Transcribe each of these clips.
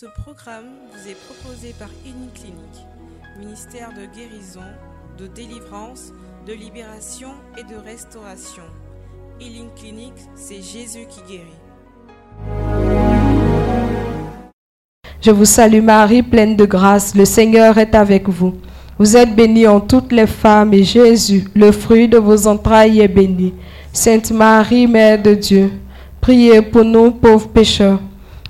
Ce programme vous est proposé par Clinique, ministère de guérison, de délivrance, de libération et de restauration. Healing Clinic, c'est Jésus qui guérit. Je vous salue Marie, pleine de grâce, le Seigneur est avec vous. Vous êtes bénie en toutes les femmes et Jésus, le fruit de vos entrailles, est béni. Sainte Marie, Mère de Dieu, priez pour nous pauvres pécheurs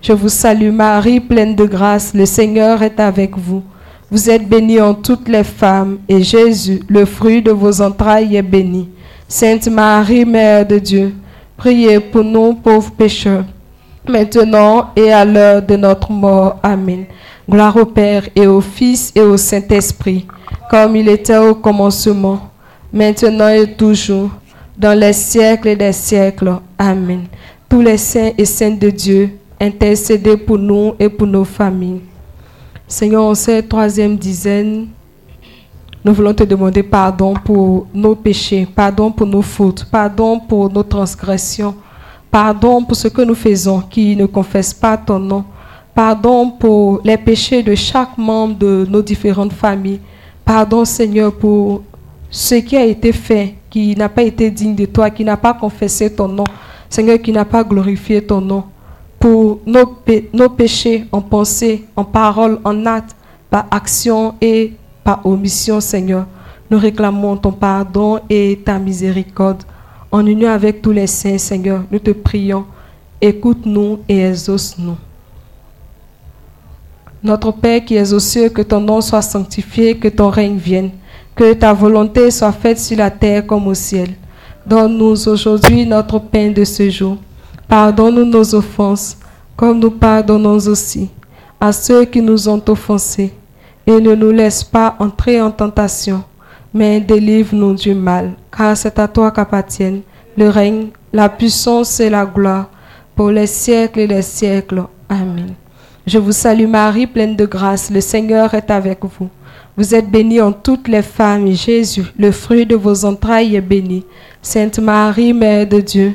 Je vous salue Marie, pleine de grâce, le Seigneur est avec vous. Vous êtes bénie en toutes les femmes, et Jésus, le fruit de vos entrailles, est béni. Sainte Marie, Mère de Dieu, priez pour nous pauvres pécheurs, maintenant et à l'heure de notre mort. Amen. Gloire au Père et au Fils et au Saint-Esprit, comme il était au commencement, maintenant et toujours, dans les siècles des siècles. Amen. Tous les saints et saintes de Dieu, intercédez pour nous et pour nos familles. Seigneur, en cette troisième dizaine, nous voulons te demander pardon pour nos péchés, pardon pour nos fautes, pardon pour nos transgressions, pardon pour ce que nous faisons qui ne confesse pas ton nom, pardon pour les péchés de chaque membre de nos différentes familles. Pardon, Seigneur, pour ce qui a été fait, qui n'a pas été digne de toi, qui n'a pas confessé ton nom, Seigneur, qui n'a pas glorifié ton nom pour nos, péchés en pensée, en parole, en acte, par action et par omission, Seigneur. Nous réclamons ton pardon et ta miséricorde. En union avec tous les saints, Seigneur, nous te prions. Écoute-nous et exauce-nous. Notre Père qui es aux cieux, que ton nom soit sanctifié, que ton règne vienne, que ta volonté soit faite sur la terre comme au ciel. Donne-nous aujourd'hui notre pain de ce jour Pardonne-nous nos offenses, comme nous pardonnons aussi à ceux qui nous ont offensés. Et ne nous laisse pas entrer en tentation, mais délivre-nous du mal, car c'est à toi qu'appartiennent le règne, la puissance et la gloire, pour les siècles et les siècles. Amen. Je vous salue Marie, pleine de grâce, le Seigneur est avec vous. Vous êtes bénie en toutes les femmes, Jésus, le fruit de vos entrailles, est béni. Sainte Marie, Mère de Dieu,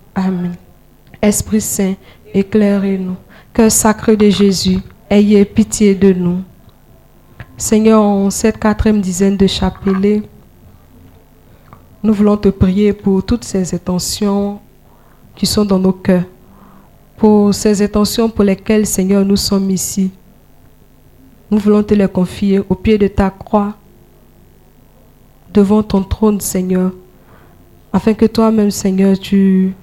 Amen. Esprit Saint, éclairez-nous. Cœur sacré de Jésus, ayez pitié de nous. Seigneur, en cette quatrième dizaine de chapelets, nous voulons te prier pour toutes ces intentions qui sont dans nos cœurs, pour ces intentions pour lesquelles, Seigneur, nous sommes ici. Nous voulons te les confier au pied de ta croix, devant ton trône, Seigneur, afin que toi-même, Seigneur, tu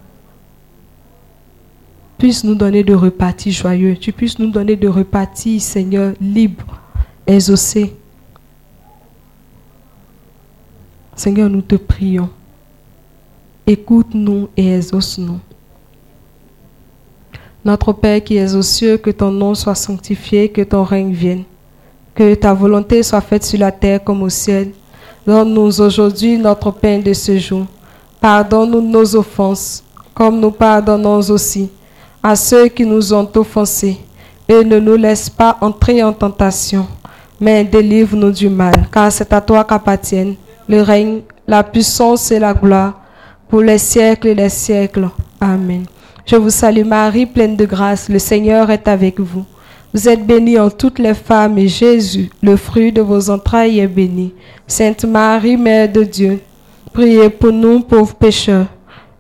puisses nous donner de repartis joyeux, tu puisses nous donner de repartis, Seigneur, libres, exaucés. Seigneur, nous te prions. Écoute-nous et exauce-nous. Notre Père qui es aux cieux, que ton nom soit sanctifié, que ton règne vienne. Que ta volonté soit faite sur la terre comme au ciel. Donne-nous aujourd'hui notre pain de ce jour. Pardonne-nous nos offenses, comme nous pardonnons aussi à ceux qui nous ont offensés. Et ne nous laisse pas entrer en tentation, mais délivre-nous du mal, car c'est à toi qu'appartiennent le règne, la puissance et la gloire pour les siècles et les siècles. Amen. Je vous salue Marie, pleine de grâce, le Seigneur est avec vous. Vous êtes bénie en toutes les femmes et Jésus, le fruit de vos entrailles, est béni. Sainte Marie, Mère de Dieu, priez pour nous pauvres pécheurs,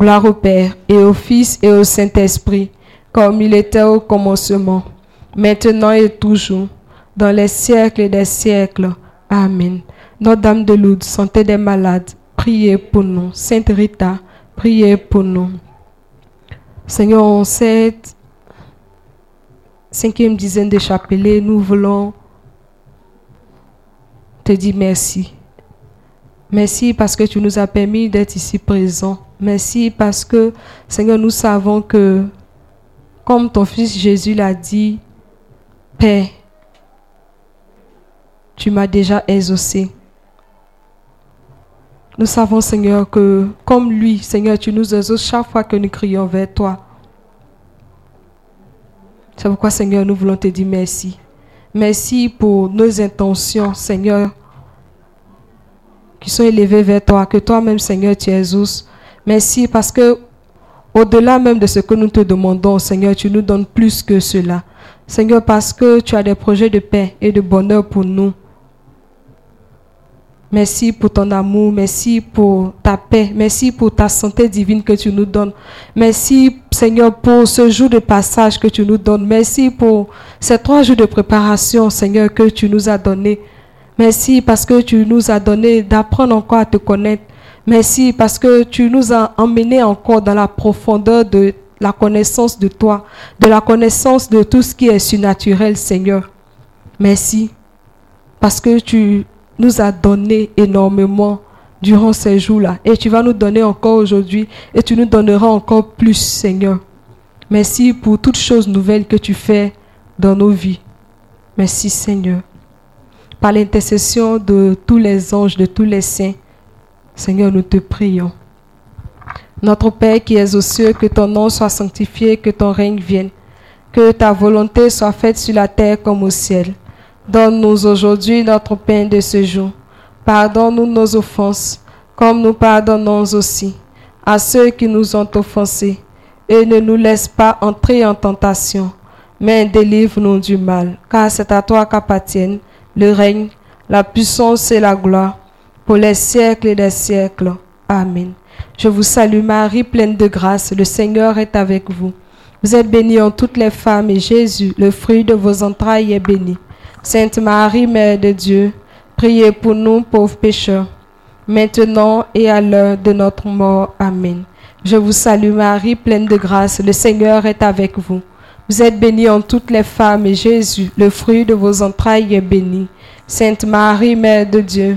Gloire au Père et au Fils et au Saint-Esprit, comme il était au commencement, maintenant et toujours, dans les siècles des siècles. Amen. Notre-Dame de Lourdes, santé des malades, priez pour nous. Sainte Rita, priez pour nous. Seigneur, en cette cinquième dizaine de chapelets, nous voulons te dire merci. Merci parce que tu nous as permis d'être ici présents. Merci parce que, Seigneur, nous savons que, comme ton fils Jésus l'a dit, Père, tu m'as déjà exaucé. Nous savons, Seigneur, que comme lui, Seigneur, tu nous exauces chaque fois que nous crions vers toi. C'est pourquoi, Seigneur, nous voulons te dire merci. Merci pour nos intentions, Seigneur, qui sont élevées vers toi, que toi-même, Seigneur, tu exauces. Merci parce que, au-delà même de ce que nous te demandons, Seigneur, tu nous donnes plus que cela. Seigneur, parce que tu as des projets de paix et de bonheur pour nous. Merci pour ton amour, merci pour ta paix, merci pour ta santé divine que tu nous donnes. Merci Seigneur pour ce jour de passage que tu nous donnes. Merci pour ces trois jours de préparation, Seigneur, que tu nous as donné. Merci parce que tu nous as donné d'apprendre encore à te connaître. Merci parce que tu nous as emmenés encore dans la profondeur de la connaissance de toi, de la connaissance de tout ce qui est surnaturel, Seigneur. Merci parce que tu nous a donné énormément durant ces jours-là. Et tu vas nous donner encore aujourd'hui et tu nous donneras encore plus, Seigneur. Merci pour toutes choses nouvelles que tu fais dans nos vies. Merci, Seigneur. Par l'intercession de tous les anges, de tous les saints, Seigneur, nous te prions. Notre Père qui es aux cieux, que ton nom soit sanctifié, que ton règne vienne, que ta volonté soit faite sur la terre comme au ciel. Donne-nous aujourd'hui notre pain de ce jour. Pardonne-nous nos offenses, comme nous pardonnons aussi à ceux qui nous ont offensés. Et ne nous laisse pas entrer en tentation, mais délivre-nous du mal, car c'est à toi qu'appartiennent le règne, la puissance et la gloire, pour les siècles des siècles. Amen. Je vous salue Marie, pleine de grâce, le Seigneur est avec vous. Vous êtes bénie en toutes les femmes, et Jésus, le fruit de vos entrailles, est béni. Sainte Marie, Mère de Dieu, priez pour nous pauvres pécheurs, maintenant et à l'heure de notre mort. Amen. Je vous salue Marie, pleine de grâce, le Seigneur est avec vous. Vous êtes bénie en toutes les femmes, et Jésus, le fruit de vos entrailles, est béni. Sainte Marie, Mère de Dieu,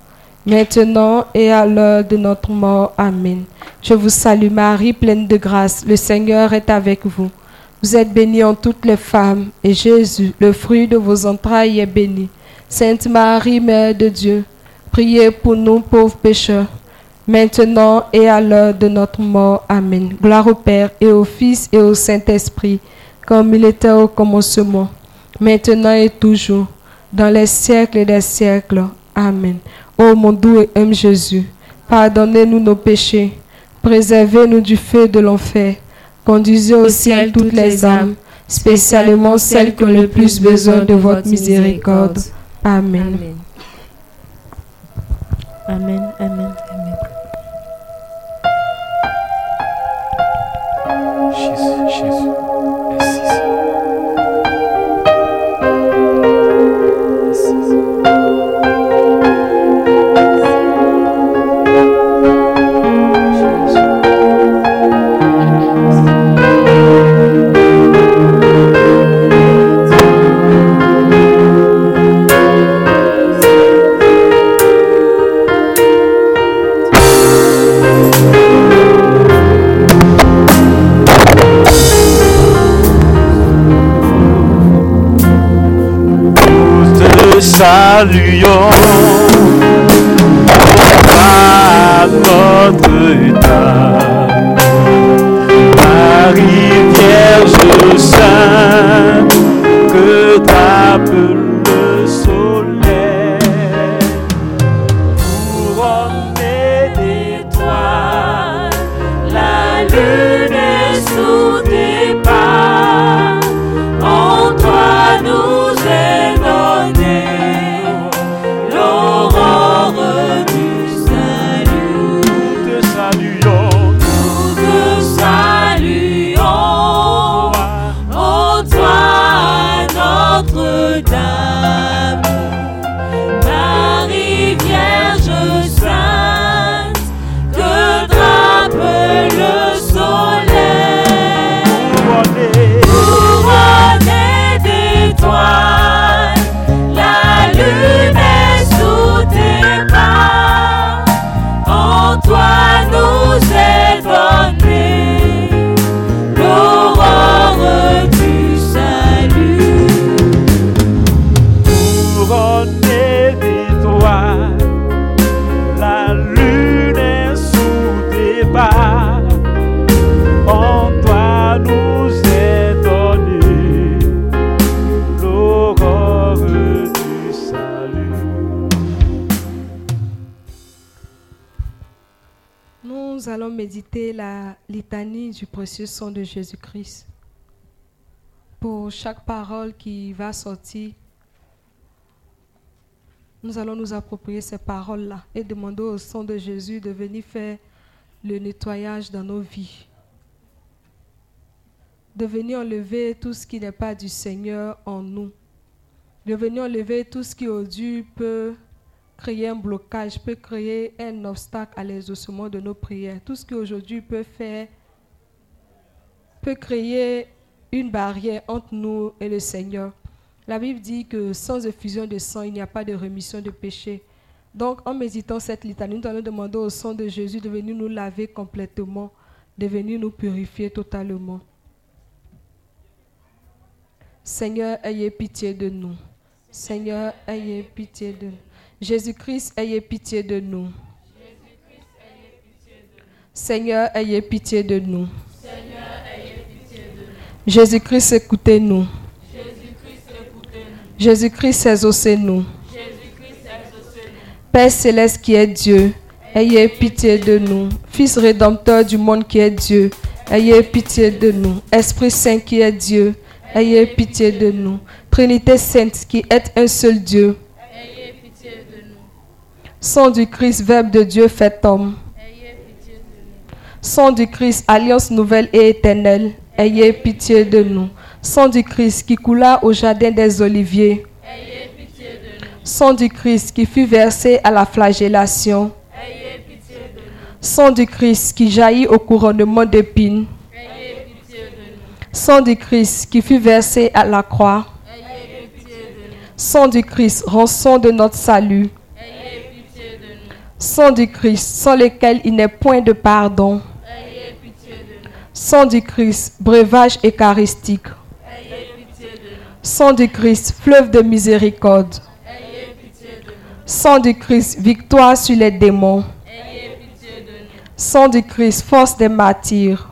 maintenant et à l'heure de notre mort. Amen. Je vous salue Marie, pleine de grâce, le Seigneur est avec vous. Vous êtes bénie en toutes les femmes, et Jésus, le fruit de vos entrailles, est béni. Sainte Marie, Mère de Dieu, priez pour nous pauvres pécheurs maintenant et à l'heure de notre mort. Amen. Gloire au Père et au Fils et au Saint-Esprit, comme il était au commencement, maintenant et toujours, dans les siècles des siècles. Amen. Ô mon doux et aime Jésus, pardonnez-nous nos péchés, préservez-nous du feu de l'enfer, conduisez au ciel toutes les âmes, spécialement celles qui ont le plus besoin de votre miséricorde. Amen. Amen. Amen. Amen. Jésus, Jésus. Saluons à notre état. Marie Vierge Sainte, que tape litanie du précieux sang de Jésus-Christ. Pour chaque parole qui va sortir, nous allons nous approprier ces paroles-là et demander au sang de Jésus de venir faire le nettoyage dans nos vies. De venir enlever tout ce qui n'est pas du Seigneur en nous. De venir enlever tout ce qui aujourd'hui peut créer un blocage, peut créer un obstacle à l'exaucement de nos prières. Tout ce qui aujourd'hui peut faire, peut créer une barrière entre nous et le Seigneur. La Bible dit que sans effusion de sang, il n'y a pas de rémission de péché. Donc, en méditant cette litanie, nous allons demander au sang de Jésus de venir nous laver complètement, de venir nous purifier totalement. Seigneur, ayez pitié de nous. Seigneur, ayez pitié de nous. Jésus-Christ, ayez pitié de nous. Seigneur, ayez pitié de nous. Jésus-Christ, écoutez-nous. Jésus-Christ, exaucez-nous. Père céleste qui est Dieu, ayez pitié de nous. Fils rédempteur du monde qui est Dieu, ayez pitié de nous. Esprit Saint qui est Dieu, ayez pitié de nous. Trinité Sainte qui est un seul Dieu. Sang du Christ, Verbe de Dieu fait homme. Sang du Christ, alliance nouvelle et éternelle, ayez pitié de nous. Sang du Christ qui coula au jardin des Oliviers. Sang du Christ qui fut versé à la flagellation. Sang du Christ qui jaillit au couronnement d'épines. Sang du Christ qui fut versé à la croix. Sang du Christ, rançon de notre salut. Sang du Christ, sans lequel il n'est point de pardon. Sang du Christ, breuvage eucharistique. Sang du Christ, fleuve de miséricorde. Sang du Christ, victoire sur les démons. Sang du Christ, force des martyrs.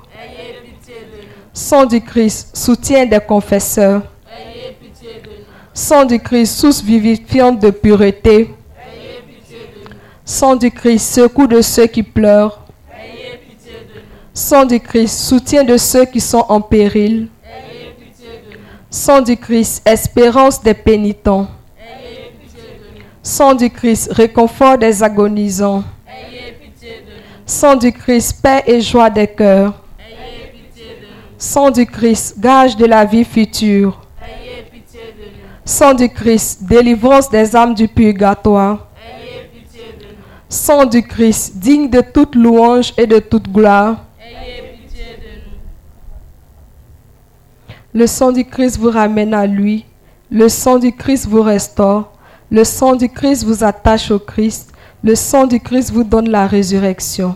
Sang du Christ, soutien des confesseurs. Sang du Christ, source vivifiante de pureté. Sang du Christ, secours de ceux qui pleurent. Sang du Christ, soutien de ceux qui sont en péril. Sang du Christ, espérance des pénitents. Sang du Christ, réconfort des agonisants. Sang du Christ, paix et joie des cœurs. Sang du Christ, gage de la vie future. Sang du Christ, délivrance des âmes du purgatoire. Sang du Christ, digne de toute louange et de toute gloire. Le sang du Christ vous ramène à lui. Le sang du Christ vous restaure. Le sang du Christ vous attache au Christ. Le sang du Christ vous donne la résurrection.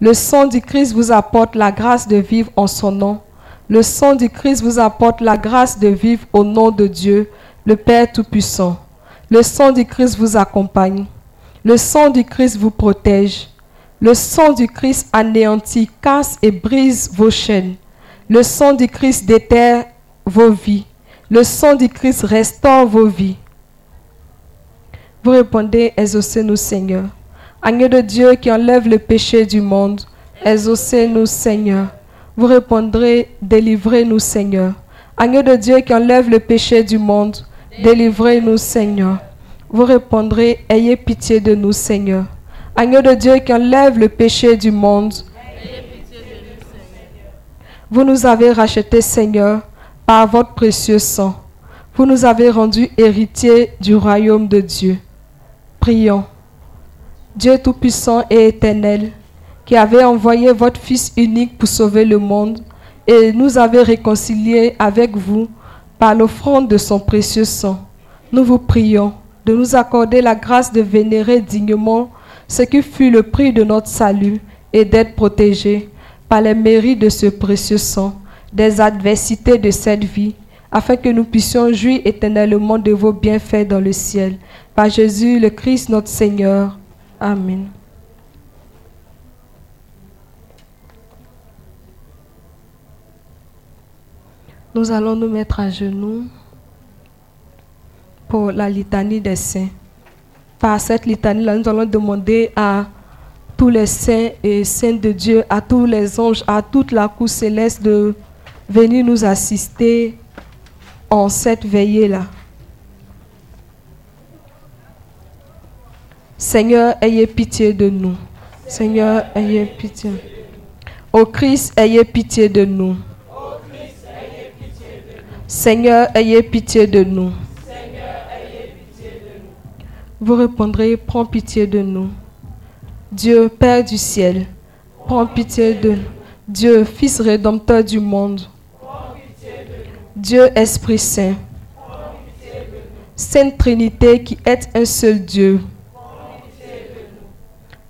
Le sang du Christ vous apporte la grâce de vivre en son nom. Le sang du Christ vous apporte la grâce de vivre au nom de Dieu, le Père Tout-Puissant. Le sang du Christ vous accompagne. Le sang du Christ vous protège. Le sang du Christ anéantit, casse et brise vos chaînes. Le sang du Christ déterre vos vies. Le sang du Christ restaure vos vies. Vous répondez, exaucez-nous Seigneur. Agneau de Dieu qui enlève le péché du monde, exaucez-nous Seigneur. Vous répondrez, délivrez-nous Seigneur. Agneau de Dieu qui enlève le péché du monde, délivrez-nous Seigneur. Vous répondrez, ayez pitié de nous Seigneur. De Dieu qui enlève le péché du monde, vous nous avez rachetés, Seigneur, par votre précieux sang. Vous nous avez rendus héritiers du royaume de Dieu. Prions. Dieu Tout-Puissant et Éternel, qui avait envoyé votre Fils unique pour sauver le monde et nous avez réconciliés avec vous par l'offrande de son précieux sang. Nous vous prions de nous accorder la grâce de vénérer dignement ce qui fut le prix de notre salut et d'être protégés par les mérites de ce précieux sang, des adversités de cette vie, afin que nous puissions jouir éternellement de vos bienfaits dans le ciel. Par Jésus le Christ notre Seigneur. Amen. Nous allons nous mettre à genoux pour la litanie des saints. Par cette litanie-là, nous allons demander à tous les saints et saints de Dieu, à tous les anges, à toute la cour céleste de venir nous assister en cette veillée-là. Seigneur, ayez pitié de nous. Seigneur, ayez pitié. Ô Christ, ayez pitié de nous. Seigneur, ayez pitié de nous. Vous répondrez, prends pitié de nous. Dieu, Père du ciel, prends pitié de nous. Dieu, Fils rédempteur du monde. Dieu, Esprit Saint. Sainte Trinité qui est un seul Dieu.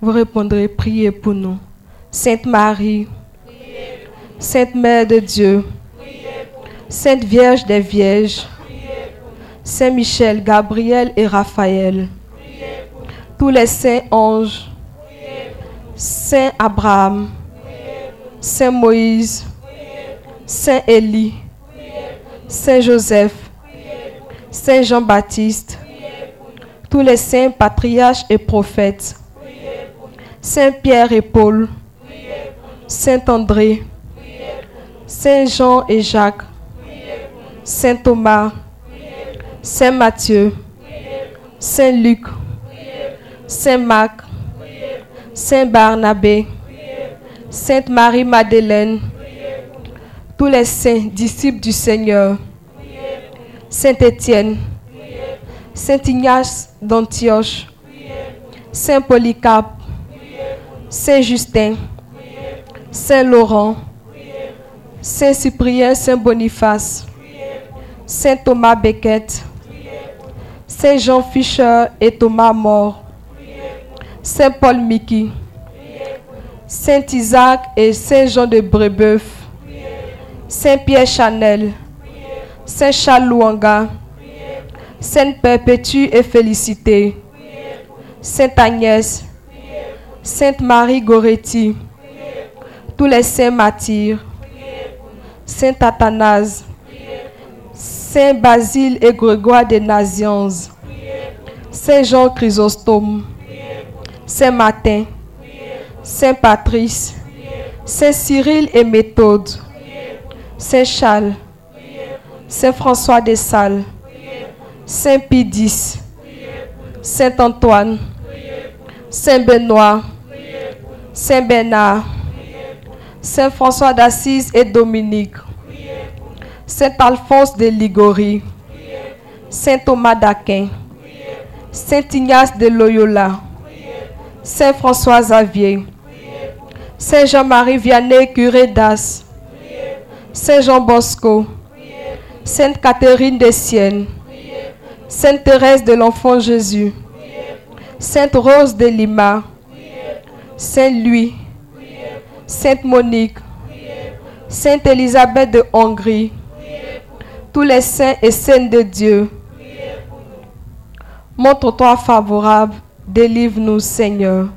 Vous répondrez, priez pour nous. Sainte Marie, Sainte Mère de Dieu, Sainte Vierge des Vierges, Saint Michel, Gabriel et Raphaël, tous les saints anges, Saint Abraham, Saint Moïse, Saint Élie, Saint Joseph, Saint Jean-Baptiste, tous les saints patriarches et prophètes, Saint Pierre et Paul, Saint André, Saint Jean et Jacques, Saint Thomas, Saint Matthieu, Saint Luc, Saint Marc, Saint Barnabé, Sainte Marie-Madeleine, tous les saints disciples du Seigneur, Saint Étienne, Saint Ignace d'Antioche, Saint Polycarpe, Saint Justin, Saint Laurent, Saint Cyprien, Saint Boniface, Saint Thomas Becket, Saint Jean Fischer et Thomas More, Saint Paul Mickey, Saint Isaac et Saint Jean de Brébeuf, Saint Pierre Chanel, Saint Charles Luanga, Sainte Perpétue et Félicité, Sainte Agnès, Sainte Marie Goretti, tous les saints martyrs, Saint Athanase, Saint Basile et Grégoire des Nazianz, Saint Jean Chrysostome, Saint Martin, Saint Patrice, Saint Cyril et Méthode, Saint Charles, Saint François de Sales, Saint Pie Saint Antoine, Saint Benoît, Saint Bernard, Saint François d'Assise et Dominique, Saint Alphonse de Ligorie, Saint Thomas d'Aquin, Saint Ignace de Loyola, Saint François Xavier, Saint Jean-Marie Vianney, curé d'As, Saint Jean Bosco, Sainte Catherine de Sienne, Sainte Thérèse de l'Enfant Jésus, Sainte Rose de Lima, Saint Louis, Sainte Monique, Sainte Élisabeth de Hongrie, tous les saints et saintes de Dieu. Montre-toi favorable, délivre-nous Seigneur.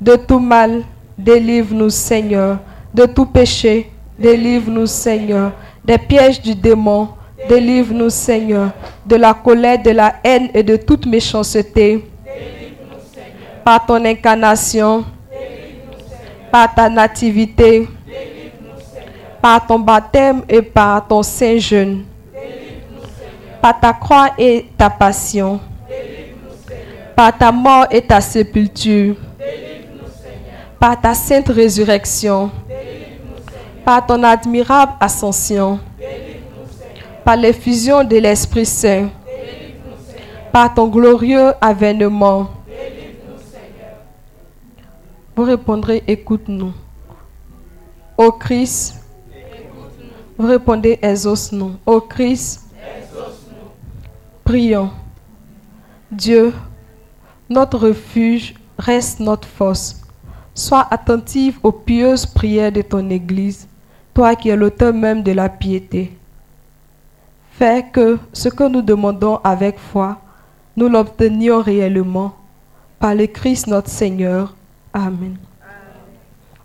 De tout mal, délivre-nous Seigneur. De tout péché, délivre-nous Seigneur. Des pièges du démon, délivre-nous Seigneur. De la colère, de la haine et de toute méchanceté. Par ton incarnation, par ta nativité, par ton baptême et par ton saint jeûne, par ta croix et ta passion, par ta mort et ta sépulture, par ta sainte résurrection, par ton admirable ascension, par l'effusion de l'Esprit Saint, par ton glorieux avènement. Vous répondrez, écoute-nous. Ô Christ, vous répondez, exauce-nous. Ô Christ, prions. Dieu, notre refuge reste notre force. Sois attentive aux pieuses prières de ton Église, toi qui es l'auteur même de la piété. Fais que ce que nous demandons avec foi, nous l'obtenions réellement par le Christ notre Seigneur. Amen.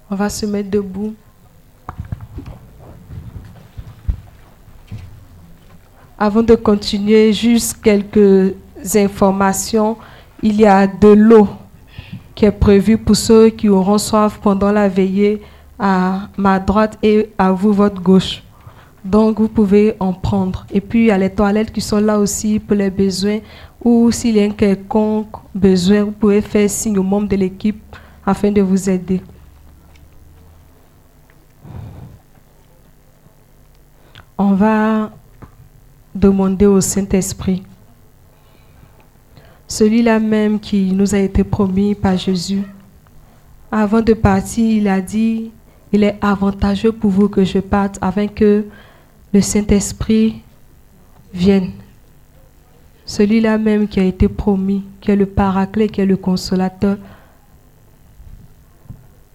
On va se mettre debout. Avant de continuer, juste quelques informations. Il y a de l'eau qui est prévue pour ceux qui auront soif pendant la veillée à ma droite et à vous, votre gauche. Donc, vous pouvez en prendre. Et puis, il y a les toilettes qui sont là aussi pour les besoins. Ou s'il y a un quelconque besoin, vous pouvez faire signe aux membres de l'équipe afin de vous aider. On va demander au Saint-Esprit, celui-là même qui nous a été promis par Jésus. Avant de partir, il a dit, il est avantageux pour vous que je parte afin que le Saint-Esprit vienne. Celui-là même qui a été promis, qui est le paraclet, qui est le consolateur.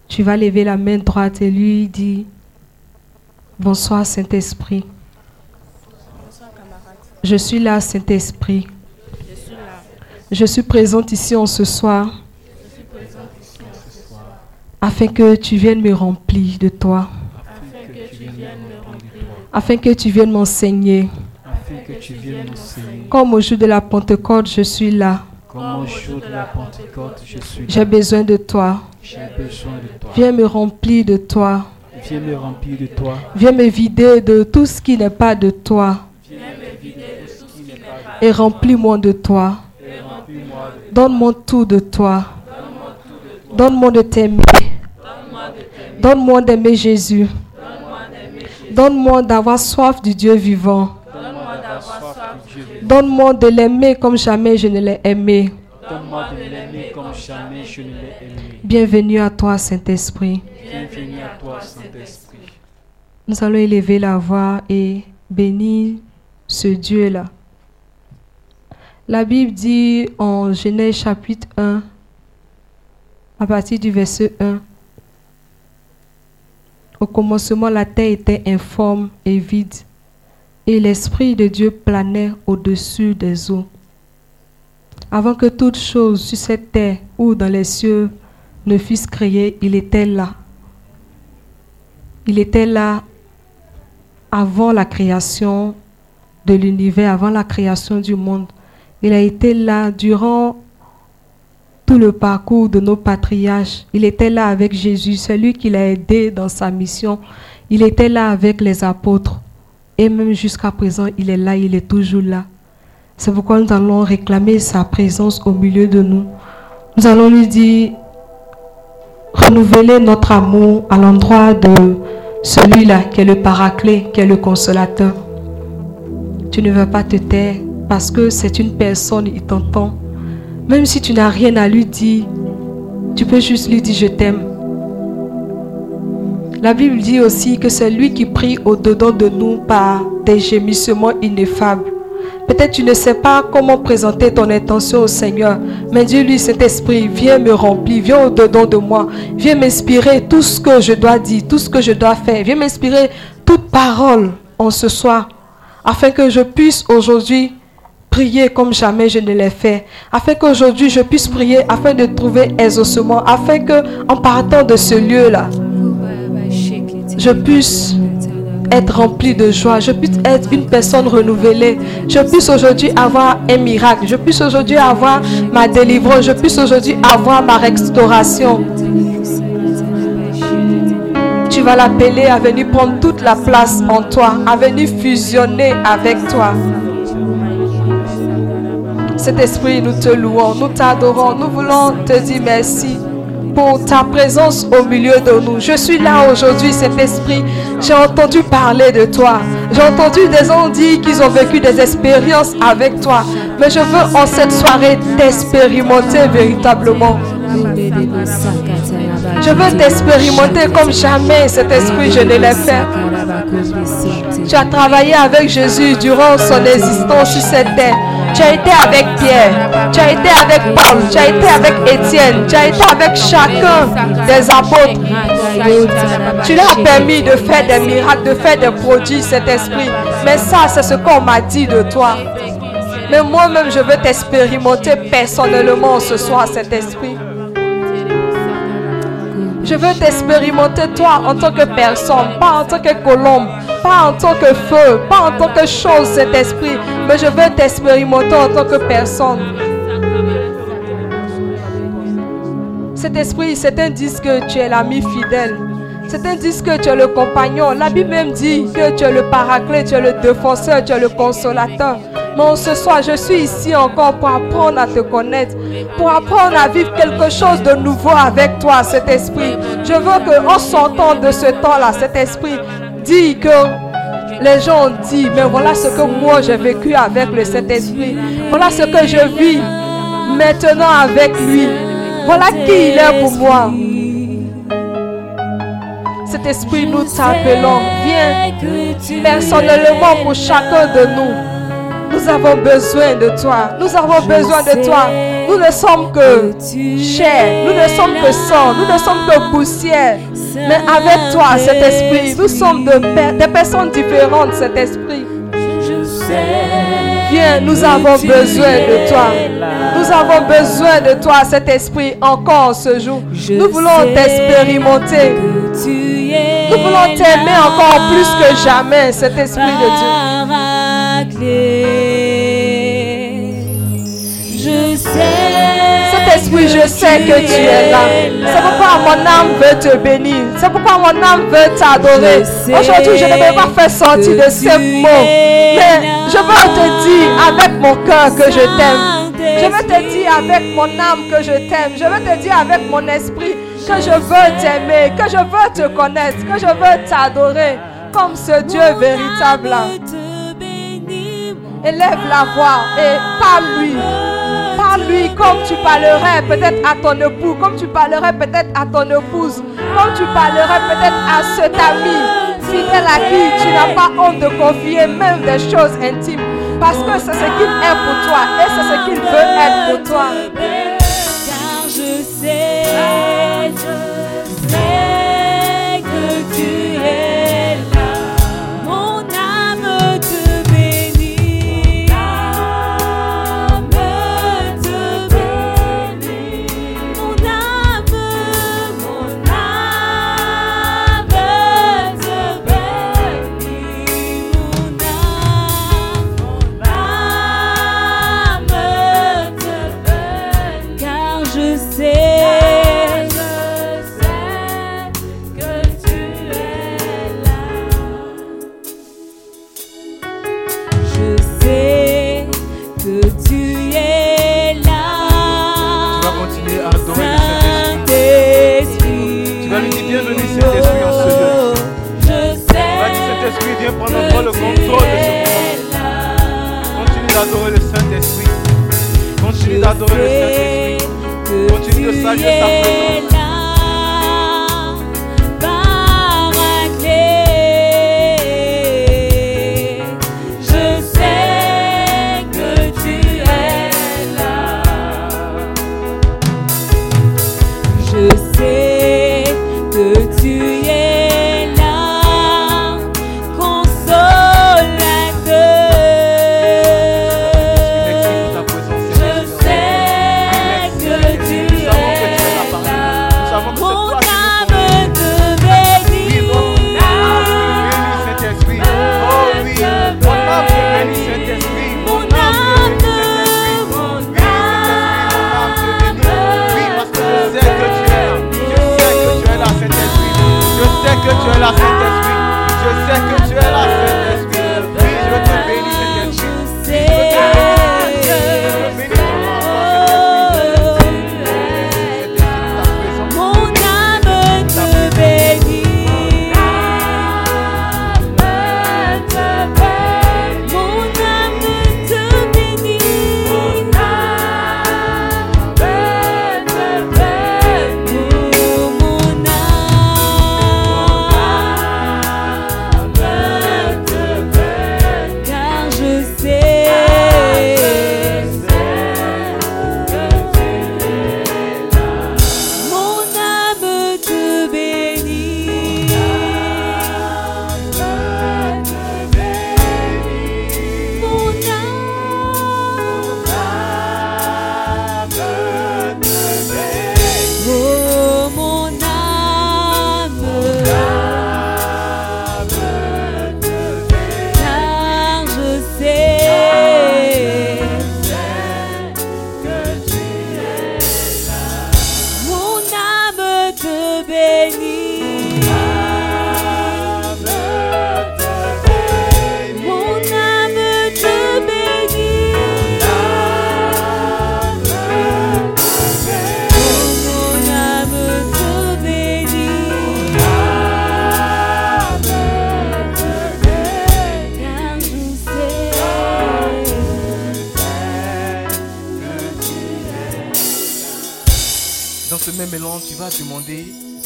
Tu vas lever la main droite et lui dire, bonsoir Saint-Esprit. Je suis là, Saint-Esprit. Je suis présente ici en ce soir afin que tu viennes me remplir de toi, afin que tu viennes m'enseigner. Comme au jour de la Pentecôte, je suis là. J'ai besoin de toi. Viens me remplir de toi. Viens me remplir de toi. Viens me vider de tout ce qui n'est pas de toi. Et remplis-moi de toi. Donne-moi tout de toi. Donne-moi de t'aimer. Donne-moi d'aimer Jésus. Donne-moi d'avoir soif du Dieu vivant. Donne-moi de l'aimer comme jamais je ne l'ai aimé. Donne-moi de l'aimer comme jamais je ne l'ai aimé. Bienvenue à toi, Saint-Esprit. Bienvenue à toi, Saint-Esprit. Nous allons élever la voix et bénir ce Dieu-là. La Bible dit en Genèse chapitre 1, à partir du verset 1, Au commencement, la terre était informe et vide, et l'Esprit de Dieu planait au-dessus des eaux. Avant que toute chose sur cette terre ou dans les cieux ne fût créée, il était là. Il était là avant la création de l'univers, avant la création du monde. Il a été là durant tout le parcours de nos patriarches. Il était là avec Jésus, celui qui l'a aidé dans sa mission. Il était là avec les apôtres. Et même jusqu'à présent, il est là, il est toujours là. C'est pourquoi nous allons réclamer sa présence au milieu de nous. Nous allons lui dire, renouveler notre amour à l'endroit de celui-là qui est le paraclet, qui est le consolateur. Tu ne veux pas te taire parce que c'est une personne, il t'entend. Même si tu n'as rien à lui dire, tu peux juste lui dire je t'aime. La Bible dit aussi que c'est lui qui prie au-dedans de nous par des gémissements ineffables. Peut-être tu ne sais pas comment présenter ton intention au Seigneur, mais dis-lui, cet esprit, viens me remplir, viens au-dedans de moi, viens m'inspirer tout ce que je dois dire, tout ce que je dois faire, viens m'inspirer toute parole en ce soir, afin que je puisse aujourd'hui prier comme jamais je ne l'ai fait, afin qu'aujourd'hui je puisse prier, afin de trouver exaucement, afin que en partant de ce lieu-là, je puisse être rempli de joie, je puisse être une personne renouvelée, je puisse aujourd'hui avoir un miracle, je puisse aujourd'hui avoir ma délivrance, je puisse aujourd'hui avoir ma restauration. Tu vas l'appeler à venir prendre toute la place en toi, à venir fusionner avec toi. Cet esprit, nous te louons, nous t'adorons, nous voulons te dire merci pour ta présence au milieu de nous. Je suis là aujourd'hui, cet esprit. J'ai entendu parler de toi. J'ai entendu des gens dire qu'ils ont vécu des expériences avec toi. Mais je veux en cette soirée t'expérimenter véritablement. Je veux t'expérimenter comme jamais cet esprit, je ne l'ai fait. Tu as travaillé avec Jésus durant son existence sur cette terre. Tu as été avec Pierre, tu as été avec Paul, tu as été avec Étienne, tu as été avec chacun des apôtres. Tu leur as permis de faire des miracles, de faire des produits, cet esprit. Mais ça, c'est ce qu'on m'a dit de toi. Mais moi-même, je veux t'expérimenter personnellement ce soir, cet esprit. Je veux t'expérimenter toi en tant que personne, pas en tant que colombe, pas en tant que feu, pas en tant que chose, cet esprit, mais je veux t'expérimenter en tant que personne. Cet esprit, c'est un disque que tu es l'ami fidèle. C'est un disque que tu es le compagnon. La Bible même dit que tu es le paraclet, tu es le défenseur, tu es le consolateur. Mais ce soir, je suis ici encore pour apprendre à te connaître, pour apprendre à vivre quelque chose de nouveau avec toi, cet esprit. Je veux qu'on s'entende de ce temps-là, cet esprit dit que les gens ont dit, mais voilà ce que moi j'ai vécu avec le Saint-Esprit. Voilà ce que je vis maintenant avec lui. Voilà qui il est pour moi. Cet esprit, nous t'appelons. Viens personnellement pour chacun de nous. Nous avons besoin de toi. Nous avons besoin de toi. Nous ne sommes que chair. Nous ne sommes que sang. Nous ne sommes que poussière. Mais avec toi, cet esprit, nous sommes de, des personnes différentes, cet esprit. Viens, nous avons besoin de toi. Nous avons besoin de toi, cet esprit, encore ce jour. Nous voulons t'expérimenter. Nous voulons t'aimer encore plus que jamais, cet esprit de Dieu. Esprit, je sais que tu es là. C'est pourquoi mon âme veut te bénir. C'est pourquoi mon âme veut t'adorer. Aujourd'hui, je ne vais pas faire sortir de ces mots. Mais je veux te dire avec mon cœur que je t'aime. Je veux te dire avec mon âme que je t'aime. Je veux te dire avec mon esprit que je veux t'aimer, que je veux te connaître, que je veux t'adorer comme ce Dieu véritable. Élève la voix et parle-lui. Parle-lui comme tu parlerais peut-être à ton époux, comme tu parlerais peut-être à ton épouse, comme tu parlerais peut-être à cet ami. fidèle à qui tu n'as pas honte de confier même des choses intimes. Parce que c'est ce qu'il est pour toi et c'est ce qu'il veut être pour toi. Car je sais, Continue d'adorer le Saint-Esprit. Continue de saluer sa présence.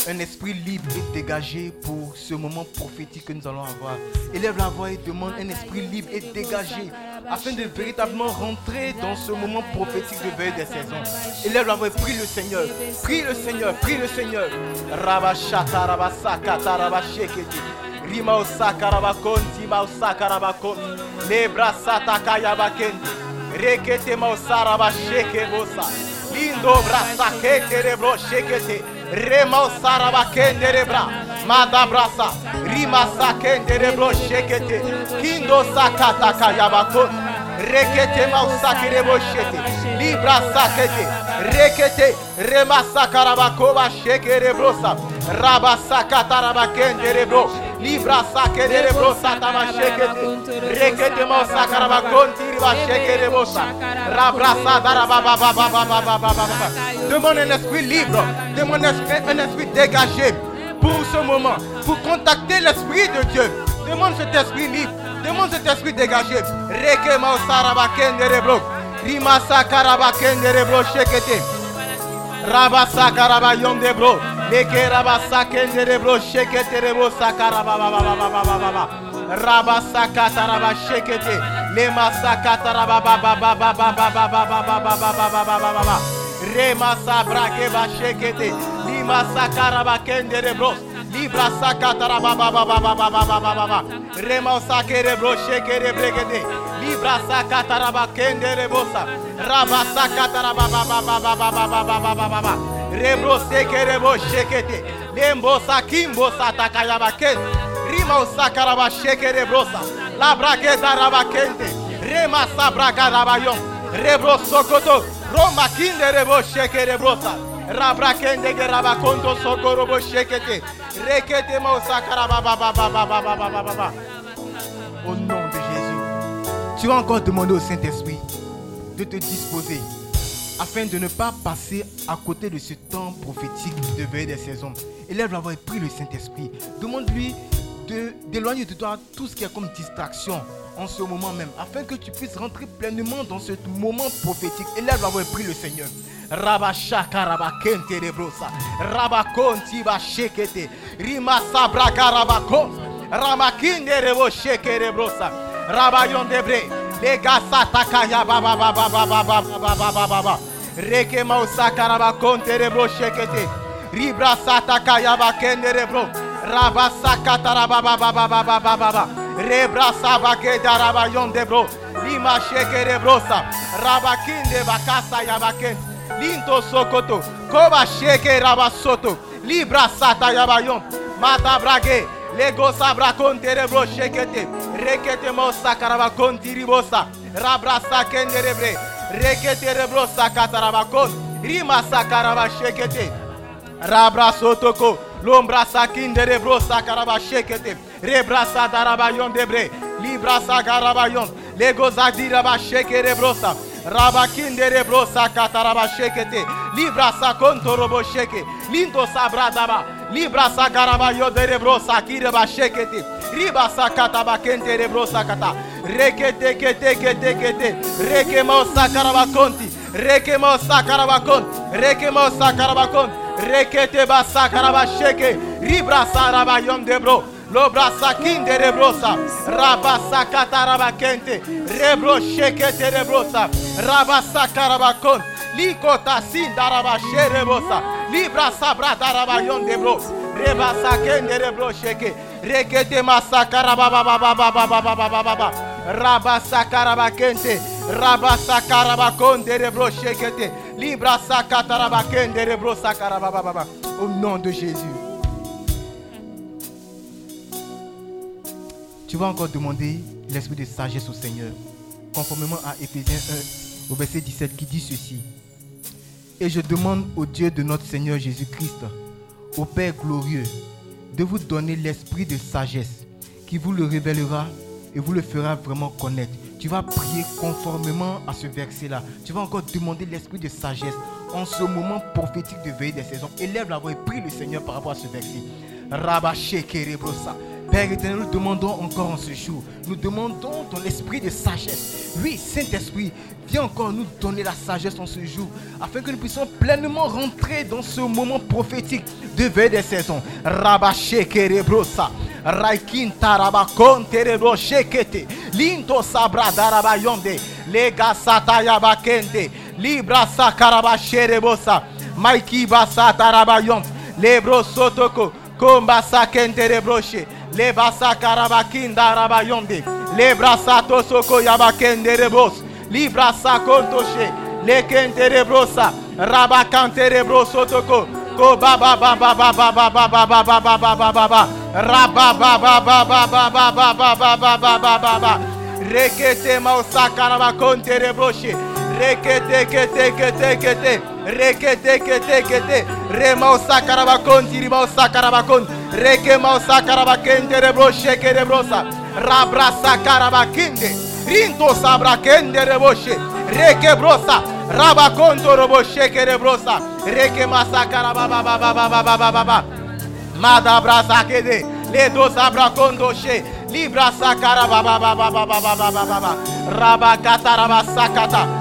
Un esprit libre et dégagé pour ce moment prophétique que nous allons avoir. Élève la voix et demande un esprit libre et dégagé afin de véritablement rentrer dans ce moment prophétique de veille des saisons. Élève la voix et prie le Seigneur. Prie le Seigneur, prie le Seigneur. Rabashata, rabashekete. Rima osaka rabakon, tima osaka rabakon. Lebra yabakende. Rekete maosara basheke. Lindo brasa kete rebro shekete. Rema osara bakende rebra. Mada brasa. Rima sakende rebro shekete. Kindo sakata kayabakon. Rekete maosake rebo shete. Libra sakete. Rekete. Rema sakarabakoba sakere shekete. Rekete baba baba baba baba. Demande un esprit libre. Demande un esprit, un esprit dégagé pour ce moment. Pour contacter l'esprit de Dieu. Demande cet esprit libre. Demande cet esprit dégagé. Reke rebro. Rima sakarabakende rebro shekete. Rabasa Carabayon de Bro, Neke Rabasa Kende de Bro, Sheke Terebo Sakarababa, Rabasa Kataraba Shekete, Lemasa Kataraba Baba Baba Baba Baba Baba Baba Baba Remasa Brakeba Shekete, Limasa Karaba Kende de Bro, Libra sakatara ba ba ba ba ba ba ba ba ba ba ba. Rema sakere bro shekere brekete. Libra sakatara ba kendere bosa. Raba sakatara ba ba ba ba ba ba ba ba ba ba ba ba ba. Rebro sekere bo shekete. Lembo sakimbo satakaya ba kente. Rima osakara ba shekere brosa. La braketa raba kente. Rema sabraka raba yon. Rebro sokoto. Roma kinde rebo shekere brosa. Rabra kende ge raba konto sokoro bo shekete. Au nom de Jésus. Tu vas encore demander au Saint-Esprit de te disposer afin de ne pas passer à côté de ce temps prophétique de veille des saisons. Élève la voix et prie le Saint-Esprit. Demande-lui d'éloigner de, toi tout ce qui est comme distraction en ce moment même, afin que tu puisses rentrer pleinement dans ce moment prophétique. Élève la voix et prie le Seigneur. Rabashaka rabakente rebrosa. Rabakonti bashekete. Rima sabraka rabakon. Ramakinde rebo sheke rebrosa. Rabayon debre. Legasa takaya baba baba baba baba baba baba. Reke mausaka rabakonte rebro shekete. Ribra satakaya bakende rebro. Rabasaka tarababa baba baba baba baba. Rebra sabake darabayon debro. Lima sheke rebrosa. Rabakinde bakasa yabakente. Linto sokoto. Koba sheke rabasoto. Libra sata yabayon. Mata brage. Lego sabra kontere bro shekete. Rekete mo sakaraba konti ribosa. Rabra sakende rebre. Rekete rebro sakataraba kon. Rima sakaraba shekete. Rabra sotoko. Lombra sakinde rebro sakaraba shekete. Rebra sadaraba yon debre. Libra sakaraba yon. Lego zadiraba sheke rebrosa. Rabakindere brosa kataraba shekete. Libra sa kontorobo sheke. Lindo sabradaba. Libra sa garaba yodere brosa kireba shekete. Riba sa kataba kentere brosa kata. Rekete kete kete kete. Rekemo sa karaba konti. Rekemo sa karaba kon. Rekemo sa karaba kon. Rekete ba sa karaba sheke. Ribra sa raba yom debro. Lobrasa kinde rebrosa. Rabasa kataraba kente. Rebro shekete rebrosa. Karabakon. Likota sin daraba sherebosa. Libra sabra daraba yon. Rebasa kende rebro sheke. Rekete masakara baba baba baba baba baba baba. Karabakente. Karabakon de rebro. Libra baba baba. Au nom de Jésus. Tu vas encore demander l'esprit de sagesse au Seigneur, conformément à Éphésiens 1, au verset 17, qui dit ceci. Et je demande au Dieu de notre Seigneur Jésus-Christ, au Père glorieux, de vous donner l'esprit de sagesse, qui vous le révélera et vous le fera vraiment connaître. Tu vas prier conformément à ce verset-là. Tu vas encore demander l'esprit de sagesse en ce moment prophétique de veille des saisons. Élève la voix et prie le Seigneur par rapport à ce verset. Rabba. Père éternel, nous demandons encore en ce jour, nous demandons ton esprit de sagesse. Oui, Saint-Esprit, viens encore nous donner la sagesse en ce jour, afin que nous puissions pleinement rentrer dans ce moment prophétique de veille des saisons. Rabba Shekerebrosa. Raikin tarabakon terebro shekete. Linto sabra daraba yonde. Lega sataya bakende. Libra sakaraba sherebosa. Maiki basa taraba yon. Lebro sotoko. Komba sakente rebroshe. Leba sakaraba kinda raba yonde. Lebra sato soko yabakende rebos. Libra sakontoshe. Lekente rebrosa. Rabakante rebrosotoko. Ko ba ba ba ba ba ba ba ba ba ba ba ba ba ba ba ba Raba ba ba ba ba ba ba ba ba ba ba ba ba ba ba Rekete mausakara ba konte rebroshe Reketeketeketekete. Reketeketekete. Remausa karabakon tiribausa karabakon. Reke mausa karabakende rebro sheke rebrosa. Rabrasa karabakende. Rinto sabrakende reboshe. Reke brosa. Rabakonto roboshe kerebrosa. Reke masa karababa baba baba baba baba. Madabrasa kede. Ledo sabrakondo she. Libra sakara baba baba baba baba baba. Rabakata rabasakata.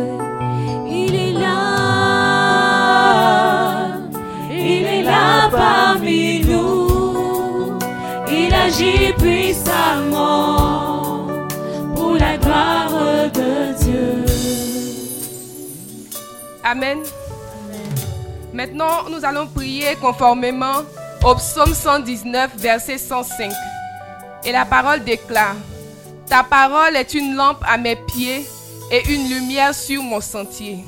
parmi nous. Il agit puissamment pour la gloire de Dieu. Amen. Maintenant, nous allons prier conformément au psaume 119, verset 105. Et la parole déclare, Ta parole est une lampe à mes pieds et une lumière sur mon sentier.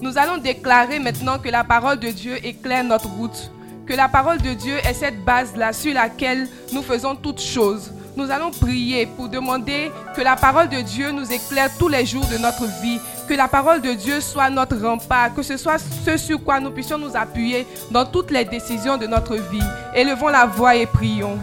Nous allons déclarer maintenant que la parole de Dieu éclaire notre route, que la parole de Dieu est cette base-là sur laquelle nous faisons toutes choses. Nous allons prier pour demander que la parole de Dieu nous éclaire tous les jours de notre vie, que la parole de Dieu soit notre rempart, que ce soit ce sur quoi nous puissions nous appuyer dans toutes les décisions de notre vie. Élevons la voix et prions.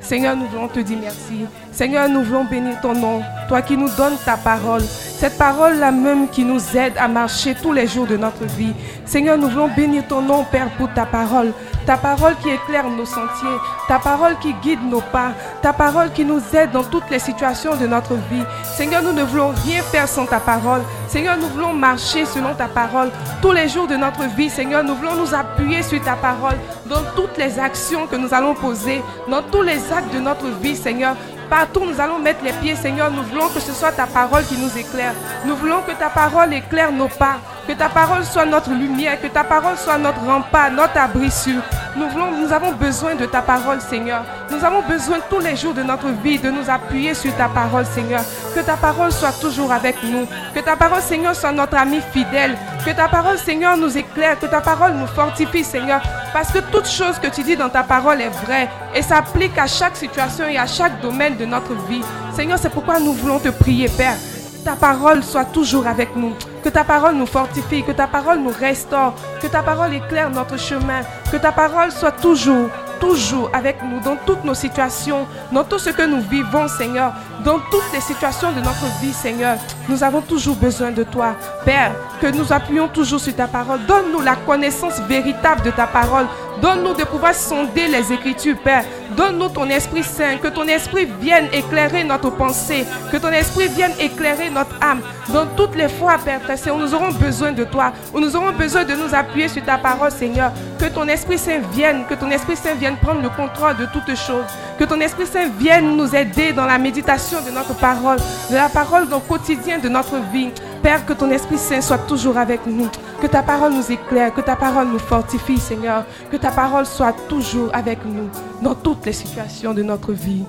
Seigneur, nous voulons te dire merci. Seigneur, nous voulons bénir ton nom, toi qui nous donnes ta parole. Cette parole-là même qui nous aide à marcher tous les jours de notre vie. Seigneur, nous voulons bénir ton nom, Père, pour ta parole. Ta parole qui éclaire nos sentiers. Ta parole qui guide nos pas. Ta parole qui nous aide dans toutes les situations de notre vie. Seigneur, nous ne voulons rien faire sans ta parole. Seigneur, nous voulons marcher selon ta parole. Tous les jours de notre vie, Seigneur, nous voulons nous appuyer sur ta parole dans toutes les actions que nous allons poser, dans tous les actes de notre vie, Seigneur. Partout nous allons mettre les pieds, Seigneur, nous voulons que ce soit ta parole qui nous éclaire. Nous voulons que ta parole éclaire nos pas, que ta parole soit notre lumière, que ta parole soit notre rempart, notre abri sûr. Nous, voulons, nous avons besoin de ta parole, Seigneur. Nous avons besoin tous les jours de notre vie de nous appuyer sur ta parole, Seigneur. Que ta parole soit toujours avec nous. Que ta parole, Seigneur, soit notre ami fidèle. Que ta parole, Seigneur, nous éclaire. Que ta parole nous fortifie, Seigneur. Parce que toute chose que tu dis dans ta parole est vraie et s'applique à chaque situation et à chaque domaine de notre vie. Seigneur, c'est pourquoi nous voulons te prier, Père. Ta parole soit toujours avec nous. Que ta parole nous fortifie, que ta parole nous restaure, que ta parole éclaire notre chemin, que ta parole soit toujours, toujours avec nous dans toutes nos situations, dans tout ce que nous vivons, Seigneur, dans toutes les situations de notre vie, Seigneur. Nous avons toujours besoin de toi, Père, que nous appuyons toujours sur ta parole. Donne-nous la connaissance véritable de ta parole. Donne-nous de pouvoir sonder les Écritures, Père. Donne-nous ton Esprit Saint, que ton Esprit vienne éclairer notre pensée, que ton Esprit vienne éclairer notre âme. Dans toutes les fois, Père où nous aurons besoin de toi, où nous aurons besoin de nous appuyer sur ta parole, Seigneur. Que ton Esprit Saint vienne, que ton Esprit Saint vienne prendre le contrôle de toutes choses. Que ton Esprit Saint vienne nous aider dans la méditation de notre parole, de la parole dans le quotidien de notre vie. Père, que ton Esprit Saint soit toujours avec nous. Que ta parole nous éclaire, que ta parole nous fortifie, Seigneur. Que ta parole soit toujours avec nous dans toutes les situations de notre vie.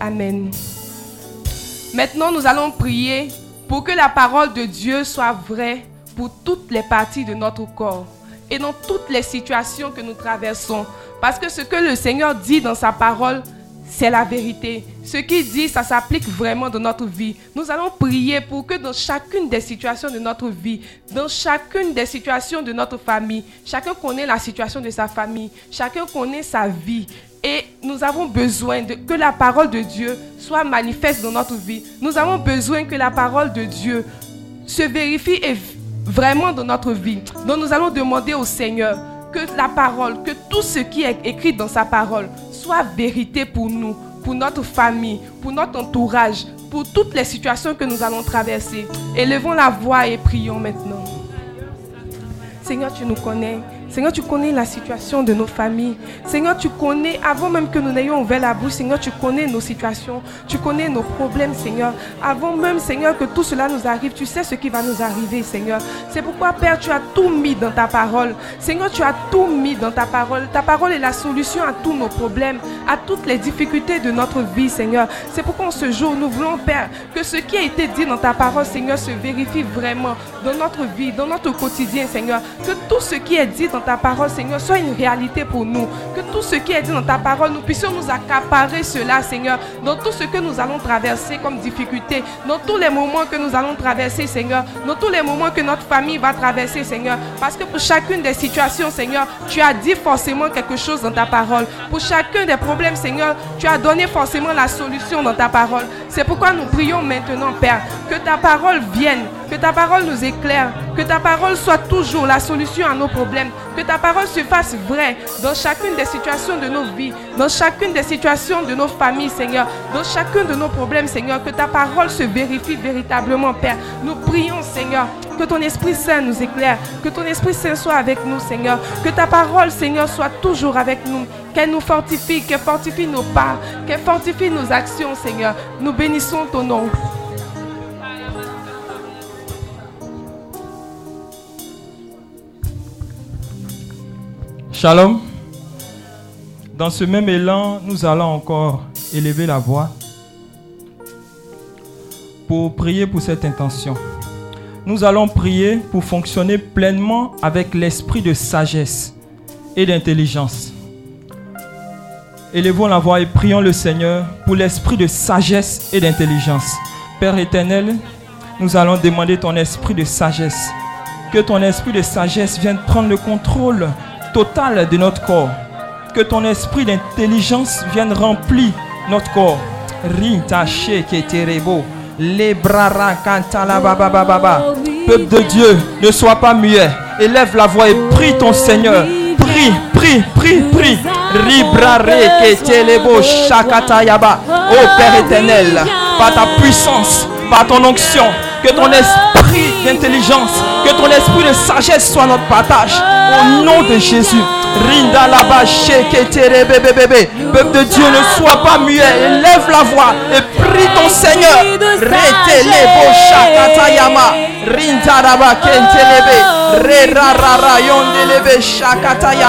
Amen. Maintenant, nous allons prier pour que la parole de Dieu soit vraie pour toutes les parties de notre corps et dans toutes les situations que nous traversons. Parce que ce que le Seigneur dit dans sa parole, c'est la vérité. Ce qu'il dit, ça s'applique vraiment dans notre vie. Nous allons prier pour que dans chacune des situations de notre vie, dans chacune des situations de notre famille, chacun connaît la situation de sa famille, chacun connaît sa vie. Et nous avons besoin que la parole de Dieu soit manifeste dans notre vie. Nous avons besoin que la parole de Dieu se vérifie et vraiment dans notre vie. Donc nous allons demander au Seigneur que la parole, que tout ce qui est écrit dans sa parole soit vérité pour nous, pour notre famille, pour notre entourage, pour toutes les situations que nous allons traverser. Élevons la voix et prions maintenant. Seigneur, tu nous connais. Seigneur, tu connais la situation de nos familles. Seigneur, tu connais, avant même que nous n'ayons ouvert la bouche, Seigneur, tu connais nos situations. Tu connais nos problèmes, Seigneur. Avant même, Seigneur, que tout cela nous arrive, tu sais ce qui va nous arriver, Seigneur. C'est pourquoi, Père, tu as tout mis dans ta parole. Seigneur, tu as tout mis dans ta parole. Ta parole est la solution à tous nos problèmes, à toutes les difficultés de notre vie, Seigneur. C'est pourquoi en ce jour, nous voulons, Père, que ce qui a été dit dans ta parole, Seigneur, se vérifie vraiment dans notre vie, dans notre quotidien, Seigneur. Que tout ce qui est dit dans ta parole, Seigneur, soit une réalité pour nous. Que tout ce qui est dit dans ta parole, nous puissions nous accaparer cela, Seigneur, dans tout ce que nous allons traverser comme difficulté, dans tous les moments que nous allons traverser, Seigneur, dans tous les moments que notre famille va traverser, Seigneur. Parce que pour chacune des situations, Seigneur, tu as dit forcément quelque chose dans ta parole. Pour chacun des problèmes, Seigneur, tu as donné forcément la solution dans ta parole. C'est pourquoi nous prions maintenant, Père, que ta parole vienne, que ta parole nous éclaire, que ta parole soit toujours la solution à nos problèmes, que ta parole se fasse vraie dans chacune des situations de nos vies, dans chacune des situations de nos familles, Seigneur, dans chacun de nos problèmes, Seigneur, que ta parole se vérifie véritablement, Père. Nous prions, Seigneur, que ton Esprit Saint nous éclaire, que ton Esprit Saint soit avec nous, Seigneur, que ta parole, Seigneur, soit toujours avec nous, qu'elle nous fortifie, qu'elle fortifie nos pas, qu'elle fortifie nos actions, Seigneur. Nous bénissons ton nom. Shalom. Dans ce même élan, nous allons encore élever la voix pour prier pour cette intention. Nous allons prier pour fonctionner pleinement avec l'esprit de sagesse et d'intelligence. Élevons la voix et prions le Seigneur pour l'esprit de sagesse et d'intelligence. Père éternel, nous allons demander ton esprit de sagesse. Que ton esprit de sagesse vienne prendre le contrôle total de notre corps. Que ton esprit d'intelligence vienne remplir notre corps. Rinta sheketerebo. Lebrara kantala baba baba. Peuple de Dieu, ne sois pas muet. Élève la voix et prie ton Seigneur. Prie, prie, prie, prie. Ribrare ketelebo shakatayaba. Ô Père éternel, par ta puissance, par ton onction, que ton esprit d'intelligence, que ton esprit de sagesse soit notre partage. Au nom de Jésus. Rinda sheketerebe bébé. Peuple de Dieu, ne sois pas muet. Élève la voix et prie ton Seigneur. Retelebo shakatayama. Rinda laba kentelebe. Re rarara yondelebe shakataya.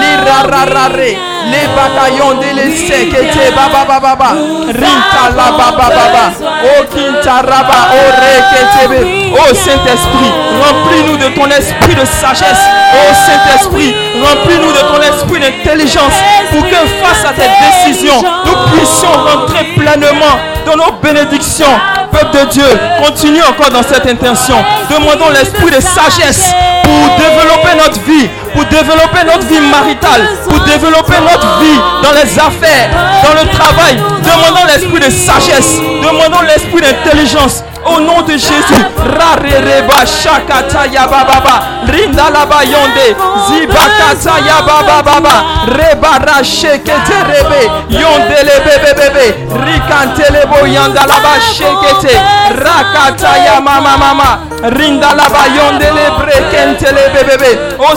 Lirararare. Les bataillons de l'Essekete baba baba baba. Rinta la baba baba. O kinta raba o reketebe. Oh Saint-Esprit, remplis-nous de ton esprit de sagesse. Oh Saint-Esprit, remplis-nous de ton esprit d'intelligence pour que face à cette décision, nous puissions rentrer pleinement dans nos bénédictions. Peuple de Dieu, continue encore dans cette intention. Demandons l'esprit de sagesse pour développer notre vie, pour développer notre vie maritale, pour développer notre vie dans les affaires, dans le travail. Demandons l'esprit de sagesse, demandons l'esprit d'intelligence. Au nom de Jésus, Rarereba Shakata Yababa, Rinda Laba Yonde, Zibakata Yababa Baba, Rebara Shekete Rebe, Yonde Lebe Bebe, Rikantelebo Yanda Laba Shekete, Rakata Yamama Mama, Rinda Laba Yonde Lebre Kentele Bebe. Oh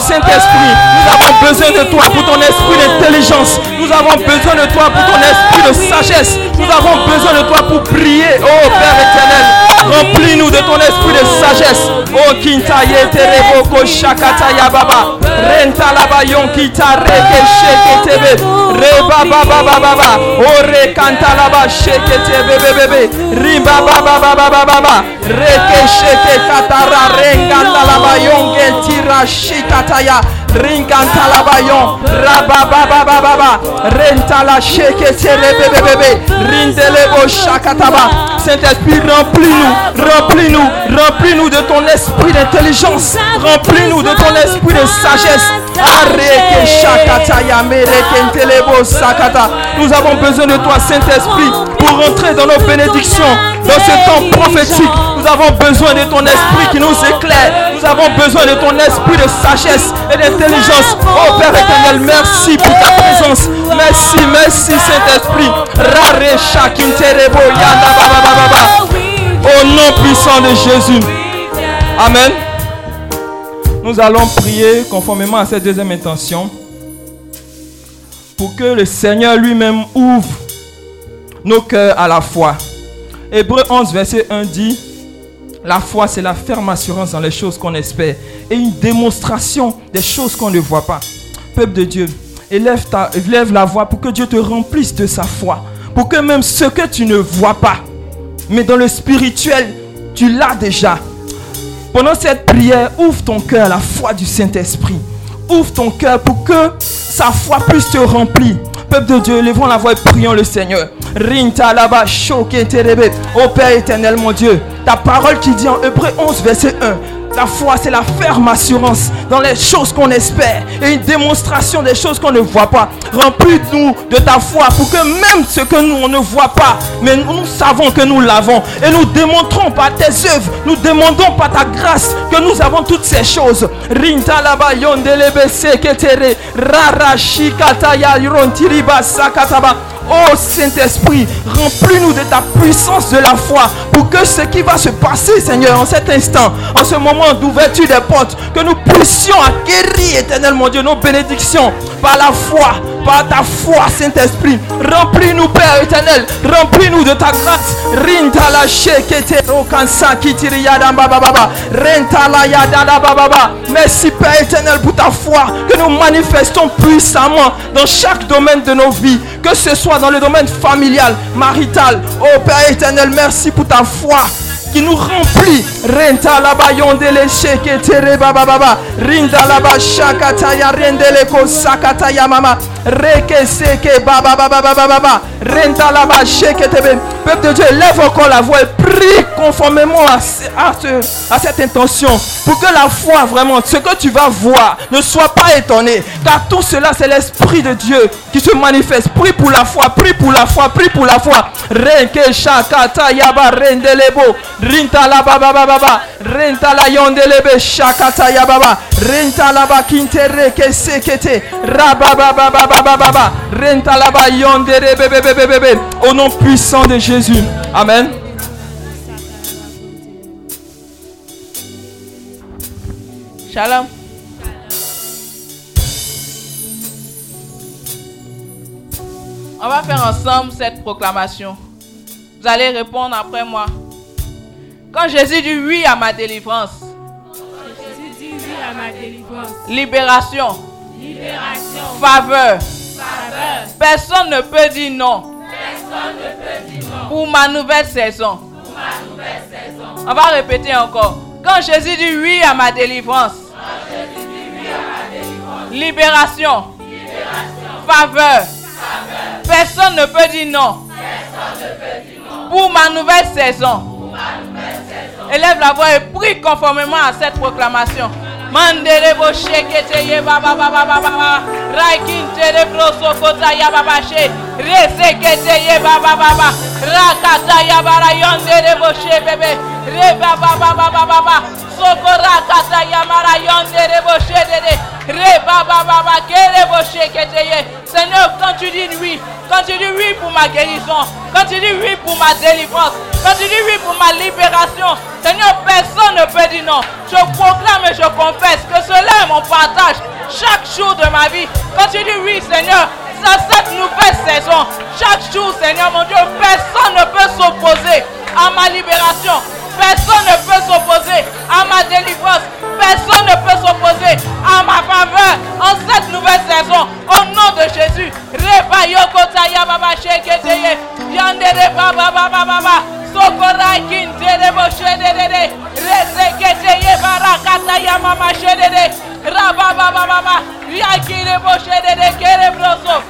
Nous avons besoin de toi pour ton esprit d'intelligence. Nous avons besoin de toi pour ton esprit de sagesse. Nous avons besoin de toi pour prier, oh Père éternel. Remplis-nous de ton esprit de sagesse. Oh Kintaye Tereboko Shakata Yababa. Renta Labayon Kita Reke Sheketebe. Reba Baba Baba Baba. Oh Rekanta Laba Sheketebe Bebe. Rimba Baba Baba Baba. Reke Sheke Katara Renganda Labayon Gentira Shikataya. Ringanta Labayon. Raba Baba Baba Baba. Renta la Sheketebe Bebe. Rindelebo Shakataba. Saint-Esprit, remplis-nous, remplis-nous, remplis-nous de ton esprit d'intelligence, remplis-nous de ton esprit de sagesse. Shakataya merekentelebo sakata. Nous avons besoin de toi, Saint-Esprit, pour rentrer dans nos bénédictions, dans ce temps prophétique. Nous avons besoin de ton esprit qui nous éclaire. Nous avons besoin de ton esprit de sagesse et d'intelligence. Oh Père éternel, merci pour ta présence. Merci, merci Saint-Esprit. Rare shakinterebo yanda baba baba baba. Au nom puissant de Jésus. Amen. Nous allons prier conformément à cette deuxième intention pour que le Seigneur lui-même ouvre nos cœurs à la foi. Hébreu 11, verset 1 dit, la foi c'est la ferme assurance dans les choses qu'on espère et une démonstration des choses qu'on ne voit pas. Peuple de Dieu, élève, ta, la voix pour que Dieu te remplisse de sa foi. Pour que même ce que tu ne vois pas, mais dans le spirituel, tu l'as déjà. Pendant cette prière, ouvre ton cœur à la foi du Saint-Esprit. Ouvre ton cœur pour que sa foi puisse te remplir. Peuple de Dieu, levons la voix et prions le Seigneur. Rinta shoke terebe. Ô Père éternel, mon Dieu, ta parole qui dit en Hébreu 11, verset 1. La foi, c'est la ferme assurance dans les choses qu'on espère et une démonstration des choses qu'on ne voit pas. Remplis-nous de ta foi pour que même ce que nous on ne voit pas, mais nous, savons que nous l'avons et nous démontrons par tes œuvres, nous demandons par ta grâce que nous avons toutes ces choses. Oh Saint-Esprit, remplis-nous de ta puissance de la foi pour que ce qui va se passer, Seigneur, en cet instant, en ce moment d'ouverture des portes, que nous puissions acquérir, éternel mon Dieu, nos bénédictions par la foi, par ta foi, Saint-Esprit. Remplis-nous, Père éternel, remplis-nous de ta grâce. Rinta la. Merci, Père éternel, pour ta foi que nous manifestons puissamment dans chaque domaine de nos vies, que ce soit dans le domaine familial, marital. Oh Père éternel, merci pour ta foi qui nous remplit. Renta la ba yondele sheke tere baba baba. Rinda la ba shakataya rendele ko sakataya mama. Reke seke baba baba baba baba. Renta la ba sheke tebe. Peuple de Dieu, lève encore la voix et prie conformément à, à, ce- à cette intention. Pour que la foi, vraiment, ce que tu vas voir, ne soit pas étonné. Car tout cela, c'est l'Esprit de Dieu qui se manifeste. Prie pour la foi, prie pour la foi, prie pour la foi. Reke shakata yaba rendelebo. Rinta la baba baba baba. Renta la yondelebe shakata yababa. Renta la ba kintere ke sekete. Rababa baba baba baba. Renta la ba bebe. Au nom puissant de Jésus. Amen. Shalom. On va faire ensemble cette proclamation. Vous allez répondre après moi. Quand Jésus dit oui à ma délivrance, libération, faveur, personne ne peut dire non Personne ne non. pour ma nouvelle saison. On va répéter encore. Quand Jésus dit oui à ma délivrance, libération, Faveur. personne ne peut dire non Personne ne peut dire non. pour ma nouvelle saison. Élève la voix et prie conformément à cette proclamation. Mandere bo shekete ye baba baba baba baba. Raikin tere broso kota ya baba she. Resekete ye baba baba. Rakata ya bara yondere bo she bebe. Re baba baba baba. Sokora kata ya mara yondere bo she dede. Re baba baba kere bo shekete ye. Seigneur, quand tu dis oui, quand tu dis oui pour ma guérison, quand tu dis oui pour ma délivrance, quand tu dis oui pour ma libération, Seigneur, personne ne peut dire non. Je proclame et je confesse que cela est mon partage chaque jour de ma vie. Quand tu dis oui, Seigneur, dans cette nouvelle saison, chaque jour, Seigneur mon Dieu, personne ne peut s'opposer à ma libération. Personne ne peut s'opposer à ma délivrance. Personne ne peut s'opposer à ma faveur en cette nouvelle saison. Au nom de Jésus. Baba. Sokora kintere bo shedede. Reseketeye barakata ya mama baba. Yakire bo kere broso.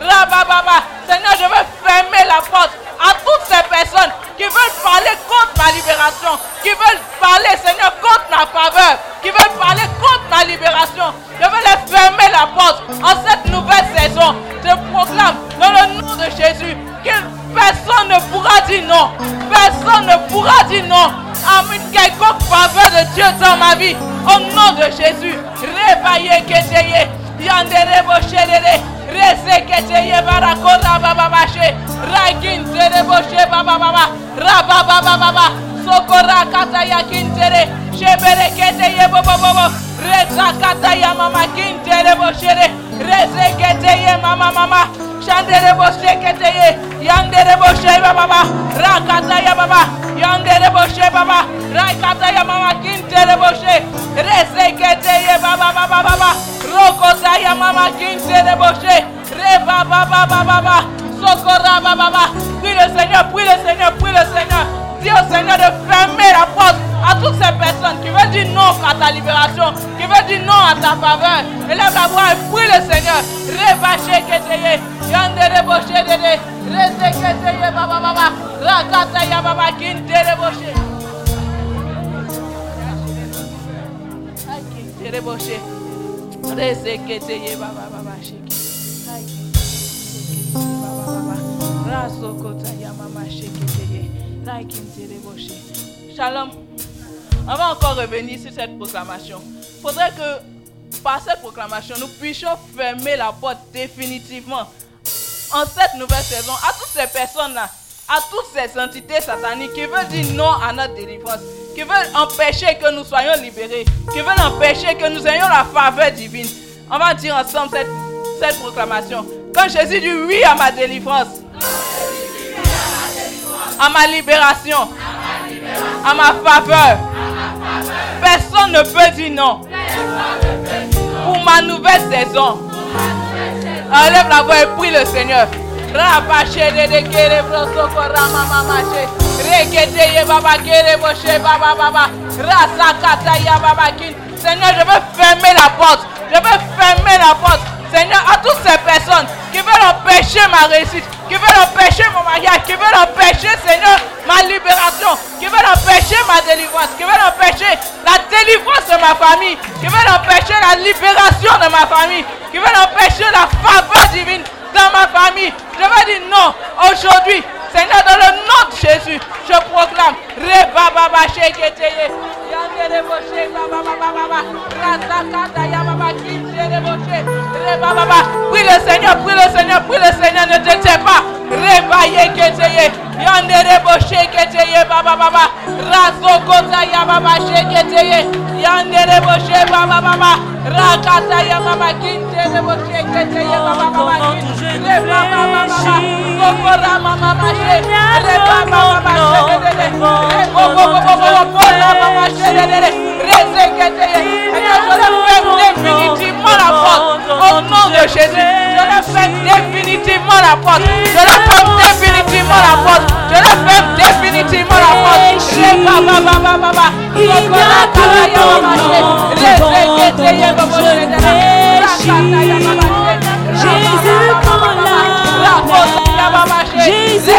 Raba baba. Seigneur, je veux fermer la porte à toutes ces personnes qui veulent parler contre ma libération, qui veulent parler, Seigneur, contre ma faveur, qui veulent parler contre ma libération. Je veux les fermer la porte en cette nouvelle saison. Je proclame dans le nom de Jésus que personne ne pourra dire non. Personne ne pourra dire non à une quelconque faveur de Dieu dans ma vie. Au nom de Jésus. Réveillez, keteye, yandere boshedere. Reseketeye barakora baba bashe. Raikin tere boshe baba baba. Raba baba baba. Sokora kata ya kintere. Shebere keteye bobo bobo. Reza kata ya mama kintere boshere. Reseketeye mama mama. Shandere boshe keteye. Yandere boshe baba baba. Rakata ya baba. Yandere boshe baba. Rakata ya mama kintere boshe. Reseketeye baba baba baba. Rokota ya mama kintere boshe. Re baba baba baba. Sokora baba baba. Prie le Seigneur, prie le Seigneur, prie le Seigneur. Dis au Seigneur de fermer la porte à toutes ces personnes qui veulent dire non à ta libération, qui veut dire non à ta faveur. Élève la voix et prie le Seigneur. Rebaché keteye, yande reboshe dede, reze keteye baba baba, rakata ya baba kinte reboshe. Ay, kinte reboshe. Reze keteye baba baba baba. Raso kota ya mama Ay, kinte reboshe. Shalom. On va encore revenir sur cette proclamation. Il faudrait que par cette proclamation, nous puissions fermer la porte définitivement en cette nouvelle saison à toutes ces personnes-là, à toutes ces entités sataniques qui veulent dire non à notre délivrance, qui veulent empêcher que nous soyons libérés, qui veulent empêcher que nous ayons la faveur divine. On va dire ensemble cette, cette proclamation. Quand Jésus dit oui à ma délivrance, à ma libération, à ma faveur, personne ne peut dire non. Pour ma nouvelle saison, enlève la voix et prie le Seigneur. Rabaché de de kere baba kere baba baba. Seigneur, je veux fermer la porte. Je veux fermer la porte. Seigneur, à toutes ces personnes qui veulent empêcher ma réussite, qui veulent empêcher mon mariage, qui veulent empêcher, Seigneur, ma libération, qui veulent empêcher ma délivrance, qui veulent empêcher la délivrance de ma famille, qui veulent empêcher la libération de ma famille, qui veulent empêcher la faveur divine dans ma famille? Je veux dire non aujourd'hui. Seigneur, dans le nom de Jésus, je proclame Baba Baba Baba Baba. Baba. Prie le Seigneur, prie le Seigneur, prie le Seigneur, ne te tais pas. Reba Yeketeye. Yandere Boshe Keteye Baba Baba. Rasokota Yababa Sheketeye. Yandere Boshe Baba Baba. Rakata Yababa Kintere Boshe Keteye Baba Baba. Reba Baba Baba. Mama Mashe. Reba Baba Mashe. Rebo Bobo Bobo Bobo Mama Mashe. Définitivement la porte. Au nom de Jésus. Je le ferme définitivement la porte. Je le ferme définitivement la porte. Je le ferme définitivement la porte. Yababa Mashe. Jésus prend la place. Jésus prend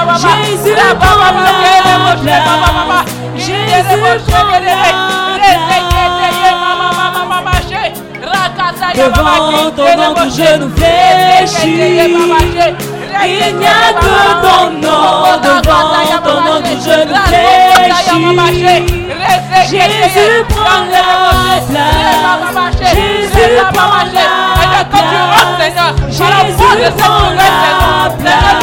la. Jésus prend la place. Jésus prend la place. Devant ton nom, tout genou fléchit. Il n'y a que ton nom devant ton nom, tout genou fléchit. Jésus prend la place. Jésus prend la place. Jésus prend la place.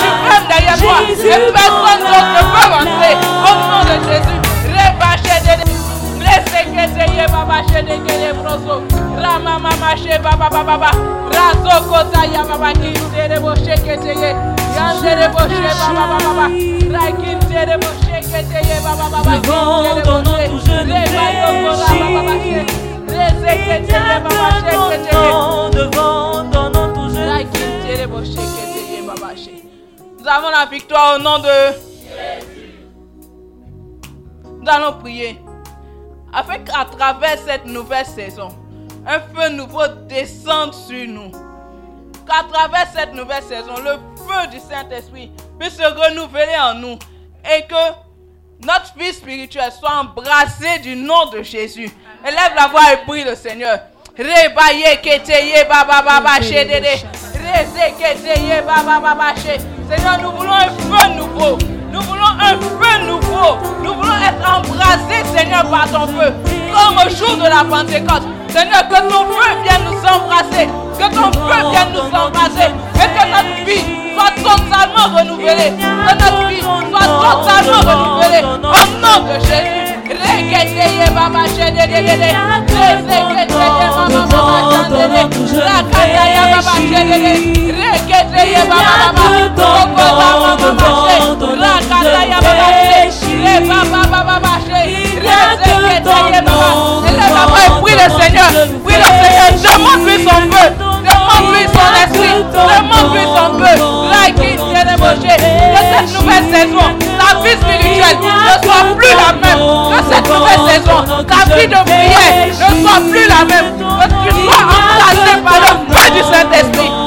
Jésus Et personne d'autre ne peut rentrer au baba chez de kele broso. Rama mama chez baba baba baba. Raso kota ya baba ki tere bo sheke teye. Yandere bo she baba baba baba. Rakin tere bo sheke teye baba baba. Devant ton nom, tout genou fléchit. Rese que teye baba sheke teye. Devant, devant ton nom, tout genou Rakin tere bo sheke teye baba she. Nous avons la victoire au nom de nous allons prier afin qu'à travers cette nouvelle saison, un feu nouveau descende sur nous. Qu'à travers cette nouvelle saison, le feu du Saint-Esprit puisse se renouveler en nous et que notre vie spirituelle soit embrassée du nom de Jésus. Élève la voix et prie le Seigneur. Rebaye keteye baba baba. Seigneur, nous voulons un feu nouveau. Nous voulons un feu nouveau. Nous voulons être embrasés, Seigneur, par ton feu. Comme au jour de la Pentecôte. Seigneur, que ton feu vienne nous embrasser. Que ton feu vienne nous embrasser. Et que notre vie soit totalement renouvelée. Que notre vie soit totalement renouvelée. Au nom de Jésus. La voix et prie le Seigneur. Prie le Seigneur. Demande-lui son feu. Demande-lui son esprit. Demande-lui son feu. Rakiteye moshe. Que cette nouvelle saison, la vie spirituelle ne soit plus la même. nouvelle saison, ta vie de prière ne soit plus la même. Que tu sois emplacé par le feu du Saint-Esprit.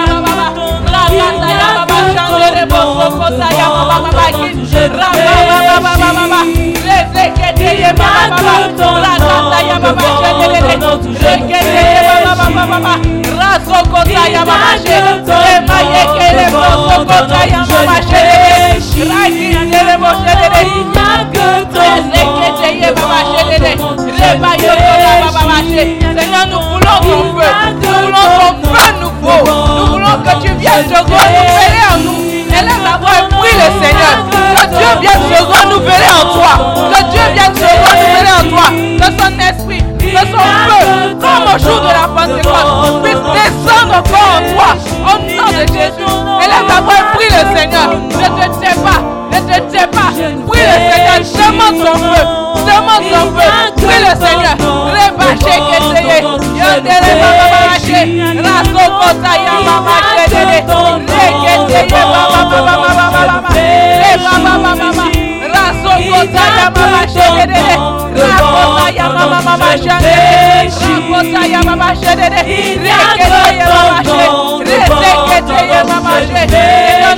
Nous voulons que tu viennes te. Élève la voix et le Seigneur. Que Dieu vienne se renouveler en toi. Que Dieu vienne se renouveler en toi. Que son esprit, que son feu, comme au jour de la Pentecôte, puisse descendre encore en toi. Au nom de Jésus. Élève la voix et le Seigneur. Ne te tais pas. Ne te tais pas. Prie le Seigneur. Demande son feu. Demande son feu. Prie le Seigneur. Rebaché keseye. Yondere baba babaché. Raso kota ya babaché dede. Rekeseye baba baba baba baba. Re baba baba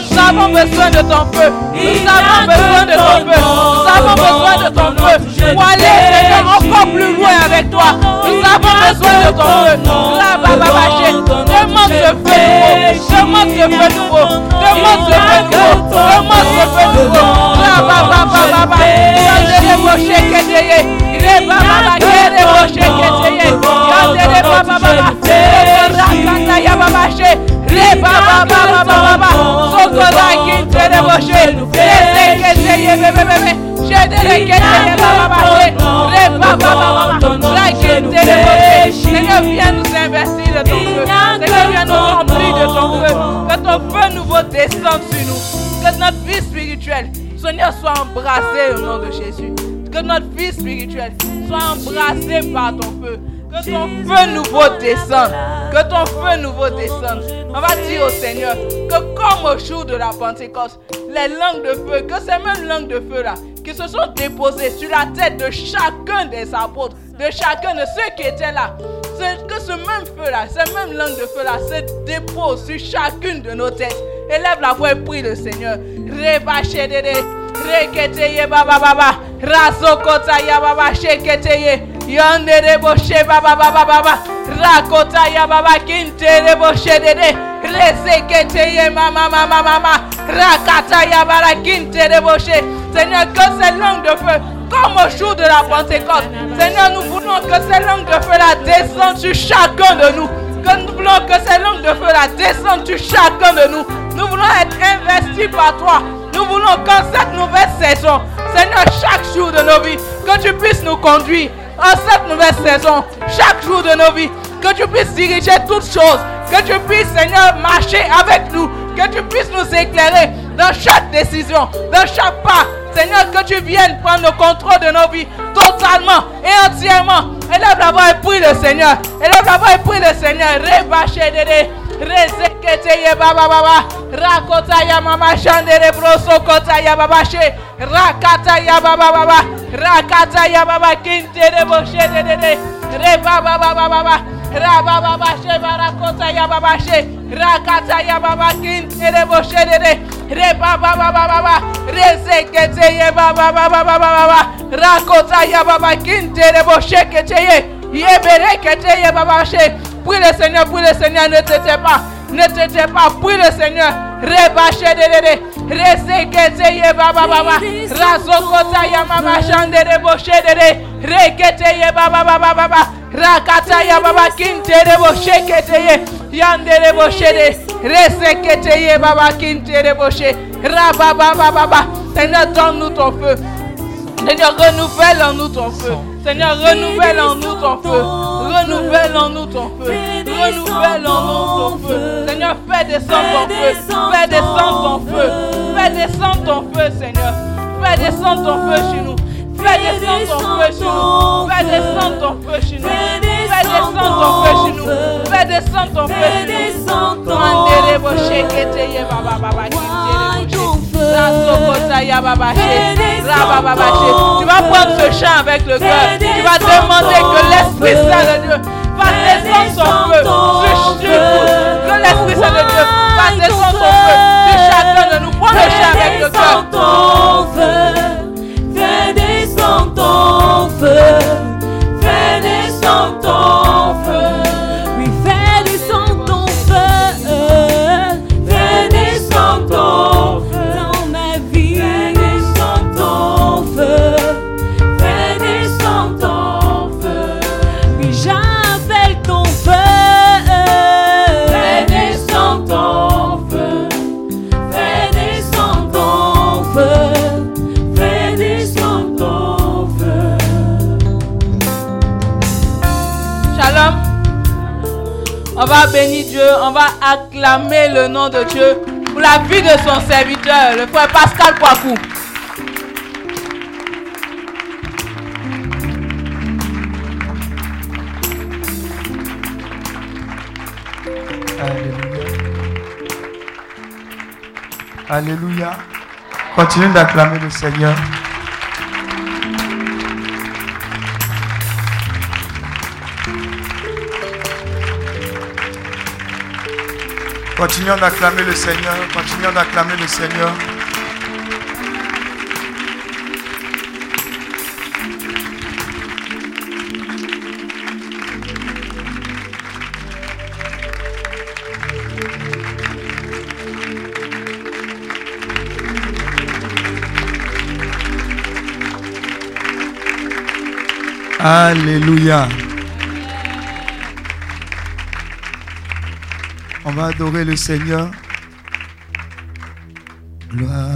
Nous avons besoin de ton feu. Nous avons besoin de ton feu. Nous avons besoin de ton feu. Pour aller, encore plus loin avec toi. Nous avons besoin de ton feu. Baba. Demande ce feu. Demande ce feu nouveau. Demande ce feu nouveau. Demande ce feu nouveau. Baba. Yandere boshe keteye. Ire baba, baba, kere boshe keteye. Yandere baba, baba. Rakata ya baba, she. Re baba, baba, baba, baba. Sokola kintere boshe. Rese keteye, bebe, bebe. Shedere keteye, baba, baba, she. Re baba, baba, baba. Ra kintere boshe. Seigneur, viens nous investir de ton nous remplir de nouveau sur nous. Que notre vie spirituelle, Seigneur, soit embrassée au nom de Jésus. Que notre vie spirituelle soit embrassée par ton feu. Que ton feu nouveau descende. Que ton feu nouveau descende. On va dire au Seigneur que comme au jour de la Pentecôte, les langues de feu, que ces mêmes langues de feu là, qui se sont déposées sur la tête de chacun des apôtres, de chacun de ceux qui étaient là, que ce même feu là, ces mêmes langues de feu là se déposent sur chacune de nos têtes. Élève la voix et prie le Seigneur. Rebaché dede. Reketeye baba baba. Rasokota ya baba sheketeye. Yandere boshe baba baba baba. Rakota ya baba kintere boshe dede. Reseketeye mama mama mama. Rakata ya baba kintere boshe. Seigneur, que ces langues de feu, comme au jour de la Pentecôte, Seigneur, nous voulons que ces langues de feu là descendent sur chacun de nous. Que nous voulons que ces langues de feu là descendent sur chacun de nous. Nous voulons être investis par toi. Nous voulons qu'en cette nouvelle saison, Seigneur, chaque jour de nos vies, que tu puisses nous conduire en cette nouvelle saison, chaque jour de nos vies, que tu puisses diriger toutes choses, que tu puisses, Seigneur, marcher avec nous, que tu puisses nous éclairer dans chaque décision, dans chaque pas. Seigneur, que tu viennes prendre le contrôle de nos vies totalement et entièrement. Élève la voix et prie le Seigneur. Élève la voix et prie le Seigneur. Rebaché dede. Rezekete ye baba baba. Rakota ya mama shandere broso kota ya baba she. Rakata ya baba baba. Rakata ya baba kintere boshe dede. Re baba baba baba. Raba baba she barakota ya baba she. Rakata ya baba kintere boshe dede. Re baba baba baba. Rezekete ye baba baba baba baba. Rakota ya baba kintere boshe kete ye. Yebere kete ye baba she. Prie le Seigneur, prie le Seigneur, ne te tais pas. Ne te tais pas, prie le Seigneur. Rebache de de de. Resekete ye baba baba. Razokota ya mama shande de boshe de de. Rekete ye baba baba baba. Rakata ya baba kinte de boshe kete ye. Yande de boshe de. Resekete ye baba kinte de boshe. Rababa baba baba. Seigneur, donne-nous ton feu. Seigneur, renouvelle en nous ton feu. Seigneur, renouvelle en nous ton feu. Renouvelle en nous ton feu. Renouvelle en nous ton feu. Seigneur, fais descendre ton feu. Fais descendre ton feu. Fais descendre ton feu, Seigneur. Fais descendre ton feu chez nous. Fais descendre ton feu chez nous. Fais descendre ton feu chez nous. Fais descendre ton feu chez nous. Fais descendre ton feu chez nous. Mandere bo shekete ye baba baba Tu vas prendre ce chant avec le cœur. Tu vas demander que l'Esprit Saint de Dieu va descendre son feu sur. Que l'Esprit Saint de Dieu va descendre son feu sur chacun de nous. Prends le chant avec le cœur. On va acclamer le nom de Dieu pour la vie de son serviteur, le frère Pascal Kwaku. Alléluia. Alléluia. Continuez d'acclamer le Seigneur. Continuons d'acclamer le Seigneur. Continuons d'acclamer le Seigneur. Alléluia. On va adorer le Seigneur. Gloire.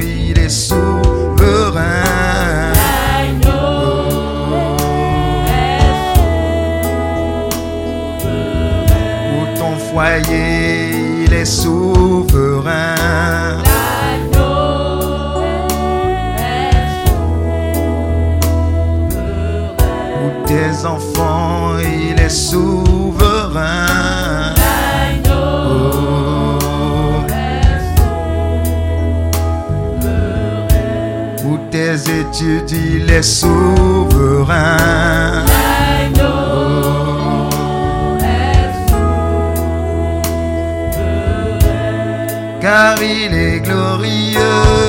Il est souverain. Pour ton foyer, il est souverain. Pour tes enfants, il est souverain. Tes études, il est souverain. Car il est glorieux.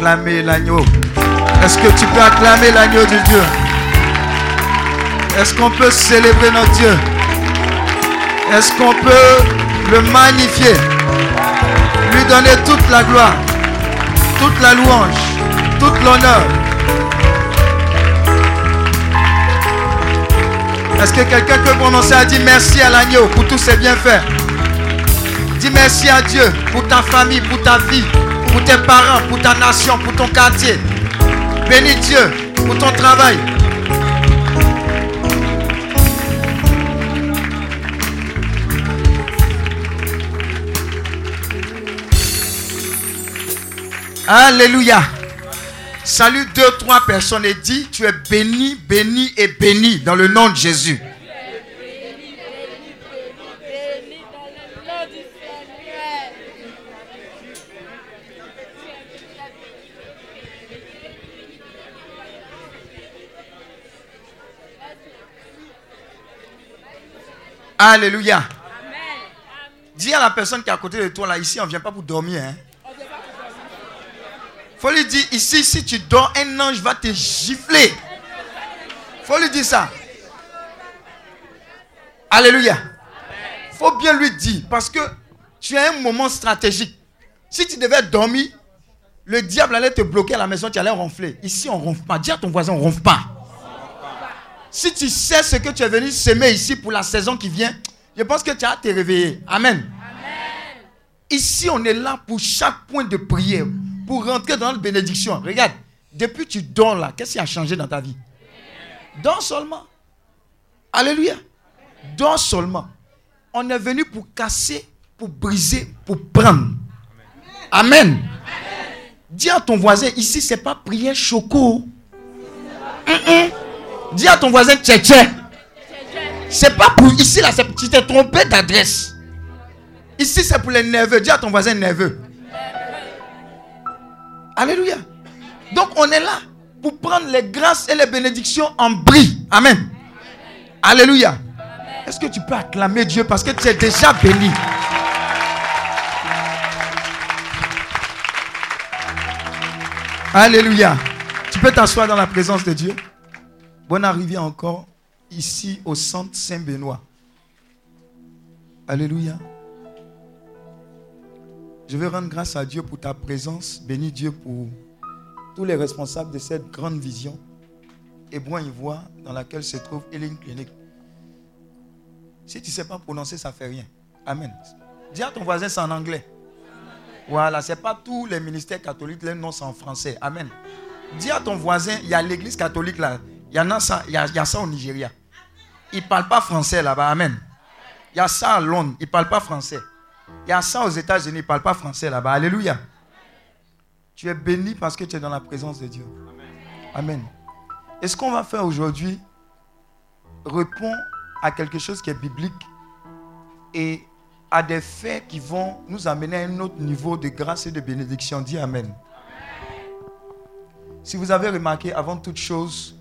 L'acclamer, l'agneau. Est-ce que tu peux acclamer l'agneau de Dieu? Est-ce qu'on peut célébrer notre Dieu? Est-ce qu'on peut le magnifier? Lui donner toute la gloire, toute la louange, toute l'honneur. Est-ce que quelqu'un peut prononcer à dire merci à l'agneau pour tous ses bienfaits? Dis merci à Dieu pour ta famille, pour ta vie, pour tes parents, pour ta nation, pour ton quartier. Bénis Dieu pour ton travail. Alléluia. Salut deux, trois personnes et dis, tu es béni, béni et béni dans le nom de Jésus. Alléluia. Dis à la personne qui est à côté de toi, là, ici, on ne vient pas pour dormir. Hein. faut lui dire, ici, si tu dors, un ange va te gifler. faut lui dire ça. Alléluia. faut bien lui dire, parce que tu as un moment stratégique. Si tu devais dormir, le diable allait te bloquer à la maison, tu allais ronfler. Ici, on ne ronfle pas. Dis à ton voisin, on ne ronfle pas. Si tu sais ce que tu es venu semer ici pour la saison qui vient, je pense que tu as te réveiller. Amen. Ici, on est là pour chaque point de prière, pour rentrer dans la bénédiction. Regarde, depuis que tu dors là, qu'est-ce qui a changé dans ta vie? Dors seulement. Alléluia. Dors seulement. On est venu pour casser, pour briser, pour prendre. Amen. Dis à ton voisin, ici, c'est pas prière choco. Dis à ton voisin, tché C'est pas pour ici, là, tu t'es trompé d'adresse. Ici, c'est pour les nerveux. Dis à ton voisin nerveux. Alléluia. Donc, on est là pour prendre les grâces et les bénédictions en bris. Amen. Alléluia. Est-ce que tu peux acclamer Dieu parce que tu es déjà béni? Alléluia. Tu peux t'asseoir dans la présence de Dieu. Bonne arrivée encore ici au centre Saint-Benoît. Alléluia. Je veux rendre grâce à Dieu pour ta présence. Bénis Dieu pour tous les responsables de cette grande vision. Hébron-Ivoire, dans laquelle se trouve Healing Clinic. Si tu ne sais pas prononcer, ça ne fait rien. Amen. Dis à ton voisin, c'est en anglais. Voilà, ce n'est pas tous les ministères catholiques, les noms sont en français. Amen. Dis à ton voisin, il y a l'église catholique là. Il y en a ça, y a, y a ça au Nigeria. Ils ne parlent pas français là-bas. Amen. Il y a ça à Londres, ils ne parlent pas français. Il y a ça aux États-Unis, ils ne parlent pas français là-bas. Alléluia. Tu es béni parce que tu es dans la présence de Dieu. Amen. Et ce qu'on va faire aujourd'hui répond à quelque chose qui est biblique et à des faits qui vont nous amener à un autre niveau de grâce et de bénédiction? Dis Amen. Si vous avez remarqué, avant toute chose,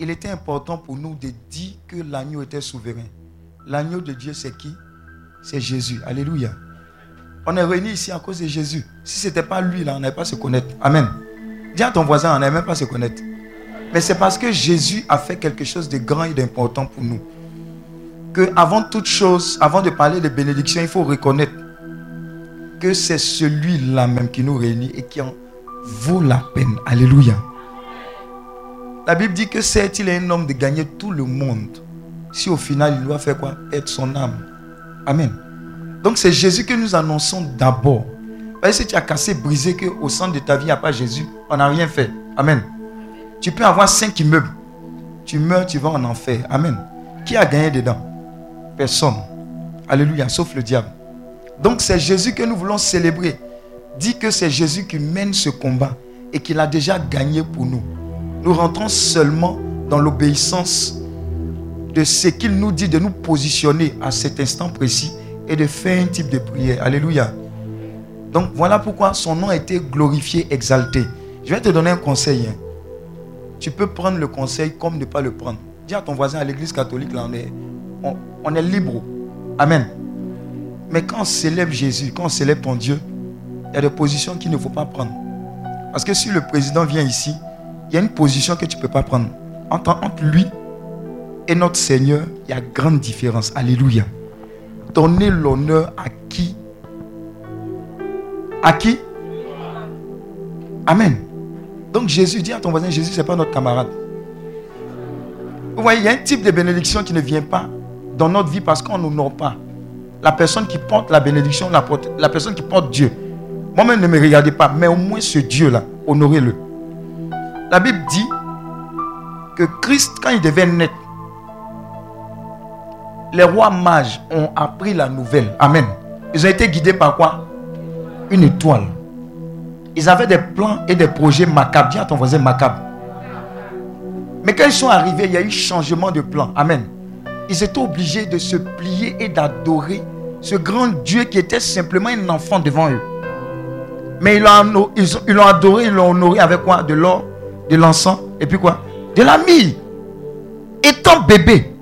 il était important pour nous de dire que l'agneau était souverain. L'agneau de Dieu, c'est qui? C'est Jésus. Alléluia. On est réunis ici à cause de Jésus. Si ce n'était pas lui, on n'allait pas se connaître. Amen. Dis à ton voisin, on n'allait même pas se connaître. Mais c'est parce que Jésus a fait quelque chose de grand et d'important pour nous. Que avant toute chose, avant de parler de bénédiction, il faut reconnaître que c'est celui-là même qui nous réunit et qui en vaut la peine. Alléluia. La Bible dit que c'est il un homme de gagner tout le monde si au final il doit faire quoi? Être son âme. Amen. Donc c'est Jésus que nous annonçons d'abord. Parce que si tu as cassé, brisé, qu'au centre de ta vie, il n'y a pas Jésus, on n'a rien fait. Amen. Tu peux avoir cinq immeubles. Tu meurs, tu vas en enfer. Amen. Qui a gagné dedans? Personne. Alléluia, sauf le diable. Donc c'est Jésus que nous voulons célébrer. Dit que c'est Jésus qui mène ce combat et qu'il a déjà gagné pour nous. Nous rentrons seulement dans l'obéissance de ce qu'il nous dit de nous positionner à cet instant précis et de faire un type de prière. Alléluia. Donc voilà pourquoi son nom a été glorifié, exalté. Je vais te donner un conseil. Hein. Tu peux prendre le conseil comme ne pas le prendre. Dis à ton voisin à l'église catholique, là, on est, libre. Amen. Mais quand on célèbre Jésus, quand on célèbre ton Dieu, il y a des positions qu'il ne faut pas prendre. Parce que si le président vient ici, il y a une position que tu ne peux pas prendre. Entre, lui et notre Seigneur, il y a grande différence. Alléluia. Donner l'honneur à qui? À qui? Amen. Donc Jésus dit à ton voisin, Jésus, ce n'est pas notre camarade. Vous voyez, il y a un type de bénédiction qui ne vient pas dans notre vie parce qu'on n'honore pas. La personne qui porte la bénédiction, la personne qui porte Dieu. Moi-même, ne me regardez pas, mais au moins ce Dieu-là, honorez-le. La Bible dit que Christ, quand il devait naître, les rois mages ont appris la nouvelle. Amen. Ils ont été guidés par quoi? Une étoile. Ils avaient des plans et des projets macabres. Dis à ton voisin macabre. Mais quand ils sont arrivés, il y a eu changement de plan. Amen. Ils étaient obligés de se plier et d'adorer ce grand Dieu qui était simplement un enfant devant eux. Mais ils l'ont adoré, ils l'ont honoré avec quoi? De l'or, de l'encens et puis quoi? De la mie. Étant bébé,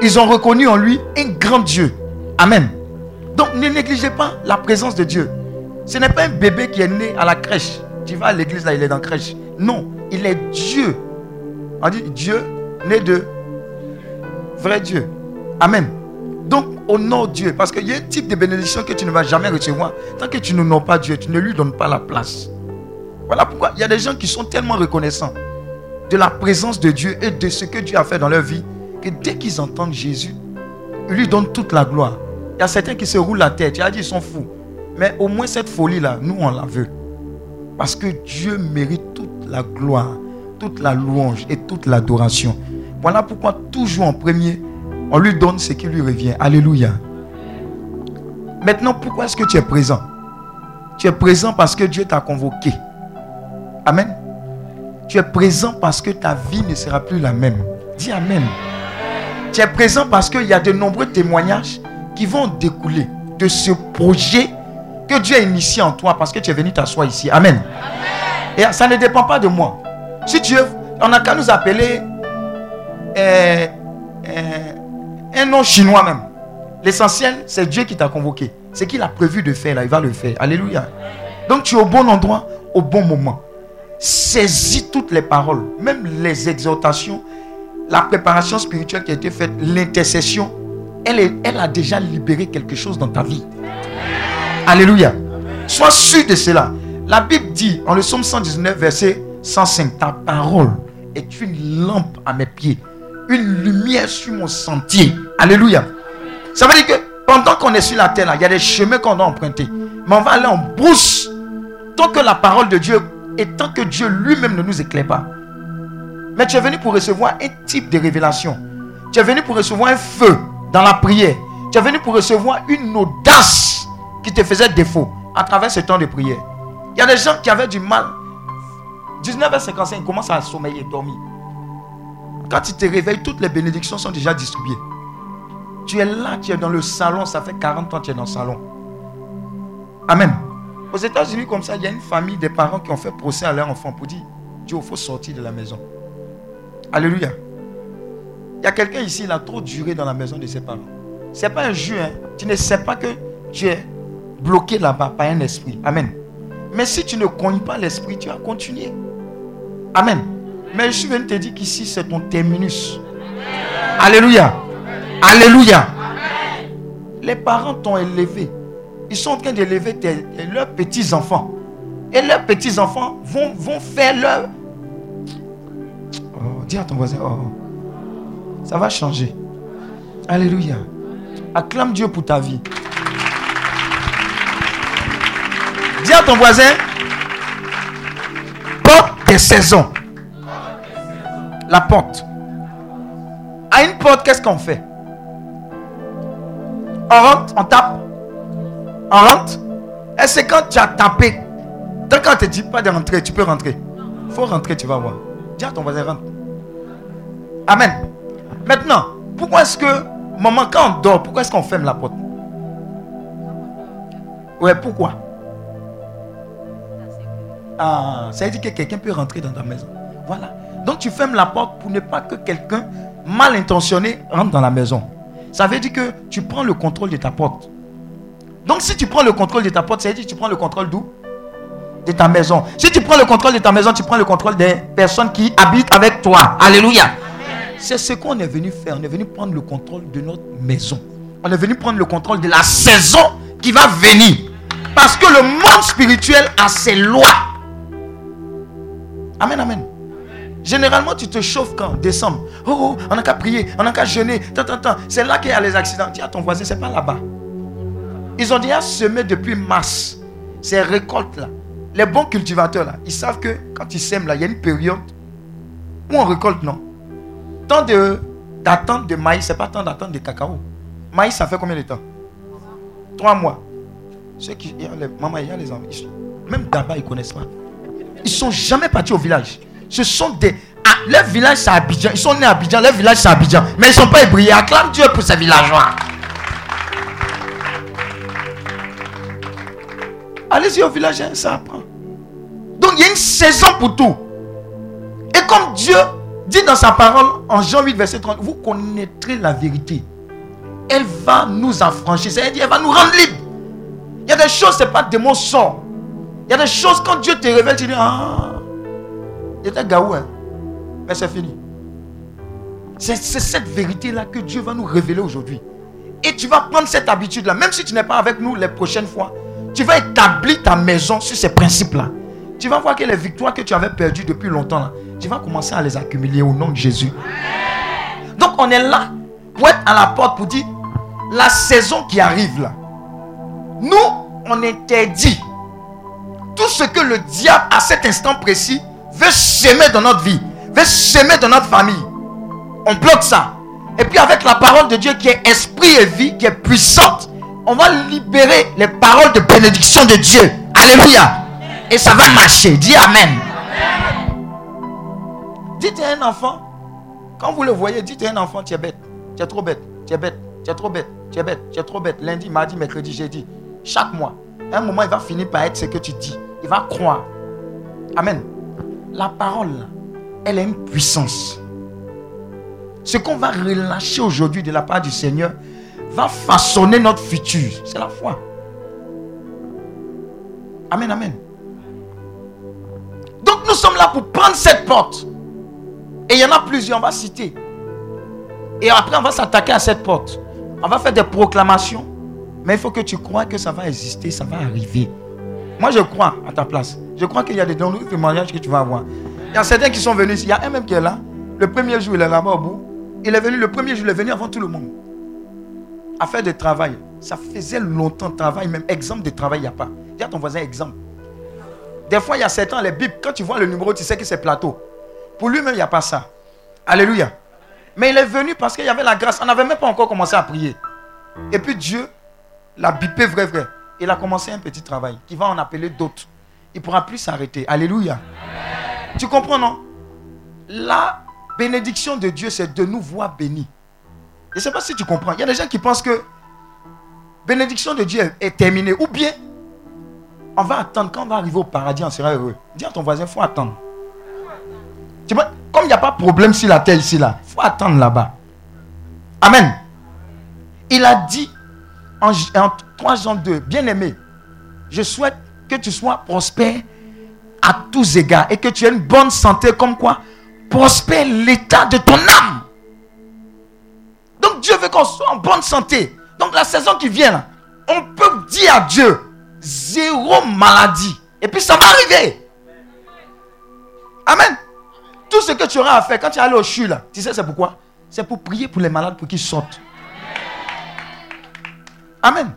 ils ont reconnu en lui un grand Dieu. Amen. Donc ne négligez pas la présence de Dieu. Ce n'est pas un bébé qui est né à la crèche. Tu vas à l'église là, il est dans la crèche. Non, il est Dieu. On dit Dieu né de vrai Dieu. Amen. Donc honore Dieu. Parce qu'il y a un type de bénédiction que tu ne vas jamais recevoir. Tant que tu n'honores pas Dieu, tu ne lui donnes pas la place. Voilà pourquoi il y a des gens qui sont tellement reconnaissants de la présence de Dieu et de ce que Dieu a fait dans leur vie que dès qu'ils entendent Jésus, ils lui donnent toute la gloire. Il y a certains qui se roulent la tête. Il a dit ils sont fous. Mais au moins cette folie-là, nous, on la veut. Parce que Dieu mérite toute la gloire, toute la louange et toute l'adoration. Voilà pourquoi toujours en premier, on lui donne ce qui lui revient. Alléluia. Maintenant, pourquoi est-ce que tu es présent? Tu es présent parce que Dieu t'a convoqué. Amen. Tu es présent parce que ta vie ne sera plus la même. Dis Amen. Tu es présent parce qu'il y a de nombreux témoignages qui vont découler de ce projet que Dieu a initié en toi parce que tu es venu t'asseoir ici. Amen. Et ça ne dépend pas de moi. Si veux, on n'a qu'à nous appeler euh, euh, un nom chinois même. L'essentiel, c'est Dieu qui t'a convoqué. Ce qu'il a prévu de faire, là, il va le faire. Alléluia. Donc tu es au bon endroit, au bon moment. Saisis toutes les paroles, même les exhortations, la préparation spirituelle qui a été faite, l'intercession, elle, a déjà libéré quelque chose dans ta vie. Alléluia. Sois sûr de cela. La Bible dit, en le psaume 119, verset 105, ta parole est une lampe à mes pieds, une lumière sur mon sentier. Alléluia. Ça veut dire que pendant qu'on est sur la terre, il y a des chemins qu'on doit emprunter. Mais on va aller en brousse tant que la parole de Dieu et tant que Dieu lui-même ne nous éclaire pas. Mais tu es venu pour recevoir un type de révélation. Tu es venu pour recevoir un feu dans la prière. Tu es venu pour recevoir une audace qui te faisait défaut à travers ce temps de prière. Il y a des gens qui avaient du mal. 19h55, ils commencent à sommeiller, dormir. Quand tu te réveilles, toutes les bénédictions sont déjà distribuées. Tu es là, tu es dans le salon, ça fait 40 ans que tu es dans le salon. Amen. Aux États-Unis, comme ça, il y a une famille, des parents qui ont fait procès à leur enfant pour dire Dieu, il faut sortir de la maison. Alléluia. Il y a quelqu'un ici, il a trop duré dans la maison de ses parents. Ce n'est pas un jeu. Hein. Tu ne sais pas que tu es bloqué là-bas par un esprit. Amen. Mais si tu ne cognes pas l'esprit, tu vas continuer. Amen. Mais je suis venu te dire qu'ici, c'est ton terminus. Alléluia. Alléluia. Les parents t'ont élevé. Ils sont en train d'élever leurs petits-enfants. Et leurs petits-enfants vont, vont faire leur... Oh, dis à ton voisin, oh, ça va changer. Alléluia. Acclame Dieu pour ta vie. Dis à ton voisin, porte des saisons. La porte. À une porte, qu'est-ce qu'on fait? On rentre, on tape. On rentre. Et c'est quand tu as tapé. Tant qu'on ne te dit pas de rentrer, tu peux rentrer. Il faut rentrer, tu vas voir. Dis à ton voisin, rentre. Amen. Maintenant, pourquoi est-ce que, maman, quand on dort, pourquoi est-ce qu'on ferme la porte? Ouais, pourquoi? Ah, ça veut dire que quelqu'un peut rentrer dans ta maison. Voilà. Donc tu fermes la porte pour ne pas que quelqu'un mal intentionné rentre dans la maison. Ça veut dire que tu prends le contrôle de ta porte. Donc si tu prends le contrôle de ta porte, ça veut dire que tu prends le contrôle d'où? De ta maison. Si tu prends le contrôle de ta maison, tu prends le contrôle des personnes qui habitent avec toi. Alléluia. C'est ce qu'on est venu faire. On est venu prendre le contrôle de notre maison. On est venu prendre le contrôle de la saison qui va venir. Parce que le monde spirituel a ses lois. Amen, amen. Généralement, tu te chauffes quand? Décembre. Oh, oh on n'a qu'à prier, on n'a qu'à jeûner. C'est là qu'il y a les accidents. Dis à ton voisin, c'est pas là-bas. Ils ont déjà semé depuis mars. Ces récoltes-là. Les bons cultivateurs, là, ils savent que quand ils sèment, là, il y a une période où on récolte, non? Tant d'attente de, maïs, c'est pas tant d'attente de cacao. Maïs, ça fait combien de temps? Trois mois. Maman, il y a les enfants. Même d'abord, ils ne connaissent pas. Ils ne sont jamais partis au village. Ce sont des. Ah, leur village, c'est Abidjan. Ils sont nés à Abidjan. Leur village, c'est Abidjan. Mais ils ne sont pas ébrouillés. Acclame Dieu pour ces villageois. Allez-y au village, hein, ça apprend. Donc, il y a une saison pour tout. Et comme Dieu dit dans sa parole, en Jean 8, verset 30, vous connaîtrez la vérité. Elle va nous affranchir. C'est-à-dire, elle va nous rendre libres. Il y a des choses, ce n'est pas des mots sorts. Il y a des choses, quand Dieu te révèle, tu dis, ah, était gaou, hein. mais c'est fini. C'est cette vérité-là que Dieu va nous révéler aujourd'hui. Et tu vas prendre cette habitude-là, même si tu n'es pas avec nous les prochaines fois, tu vas établir ta maison sur ces principes-là. Tu vas voir que les victoires que tu avais perdues depuis longtemps, là, tu vas commencer à les accumuler au nom de Jésus. Donc on est là pour être à la porte pour dire la saison qui arrive là. Nous, on interdit tout ce que le diable à cet instant précis veut semer dans notre vie, veut semer dans notre famille. On bloque ça. Et puis avec la parole de Dieu qui est esprit et vie, qui est puissante, on va libérer les paroles de bénédiction de Dieu. Alléluia. Et ça va marcher. Dis Amen. Dites à un enfant, quand vous le voyez, dites à un enfant, tu es bête, tu es trop bête, tu es bête, tu es trop bête, tu es bête, tu es trop bête. Lundi, mardi, mercredi, jeudi, chaque mois. un moment, il va finir par être ce que tu dis. Il va croire. Amen. La parole, elle a une puissance. Ce qu'on va relâcher aujourd'hui de la part du Seigneur va façonner notre futur. C'est la foi. Amen, amen. Donc nous sommes là pour prendre cette porte. Et il y en a plusieurs, on va citer. Et après, on va s'attaquer à cette porte. On va faire des proclamations. Mais il faut que tu crois que ça va exister, ça va arriver. Moi, je crois à ta place. Je crois qu'il y a des témoignages que tu vas avoir. Il y a certains qui sont venus ici. Il y a un même qui est là. Le premier jour, il est là-bas au bout. Il est venu, le premier jour, il est venu avant tout le monde. À faire du travail. Ça faisait longtemps de travail, même exemple de travail, il n'y a pas. Dis à ton voisin exemple. Des fois, il y a certains, les bibles, quand tu vois le numéro, tu sais que c'est plateau. Pour lui-même, il n'y a pas ça. Alléluia. Mais il est venu parce qu'il y avait la grâce. On n'avait même pas encore commencé à prier. Et puis Dieu l'a bipé vrai, vrai. Il a commencé un petit travail qui va en appeler d'autres. Il ne pourra plus s'arrêter. Alléluia. Tu comprends, non? La bénédiction de Dieu, c'est de nous voir bénis. Je ne sais pas si tu comprends. Il y a des gens qui pensent que bénédiction de Dieu est terminée. Ou bien, on va attendre. Quand on va arriver au paradis, on sera heureux. Dis à ton voisin, il faut attendre. Tu vois, comme il n'y a pas de problème sur la terre ici, là, il faut attendre là-bas. Amen. Il a dit en, en 3 Jean 2, bien-aimé, je souhaite que tu sois prospère à tous égards et que tu aies une bonne santé comme quoi prospère l'état de ton âme. Donc Dieu veut qu'on soit en bonne santé. Donc la saison qui vient, on peut dire à Dieu, zéro maladie. Et puis ça va arriver. Amen. Tout ce que tu auras à faire quand tu es allé au CHU, là, tu sais c'est pourquoi? C'est pour prier pour les malades pour qu'ils sortent. Amen.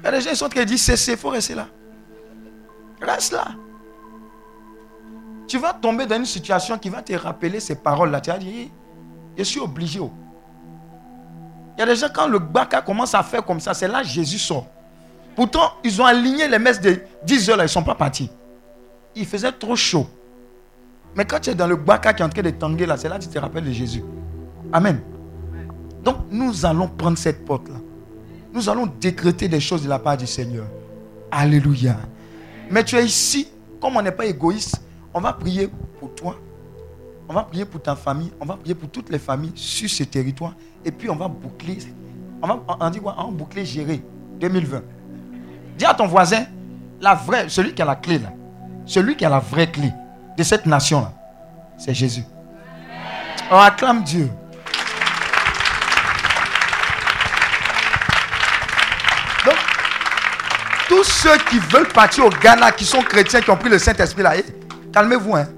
Il y a des gens qui sont qui disent cessez, il faut rester là. Reste là. Tu vas tomber dans une situation qui va te rappeler ces paroles-là. Tu vas dire, je suis obligé. Il y a des gens, quand le baka commence à faire comme ça, c'est là que Jésus sort. Pourtant, ils ont aligné les messes de 10 heures, là, ils ne sont pas partis. Il faisait trop chaud. Mais quand tu es dans le baka qui est en train de tanguer, là, c'est là que tu te rappelles de Jésus. Amen. Donc, nous allons prendre cette porte-là. Nous allons décréter des choses de la part du Seigneur. Alléluia. Mais tu es ici, comme on n'est pas égoïste, on va prier pour toi. On va prier pour ta famille. On va prier pour toutes les familles sur ce territoire. Et puis on va boucler. On va on dit quoi? On boucler gérer 2020. Dis à ton voisin, la vraie, celui qui a la clé là, celui qui a la vraie clé de cette nation là, c'est Jésus. On acclame Dieu. Donc, tous ceux qui veulent partir au Ghana, qui sont chrétiens, qui ont pris le Saint-Esprit là, eh, calmez-vous. Hein.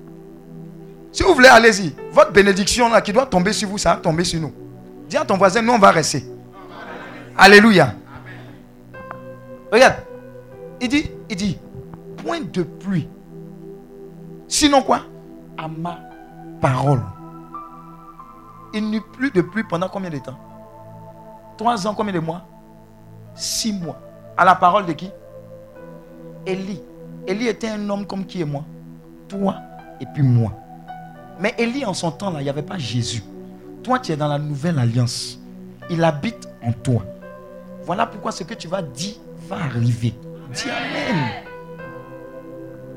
Si vous voulez, allez-y. Votre bénédiction là, qui doit tomber sur vous, ça va tomber sur nous. Dis à ton voisin, nous on va rester. Alléluia. Regarde. Il dit, il dit, point de pluie. Sinon quoi? À ma parole. Il n'y eut plus de pluie pendant combien de temps? Trois ans, combien de mois? Six mois. À la parole de qui? Élie. Élie était un homme comme qui et moi? Toi et puis moi. Mais Élie, en son temps, là, il n'y avait pas Jésus. Toi, tu es dans la nouvelle alliance. Il habite en toi. Voilà pourquoi ce que tu vas dire va arriver. Dis Amen.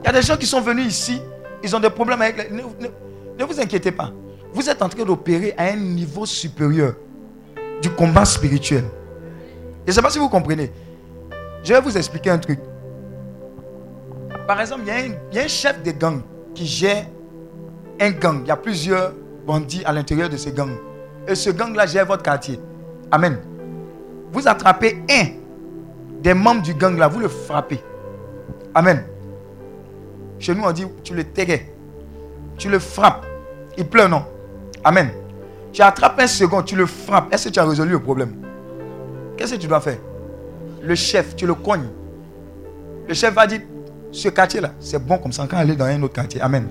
Il y a des gens qui sont venus ici, ils ont des problèmes avec... Ne, vous inquiétez pas. Vous êtes en train d'opérer à un niveau supérieur du combat spirituel. Je ne sais pas si vous comprenez. Je vais vous expliquer un truc. Par exemple, il y, un, y a un chef de gang qui gère un gang. Il y a plusieurs bandits à l'intérieur de ce gang. Et ce gang-là gère votre quartier. Amen. Vous attrapez un des membres du gang-là, vous le frappez. Amen. Chez nous, on dit, tu le terrais. Tu le frappes. Il pleure, non? Amen. Tu attrapes un second, tu le frappes. Est-ce que tu as résolu le problème? Qu'est-ce que tu dois faire? Le chef, tu le cognes. Le chef va dire, ce quartier-là, c'est bon comme ça, quand aller dans un autre quartier. Amen.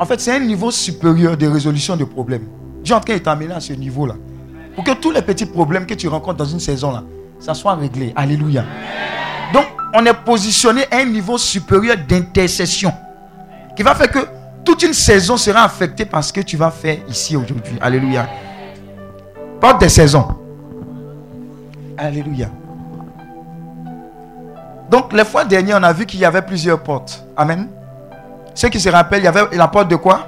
En fait, c'est un niveau supérieur de résolution de problèmes. Dieu est en train de t'amener à ce niveau-là. Pour que tous les petits problèmes que tu rencontres dans une saison-là, ça soit réglé. Alléluia. Donc, on est positionné à un niveau supérieur d'intercession. Qui va faire que toute une saison sera affectée par ce que tu vas faire ici aujourd'hui. Alléluia. Porte des saisons. Alléluia. Donc, les fois dernières, on a vu qu'il y avait plusieurs portes. Amen. Ceux qui se rappellent, il y avait la porte de quoi?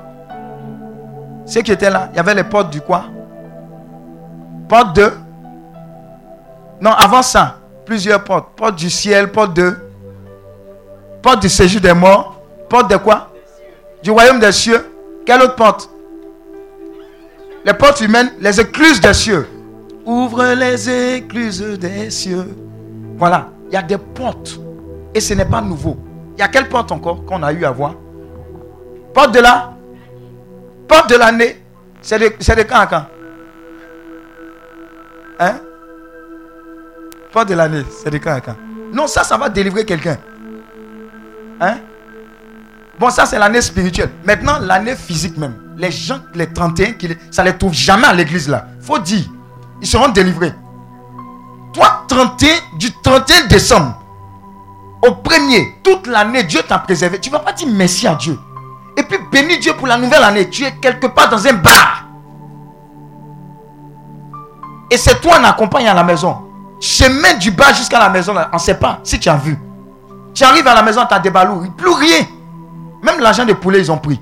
Ceux qui étaient là, il y avait les portes du quoi? Porte de? Non, avant ça, plusieurs portes. Porte du ciel, porte de? Porte du séjour des morts. Porte de quoi? Du royaume des cieux. Quelle autre porte? Les portes humaines, les écluses des cieux. Ouvre les écluses des cieux. Voilà, il y a des portes. Et ce n'est pas nouveau. Il y a quelle porte encore qu'on a eu à voir? Porte de la portes de l'année, c'est de, de quand à quand? Hein? Porte de l'année, c'est de quand à quand? Non, ça, ça va délivrer quelqu'un. Hein? Bon, ça, c'est l'année spirituelle. Maintenant, l'année physique même. Les gens, les 31, qui, les- ça ne les trouve jamais à l'église là. faut dire, ils seront délivrés. Toi, 31, du 31 décembre au premier, toute l'année, Dieu t'a préservé. Tu ne vas pas dire merci à Dieu. Bénis Dieu pour la nouvelle année. Tu es quelque part dans un bar. Et c'est toi qui accompagne à la maison. Chemin du bar jusqu'à la maison, on ne sait pas si tu as vu. Tu arrives à la maison, tu as des balous, plus rien. Même l'argent de poulet, ils ont pris.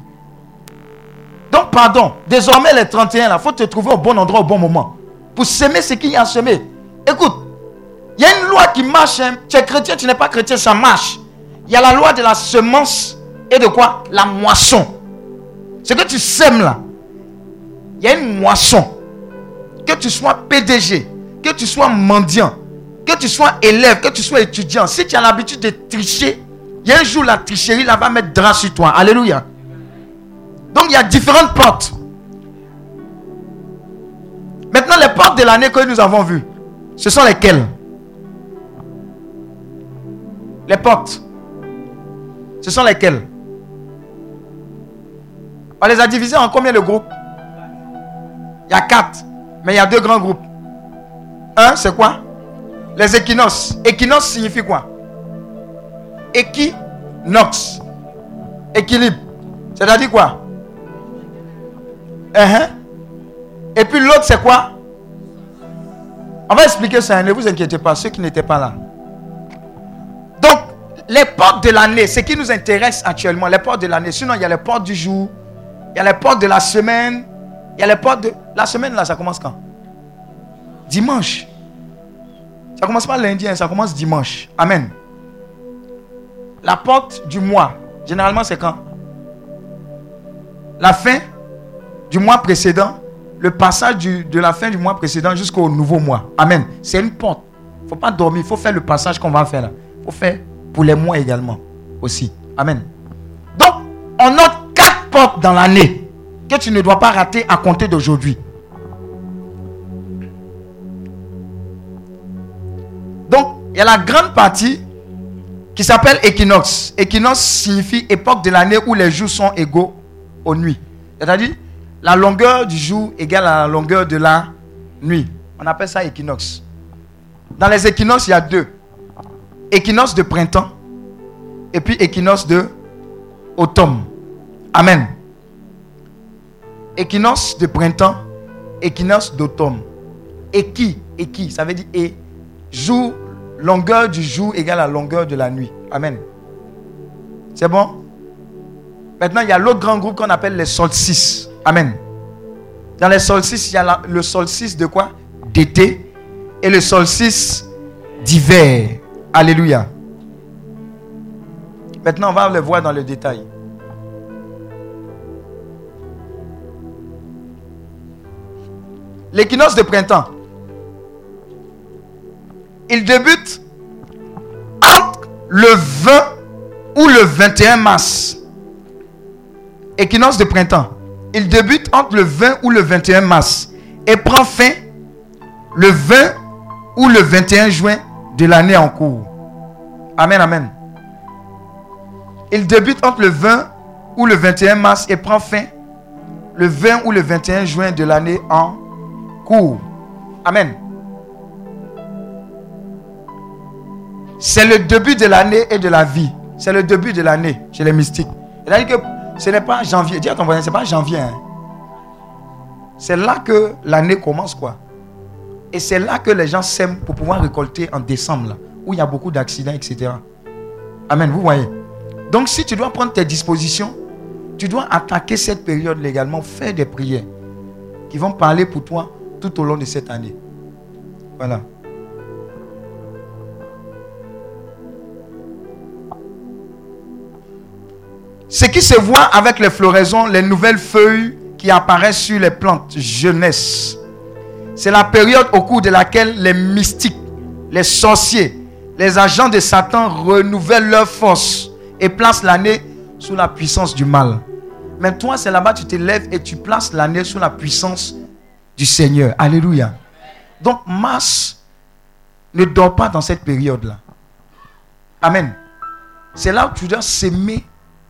Donc, pardon, désormais les 31, il faut te trouver au bon endroit au bon moment. Pour semer ce qu'il y a à semer. Écoute, il y a une loi qui marche. hein. Tu es chrétien, tu n'es pas chrétien, ça marche. Il y a la loi de la semence et de quoi? La moisson. Ce que tu sèmes là, il y a une moisson. Que tu sois PDG, que tu sois mendiant, que tu sois élève, que tu sois étudiant, si tu as l'habitude de tricher, il y a un jour la tricherie là va mettre drap sur toi. Alléluia. Donc il y a différentes portes. Maintenant, les portes de l'année que nous avons vues, ce sont lesquelles? Les portes. Ce sont lesquelles? On les a divisées en combien de groupes? Il y a quatre. Mais il y a deux grands groupes. Un, c'est quoi? Les équinoxes. Équinoxe signifie quoi? Équinoxe. Équilibre. C'est-à-dire quoi? Uh-huh. Et puis l'autre, c'est quoi? On va expliquer ça, hein, ne vous inquiétez pas, ceux qui n'étaient pas là. Donc, les portes de l'année, ce qui nous intéresse actuellement, les portes de l'année. Sinon, il y a les portes du jour, il y a les portes de la semaine, il y a les portes de... La semaine, là, ça commence quand? Dimanche. Ça commence pas lundi, hein, ça commence dimanche. Amen. La porte du mois, généralement, c'est quand? La fin du mois précédent, le passage de la fin du mois précédent jusqu'au nouveau mois. Amen. C'est une porte. Il ne faut pas dormir. Il faut faire le passage qu'on va faire là. Il faut faire pour les mois également. Aussi. Amen. Donc, on note dans l'année que tu ne dois pas rater à compter d'aujourd'hui. Donc, il y a la grande partie qui s'appelle équinoxe. Équinoxe signifie époque de l'année où les jours sont égaux aux nuits. C'est-à-dire, la longueur du jour égale à la longueur de la nuit. On appelle ça équinoxe. Dans les équinoxes, il y a deux. Équinoxe de printemps et puis équinoxe de automne. Amen. Équinoxe de printemps, équinoxe d'automne. Équi, équi, ça veut dire et. Jour, longueur du jour égale à longueur de la nuit. Amen. C'est bon? Maintenant, il y a l'autre grand groupe qu'on appelle les solstices. Amen. Dans les solstices, il y a le solstice de quoi? D'été et le solstice d'hiver. Alléluia. Maintenant, on va le voir dans le détail. L'équinoxe de printemps. Il débute entre le 20 ou le 21 mars. Équinoxe de printemps. Il débute entre le 20 ou le 21 mars et prend fin le 20 ou le 21 juin de l'année en cours. Amen, amen. Il débute entre le 20 ou le 21 mars et prend fin le 20 ou le 21 juin de l'année en cours. Amen. C'est le début de l'année et de la vie. C'est le début de l'année chez les mystiques. C'est-à-dire que ce n'est pas janvier. Dis à ton voisin, ce n'est pas janvier. hein. C'est là que l'année commence, quoi. Et c'est là que les gens sèment pour pouvoir récolter en décembre, là, où il y a beaucoup d'accidents, etc. Amen, vous voyez. Donc, si tu dois prendre tes dispositions, tu dois attaquer cette période légalement, faire des prières qui vont parler pour toi tout au long de cette année. Voilà. Ce qui se voit avec les floraisons, les nouvelles feuilles qui apparaissent sur les plantes jeunesse. C'est la période au cours de laquelle les mystiques, les sorciers, les agents de Satan renouvellent leur force et placent l'année sous la puissance du mal. Mais toi, c'est là-bas, tu te lèves et tu places l'année sous la puissance du Seigneur. Alléluia. Donc, Mars ne dort pas dans cette période-là. Amen. C'est là où tu dois s'aimer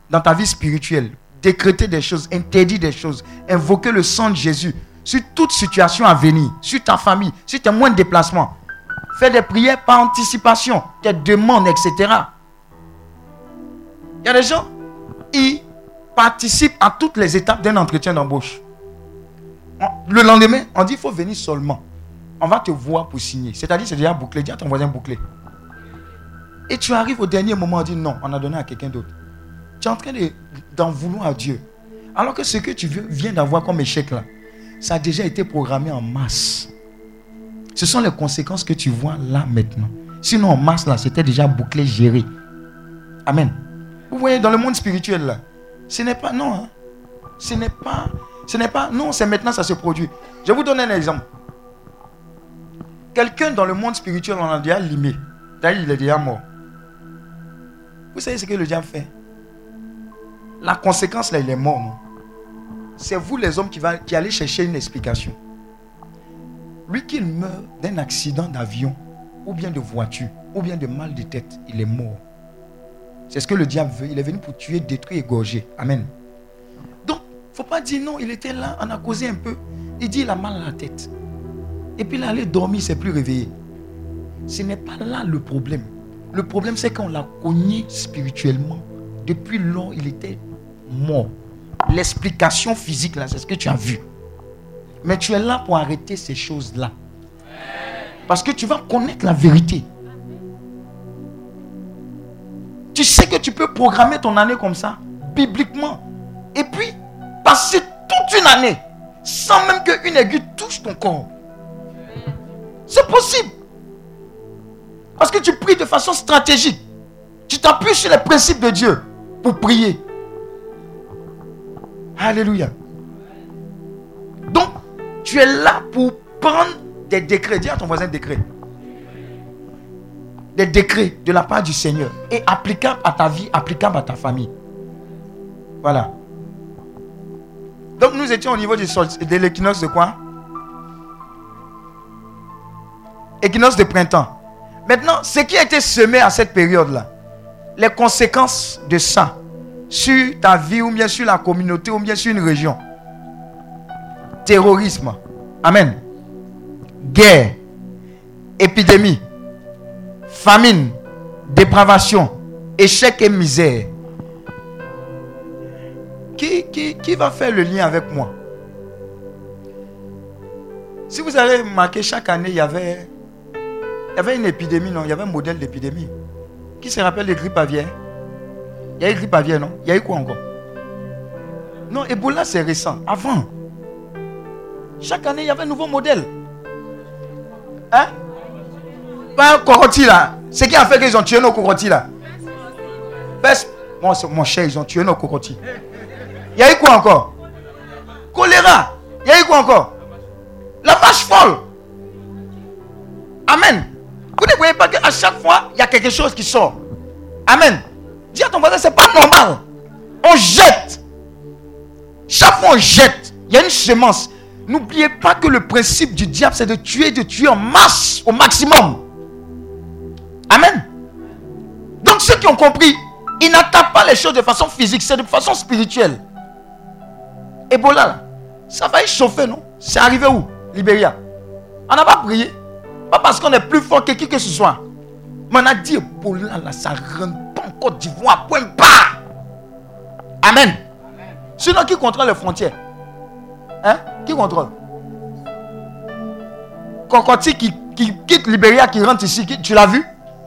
dans ta vie spirituelle, décréter des choses, interdire des choses, invoquer le sang de Jésus sur toute situation à venir, sur ta famille, sur tes moindres déplacements. Fais des prières par anticipation, tes demandes, etc. Il y a des gens, ils participent à toutes les étapes d'un entretien d'embauche. Le lendemain, on dit il faut venir seulement. On va te voir pour signer. C'est-à-dire, c'est déjà bouclé. Dis à ton voisin bouclé. Et tu arrives au dernier moment, on dit non, on a donné à quelqu'un d'autre. Tu es en train de- d'en vouloir à Dieu. Alors que ce que tu viens d'avoir comme échec là, ça a déjà été programmé en masse. Ce sont les conséquences que tu vois là maintenant. Sinon, en masse là, c'était déjà bouclé, géré. Amen. Vous voyez, dans le monde spirituel là, ce n'est pas, non, hein. ce n'est pas, ce n'est pas, non, c'est maintenant ça se produit. Je vais vous donner un exemple. Quelqu'un dans le monde spirituel, on a déjà limé. D'ailleurs, il est déjà mort. Vous savez ce que le diable fait? La conséquence là, il est mort, non? C'est vous les hommes qui, qui allez chercher une explication. Lui qui meurt d'un accident d'avion, ou bien de voiture, ou bien de mal de tête, il est mort. C'est ce que le diable veut. Il est venu pour tuer, détruire, égorger. Amen. Faut pas dire non, il était là, on a causé un peu. Il dit il a mal à la tête. Et puis il est allé dormir, il s'est plus réveillé. Ce n'est pas là le problème. Le problème, c'est qu'on l'a cogné spirituellement. Depuis lors, il était mort. L'explication physique, là, c'est ce que tu as vu. Mais tu es là pour arrêter ces choses-là. Parce que tu vas connaître la vérité. Tu sais que tu peux programmer ton année comme ça, bibliquement. Et puis, passer toute une année sans même qu'une aiguille touche ton corps. C'est possible. Parce que tu pries de façon stratégique. Tu t'appuies sur les principes de Dieu pour prier. Alléluia. Donc, tu es là pour prendre des décrets. Dis à ton voisin décret. Des décrets de la part du Seigneur. Et applicables à ta vie, applicables à ta famille. Voilà. Donc, nous étions au niveau de l'équinoxe de quoi? Équinoxe de printemps. Maintenant, ce qui a été semé à cette période-là, les conséquences de ça sur ta vie ou bien sur la communauté ou bien sur une région. Terrorisme. Amen. Guerre. Épidémie. Famine. Dépravation. Échec et misère. Qui, qui, qui va faire le lien avec moi? Si vous avez remarqué, chaque année, il y avait il y avait une épidémie, non? Il y avait un modèle d'épidémie. Qui se rappelle des grippes aviaires Il y a eu grippe aviaire, non? Il y a eu quoi encore? Non, Ebola, c'est récent. Avant. Chaque année, il y avait un nouveau modèle. Hein? Pas un coroti là. Ce qui a fait qu'ils ont tué nos corotis là. Mon, cher, ils ont tué nos cocotis. Il y a eu quoi encore? Choléra. Il y a eu quoi encore? La vache folle. Amen. Vous ne voyez pas qu'à chaque fois, il y a quelque chose qui sort. Amen. Dis à ton voisin, c'est pas normal. On jette. Chaque fois, on jette. Il y a une semence. N'oubliez pas que le principe du diable, c'est de tuer, de tuer en masse, au maximum. Amen. Donc, ceux qui ont compris, ils n'attaquent pas les choses de façon physique, c'est de façon spirituelle. Ebola, là, ça va chauffer, non? C'est arrivé où? Libéria. On n'a pas prié. Pas parce qu'on est plus fort que qui que ce soit. Mais on a dit, Ebola, là, ça rentre pas en Côte d'Ivoire, point pas. Amen. Sinon, qui contrôle les frontières? Hein? Qui contrôle? Cocotti qui, qui quitte Libéria, qui rentre ici, tu l'as vu?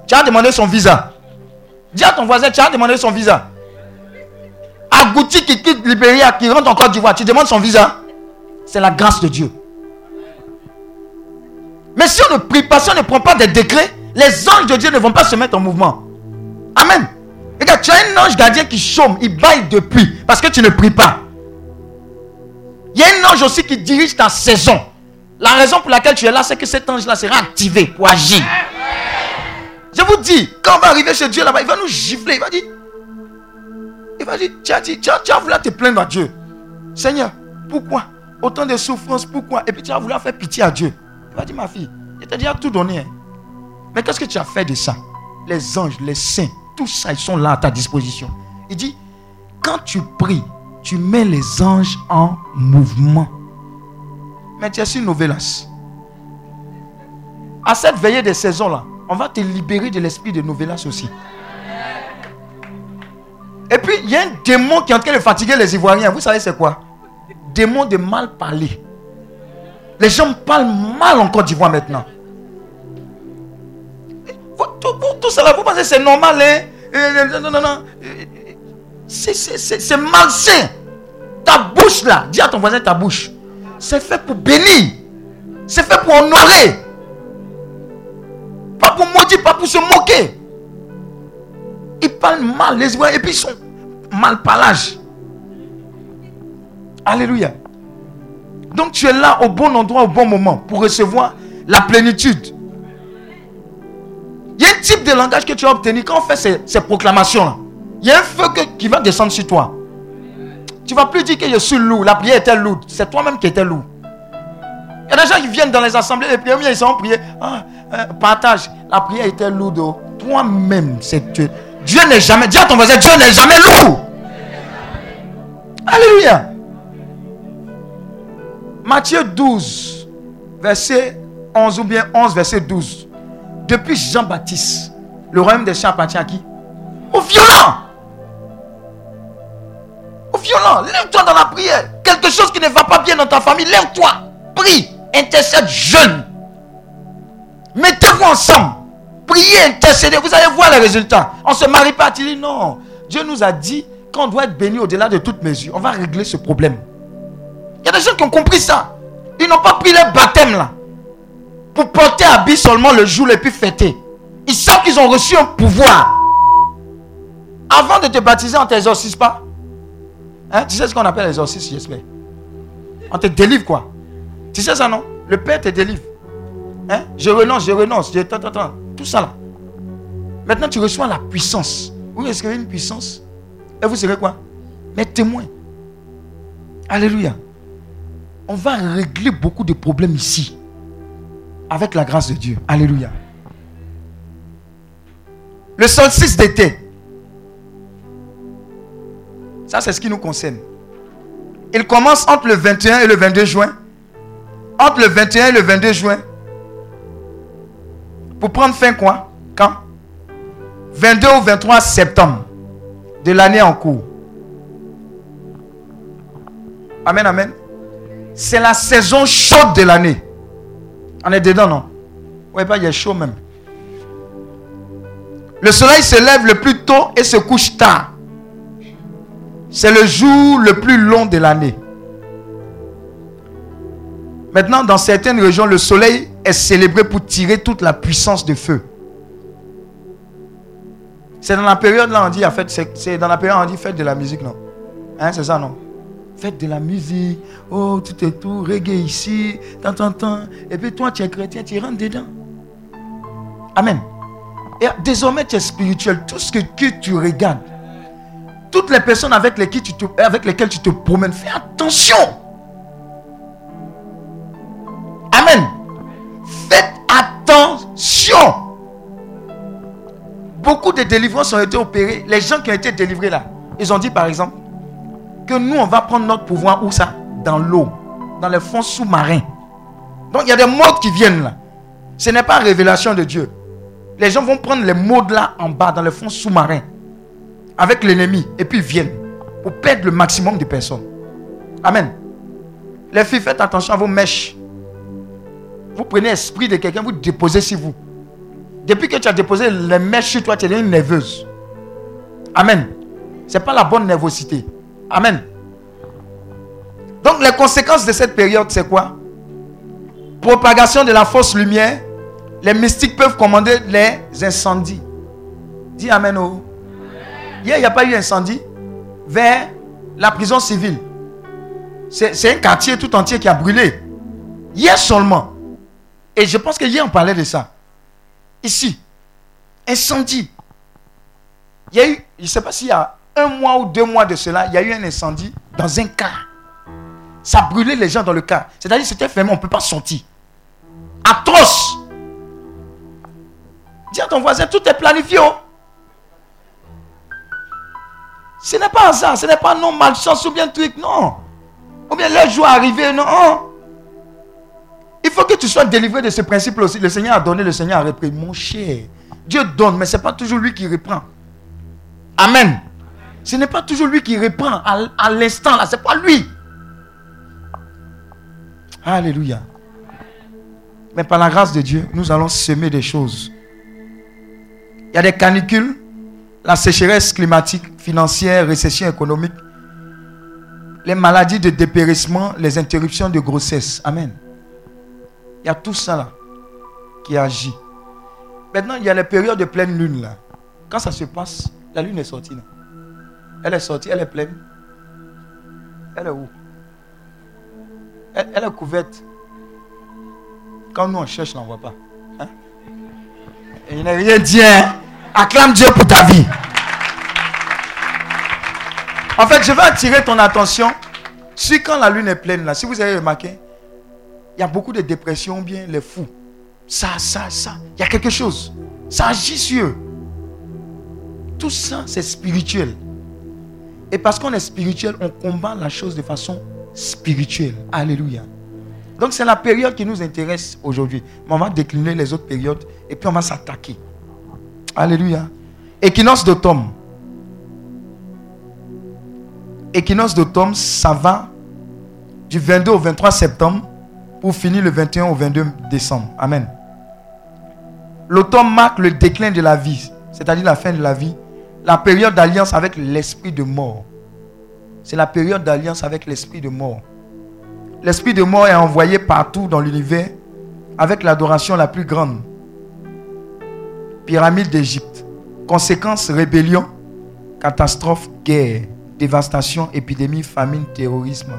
Tu as demandé son visa. Dis à ton voisin, tu as demandé son visa. Agouti qui quitte Libéria, qui rentre en Côte d'Ivoire, tu demandes son visa. C'est la grâce de Dieu. Mais si on ne prie pas, si on ne prend pas des décrets, les anges de Dieu ne vont pas se mettre en mouvement. Amen. Regarde, tu as un ange gardien qui chôme, il baille depuis parce que tu ne pries pas. Il y a un ange aussi qui dirige ta saison. La raison pour laquelle tu es là, c'est que cet ange-là sera activé pour agir. Je vous dis, quand on va arriver chez Dieu là-bas, il va nous gifler. Il va dire Il va dire, tu as, dit, tu as, voulu te plaindre à Dieu. Seigneur, pourquoi? Autant de souffrances, pourquoi? Et puis tu as voulu faire pitié à Dieu. Il va dire, ma fille, il t'a déjà tout donné. hein. Mais qu'est-ce que tu as fait de ça? Les anges, les saints, tout ça, ils sont là à ta disposition. Il dit, quand tu pries, tu mets les anges en mouvement. Mais tu es sur Novelas. À cette veillée des saisons-là, on va te libérer de l'esprit de Novelas aussi. Et puis, il y a un démon qui est en train de fatiguer les Ivoiriens. Vous savez c'est quoi? Démon de mal parler. Les gens parlent mal en Côte d'Ivoire maintenant. Tout, vous- tout vous pensez que c'est normal, hein? Euh, Non, non, non, non. Euh, c'est malsain. Ta bouche là, dis à ton voisin ta bouche. C'est fait pour bénir. C'est fait pour honorer. Pas pour maudire, pas pour se moquer. Ils parlent mal, les Ivoiriens, et puis ils sont mal parlage. Alléluia. Donc tu es là au bon endroit, au bon moment pour recevoir la plénitude. Il y a un type de langage que tu as obtenu quand on fait ces, proclamations-là. Il y a un feu qui va descendre sur toi. Tu vas plus dire que je suis lourd. La prière était lourde. C'est toi-même qui étais lourd. Il y a des gens qui viennent dans les assemblées, les premiers, ils ont prié. Ah, euh, partage. La prière était lourde. oh. Toi-même, c'est Dieu. Dieu n'est jamais. Dis à ton voisin, Dieu n'est jamais lourd. Alléluia. Matthieu 12, verset 11 ou bien 11, verset 12. Depuis Jean-Baptiste, le royaume des champs appartient à qui? Au violent. Au violent. Lève-toi dans la prière. Quelque chose qui ne va pas bien dans ta famille, lève-toi. Prie. Intercède jeune. Mettez-vous ensemble. Priez, intercédez. Vous allez voir les résultats. On ne se marie pas. Tu dis non. Dieu nous a dit qu'on doit être béni au-delà de toute mesure. On va régler ce problème. Il y a des gens qui ont compris ça. Ils n'ont pas pris leur baptême là. Pour porter habit seulement le jour et puis fêter. Ils savent qu'ils ont reçu un pouvoir. Avant de te baptiser, on ne t'exorcise pas. Hein? Tu sais ce qu'on appelle l'exorcisme, j'espère. On te délivre quoi? Tu sais ça non? Le Père te délivre. Hein? Je renonce, je renonce. Je... Tant, tant, tant. Tout ça là. Maintenant, tu reçois la puissance. Vous recevez une puissance? Et vous serez quoi? Mes témoins. Alléluia. On va régler beaucoup de problèmes ici. Avec la grâce de Dieu. Alléluia. Le solstice d'été. Ça, c'est ce qui nous concerne. Il commence entre le 21 et le 22 juin. Entre le 21 et le 22 juin. Pour prendre fin quoi? Quand? 22 ou 23 septembre de l'année en cours. Amen, amen. C'est la saison chaude de l'année. On est dedans, non? Ouais, pas, il est chaud même. Le soleil se lève le plus tôt et se couche tard. C'est le jour le plus long de l'année. Maintenant, dans certaines régions, le soleil est célébré pour tirer toute la puissance de feu. C'est dans la période là, on dit, en fait, c'est dans la période on dit fête de la musique, non? Hein, c'est ça, non? Fête de la musique, oh, tout et tout, reggae ici, tant, tant, tant. Et puis toi, tu es chrétien, tu rentres dedans. Amen. Et désormais, tu es spirituel. Tout ce que, que tu regardes, toutes les personnes avec tu te, avec lesquelles tu te promènes, fais attention. Amen. Faites attention. Beaucoup de délivrances ont été opérées. Les gens qui ont été délivrés là, ils ont dit par exemple que nous, on va prendre notre pouvoir où ça? Dans l'eau, dans les fonds sous-marins. Donc il y a des modes qui viennent là. Ce n'est pas révélation de Dieu. Les gens vont prendre les modes là en bas, dans les fonds sous-marins, avec l'ennemi, et puis ils viennent pour perdre le maximum de personnes. Amen. Les filles, faites attention à vos mèches. Vous prenez l'esprit de quelqu'un, vous déposez sur vous. Depuis que tu as déposé les mèches sur toi, tu es devenue nerveuse. Amen. Ce n'est pas la bonne nervosité. Amen. Donc les conséquences de cette période, c'est quoi? Propagation de la fausse lumière. Les mystiques peuvent commander les incendies. Dis Amen. Oh. Hier, il n'y a pas eu incendie vers la prison civile. C'est c'est un quartier tout entier qui a brûlé. Hier seulement. Et je pense que hier, on parlait de ça. Ici. Incendie. Il y a eu, je ne sais pas s'il y a un mois ou deux mois de cela, il y a eu un incendie dans un car. Ça brûlait les gens dans le car. C'est-à-dire c'était fermé, on ne peut pas sortir. Atroce. Dis à ton voisin, tout est planifié. oh. Ce n'est pas hasard, ce n'est pas non malchance ou bien truc, non. Ou bien le jour arrivé, non. Il faut que tu sois délivré de ce principe aussi. Le Seigneur a donné, le Seigneur a repris. Mon cher, Dieu donne, mais ce n'est pas toujours lui qui reprend. Amen. Ce n'est pas toujours lui qui reprend à, à l'instant là, ce n'est pas lui. Alléluia. Mais par la grâce de Dieu, nous allons semer des choses. Il y a des canicules, la sécheresse climatique, financière, récession économique, les maladies de dépérissement, les interruptions de grossesse. Amen. Il y a tout ça là qui agit. Maintenant, il y a les périodes de pleine lune là. Quand ça se passe, la lune est sortie. Elle est sortie, elle est pleine. Elle est où? Elle, est couverte. Quand nous on cherche, on n'en voit pas. Hein? Et il n'a rien dit. hein. Acclame Dieu pour ta vie. En fait, je veux attirer ton attention sur quand la lune est pleine là. Si vous avez remarqué, il y a beaucoup de dépression, bien les fous. Ça, ça, ça. Il y a quelque chose. Ça agit sur eux. Tout ça, c'est spirituel. Et parce qu'on est spirituel, on combat la chose de façon spirituelle. Alléluia. Donc c'est la période qui nous intéresse aujourd'hui. Mais on va décliner les autres périodes et puis on va s'attaquer. Alléluia. Équinoxe d'automne. Équinoxe d'automne, ça va du 22 au 23 septembre pour finir le 21 au 22 décembre. Amen. L'automne marque le déclin de la vie, c'est-à-dire la fin de la vie, la période d'alliance avec l'esprit de mort. C'est la période d'alliance avec l'esprit de mort. L'esprit de mort est envoyé partout dans l'univers avec l'adoration la plus grande. Pyramide d'Égypte. Conséquences, rébellion, catastrophe, guerre, dévastation, épidémie, famine, terrorisme.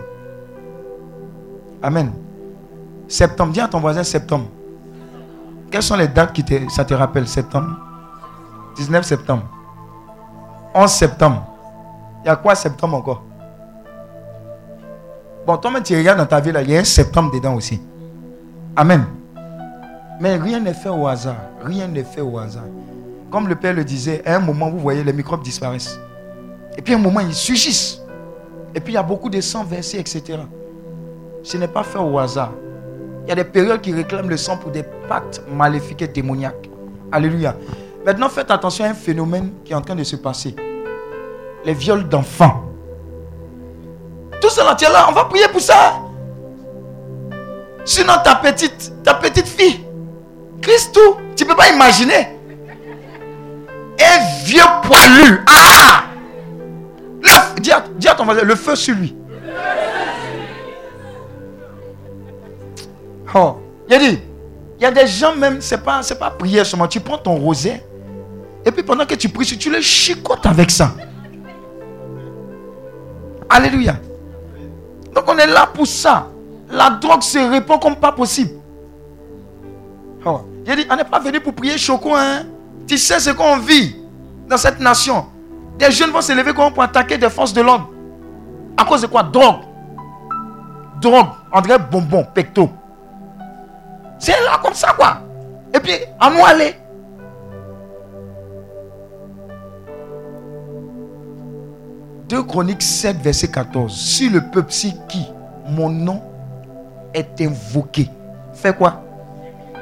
Amen. Septembre, dis à ton voisin septembre. Quelles sont les dates qui te, ça te rappelle Septembre? 19 septembre. 11 septembre. Il y a quoi septembre encore? Bon, toi-même, tu regardes dans ta vie, là, il y a un septembre dedans aussi. Amen. Mais rien n'est fait au hasard. Rien n'est fait au hasard. Comme le Père le disait, à un moment, vous voyez, les microbes disparaissent. Et puis à un moment, ils surgissent. Et puis il y a beaucoup de sang versé, etc. Ce n'est pas fait au hasard. Il y a des périodes qui réclament le sang pour des pactes maléfiques et démoniaques. Alléluia. Maintenant, faites attention à un phénomène qui est en train de se passer. Les viols d'enfants. Tout cela, tu es là, on va prier pour ça. Sinon, ta petite, ta petite fille, Christou, tu ne peux pas imaginer. Un vieux poilu. Ah le, dis, à, dis à ton voisin, le feu sur lui. Oh, il dit, il y a des gens même, c'est pas, pas prière seulement. Tu prends ton rosaire et puis pendant que tu pries, tu le chicotes avec ça. Alléluia. Donc on est là pour ça. La drogue se répand comme pas possible. Oh. Il dit, on n'est pas venu pour prier Choco. Hein? Tu sais ce qu'on vit dans cette nation. Des jeunes vont se lever pour attaquer des forces de l'ordre. À cause de quoi? Drogue. Drogue. André Bonbon, pecto. C'est là comme ça quoi. Et puis, à nous aller. Deux Chroniques 7, verset 14. Si le peuple si qui mon nom est invoqué, fait quoi?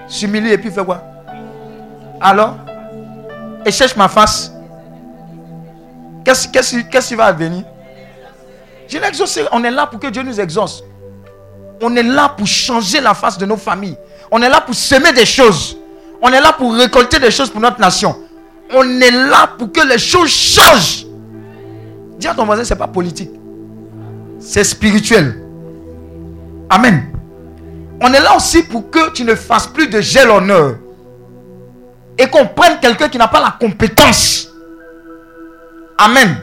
S'humilie et puis fait quoi? Alors? Et cherche ma face. Qu'est-ce qui va advenir? Je l'exauce. On est là pour que Dieu nous exauce. On est là pour changer la face de nos familles. On est là pour semer des choses. On est là pour récolter des choses pour notre nation. On est là pour que les choses changent. Dis à ton voisin, ce n'est pas politique. C'est spirituel. Amen. On est là aussi pour que tu ne fasses plus de gel honneur. Et qu'on prenne quelqu'un qui n'a pas la compétence. Amen.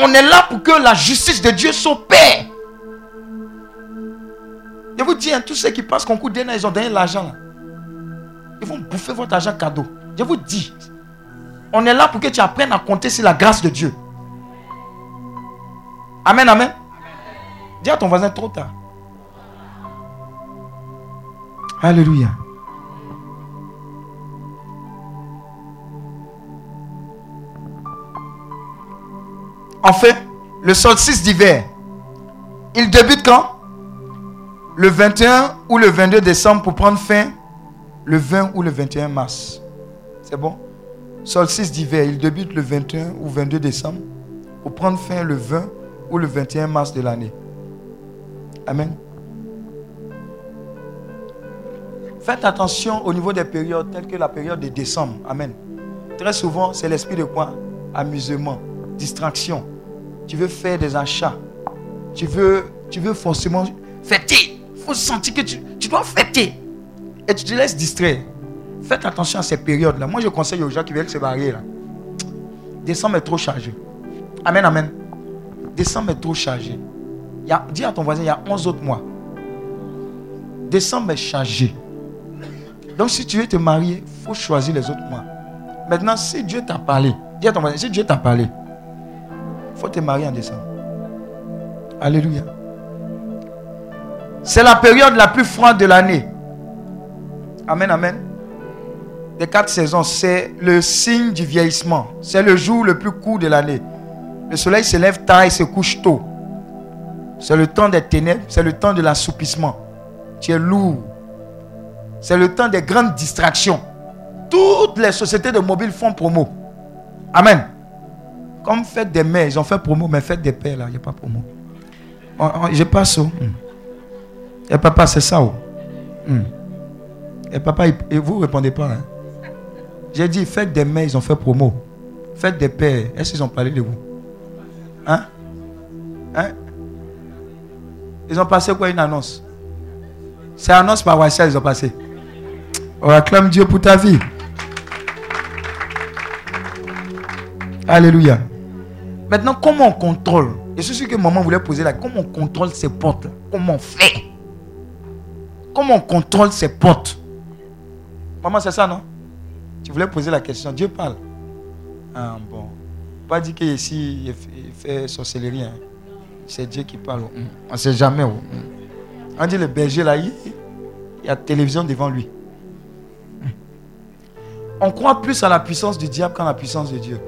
On est là pour que la justice de Dieu s'opère. Je vous dis, hein, tous ceux qui passent concours d'ENA, ils ont donné l'argent. Ils vont bouffer votre argent cadeau. Je vous dis, on est là pour que tu apprennes à compter sur la grâce de Dieu. Amen, amen. Dis à ton voisin trop tard. Alléluia. Enfin, le solstice d'hiver, il débute quand? Le 21 ou le 22 décembre pour prendre fin le 20 ou le 21 mars. C'est bon? Solstice d'hiver, il débute le 21 ou 22 décembre pour prendre fin le 20 ou le 21 mars de l'année. Amen. Faites attention au niveau des périodes telles que la période de décembre. Amen. Très souvent, c'est l'esprit de quoi? Amusement, distraction. Tu veux faire des achats. Tu veux, tu veux forcément fêter. Faut sentir que tu, tu dois fêter. Et tu te laisses distraire. Faites attention à ces périodes-là. Moi, je conseille aux gens qui veulent se marier. Là. Décembre est trop chargé. Amen, amen. Décembre est trop chargé. Il y a, dis à ton voisin, il y a 11 autres mois. Décembre est chargé. Donc, si tu veux te marier, il faut choisir les autres mois. Maintenant, si Dieu t'a parlé, dis à ton voisin, si Dieu t'a parlé, il faut te marier en décembre. Alléluia. C'est la période la plus froide de l'année. Amen, amen. Des quatre saisons, c'est le signe du vieillissement. C'est le jour le plus court de l'année. Le soleil se lève tard et se couche tôt. C'est le temps des ténèbres, c'est le temps de l'assoupissement. Tu es lourd. C'est le temps des grandes distractions. Toutes les sociétés de mobiles font promo. Amen. Comme faites des mères, ils ont fait promo, mais faites des pères, là, il n'y a pas promo. Je passe. Oh. Et papa, c'est ça. Oh. Hmm. Et papa, et vous ne répondez pas. Hein? J'ai dit, faites des mères, ils ont fait promo. Faites des pères. Est-ce qu'ils ont parlé de vous? Hein? Hein? Ils ont passé quoi une annonce? C'est annonce par WhatsApp, ils ont passé. On acclame Dieu pour ta vie. Alléluia. Maintenant, comment on contrôle? Et c'est ce que maman voulait poser là. Comment on contrôle ces portes? Comment on fait? Comment on contrôle ces portes Maman, c'est ça, non? Tu voulais poser la question. Dieu parle. Ah bon. Pas dire qu'ici, il fait sorcellerie. Hein. C'est Dieu qui parle. On ne sait jamais. Oh. On dit le berger là, il y a télévision devant lui. On croit plus à la puissance du diable qu'à la puissance de Dieu.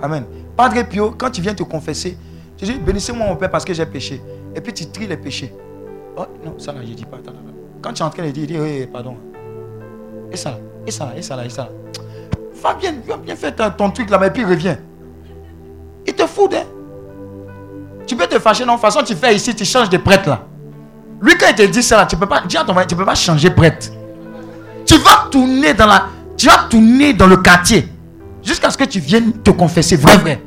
Amen. Padre Pio, quand tu viens te confesser, tu dis bénissez-moi mon Père parce que j'ai péché. Et puis tu tries les péchés. Oh non, ça là, je ne dis pas. Quand tu es en train de dire, dis oui, pardon. Et ça et ça et ça et ça là. Va bien, va bien faire ton, truc là, mais puis reviens. Il te fout, hein. Tu peux te fâcher, non, de toute façon, tu fais ici, tu changes de prêtre là. Lui, quand il te dit ça tu peux pas, dis tu peux pas changer prêtre. Tu vas tourner dans la, tu vas tourner dans le quartier jusqu'à ce que tu viennes te confesser vrai, vrai.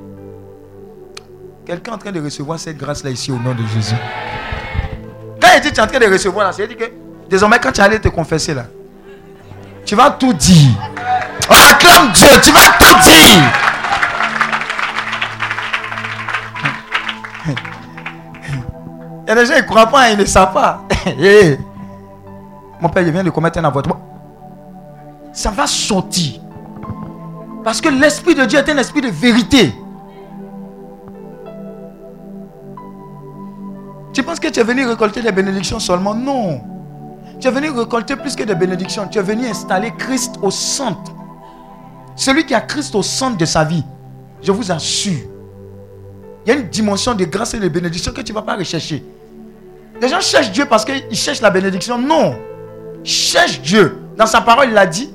Quelqu'un en train de recevoir cette grâce là ici au nom de Jésus. Quand il dit tu es en train de recevoir là, c'est dire que désormais quand tu allais te confesser là, tu vas tout dire. On acclame Dieu, tu vas tout dire. Il y a des gens qui ne croient pas, ils ne savent pas. Eh. Mon père, il vient de commettre un avortement ça va sortir. Parce que l'Esprit de Dieu est un esprit de vérité. Tu penses que tu es venu récolter des bénédictions seulement? Non. Tu es venu récolter plus que des bénédictions. Tu es venu installer Christ au centre. Celui qui a Christ au centre de sa vie, je vous assure, il y a une dimension de grâce et de bénédiction que tu ne vas pas rechercher. Les gens cherchent Dieu parce qu'ils cherchent la bénédiction. Non. Cherche Dieu. Dans sa parole, il a dit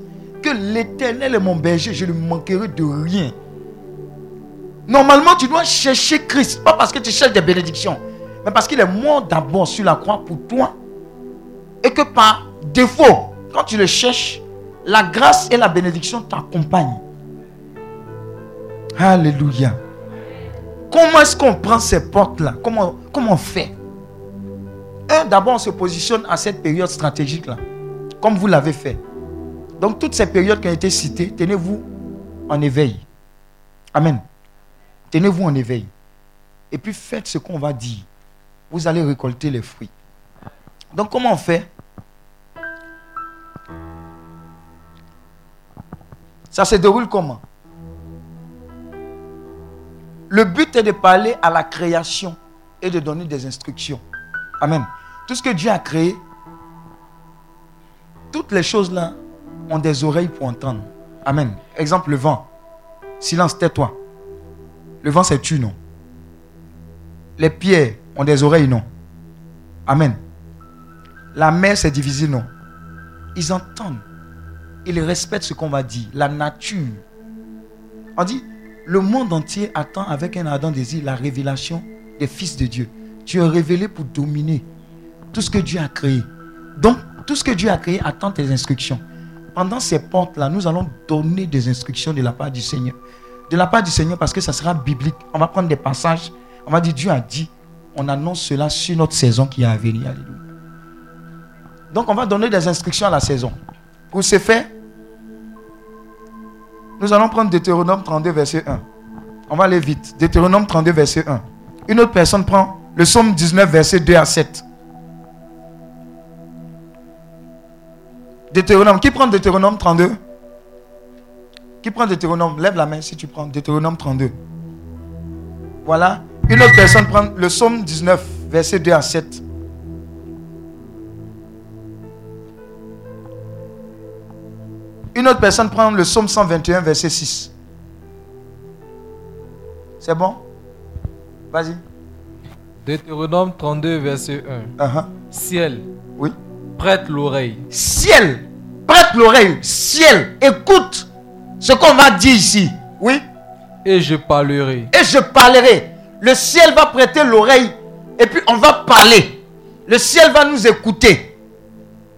l'éternel est mon berger, je ne manquerai de rien. Normalement, tu dois chercher Christ, pas parce que tu cherches des bénédictions, mais parce qu'il est mort d'abord sur la croix pour toi. Et que par défaut, quand tu le cherches, la grâce et la bénédiction t'accompagnent. Alléluia. Comment est-ce qu'on prend ces portes-là? Comment, on fait? Un, d'abord, on se positionne à cette période stratégique-là, comme vous l'avez fait. Donc toutes ces périodes qui ont été citées, tenez-vous en éveil. Amen. Tenez-vous en éveil. Et puis faites ce qu'on va dire. Vous allez récolter les fruits. Donc comment on fait? Ça se déroule comment? Le but est de parler à la création et de donner des instructions. Amen. Tout ce que Dieu a créé, toutes les choses là ont des oreilles pour entendre. Amen. Exemple, le vent. Silence, tais-toi. Le vent, c'est tu, non? Les pierres ont des oreilles, non? Amen. La mer, c'est divisé, non? Ils entendent. Ils respectent ce qu'on va dire. La nature. On dit, le monde entier attend avec un ardent désir la révélation des fils de Dieu. Tu es révélé pour dominer tout ce que Dieu a créé. Donc, tout ce que Dieu a créé attend tes instructions. Pendant ces portes-là, nous allons donner des instructions de la part du Seigneur. De la part du Seigneur parce que ça sera biblique. On va prendre des passages. On va dire, Dieu a dit. On annonce cela sur notre saison qui est à venir. Alléluia. Donc, on va donner des instructions à la saison. Pour ce faire, nous allons prendre Deutéronome 32, verset 1. On va aller vite. Deutéronome 32, verset 1. Une autre personne prend le psaume 19, verset 2 à 7. Deutéronome. Qui prend Deutéronome 32 Qui prend Deutéronome? Lève la main si tu prends Deutéronome 32. Voilà. Une autre personne prend le psaume 19, verset 2 à 7. Une autre personne prend le psaume 121, verset 6. C'est bon? Vas-y. Deutéronome 32, verset 1. Uh-huh. Ciel, Oui. prête l'oreille. Ciel, prête l'oreille. Ciel, écoute ce qu'on va dire ici. Oui. Et je parlerai. Et je parlerai. Le ciel va prêter l'oreille. Et puis on va parler. Le ciel va nous écouter.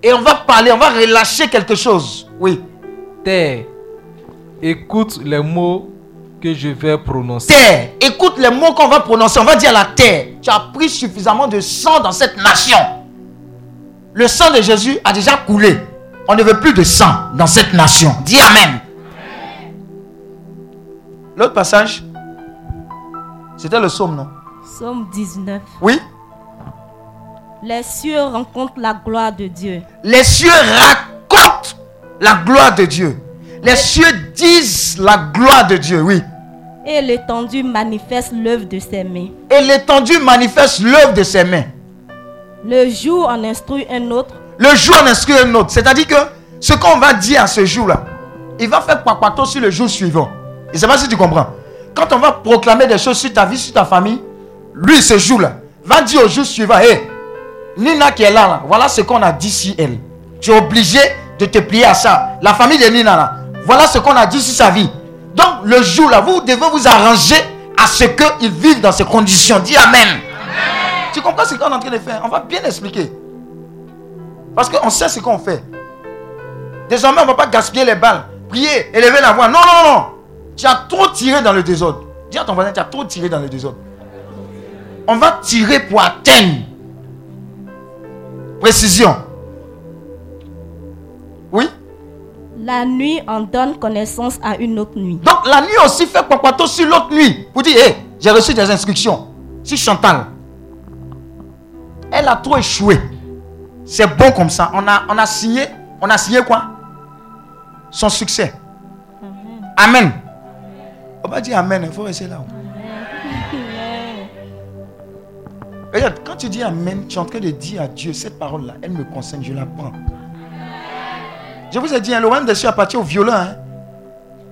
Et on va parler, on va relâcher quelque chose. Oui. Terre, écoute les mots que je vais prononcer. Terre, écoute les mots qu'on va prononcer. On va dire à la terre, tu as pris suffisamment de sang dans cette nation. Le sang de Jésus a déjà coulé. On ne veut plus de sang dans cette nation. Dis Amen. L'autre passage, c'était le psaume, non? Psaume 19. Oui. Les cieux rencontrent la gloire de Dieu. Les cieux racontent la gloire de Dieu. Les cieux disent la gloire de Dieu, oui. Et l'étendue manifeste l'œuvre de ses mains. Et l'étendue manifeste l'œuvre de ses mains. Le jour en instruit un autre. Le jour en inscrit un autre. C'est-à-dire que ce qu'on va dire à ce jour-là, il va faire papato sur le jour suivant. Je ne sais pas si tu comprends. Quand on va proclamer des choses sur ta vie, sur ta famille, lui, ce jour-là, va dire au jour suivant, hé, Nina qui est là, là, voilà ce qu'on a dit sur elle. Tu es obligé de te plier à ça. La famille de Nina, là, voilà ce qu'on a dit sur sa vie. Donc, le jour là, vous devez vous arranger à ce qu'ils vivent dans ces conditions. Dis Amen. Tu comprends ce qu'on est en train de faire? On va bien expliquer. Parce qu'on sait ce qu'on fait. Désormais, on ne va pas gaspiller les balles. Prier, élever la voix. Non, non, non. Tu as trop tiré dans le désordre. Dis à ton voisin, tu as trop tiré dans le désordre. On va tirer pour atteindre. Précision. La nuit en donne connaissance à une autre nuit. Donc la nuit aussi fait papato sur l'autre nuit. Pour dire, hé, j'ai reçu des instructions. Si Chantal, elle a trop échoué. C'est bon comme ça. On a, on a signé, on a signé quoi? Son succès. Amen. On va dire Amen, il faut rester là. Regarde, quand tu dis Amen, tu es en train de dire à Dieu, cette parole-là, elle me concerne, je la prends. Je vous ai dit, hein, le royaume des cieux appartient au violent. hein.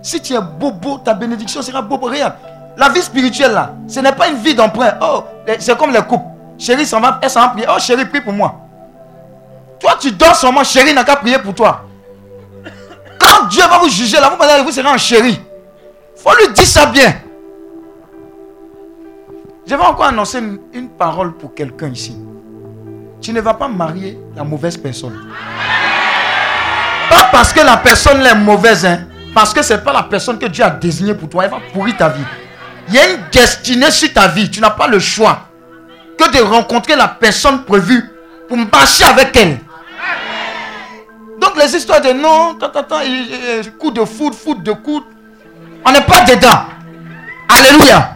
Si tu es bobo, ta bénédiction sera bobo. Regarde, la vie spirituelle là, ce n'est pas une vie d'emprunt. Oh, c'est comme les couples. Chérie, s'en va, elle s'en va prier. Oh, chérie, prie pour moi. Toi, tu dors seulement, chérie n'a qu'à prier pour toi. Quand Dieu va vous juger là, vous, allez- vous serez en chérie. faut lui dire ça bien. Je vais encore annoncer une, une parole pour quelqu'un ici. Tu ne vas pas marier la mauvaise personne. Pas parce que la personne est mauvaise, hein, parce que ce n'est pas la personne que Dieu a désignée pour toi. Elle va pourrir ta vie. Il y a une destinée sur ta vie. Tu n'as pas le choix que de rencontrer la personne prévue pour marcher avec elle. Donc les histoires de non, coup de foudre, foudre de coude, on n'est pas dedans. Alléluia.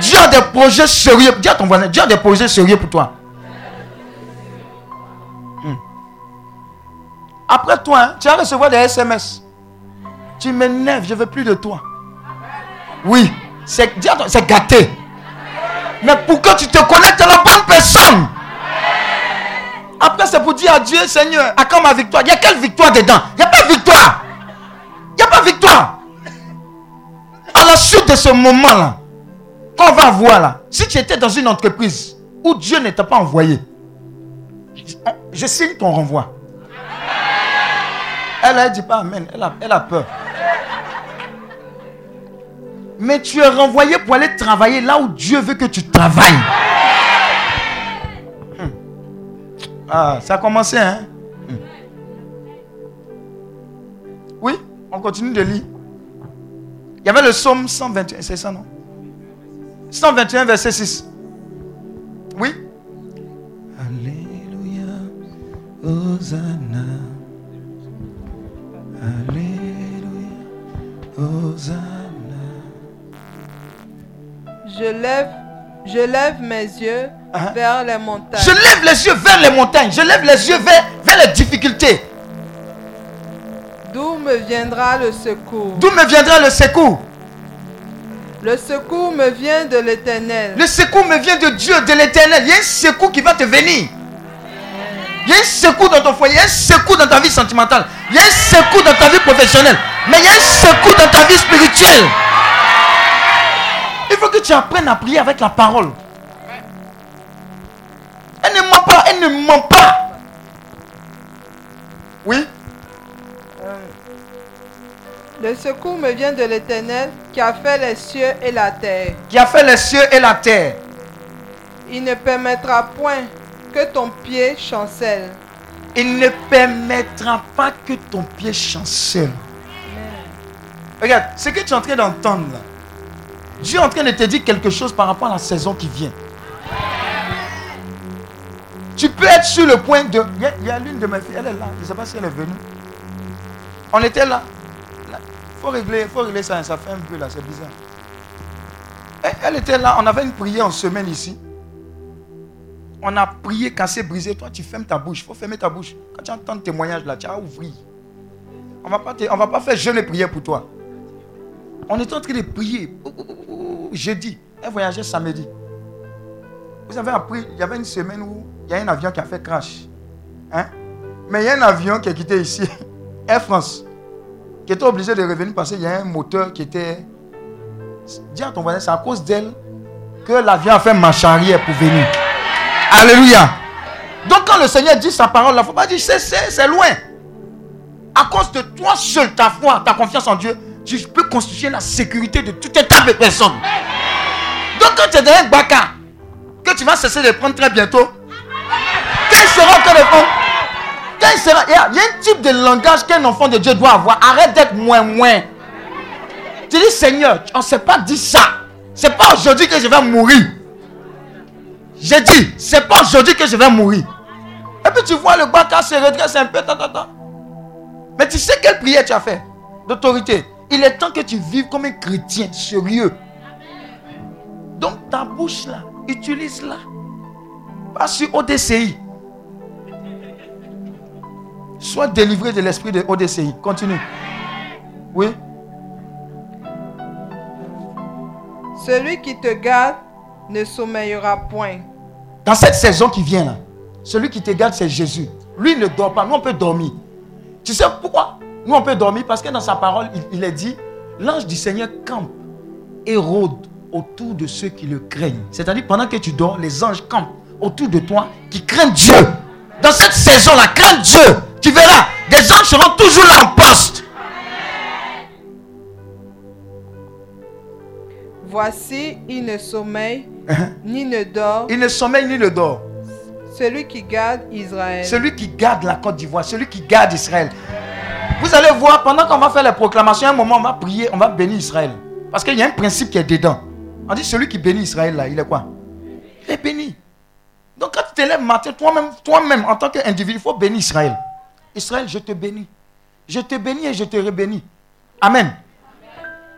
Dieu a des projets sérieux. Dis à ton voisin, Dieu a des projets sérieux pour toi. Après toi, hein, tu vas recevoir des SMS. Tu m'énerves, je veux plus de toi. Oui, c'est gâté. Mais pour que tu te connectes à la bonne personne. Après, c'est pour dire à Dieu, Seigneur, à quand ma victoire Il y a quelle victoire dedans? Il n'y a pas de victoire. Il n'y a pas de victoire. À la suite de ce moment-là, qu'on va voir là, si tu étais dans une entreprise où Dieu ne t'a pas envoyé, je signe ton renvoi. Elle ne dit pas Amen. Elle a, elle a peur. Mais tu es renvoyé pour aller travailler là où Dieu veut que tu travailles. Hmm. Ah, ça a commencé, hein? Hmm. Oui, on continue de lire. Il y avait le psaume 121, c'est ça, non? 121, verset 6. Oui? Alléluia, Hosanna. Alléluia, Hosanna. Je lève, je lève mes yeux vers les montagnes. Je lève les yeux vers les montagnes. Je lève les yeux vers, vers les difficultés. D'où me viendra le secours? D'où me viendra le secours? Le secours me vient de l'éternel. Le secours me vient de Dieu, de l'éternel. Il y a un secours qui va te venir. Il y a un secours dans ton foyer, il y a un secours dans ta vie sentimentale, il y a un secours dans ta vie professionnelle, mais il y a un secours dans ta vie spirituelle. Il faut que tu apprennes à prier avec la parole. Elle ne ment pas, elle ne ment pas. Oui Le secours me vient de l'éternel qui a fait les cieux et la terre. Qui a fait les cieux et la terre. Il ne permettra point que ton pied chancelle. Il ne permettra pas que ton pied chancelle. Regarde, ce que tu es en train d'entendre là, Dieu est en train de te dire quelque chose par rapport à la saison qui vient. Tu peux être sur le point de... Il y a, l'une de mes filles, elle est là. Je ne sais pas si elle est venue. On était là. Il faut régler, faut régler ça. Ça fait un peu là, c'est bizarre. Elle était là. On avait une prière en semaine ici. On a prié, cassé, brisé. Toi, tu fermes ta bouche. Il faut fermer ta bouche. Quand tu entends le témoignage là, tu as ouvert. On on va pas faire jeûne et prière pour toi. On était en train de prier. Jeudi. Elle voyageait samedi. Vous avez appris, il y avait une semaine où il y a un avion qui a fait crash. Hein? Mais il y a un avion qui a quitté ici, Air France, qui était obligé de revenir parce qu'il y a un moteur qui était. Dis à ton voisin, c'est à cause d'elle que l'avion a fait marche arrière pour venir. Alléluia. Donc quand le Seigneur dit sa parole, il ne faut pas dire c'est, loin. À cause de toi seul, ta foi, ta confiance en Dieu, tu peux constituer la sécurité de tout un tas de personnes. Donc quand tu es dans un baka, que tu vas cesser de prendre très bientôt, quand il sera en train de il y a un type de langage qu'un enfant de Dieu doit avoir. Arrête d'être moins moins. Tu dis Seigneur, on ne s'est pas dit ça. C'est pas aujourd'hui que je vais mourir. J'ai dit, c'est pas aujourd'hui que je vais mourir. Et puis tu vois le baka se redresse un peu. Mais tu sais quelle prière tu as fait d'autorité? Il est temps que tu vives comme un chrétien sérieux. Donc ta bouche là, utilise-la. Pas sur ODCI. Sois délivré de l'esprit de ODCI. Continue. Oui. Celui qui te garde ne sommeillera point. Dans cette saison qui vient là, celui qui te garde, c'est Jésus. Lui ne dort pas. Nous, on peut dormir. Tu sais pourquoi Nous, on peut dormir? Parce que dans sa parole, il, il est dit l'ange du Seigneur campe et rôde autour de ceux qui le craignent. C'est-à-dire, pendant que tu dors, les anges campent autour de toi qui craignent Dieu. Dans cette saison-là, crains Dieu. Tu verras, des anges seront toujours là en poste. Voici, il ne sommeille ni ne dort. Il ne sommeille ni ne dort. Celui qui garde Israël. Celui qui garde la Côte d'Ivoire, celui qui garde Israël. Vous allez voir, pendant qu'on va faire les proclamations, à un moment, on va prier, on va bénir Israël. Parce qu'il y a un principe qui est dedans. On dit celui qui bénit Israël, là, il est quoi? Il est béni. Donc quand tu te lèves matin, toi-même, toi-même, en tant qu'individu, il faut bénir Israël. Israël, je te bénis. Je te bénis et je te rebénis. Amen.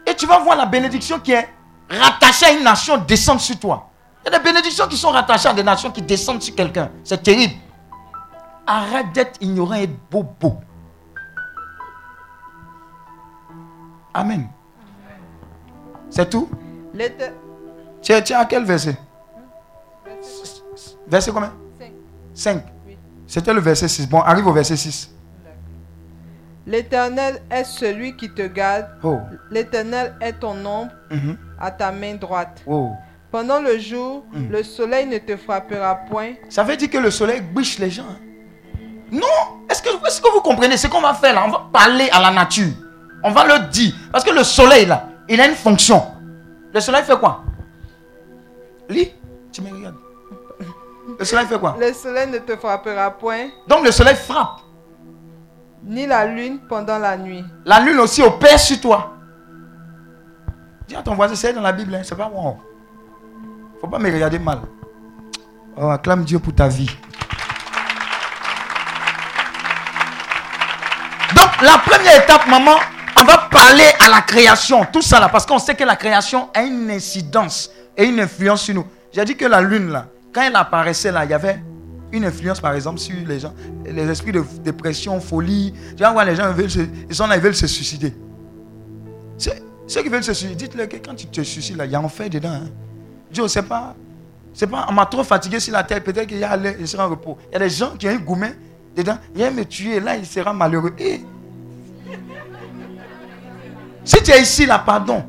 Et tu vas voir la bénédiction qui est rattachée à une nation descendre sur toi. Il y a des bénédictions qui sont rattachées à des nations qui descendent sur quelqu'un. C'est terrible. Arrête d'être ignorant et bobo. Amen. C'est tout? Tu es à quel verset? Verset combien? 5. C'était le verset 6. Bon, arrive au verset 6. L'Éternel est celui qui te garde. Oh. L'Éternel est ton ombre Mhm. À ta main droite. Oh. Pendant le jour, Mm. le soleil ne te frappera point. Ça veut dire que le soleil bouche les gens. Non Est-ce que, est que vous comprenez ce qu'on va faire là? On va parler à la nature. On va leur dire. Parce que le soleil là, il a une fonction. Le soleil fait quoi? Lis, tu me regardes. Le soleil fait quoi? Le soleil ne te frappera point, Donc le soleil frappe. ni la lune pendant la nuit. La lune aussi opère sur toi. Dis à ton voisin, c'est dans la Bible, hein, c'est pas moi. Faut pas me regarder mal. Oh, acclame Dieu pour ta vie. Donc, la première étape, maman, on va parler à la création. Tout ça là, parce qu'on sait que la création a une incidence et une influence sur nous. J'ai dit que la lune là, quand elle apparaissait là, il y avait une influence par exemple sur les gens, les esprits de dépression, folie. Tu voir les gens, veulent se, ils sont là, ils veulent se suicider. Ceux, ceux qui veulent se suicider, dites-leur que quand tu te suicides là, il y a enfer dedans. Hein. Dieu, c'est pas, pas, on m'a trop fatigué sur la terre, peut-être qu'il y a sera en repos. Il y a des gens qui ont un gourmet dedans, il va me tuer, là il sera malheureux. Et si tu es ici là, pardon,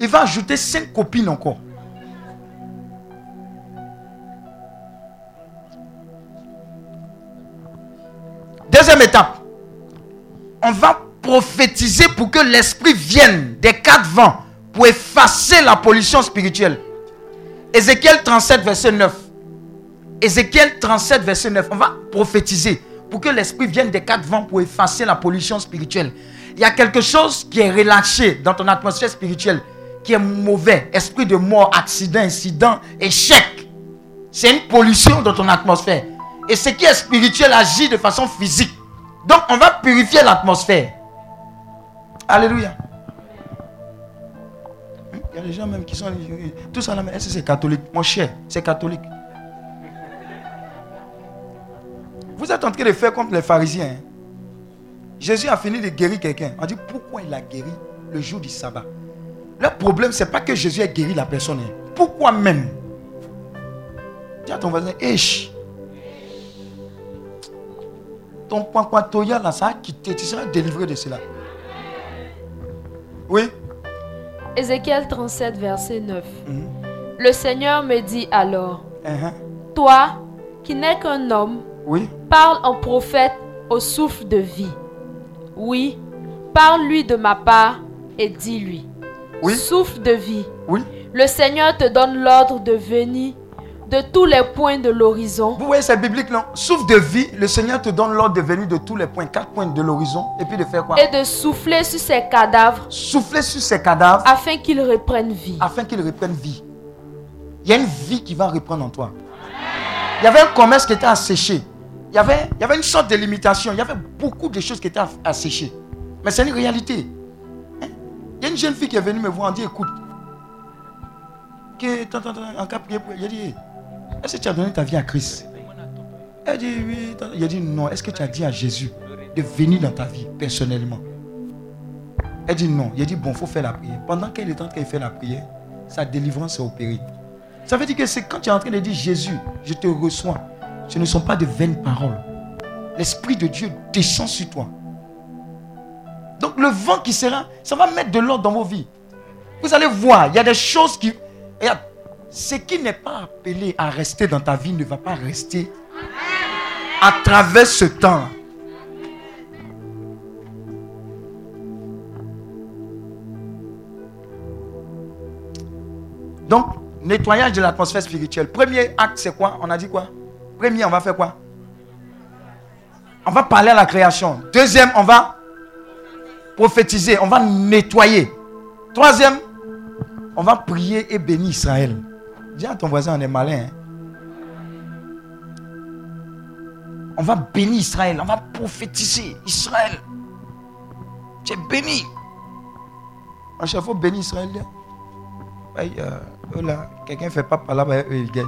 il va ajouter cinq copines encore. Deuxième étape, on va prophétiser pour que l'esprit vienne des quatre vents pour effacer la pollution spirituelle. Ézéchiel 37, verset 9. Ézéchiel 37, verset 9. On va prophétiser pour que l'esprit vienne des quatre vents pour effacer la pollution spirituelle. Il y a quelque chose qui est relâché dans ton atmosphère spirituelle, qui est mauvais. Esprit de mort, accident, incident, échec. C'est une pollution dans ton atmosphère. Et ce qui est spirituel agit de façon physique. Donc on va purifier l'atmosphère. Alléluia. Il y a des gens même qui sont... Tout ça là, mais est-ce que c'est catholique? Mon cher, c'est catholique. Vous êtes en train de faire comme les pharisiens. hein. Jésus a fini de guérir quelqu'un. On dit pourquoi il a guéri le jour du sabbat? Le problème, c'est pas que Jésus ait guéri la personne. hein. Pourquoi même? Dis à ton voisin, Esh. Ton pampatoya là, ça a quitté. Tu seras délivré de cela. Oui. Ézéchiel 37, verset 9. Mhm. Le Seigneur me dit alors, Uh-huh. toi qui n'es qu'un homme, Oui. parle en prophète au souffle de vie. Oui, parle-lui de ma part et dis-lui. Oui. Souffle de vie. Oui. Le Seigneur te donne l'ordre de venir de tous les points de l'horizon. Vous voyez, c'est biblique, non? Souffle de vie, le Seigneur te donne l'ordre de venir de tous les points, quatre points de l'horizon, et puis de faire quoi? Et de souffler sur ses cadavres Souffler sur ces cadavres afin qu'ils reprennent vie. afin qu'ils reprennent vie. Il y a une vie qui va reprendre en toi. Il y avait un commerce qui était asséché. Il y avait, il y avait une sorte de limitation. Il y avait beaucoup de choses qui étaient asséchées. Mais c'est une réalité. Hein? Il y a une jeune fille qui est venue me voir, on dit écoute, que, en cas dit, est-ce que tu as donné ta vie à Christ? Elle dit oui. Il a dit non. Est-ce que tu as dit à Jésus de venir dans ta vie personnellement? Elle dit non. Il a dit bon, il faut faire la prière. Pendant qu'elle est en train de faire la prière, sa délivrance est opérée. Ça veut dire que c'est quand tu es en train de dire Jésus, je te reçois. Ce ne sont pas de vaines paroles. L'Esprit de Dieu descend sur toi. Donc le vent qui sera, ça va mettre de l'ordre dans vos vies. Vous allez voir, il y a des choses qui... ce qui n'est pas appelé à rester dans ta vie ne va pas rester à travers ce temps. Donc, nettoyage de l'atmosphère spirituelle. Premier acte, c'est quoi? On a dit quoi? Premier, on va faire quoi? On va parler à la création. Deuxième, on va prophétiser. On va nettoyer. Troisième, on va prier et bénir Israël. Dis à ton voisin, on est malin. hein. On va bénir Israël. On va prophétiser Israël. Tu es béni. À chaque fois, bénir Israël. là. Aïe, euh, là, quelqu'un ne fait pas là-bas, eux, ils gagnent.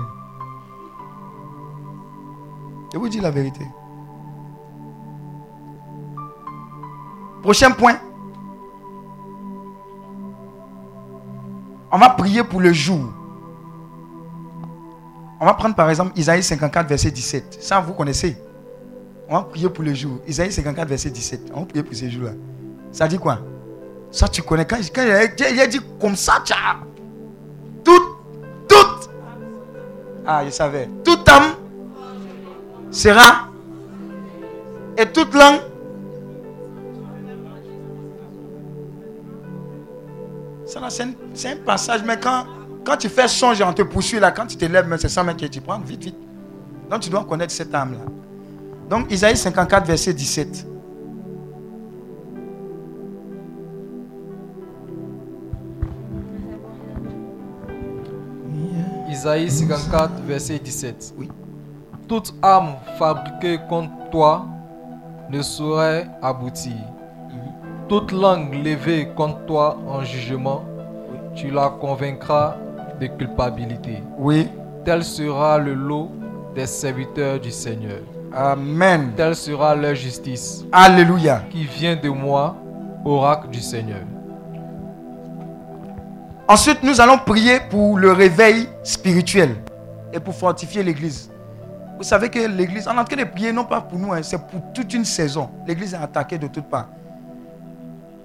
Je vous dis la vérité. Prochain point. On va prier pour le jour On va prendre par exemple Isaïe 54, verset 17. Ça, vous connaissez. On va prier pour le jour. Isaïe 54, verset 17. On va prier pour ce jour-là. Ça dit quoi? Ça, tu connais. Quand, il, a, dit comme ça, as tout, tout. Ah, je savais. Toute âme sera. Et toute langue. Ça, c'est un passage, mais quand, quand tu fais songe, on te poursuit là, quand tu te lèves, c'est ça même que tu prends, vite, vite. Donc tu dois connaître cette âme-là. Donc Isaïe 54, verset 17. Isaïe 54, verset 17. Oui. Toute âme fabriquée contre toi ne saurait aboutir. Toute langue levée contre toi en jugement, tu la convaincras de culpabilité. Oui. Tel sera le lot des serviteurs du Seigneur. Amen. Telle sera leur justice. Alléluia. Qui vient de moi, oracle du Seigneur. Ensuite, nous allons prier pour le réveil spirituel et pour fortifier l'église. Vous savez que l'église, on est en train de prier non pas pour nous, hein, c'est pour toute une saison. L'église est attaquée de toutes parts.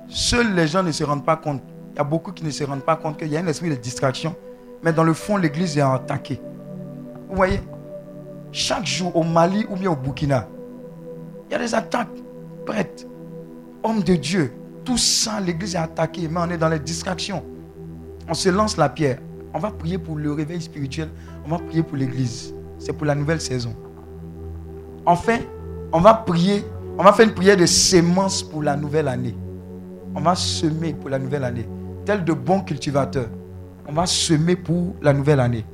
Seuls les gens ne se rendent pas compte. Il y a beaucoup qui ne se rendent pas compte qu'il y a un esprit de distraction. Mais dans le fond, l'église est attaquée. Vous voyez? Chaque jour au Mali ou bien au Burkina, il y a des attaques prêtes. Hommes de Dieu, tout ça, l'église est attaquée, mais on est dans les distractions. On se lance la pierre. On va prier pour le réveil spirituel. On va prier pour l'église. C'est pour la nouvelle saison. Enfin, on va prier. On va faire une prière de sémence pour la nouvelle année. On va semer pour la nouvelle année. Tel de bons cultivateurs. On va semer pour la nouvelle année.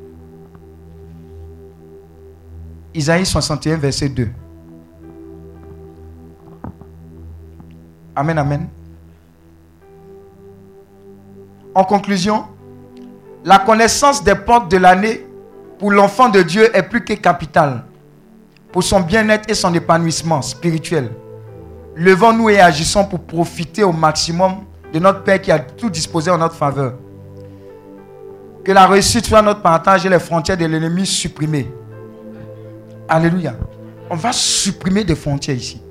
Isaïe 61, verset 2. Amen, amen. En conclusion, la connaissance des portes de l'année pour l'enfant de Dieu est plus que capitale pour son bien-être et son épanouissement spirituel. Levons-nous et agissons pour profiter au maximum de notre Père qui a tout disposé en notre faveur. Que la réussite soit notre partage et les frontières de l'ennemi supprimées. Alléluia. On va supprimer des frontières ici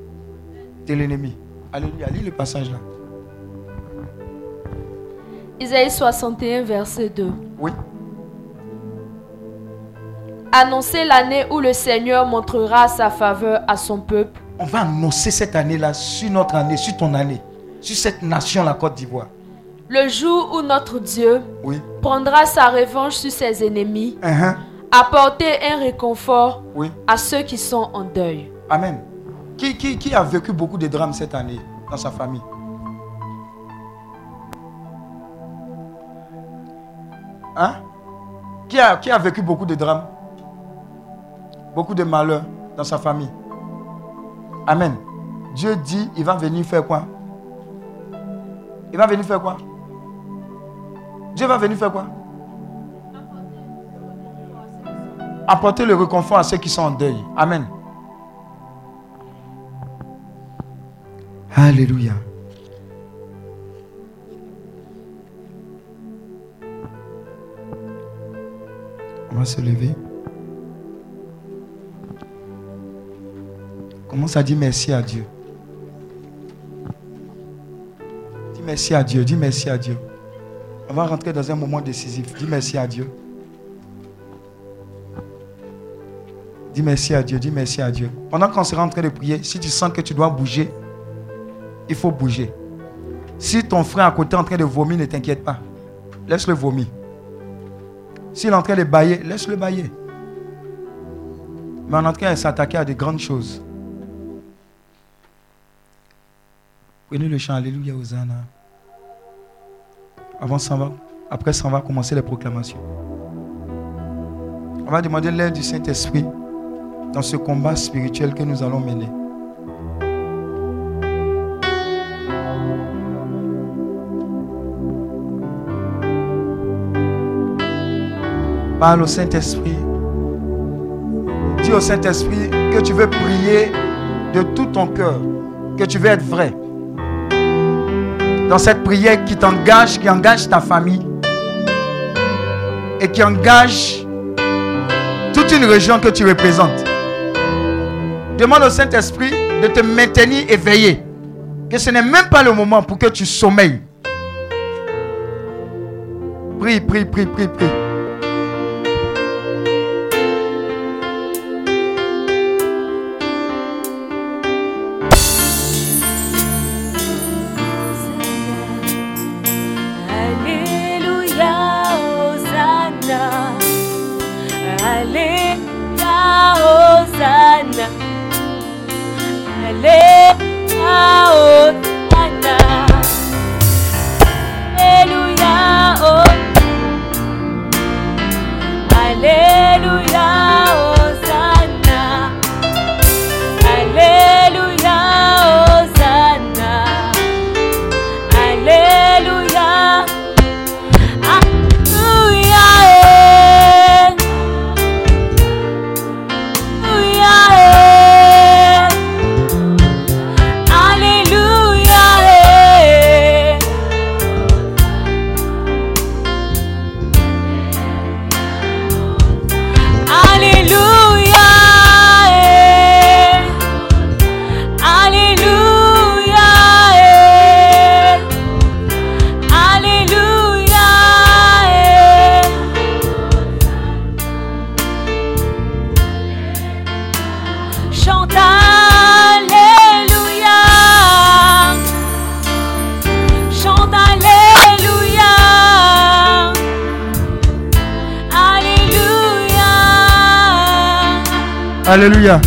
de l'ennemi. Alléluia. Lis le passage là. Isaïe 61, verset 2. Oui. Annoncez l'année où le Seigneur montrera sa faveur à son peuple. On va annoncer cette année-là sur notre année, sur ton année, sur cette nation, la Côte d'Ivoire. Le jour où notre Dieu Oui. prendra sa revanche sur ses ennemis, Uh-huh. apporter un réconfort Oui. à ceux qui sont en deuil. Amen. Qui, qui, qui a vécu beaucoup de drames cette année dans sa famille? Hein? Qui a, qui a vécu beaucoup de drames? Beaucoup de malheurs dans sa famille? Amen. Dieu dit, il va venir faire quoi? Il va venir faire quoi? Dieu va venir faire quoi? Apporter le réconfort à ceux qui sont en deuil. Amen. Alléluia. On va se lever. Commence à dire merci à Dieu. Dis merci à Dieu. Dis merci à Dieu. On va rentrer dans un moment décisif. Dis merci à Dieu. Dis merci à Dieu. Dis merci à Dieu. Pendant qu'on sera en train de prier, si tu sens que tu dois bouger, il faut bouger. Si ton frère à côté est en train de vomir, ne t'inquiète pas. Laisse-le vomir. S'il est en train de bailler, laisse-le bailler. Mais on est en train de s'attaquer à de grandes choses. Prenez le chant Alléluia Hosanna. Avant on va, après ça, on va commencer les proclamations. On va demander l'aide du Saint-Esprit dans ce combat spirituel que nous allons mener. Parle au Saint-Esprit. Dis au Saint-Esprit que tu veux prier de tout ton cœur, que tu veux être vrai dans cette prière qui t'engage, qui engage ta famille et qui engage toute une région que tu représentes. Demande au Saint-Esprit de te maintenir éveillé, que ce n'est même pas le moment pour que tu sommeilles. Prie, prie, prie, prie, prie. Alléluia.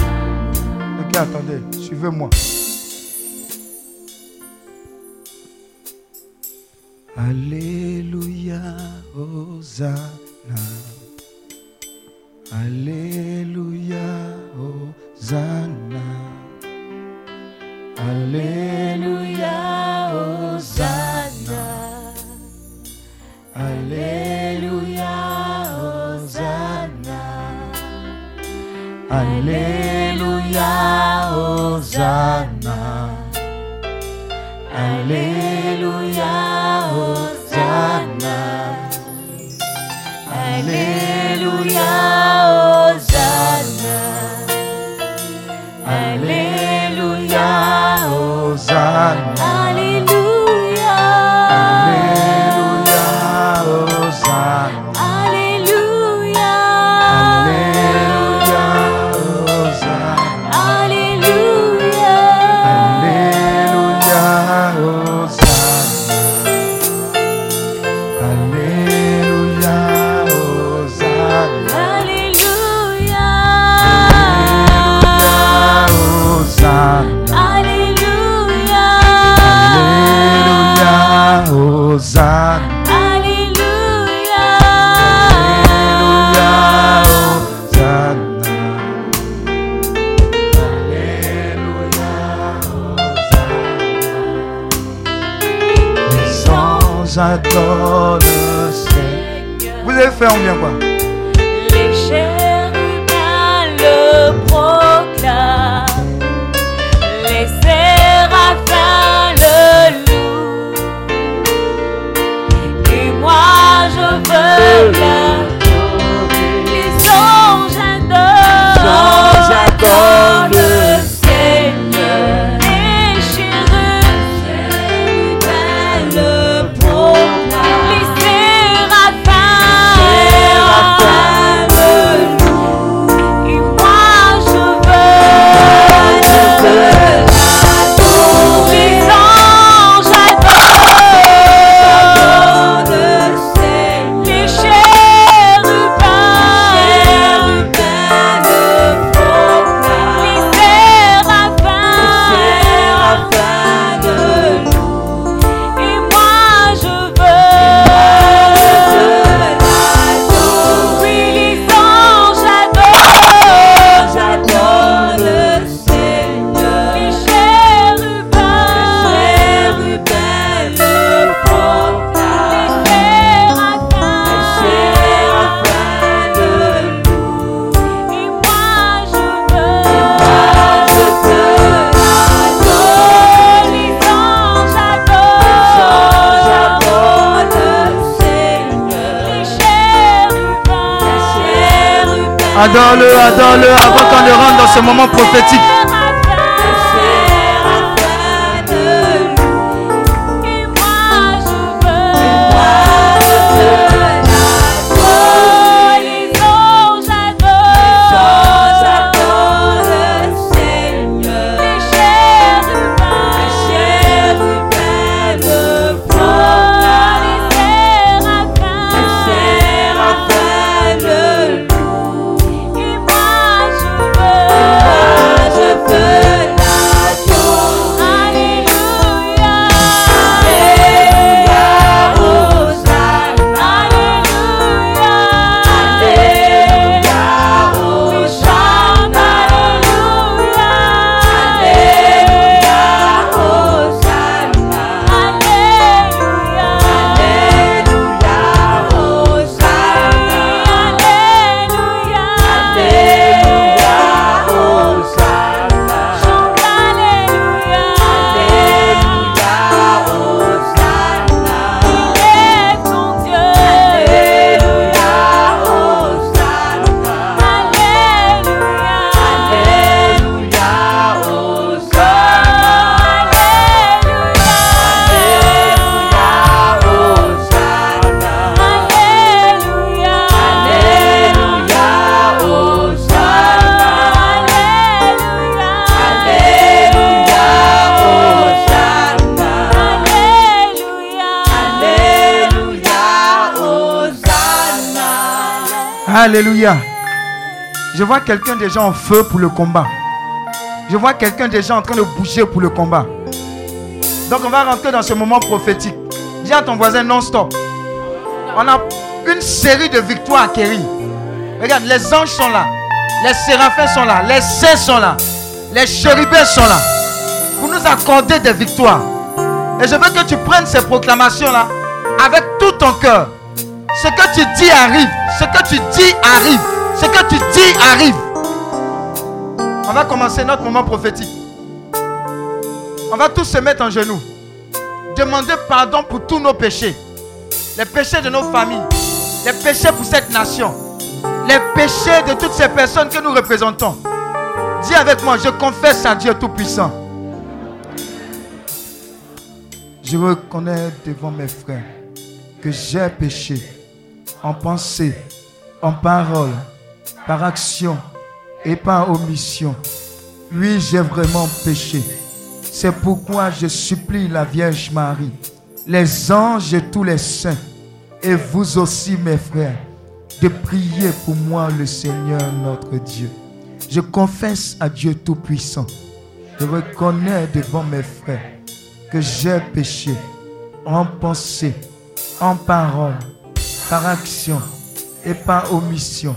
Alléluia. Je vois quelqu'un déjà en feu pour le combat. Je vois quelqu'un déjà en train de bouger pour le combat. Donc on va rentrer dans ce moment prophétique. Dis à ton voisin non-stop. On a une série de victoires à acquérir. Regarde, les anges sont là. Les séraphins sont là. Les saints sont là. Les chérubins sont là. Pour nous accorder des victoires. Et je veux que tu prennes ces proclamations-là avec tout ton cœur. Ce que tu dis arrive. Ce que tu dis arrive. Ce que tu dis arrive. On va commencer notre moment prophétique. On va tous se mettre en genoux. Demander pardon pour tous nos péchés. Les péchés de nos familles. Les péchés pour cette nation. Les péchés de toutes ces personnes que nous représentons. Dis avec moi, je confesse à Dieu Tout-Puissant. Je reconnais devant mes frères que j'ai péché en pensée, en parole, par action et par omission. Oui, j'ai vraiment péché. C'est pourquoi je supplie la Vierge Marie, les anges et tous les saints, et vous aussi mes frères, de prier pour moi le Seigneur notre Dieu. Je confesse à Dieu Tout-Puissant. Je reconnais devant mes frères que j'ai péché en pensée, en parole, par action et par omission.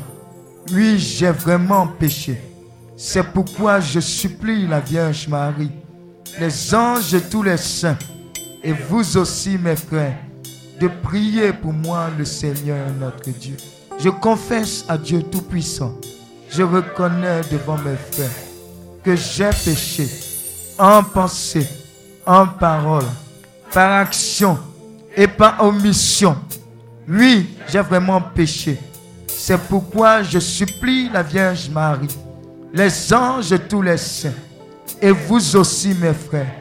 Oui, j'ai vraiment péché. C'est pourquoi je supplie la Vierge Marie, les anges et tous les saints, et vous aussi mes frères, de prier pour moi le Seigneur notre Dieu. Je confesse à Dieu Tout-Puissant, je reconnais devant mes frères que j'ai péché en pensée, en parole, par action et par omission. Oui, j'ai vraiment péché. C'est pourquoi je supplie la Vierge Marie, les anges et tous les saints, et vous aussi mes frères,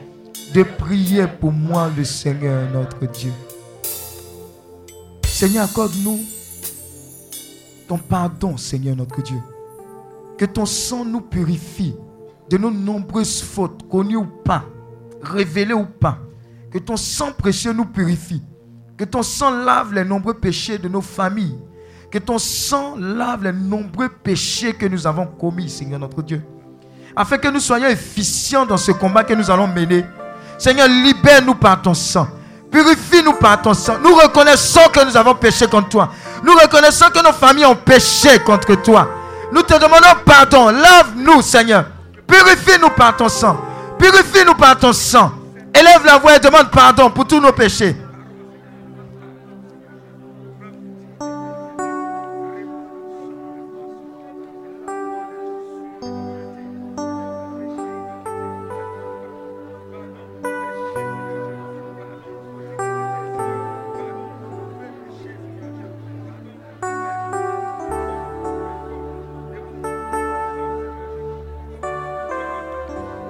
de prier pour moi le Seigneur notre Dieu. Seigneur, accorde-nous ton pardon, Seigneur notre Dieu. Que ton sang nous purifie de nos nombreuses fautes, connues ou pas, révélées ou pas. Que ton sang précieux nous purifie. Que ton sang lave les nombreux péchés de nos familles. Que ton sang lave les nombreux péchés que nous avons commis, Seigneur notre Dieu. Afin que nous soyons efficients dans ce combat que nous allons mener. Seigneur, libère-nous par ton sang. Purifie-nous par ton sang. Nous reconnaissons que nous avons péché contre toi. Nous reconnaissons que nos familles ont péché contre toi. Nous te demandons pardon. Lave-nous, Seigneur. Purifie-nous par ton sang. Purifie-nous par ton sang. Élève la voix et demande pardon pour tous nos péchés.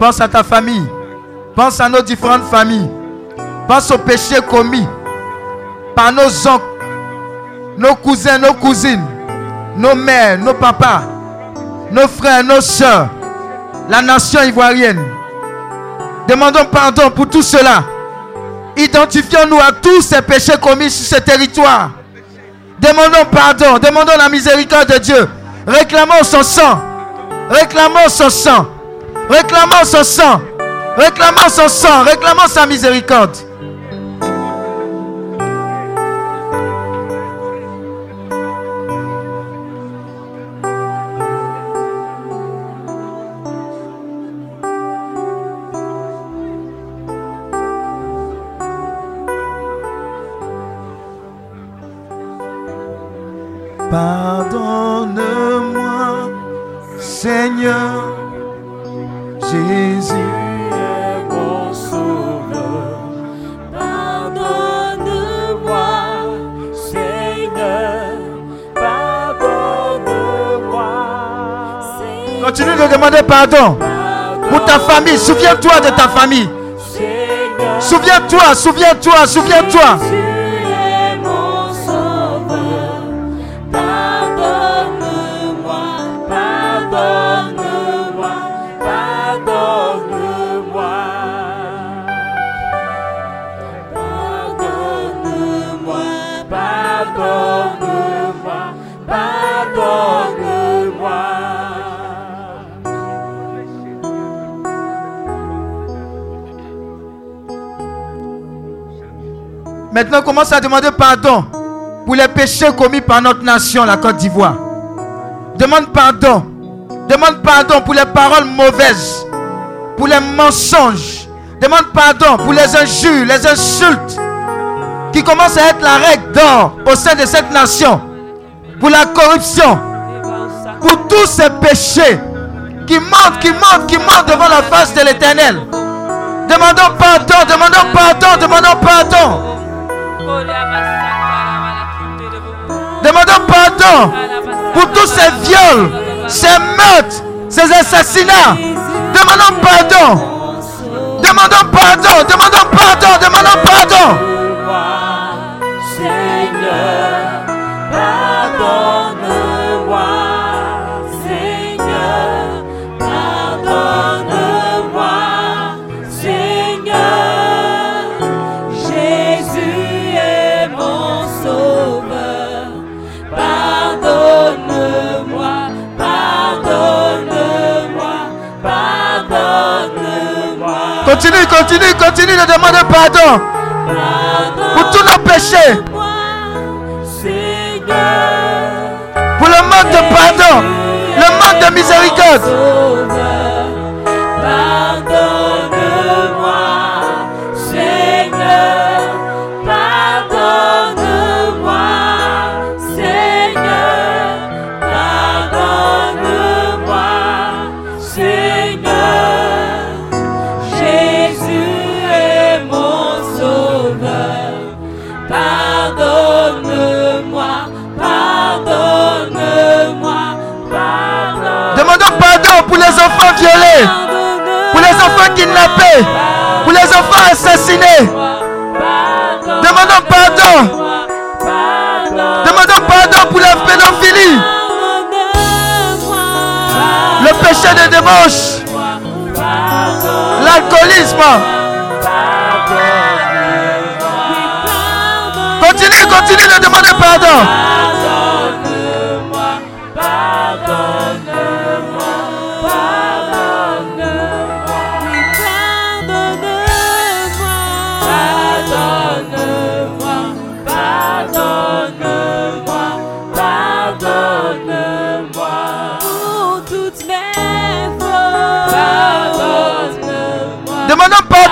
Pense à ta famille. Pense à nos différentes familles. Pense aux péchés commis par nos oncles, nos cousins, nos cousines, nos mères, nos papas, nos frères, nos soeurs, la nation ivoirienne. Demandons pardon pour tout cela. Identifions-nous à tous ces péchés commis sur ce territoire. Demandons pardon, demandons la miséricorde de Dieu. Réclamons son sang. Réclamons son sang. Réclamons son sang. Réclamons son sang. Réclamons sa miséricorde. Pardonne-moi, Seigneur Jésus. est sauveur. Pardonne-moi, Seigneur. Continue de demander pardon pour ta famille. Souviens-toi de ta famille. Souviens-toi, souviens-toi, souviens-toi. Maintenant, commence à demander pardon pour les péchés commis par notre nation, la Côte d'Ivoire. Demande pardon. Demande pardon pour les paroles mauvaises, pour les mensonges. Demande pardon pour les injures, les insultes qui commencent à être la règle d'or au sein de cette nation. Pour la corruption, pour tous ces péchés qui montent, qui montent, qui montent devant la face de l'éternel. Demandons pardon, demandons pardon, demandons pardon. Demandons pardon pour tous ces viols, ces meurtres, ces assassinats. Demandons pardon. Demandons pardon, demandons pardon, demandons pardon. Continue, continue, de demander pardon pour tous nos péchés. Pour le manque de pardon, le manque de miséricorde. Violés, pour les enfants kidnappés, pour les enfants assassinés. Demandons pardon. Demandons pardon pour la pédophilie. Le péché de débauche. L'alcoolisme. Continue, continue de demander pardon.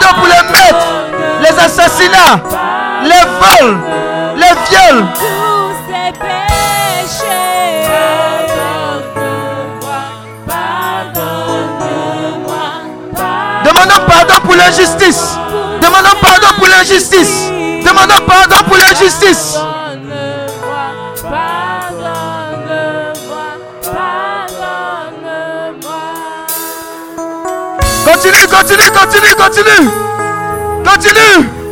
Pardon pour les meurtres, les assassinats, les vols, les viols. Demandons pardon pour l'injustice. Demandons pardon pour l'injustice. Demandons pardon pour l'injustice. Continue Continue, continue, continue, continue. Continue.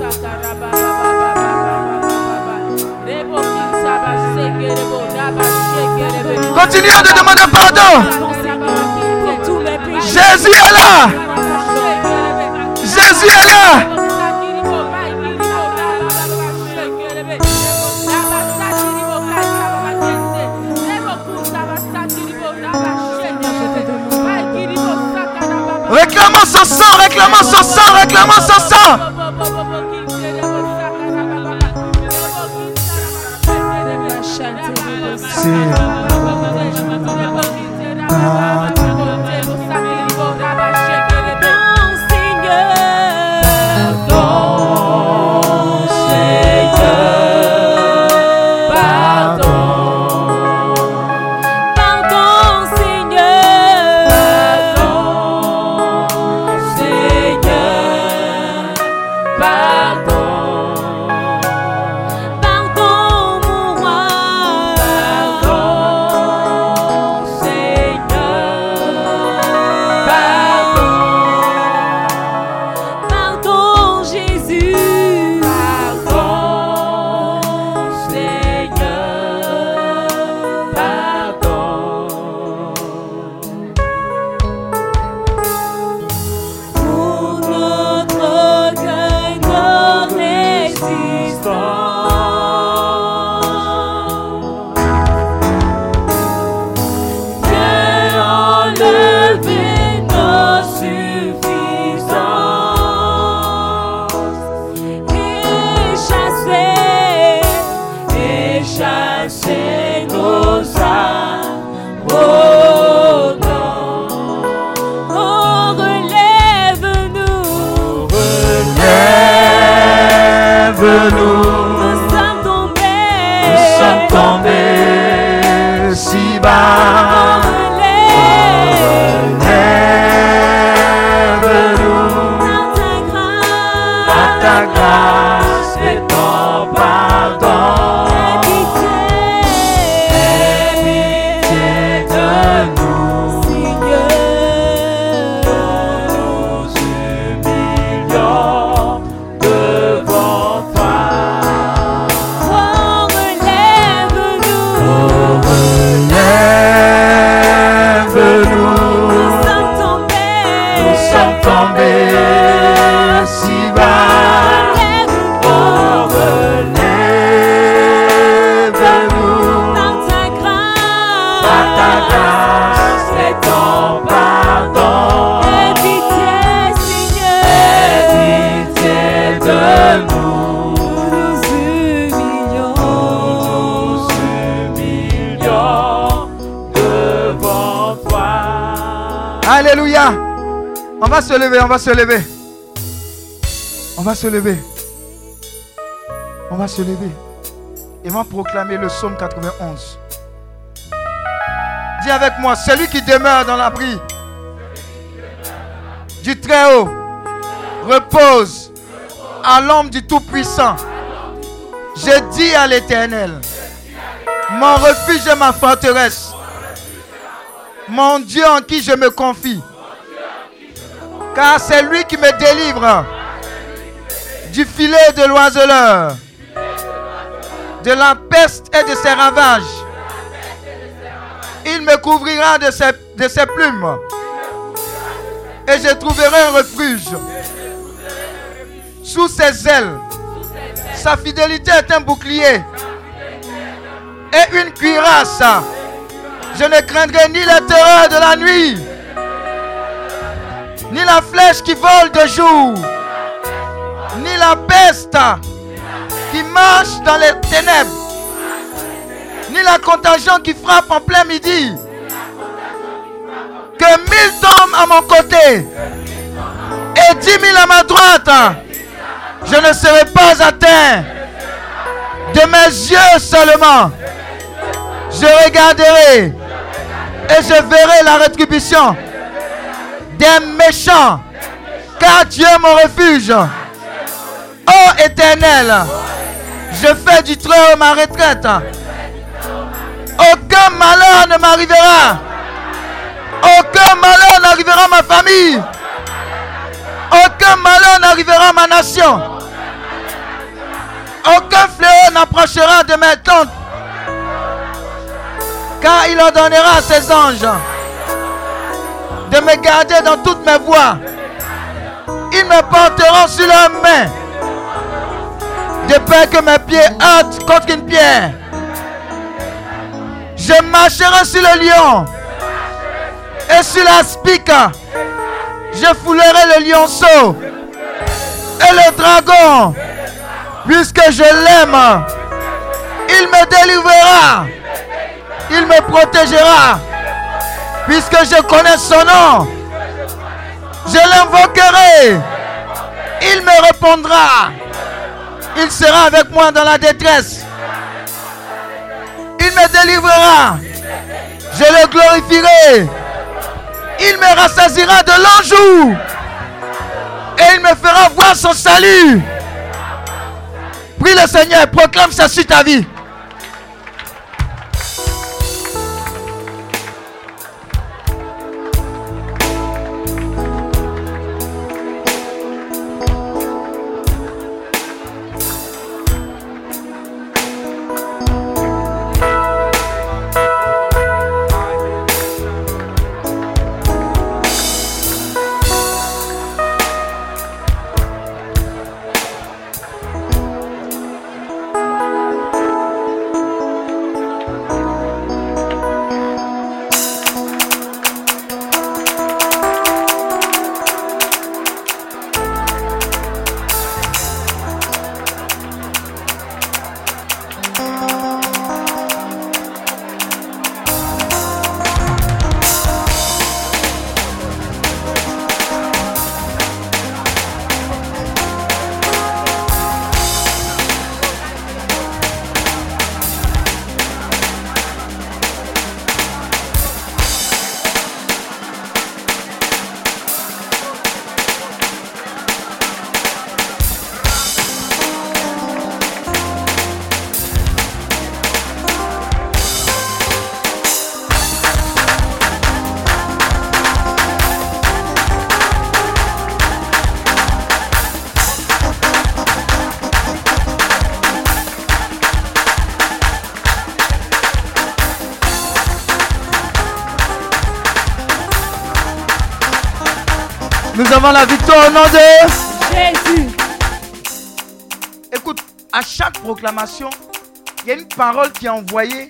Continuez de demander pardon. Jésus est là. Jésus est là. Réclamons son sang, réclamons son sang, réclamons son sang. Pardon, va se lever, on va se lever. On va se lever. Et va proclamer le psaume 91. Dis avec moi, celui qui demeure dans l'abri du Très-Haut repose à l'ombre du Tout-Puissant. Je dis à l'Éternel, mon refuge et ma forteresse, mon Dieu en qui je me confie, car c'est lui qui me délivre du filet de l'oiseleur, de la peste et de ses ravages. Il me couvrira de ses, de ses plumes et je trouverai un refuge sous ses ailes. Sa fidélité est un bouclier et une cuirasse. Je ne craindrai ni la terreur de la nuit, ni la flèche qui vole de jour, ni la peste qui marche dans les ténèbres, ni la contagion qui frappe en plein midi. Que mille tombent à mon côté et dix mille à ma droite, je ne serai pas atteint. De mes yeux seulement, je regarderai et je verrai la rétribution des méchants, car Dieu mon refuge. Ô éternel, je fais du haut ma retraite. Aucun malheur ne m'arrivera. Aucun malheur n'arrivera à ma famille. Aucun malheur n'arrivera à ma nation. Aucun fléau n'approchera de mes tentes. Car il ordonnera à ses anges de me garder dans toutes mes voies. Ils me porteront sur leurs mains. De peur que mes pieds heurtent contre une pierre. Je marcherai sur le lion et sur la spica. Je foulerai le lionceau et le dragon. Puisque je l'aime, il me délivrera. Il me protégera. Puisque je connais son nom, je l'invoquerai. Il me répondra. Il sera avec moi dans la détresse. Il me délivrera. Je le glorifierai. Il me rassasira de l'anjou. Et il me fera voir son salut. Prie le Seigneur, proclame ça sur ta vie. Avons la victoire au nom de Jésus. Écoute, à chaque proclamation, il y a une parole qui est envoyée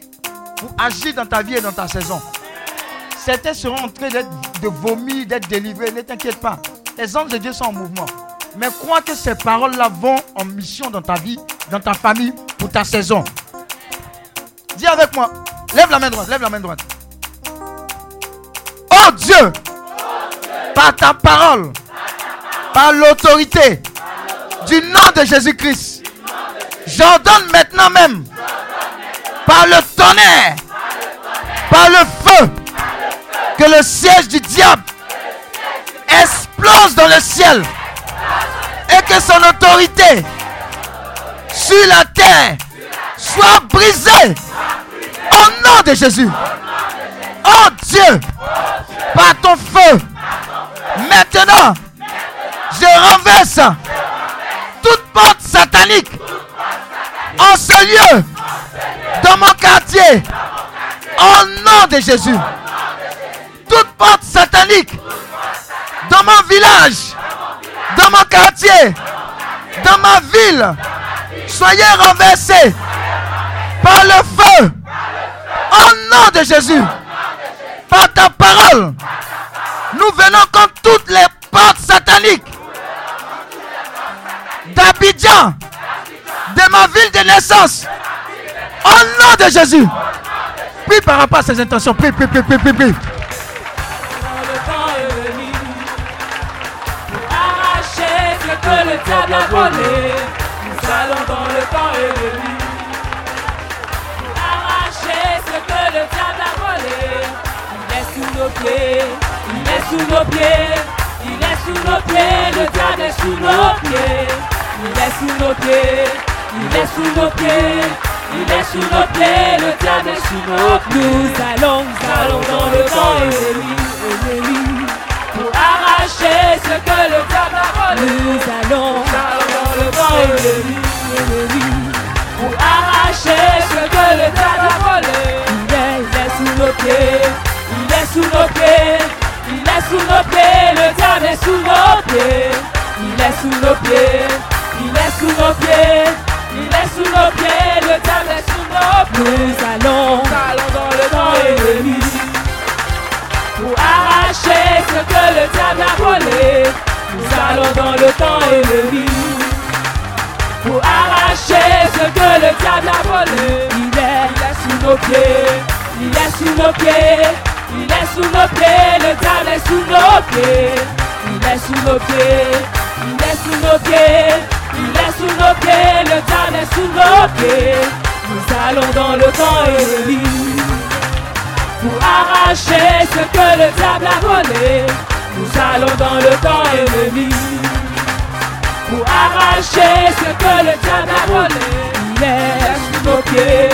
pour agir dans ta vie et dans ta saison. Certains seront en train de vomir, d'être délivrés. Ne t'inquiète pas. Les anges de Dieu sont en mouvement. Mais crois que ces paroles-là vont en mission dans ta vie, dans ta famille, pour ta saison. Dis avec moi. Lève la main droite, lève la main droite. Oh Dieu, par ta parole, par l'autorité du nom de Jésus-Christ, j'ordonne maintenant même, par le tonnerre, par le feu, que le siège du diable explose dans le ciel et que son autorité sur la terre soit brisée au nom de Jésus. Oh Dieu, par ton feu, renverse toute porte satanique en ce lieu, dans mon quartier, au nom de Jésus. Toute porte satanique dans mon village, dans mon quartier, dans ma ville, soyez renversés par le feu, au nom de Jésus, par ta parole. Nous venons contre toutes les portes sataniques d'Abidjan, de ma ville de naissance, au nom de Jésus. Prie par rapport à ses intentions. Prie, prie, prie, prie, prie, que le diable a volé. Nous allons dans le temps ennemi. Arracher ce que le diable a volé. Il est sous nos pieds. Il est sous nos pieds. Il est sous nos pieds. Le diable est sous nos pieds. Il est sous nos pieds. Il est sous nos pieds. Il est sous nos pieds, le diable est sous nos pieds. Nous allons, nous allons dans le temps ennemi, ennemi, pour arracher ce que le diable a volé. Nous allons, dans le temps et lit, pour arracher ce que le diable a volé. Il est, il est sous nos pieds, il est sous nos pieds, il est sous nos pieds, le diable est sous nos pieds, il est sous nos pieds, il est sous nos pieds, il est sous nos pieds, le diable est sous nos pieds. Nous allons, nous allons dans le temps et le lit pour arracher ce que le diable a volé. Nous allons dans le temps et le lit pour arracher ce que le diable a volé. Il est, il est sous nos pieds, il est sous nos pieds, il est sous nos pieds, le diable est sous nos pieds, il est sous nos pieds, il est sous nos pieds, sous nos pieds, le diable est sous nos pieds. Nous allons dans le temps et le lit pour arracher ce que le diable a volé. Nous allons dans le temps et le lit pour arracher ce que le diable a volé. Il est sous nos pieds,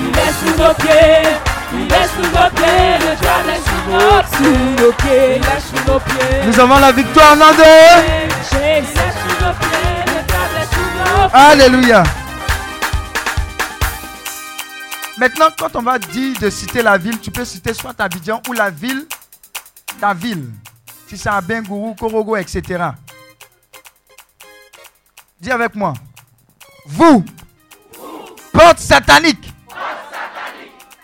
il est sous nos pieds, il est sous nos pieds, le diable est sous nos, sous nos pieds, il est sous nos pieds. Nous avons la victoire, de... Il est sous nos pieds, Alléluia. Maintenant, quand on va dire de citer la ville, tu peux citer soit Abidjan ou la ville, ta ville. Si c'est à Bengourou, Korogo, etc. Dis avec moi. Vous, porte satanique.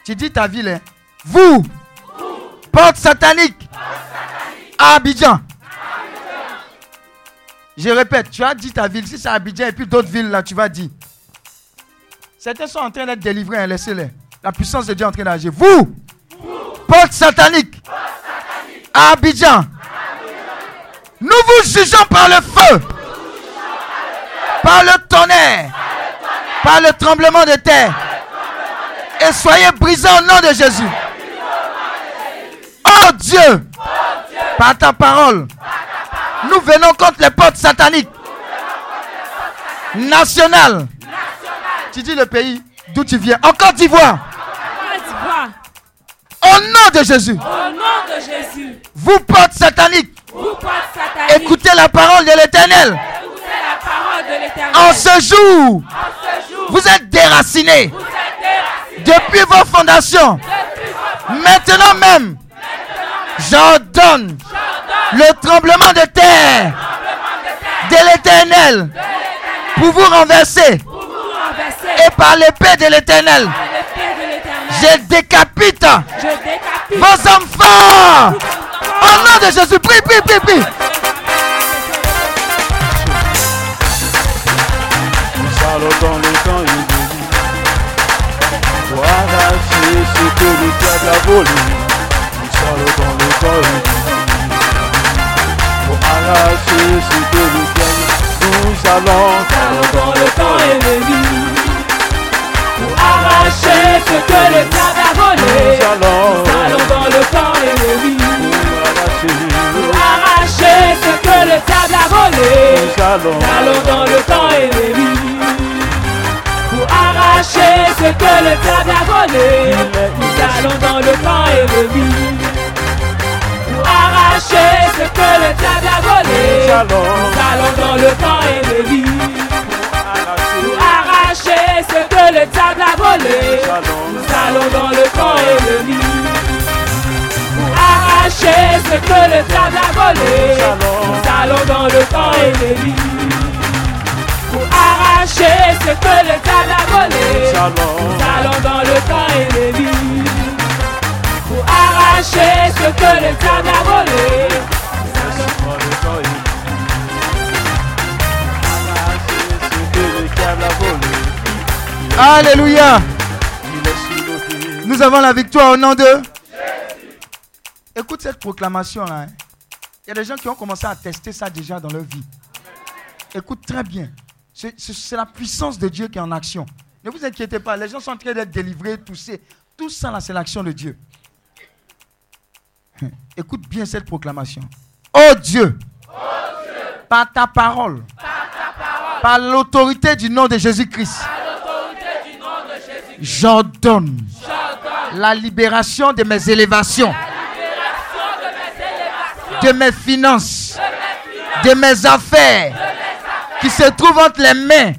Tu dis ta ville, hein. Vous, porte satanique. Abidjan. Je répète, tu as dit ta ville. Si c'est Abidjan et puis d'autres villes, là, tu vas dire. Certains sont en train d'être délivrés, hein, laissez-les. La puissance de Dieu est en train d'agir. Vous, porte satanique, à Abidjan, nous vous jugeons par le feu, par le tonnerre, par le tremblement de terre. Et soyez brisés au nom de Jésus. Oh Dieu, par ta parole, nous venons contre les portes sataniques nationales. Tu dis le pays d'où tu viens. En Côte d'Ivoire. Au nom de Jésus. Au nom de Jésus, Vous portes sataniques. vous. Écoutez la parole de l'éternel. En ce jour, vous êtes déracinés depuis vos fondations. Maintenant même, j'ordonne le tremblement de terre de l'éternel pour vous renverser. Et par l'épée de l'éternel, je décapite vos enfants. Au nom de Jésus, prie, prie, prie, prie. Pour arracher ce que le diable Nous allons allons dans le temps et le lit pour arracher ce que le diable a volé. Nous allons Nous allons dans le temps et le lit arracher pour arracher ce que le diable a volé. Nous allons Nous allons dans le temps et le lit pour arracher ce que le diable a volé. Nous allons dans le temps et le lit arracher ce que le diable a volé. Nous allons Nous allons dans le temps et le lit pour arracher ce que le diable a volé. Nous allons Nous allons dans le temps et le lit pour arracher ce que le diable a volé. Nous allons dans le temps et le lit pour arracher ce que le diable a volé. Nous allons dans le temps et le lit pour arracher ce que le diable a volé. Alléluia. Nous avons la victoire au nom de Écoute cette proclamation là. hein. Il y a des gens qui ont commencé à tester ça déjà dans leur vie. Écoute très bien. C'est- la puissance de Dieu qui est en action. Ne vous inquiétez pas. Les gens sont en train d'être délivrés, touchés. Tout ça là, c'est l'action de Dieu. Écoute bien cette proclamation. Oh Dieu, par ta parole, par l'autorité du nom de Jésus-Christ, j'ordonne la libération de mes élévations de mes finances, de mes affaires, qui se trouvent entre les mains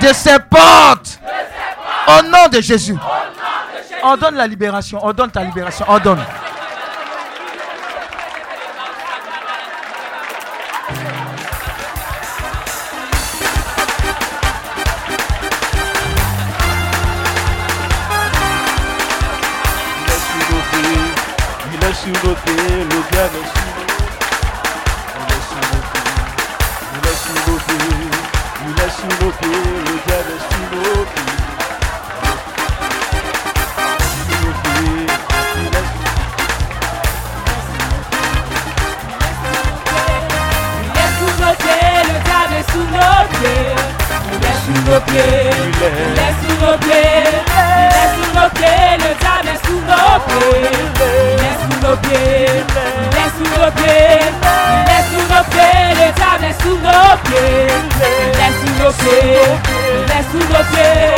de ces portes. Au nom de Jésus. Ordonne la libération. Ordonne ta libération. Ordonne. Est sur nos pieds, le diable est sur nos pieds. Sur nos pieds, il est sur Il est sous nos pieds, le diable est sous nos pieds. Il sous nos pieds, il sous nos pieds. Le diable sous nos pieds. Il sous nos pieds, il sous nos pieds. Il sous nos pieds, le diable sous nos pieds. Il sous nos pieds, il sous nos pieds.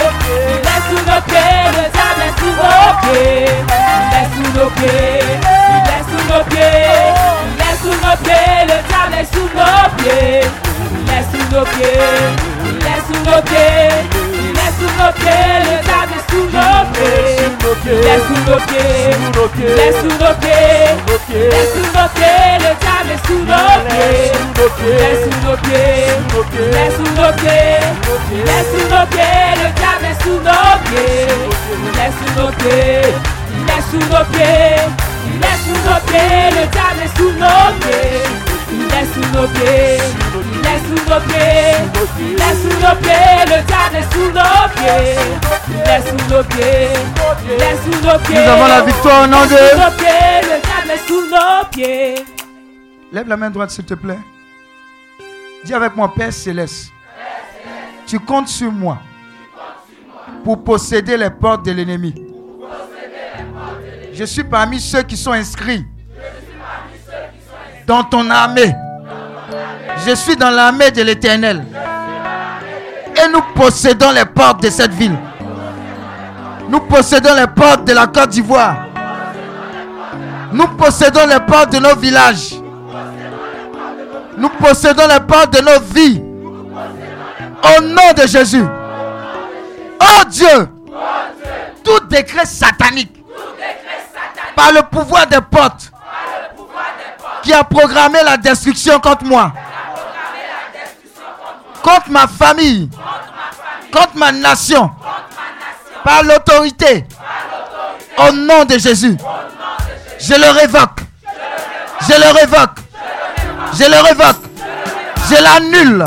Il sous nos pieds, le diable sous nos pieds. Il sous nos pieds, il sous nos pieds. Il sous nos pieds, le diable sous nos pieds. Il sous nos pieds, il est sous nos pieds. Il est sous nos pieds, le diable est sous nos pieds. Il est sous nos pieds, il est sous nos pieds. Il est sous nos pieds, le diable est sous nos pieds. Il est sous nos pieds, il est sous nos pieds. Il est sous nos pieds, le diable est sous nos pieds. Il est sous nos pieds, il est sous nos pieds. Il est sous nos pieds, le diable est sous nos pieds. Il est sous nos pieds, il est sous nos pieds. Il est sous nos pieds, le diable est sous nos pieds. Il est sous nos pieds, il est sous nos pieds. Nous avons la victoire au nom de... nos pieds, le diable est sous nos pieds. Lève la main droite, s'il te plaît. Dis avec moi, Père céleste. Tu comptes sur moi pour posséder les portes de l'ennemi. Je suis parmi ceux qui sont inscrits dans ton armée. Je suis dans l'armée de l'éternel. Et nous possédons les portes de cette ville. Nous possédons les portes de la Côte d'Ivoire. Nous possédons les portes de nos villages. Nous possédons les portes de nos vies. Au nom de Jésus. Oh Dieu. Tout décret satanique. Par le pouvoir des portes. Qui a programmé la destruction contre moi. Contre ma famille. Contre ma nation. Par l'autorité. Au nom de Jésus. Je le révoque. Je le révoque. Je le révoque. Je l'annule.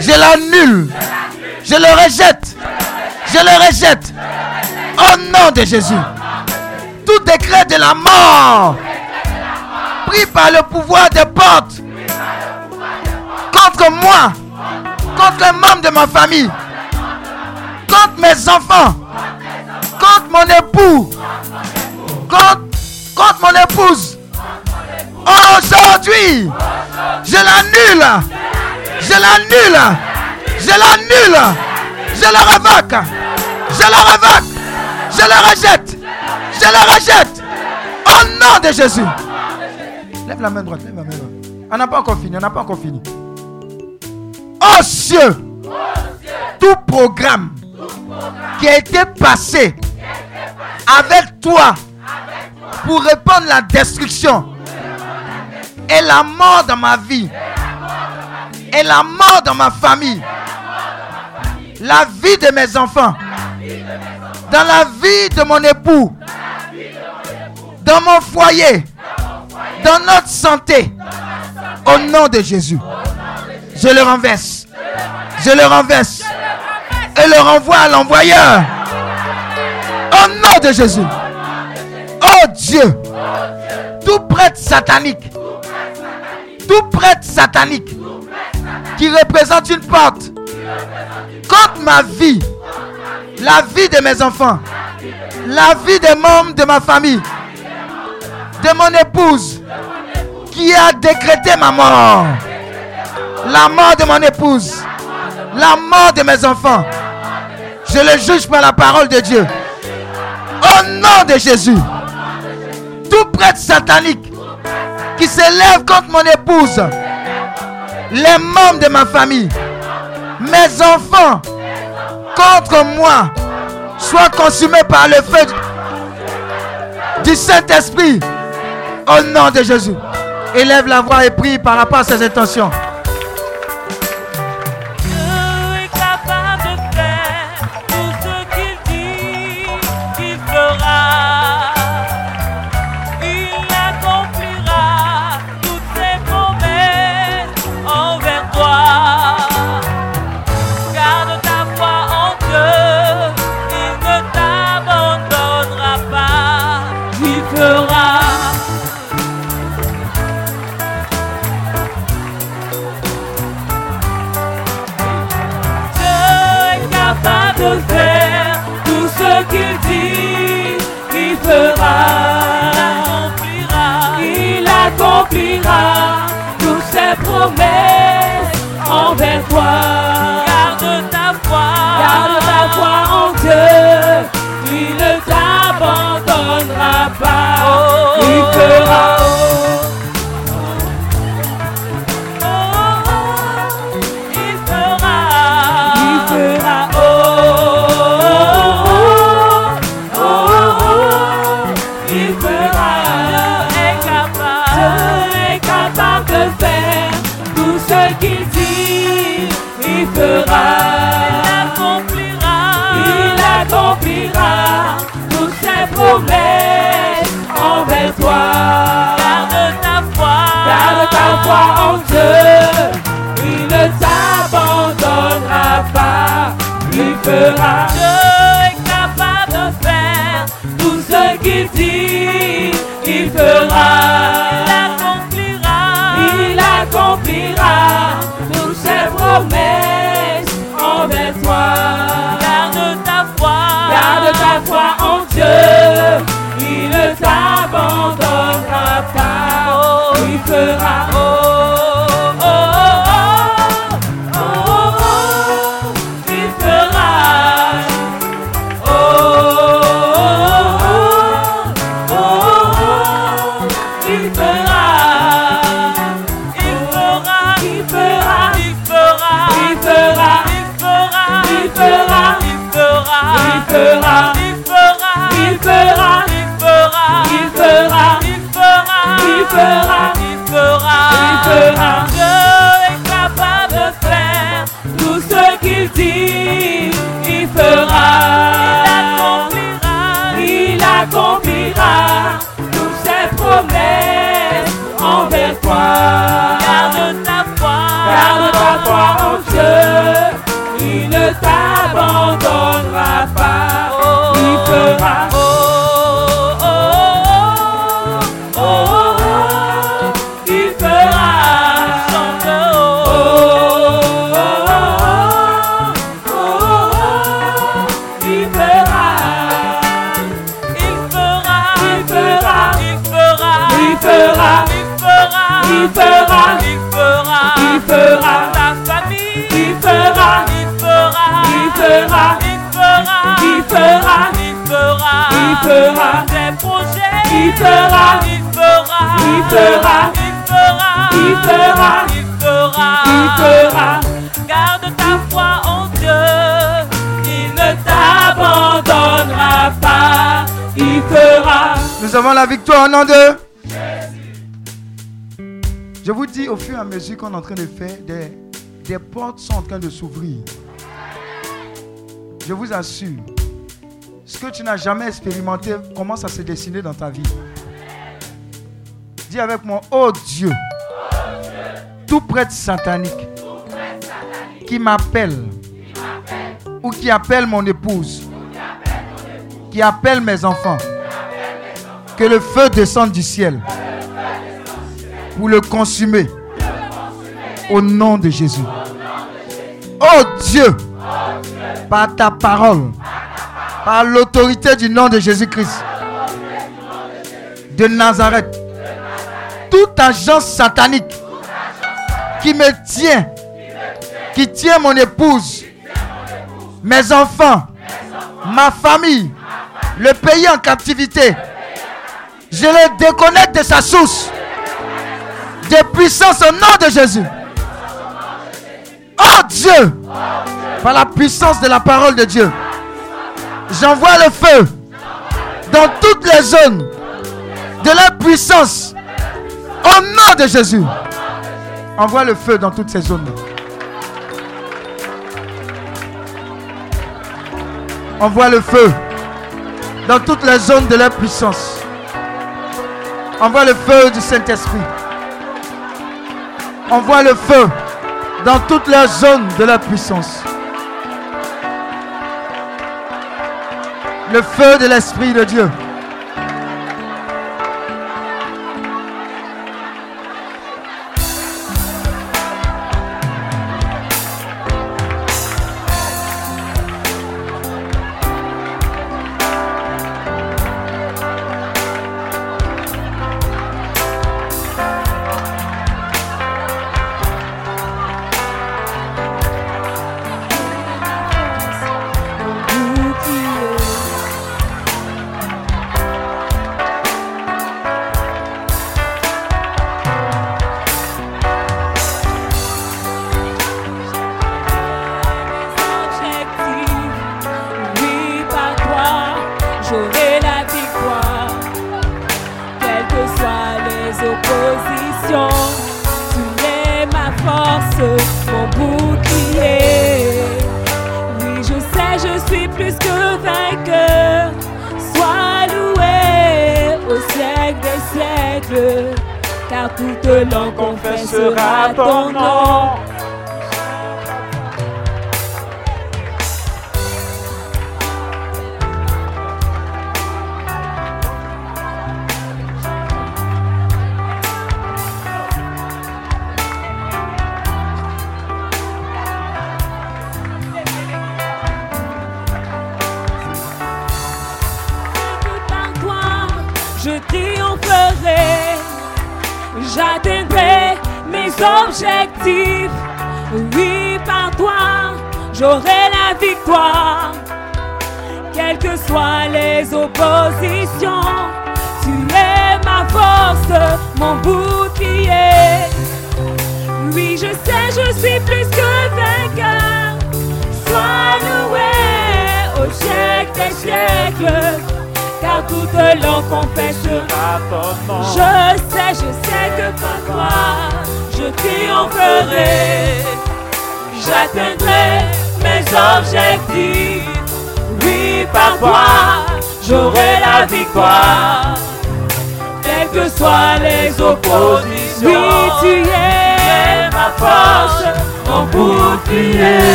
Je l'annule. Je le rejette. Je le rejette. Au nom de Jésus. Tout décret de la mort par le pouvoir des portes contre moi, contre les membres de ma famille, contre mes enfants, contre mon époux, contre, contre mon épouse. Aujourd'hui, je l'annule. Je l'annule. Je l'annule. Je le révoque. Je le révoque. Je le rejette. Je le rejette. Au nom de Jésus. Lève la main droite. Lève la main droite. On n'a pas encore fini. On n'a pas encore fini. Oh cieux. Tout programme qui a été passé avec toi pour répandre la destruction et la mort dans ma vie et la mort dans ma famille, la vie de mes enfants, dans la vie de mon époux, dans mon foyer, dans notre santé, au nom de Jésus. Je le renverse. Je le renverse. Et le renvoie à l'envoyeur. Au nom de Jésus. Oh Dieu. Tout prêtre satanique. Tout prêtre satanique. Qui représente une porte. Contre ma vie. La vie de mes enfants. La vie des membres de ma famille de mon épouse qui a décrété ma mort. La mort de mon épouse. La mort de mes enfants. Je le juge par la parole de Dieu. Au nom de Jésus. Tout prêtre satanique qui s'élève contre mon épouse. Les membres de ma famille. Mes enfants. Contre moi. Soient consumés par le feu du Saint-Esprit. Au nom de Jésus, élève la voix et prie par rapport à ses intentions. remplira toutes ses promesses envers toi. ne t'abandonnera pas, lui fera. Dieu est capable de faire tout ce qu'il dit, il fera. Garde ta foi en Dieu, il ne t'abandonnera pas, il fera. Nous avons la victoire au nom de Jésus. Je vous dis, au fur et à mesure qu'on est en train de faire, des, des portes sont en train de s'ouvrir. Je vous assure, ce que tu n'as jamais expérimenté commence à se dessiner dans ta vie. Dis avec moi, oh Dieu tout prêtre satanique, qui m'appelle ou qui appelle mon épouse, qui appelle mes enfants, que le feu descende du ciel pour le consumer au nom de Jésus. Oh Dieu, par ta parole, par l'autorité du nom de Jésus-Christ de Nazareth, toute agence satanique qui me tient, qui tient mon épouse, mes enfants, ma famille, le pays en captivité. Je le déconnecte de sa source, de puissance au nom de Jésus. Oh Dieu, par la puissance de la parole de Dieu, j'envoie le feu dans toutes les zones de la puissance au nom de Jésus. Envoie le feu dans toutes ces zones. Envoie le feu dans toutes les zones de la puissance. Envoie le feu du Saint-Esprit. Envoie le feu dans toutes les zones de la puissance. Le feu de l'Esprit de Dieu.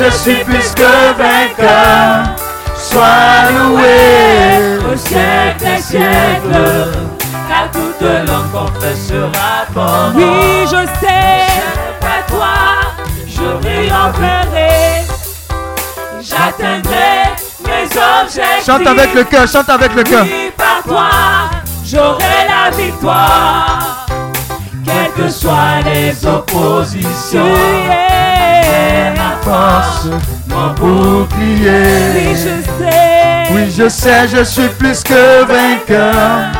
Je suis plus que vainqueur. Sois loué au siècle des siècles, car toute langue confessera ton. Oui, je sais, par toi, je triompherai. J'atteindrai mes objectifs. Chante avec le cœur, chante avec le cœur. Oui, par toi, j'aurai la victoire. Quelles que soient les oppositions, force, mon bouclier. Oui, je sais. Oui, je sais, je suis plus que vainqueur.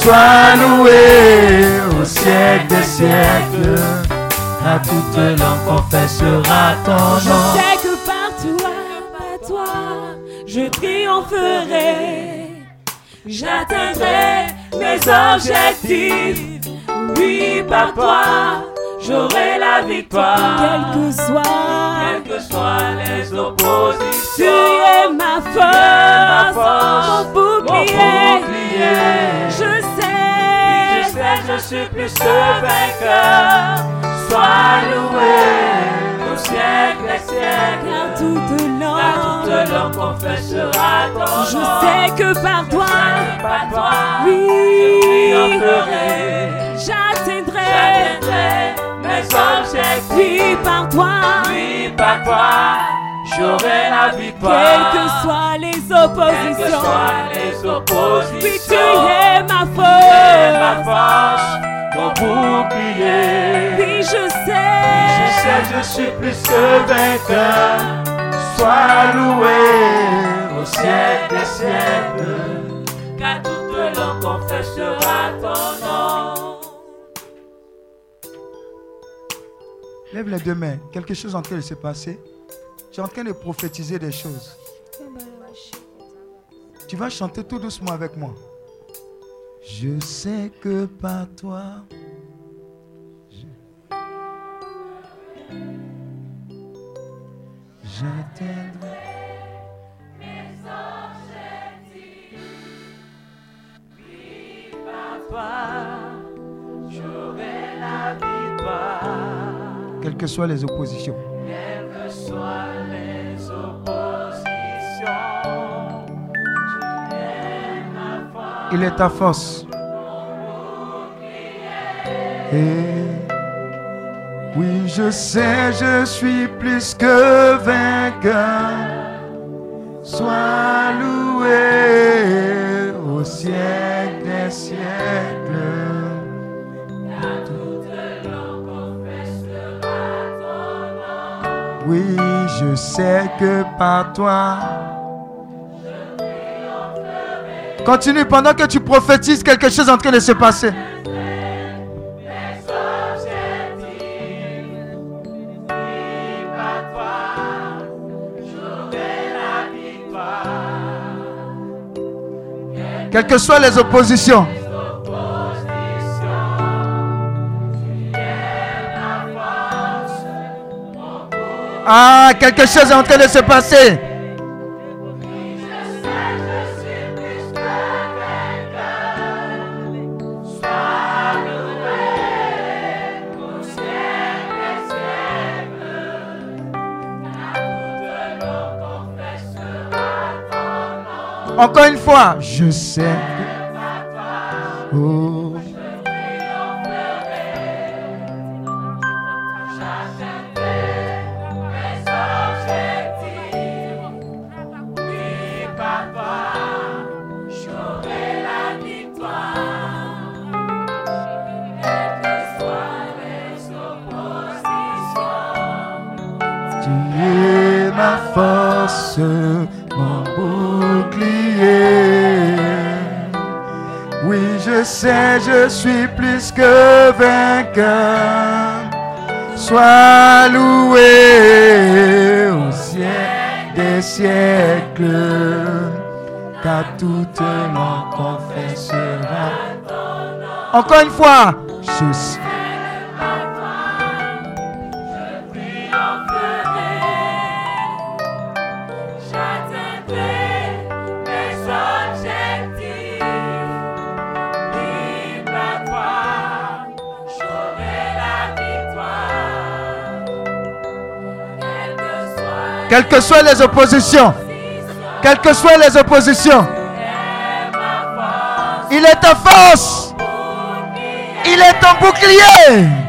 Sois loué au siècle des siècles. À toute langue confessera ton Je nom. sais que par toi, par toi, je triompherai. J'atteindrai mes objectifs. Oui, par toi, j'aurai la victoire. Quelle que soit, que soient les oppositions, tu es ma force, mon bouclier. Je sais, je sais, je suis plus que vainqueur. Sois loué au siècle des siècles. Car toute langue, confessera ton nom. Je sais que par toi, par toi, oui, j'atteindrai, j'atteindrai mes objectifs. Oui, par toi, oui, par toi. J'aurai la victoire. Quelles que soient les oppositions. Quelles que soient les oppositions. Oui, tu es ma force. ma force. Mon bouclier. Oui, je sais. Je sais, je suis plus que vainqueur. Sois loué au siècle des siècles. Car toute langue confessera ton nom. Lève les deux mains. Quelque chose en train de se passer. Tu es en train de prophétiser des choses. Tu vas chanter tout doucement avec moi. Je sais que par toi, je- j'atteindrai. J'aurai la victoire, Quelles que soient les oppositions. Il est ta force. Et oui, je sais, je suis plus que vainqueur. Sois loué au siècle des siècles. Oui, je sais que par toi. Continue pendant que tu prophétises, quelque chose en train de se passer. Quelles que soient les oppositions. Ah, quelque chose est en train de se passer. Encore une fois, je sais. Oh. Je sais, je suis plus que vainqueur. Sois loué au ciel des siècles, car toute langue confessera. Encore une fois, je sais. Quelles que soient les oppositions, quelles que soient les oppositions, il est ta force, il est ton bouclier.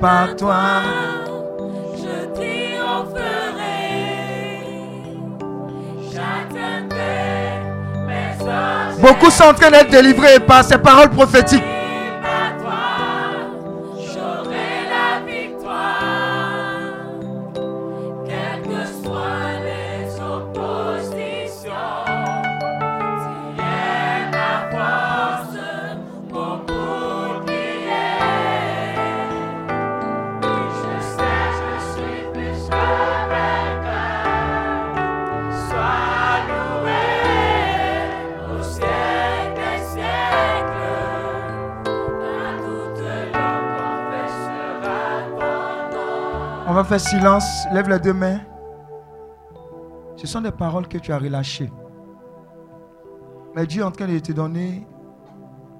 Par toi, Je triompherai, j'atteindrai mes beaucoup sont en train d'être délivrés par ces paroles prophétiques. Faire silence, lève les deux mains. Ce sont des paroles que tu as relâchées. Mais Dieu est en train de te donner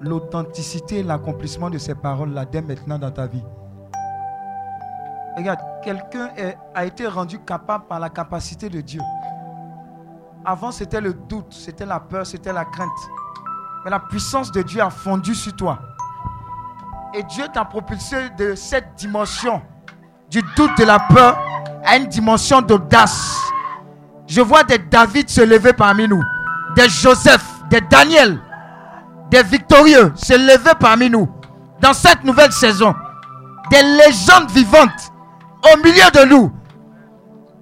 l'authenticité et l'accomplissement de ces paroles-là dès maintenant dans ta vie. Regarde, quelqu'un a été rendu capable par la capacité de Dieu. Avant, c'était le doute, c'était la peur, c'était la crainte. Mais la puissance de Dieu a fondu sur toi. Et Dieu t'a propulsé de cette dimension du doute, de la peur, à une dimension d'audace. Je vois des David se lever parmi nous, des Joseph, des Daniel, des victorieux se lever parmi nous. dans cette nouvelle saison. Des légendes vivantes au milieu de nous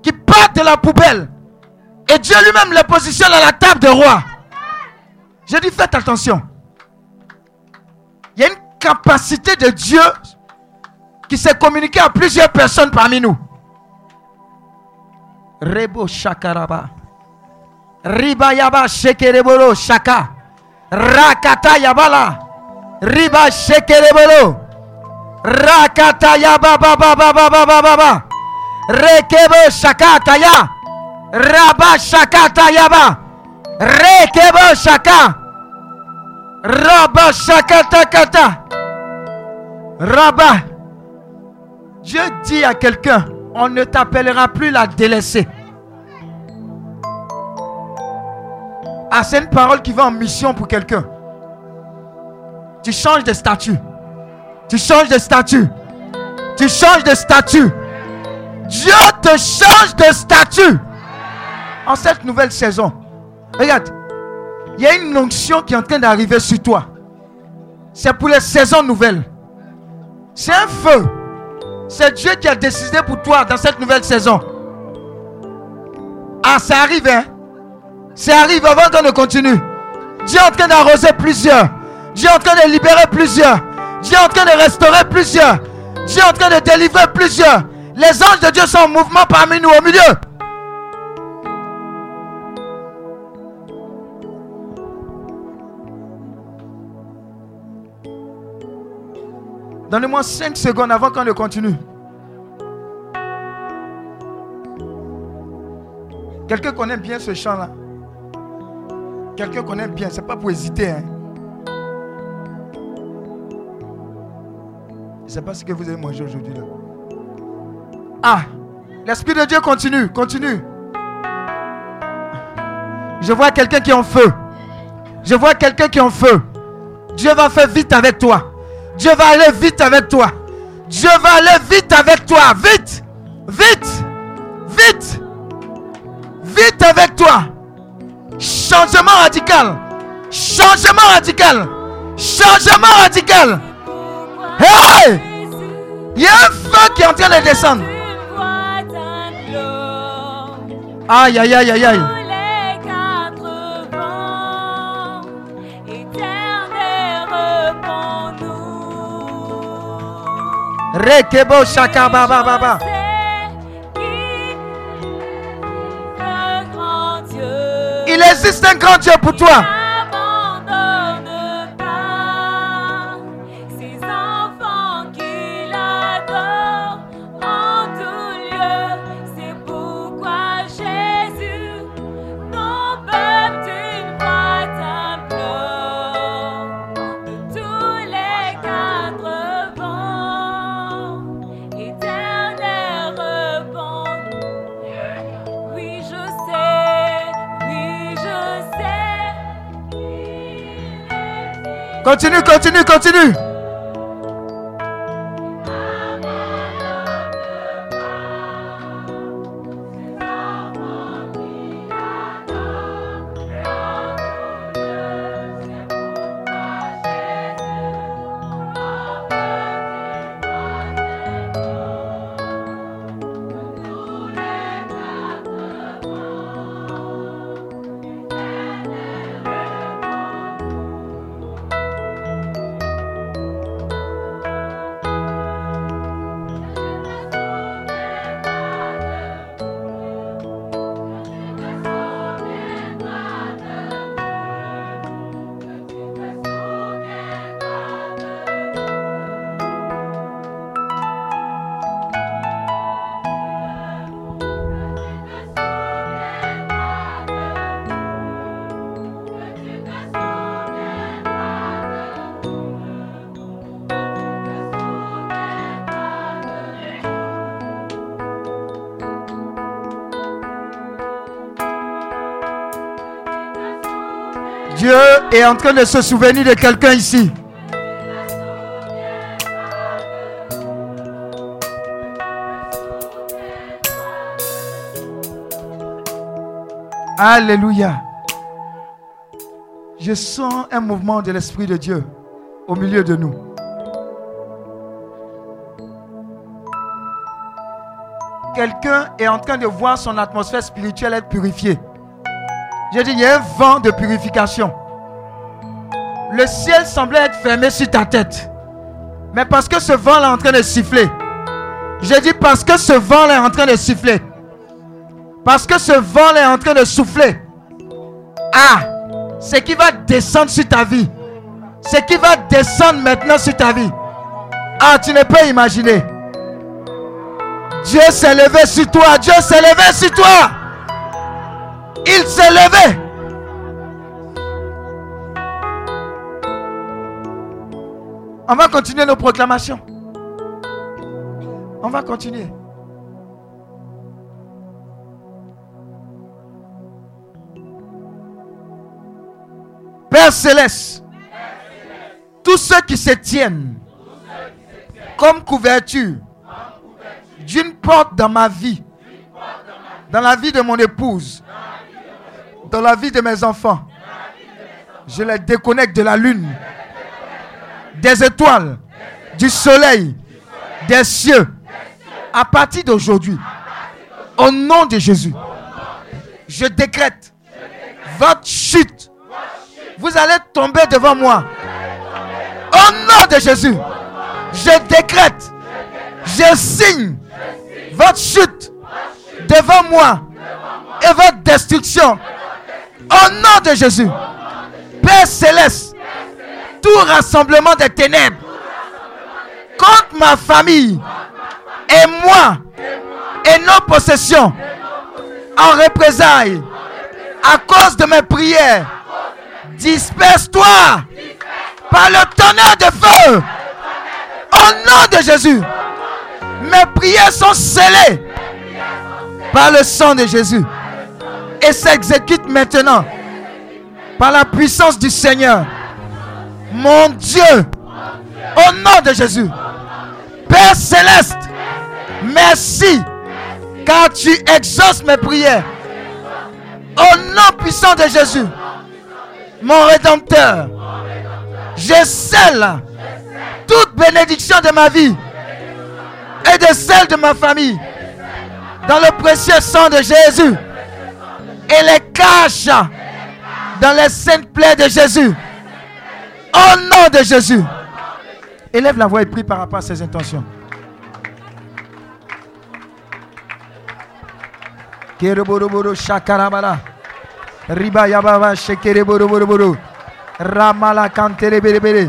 qui partent de la poubelle. Et Dieu lui-même les positionne à la table de roi. Je dis faites attention. Il y a une capacité de Dieu qui s'est communiquée à plusieurs personnes parmi nous. Rebo Shakaraba. Riba Yaba Shekerebolo Shaka. Rakata Yabala. Riba Shekerebolo. Rakata Yaba Baba Baba Baba Baba. Rekebo Shakata Ya. Raba Shakata Yaba. Rekebo Shaka. Raba Shakata Kata. Raba. Dieu dit à quelqu'un, on ne t'appellera plus la délaissée. Ah, c'est une parole qui va en mission pour quelqu'un. Tu changes de statut. Tu changes de statut. Tu changes de statut. Dieu te change de statut. En cette nouvelle saison. Regarde. Il y a une onction qui est en train d'arriver sur toi. C'est pour les saisons nouvelles. C'est un feu. C'est Dieu qui a décidé pour toi dans cette nouvelle saison. Ah, ça arrive, hein? Ça arrive avant qu'on ne continue. Dieu est en train d'arroser plusieurs. Dieu est en train de libérer plusieurs. Dieu est en train de restaurer plusieurs. Dieu est en train de délivrer plusieurs. Les anges de Dieu sont en mouvement parmi nous au milieu. Donnez-moi 5 secondes avant qu'on ne continue. Quelqu'un connaît bien ce chant-là Quelqu'un connaît bien, c'est pas pour hésiter. Hein. Je ne sais pas ce que vous avez mangé aujourd'hui là. Ah, l'Esprit de Dieu continue, continue. Je vois quelqu'un qui est en feu. Je vois quelqu'un qui est en feu. Dieu va faire vite avec toi. Dieu va aller vite avec toi. Dieu va aller vite avec toi. Vite. Vite. Vite. Vite avec toi. Changement radical. Changement radical. Changement radical. Hey! Il y a un feu qui est en train de descendre. Aïe, aïe, aïe, aïe, aïe. Rekebo shaka baba baba. Il existe un grand Dieu pour toi. Continue, continue, continue. est en train de se souvenir de quelqu'un ici. Alléluia. Je sens un mouvement de l'Esprit de Dieu au milieu de nous. Quelqu'un est en train de voir son atmosphère spirituelle être purifiée. Je dis, il y a un vent de purification. Le ciel semblait être fermé sur ta tête. Mais parce que ce vent est en train de siffler. J'ai dit parce que ce vent est en train de siffler. Parce que ce vent est en train de souffler. Ah, ce qui va descendre sur ta vie. Ce qui va descendre maintenant sur ta vie. Ah, tu ne peux imaginer. Dieu s'est levé sur toi. Dieu s'est levé sur toi. Il s'est levé. On va continuer nos proclamations. On va continuer. Père céleste, tous ceux qui se tiennent comme couverture d'une porte dans ma vie, dans la vie de mon épouse, dans la vie de mes enfants, je les déconnecte de la lune, des étoiles, du soleil, des cieux. À partir d'aujourd'hui, au nom de Jésus, je décrète votre chute. Vous allez tomber devant moi. Au nom de Jésus, je décrète, je signe votre chute devant moi et votre destruction. Au nom de Jésus, Père céleste, tout rassemblement des ténèbres contre ma famille et moi et nos possessions en représailles à cause de mes prières. Disperse-toi par le tonnerre de feu. Au nom de Jésus, mes prières sont scellées par le sang de Jésus et s'exécutent maintenant par la puissance du Seigneur. Mon Dieu, au nom de Jésus, Père céleste, merci car tu exauces mes prières. Au nom puissant de Jésus, mon Rédempteur, je scelle toute bénédiction de ma vie et de celle de ma famille dans le précieux sang de Jésus et les cache dans les saintes plaies de Jésus. Au nom de Jésus. Élève la voix et prie par rapport à ses intentions. Kereboroboro shakarabala. Riba yababa shekereboroboro. Ramala kantere bere bere.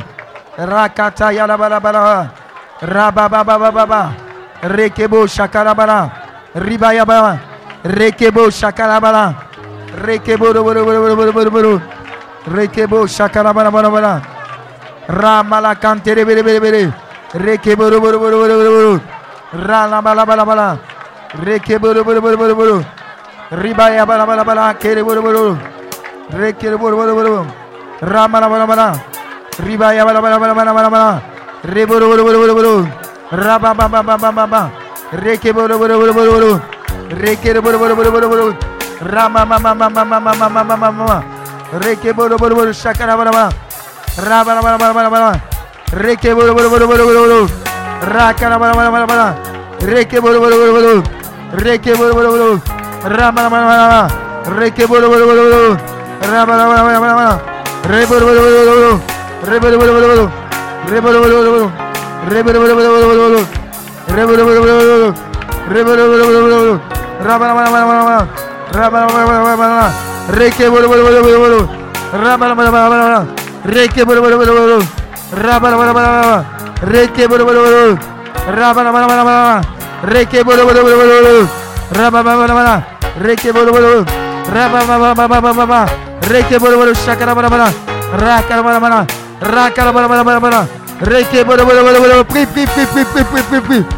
Rakata yalabala bala. Rabababababa. Rekebo shakarabala. Riba yababa. Rekebo shakarabala. Rekebo Rekebo shakarabara bara bara. Ramala kantere bere bere bere. Rekebo ro ro ro ro ro ro. Rala bala bala bala. Rekebo ro ro ro ro ro ro. Ribaya bala bala bala kere ro ro ro. Rekebo ro ro ro ro. Ramala bala bala. Ribaya bala bala bala bala bala bala. Rebo ro ro ro ro ro. Raba ba ba ba ba ba ba. Rekebo ro ro ro ro ro. Rekebo ro ro ro ro ro ro. Rama ma ma ma ma ma ma ma ma ma ma ma. Reke boro boro boro shakara bara bara. Raba bara bara bara bara. Reke boro boro boro boro boro boro. Rakara bara bara bara bara. Reke boro boro boro boro. Reke boro boro boro. Rama bara bara bara. Reke boro boro boro boro. Rama bara bara bara bara. Re boro boro boro boro. Re boro boro boro boro. Re boro boro boro boro. Re boro boro boro boro. Re. Re bara bara bara bara. Bara bara bara. Reke boro boro boro boro boro. Rama bara bara bara. Reke boro boro boro boro. Rama bara bara bara. Reke boro boro boro. Rama bara bara bara. Reke boro boro boro boro. Rama bara bara bara. Reke boro boro. Rama bara bara bara bara. Reke boro boro shakara bara bara. Rakara bara bara. Rakara bara bara bara bara. Reke boro boro boro boro. Pri pri pri pri pri pri pri pri. Pri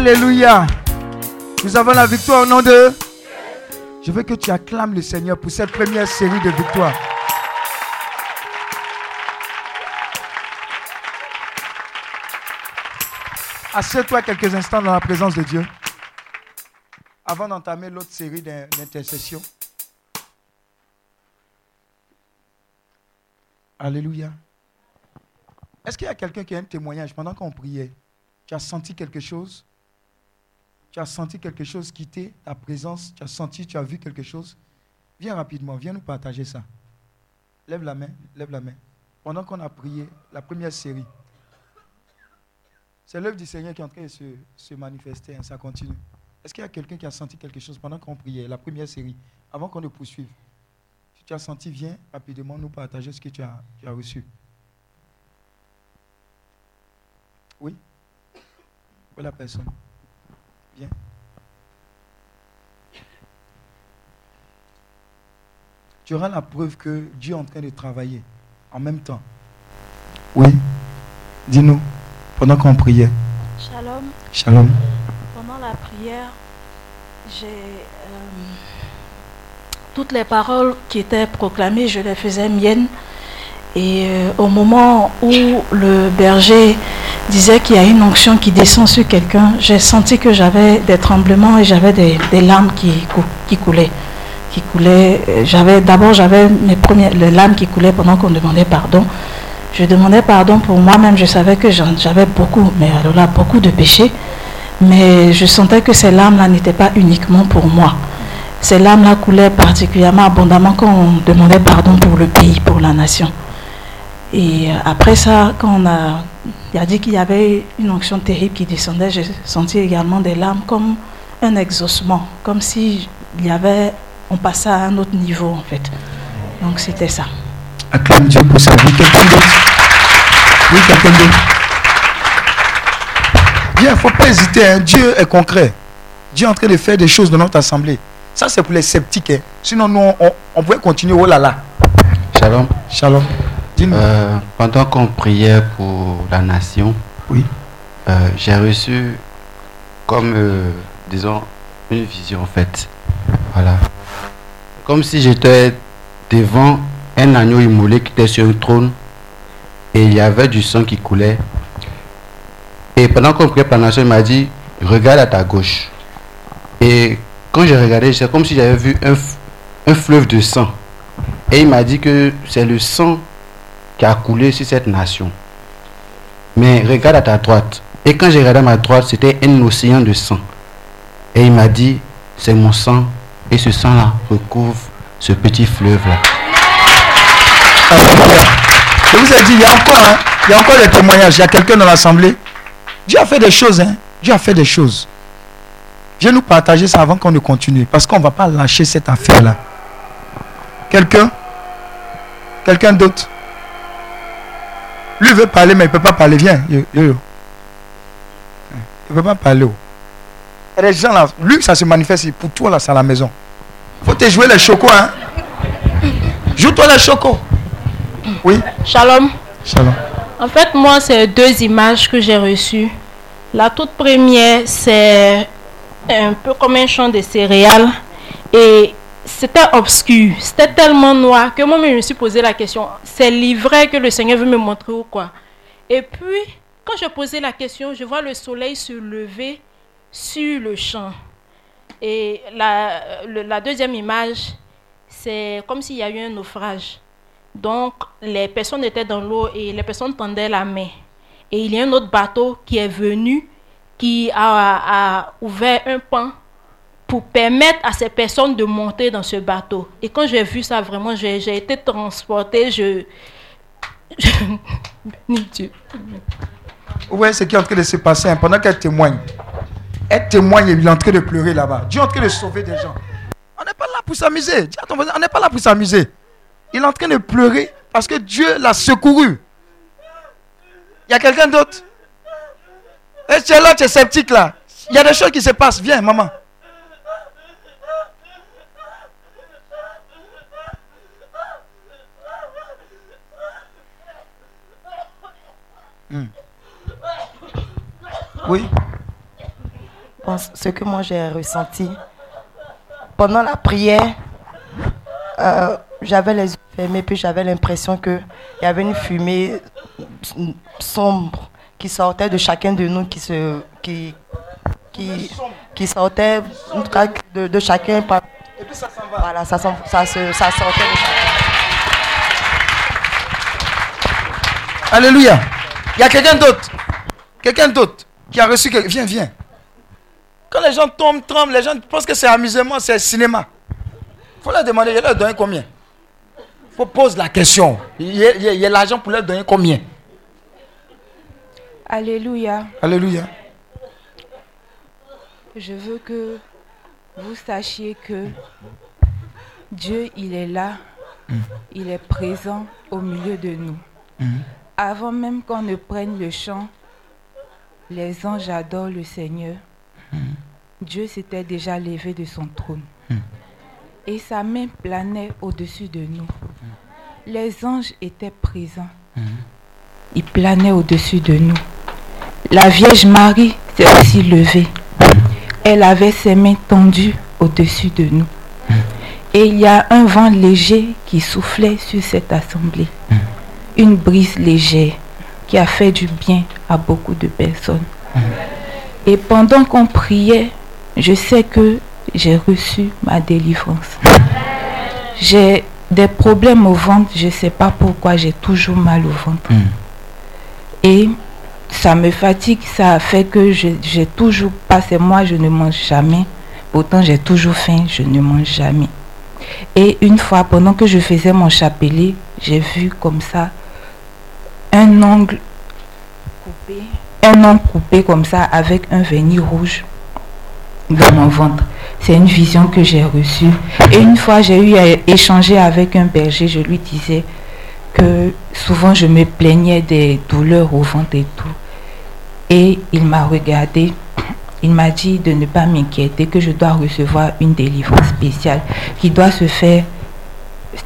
Alléluia. Nous avons la victoire au nom de... Je veux que tu acclames le Seigneur pour cette première série de victoires. Assieds-toi quelques instants dans la présence de Dieu avant d'entamer l'autre série d'in- d'intercessions. Alléluia. Est-ce qu'il y a quelqu'un qui a un témoignage? Pendant qu'on priait Tu as senti quelque chose? Tu as senti quelque chose quitter ta présence Tu as senti, tu as vu quelque chose Viens rapidement, viens nous partager ça. Lève la main, lève la main. Pendant qu'on a prié, la première série, c'est l'œuvre du Seigneur qui est en train de se, se manifester, hein, ça continue. Est-ce qu'il y a quelqu'un qui a senti quelque chose pendant qu'on priait, la première série, avant qu'on ne poursuive? Si tu as senti, viens rapidement nous partager ce que tu as, tu as reçu. Oui? La personne Tu auras la preuve que Dieu est en train de travailler en même temps. Oui Dis-nous, pendant qu'on priait. Shalom. Shalom. Pendant la prière, j'ai euh, toutes les paroles qui étaient proclamées, je les faisais miennes. Et euh, au moment où le berger disait qu'il y a une onction qui descend sur quelqu'un, j'ai senti que j'avais des tremblements et j'avais des, larmes qui, cou- qui coulaient. Qui coulaient. Euh, J'avais d'abord j'avais mes premières les larmes qui coulaient pendant qu'on demandait pardon. Je demandais pardon pour moi-même. Je savais que j'avais beaucoup, mais alors là beaucoup de péchés. Mais je sentais que ces larmes-là n'étaient pas uniquement pour moi. Ces larmes-là coulaient particulièrement abondamment quand on demandait pardon pour le pays, pour la nation. Et euh, après ça, quand on a, il a dit qu'il y avait une onction terrible qui descendait, j'ai senti également des larmes comme un exaucement, comme si il y avait, on passait à un autre niveau en fait. Donc c'était ça. Acclame Dieu pour sa vie. Quelqu'un d'autre? Oui, quelqu'un d'autre? Bien, il ne faut pas hésiter. hein. Dieu est concret. Dieu est en train de faire des choses dans notre assemblée. Ça, c'est pour les sceptiques. hein. Sinon, nous, on, on- on pourrait continuer. Oh là là. Shalom. Shalom. Euh, pendant qu'on priait pour la nation, oui. j'ai reçu comme, euh, disons, une vision en fait. Voilà. Comme si j'étais devant un agneau immolé qui était sur un trône et il y avait du sang qui coulait. Et pendant qu'on priait pour la nation, il m'a dit, regarde à ta gauche. Et quand j'ai regardé, c'est comme si j'avais vu un, un fleuve de sang. Et il m'a dit que c'est le sang qui a coulé sur cette nation. Mais regarde à ta droite. Et quand j'ai regardé à ma droite, c'était un océan de sang. Et il m'a dit, c'est mon sang. Et ce sang-là recouvre ce petit fleuve-là. Je vous ai dit, il y a encore, hein, il y a encore des témoignages. Il y a quelqu'un dans l'assemblée. Dieu a fait des choses. Hein. Dieu a fait des choses. Viens nous partager ça avant qu'on ne continue. Parce qu'on ne va pas lâcher cette affaire-là. Quelqu'un? Quelqu'un d'autre? Lui veut parler, mais il ne peut pas parler. Viens. Yo, yo, yo. Il ne peut pas parler. oh. A des gens là. Lui, ça se manifeste. Pour toi, là, c'est à la maison. faut te jouer les chocos. Hein. Joue-toi les chocos. Oui. Shalom. Shalom. En fait, moi, c'est deux images que j'ai reçues. La toute première, c'est un peu comme un champ de céréales. Et c'était obscur. C'était tellement noir que moi, je me suis posé la question, c'est l'ivraie que le Seigneur veut me montrer ou quoi? Et puis, quand je posais la question, je vois le soleil se lever sur le champ. Et la deuxième image, c'est comme s'il y a eu un naufrage. Donc, les personnes étaient dans l'eau et les personnes tendaient la main. Et il y a un autre bateau qui est venu, qui a, a ouvert un pan pour permettre à ces personnes de monter dans ce bateau. Et quand j'ai vu ça, vraiment, j'ai été transportée. Je. je... Ouais, ce qui est en train de se passer hein, pendant qu'elle témoigne. Elle témoigne et il est en train de pleurer là-bas. Dieu est en train de sauver des gens. On n'est pas là pour s'amuser. Dis on n'est pas là pour s'amuser. Il est en train de pleurer parce que Dieu l'a secouru. Il y a quelqu'un d'autre? Et tu es là, tu es sceptique là. Il y a des choses qui se passent. Viens, maman. Hmm. Oui. pense, ce que moi j'ai ressenti. Pendant la prière, euh, j'avais les yeux fermés, puis j'avais l'impression qu'il y avait une fumée sombre qui sortait de chacun de nous, qui se, qui, qui, qui sortait de, de chacun. par- Et puis ça s'en va. Voilà, ça, ça, se- ça sortait de chacun. Alléluia. Il y a quelqu'un d'autre. Quelqu'un d'autre qui a reçu quelque... Viens, viens. Quand les gens tombent, tremblent, les gens pensent que c'est amusement, c'est cinéma. Il faut leur demander, il leur donner combien? Il faut poser la question. Il y a, il y l'argent pour leur donner combien? Alléluia. Alléluia. Je veux que vous sachiez que Dieu, il est là. Il est présent au milieu de nous. Avant même qu'on ne prenne le chant, les anges adorent le Seigneur. Dieu s'était déjà levé de son trône. Et sa main planait au-dessus de nous. Les anges étaient présents. Ils planaient au-dessus de nous. La Vierge Marie s'est aussi levée. Elle avait ses mains tendues au-dessus de nous. Et il y a un vent léger qui soufflait sur cette assemblée. Une brise légère qui a fait du bien à beaucoup de personnes. Et pendant qu'on priait, je sais que j'ai reçu ma délivrance. J'ai des problèmes au ventre, je ne sais pas pourquoi j'ai toujours mal au ventre. Et ça me fatigue, ça a fait que j'ai toujours pas, c'est moi, je ne mange jamais. Pourtant, j'ai toujours faim, je ne mange jamais. Et une fois, pendant que je faisais mon chapelet, j'ai vu comme ça un ongle coupé, un ongle coupé comme ça avec un vernis rouge dans mon ventre. C'est une vision que j'ai reçue. Et une fois, j'ai eu à échanger avec un berger, je lui disais que souvent je me plaignais des douleurs au ventre et tout. Et il m'a regardé, il m'a dit de ne pas m'inquiéter, que je dois recevoir une délivrance spéciale qui doit se faire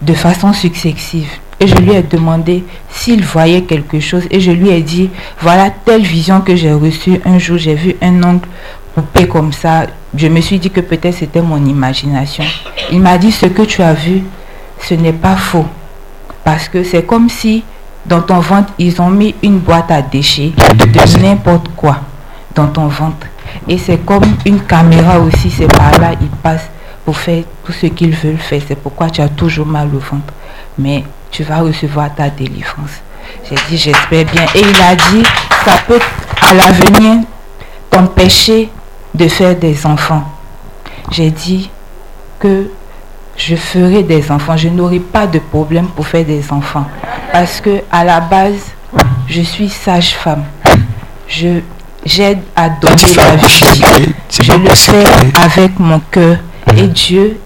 de façon successive. Et je lui ai demandé s'il voyait quelque chose et je lui ai dit, voilà telle vision que j'ai reçue. Un jour, j'ai vu un ongle coupé comme ça. Je me suis dit que peut-être c'était mon imagination. Il m'a dit, ce que tu as vu, ce n'est pas faux. Parce que c'est comme si dans ton ventre, ils ont mis une boîte à déchets de n'importe quoi dans ton ventre. Et c'est comme une caméra aussi, c'est par là, ils passent pour faire tout ce qu'ils veulent faire. C'est pourquoi tu as toujours mal au ventre. Mais tu vas recevoir ta délivrance. J'ai dit, j'espère bien. Et il a dit, ça peut à l'avenir t'empêcher de faire des enfants. J'ai dit que je ferai des enfants. Je n'aurai pas de problème pour faire des enfants. Parce que à la base, je suis sage-femme. Je j'aide à donner la vie. Je le fais avec mon cœur. Et Dieu,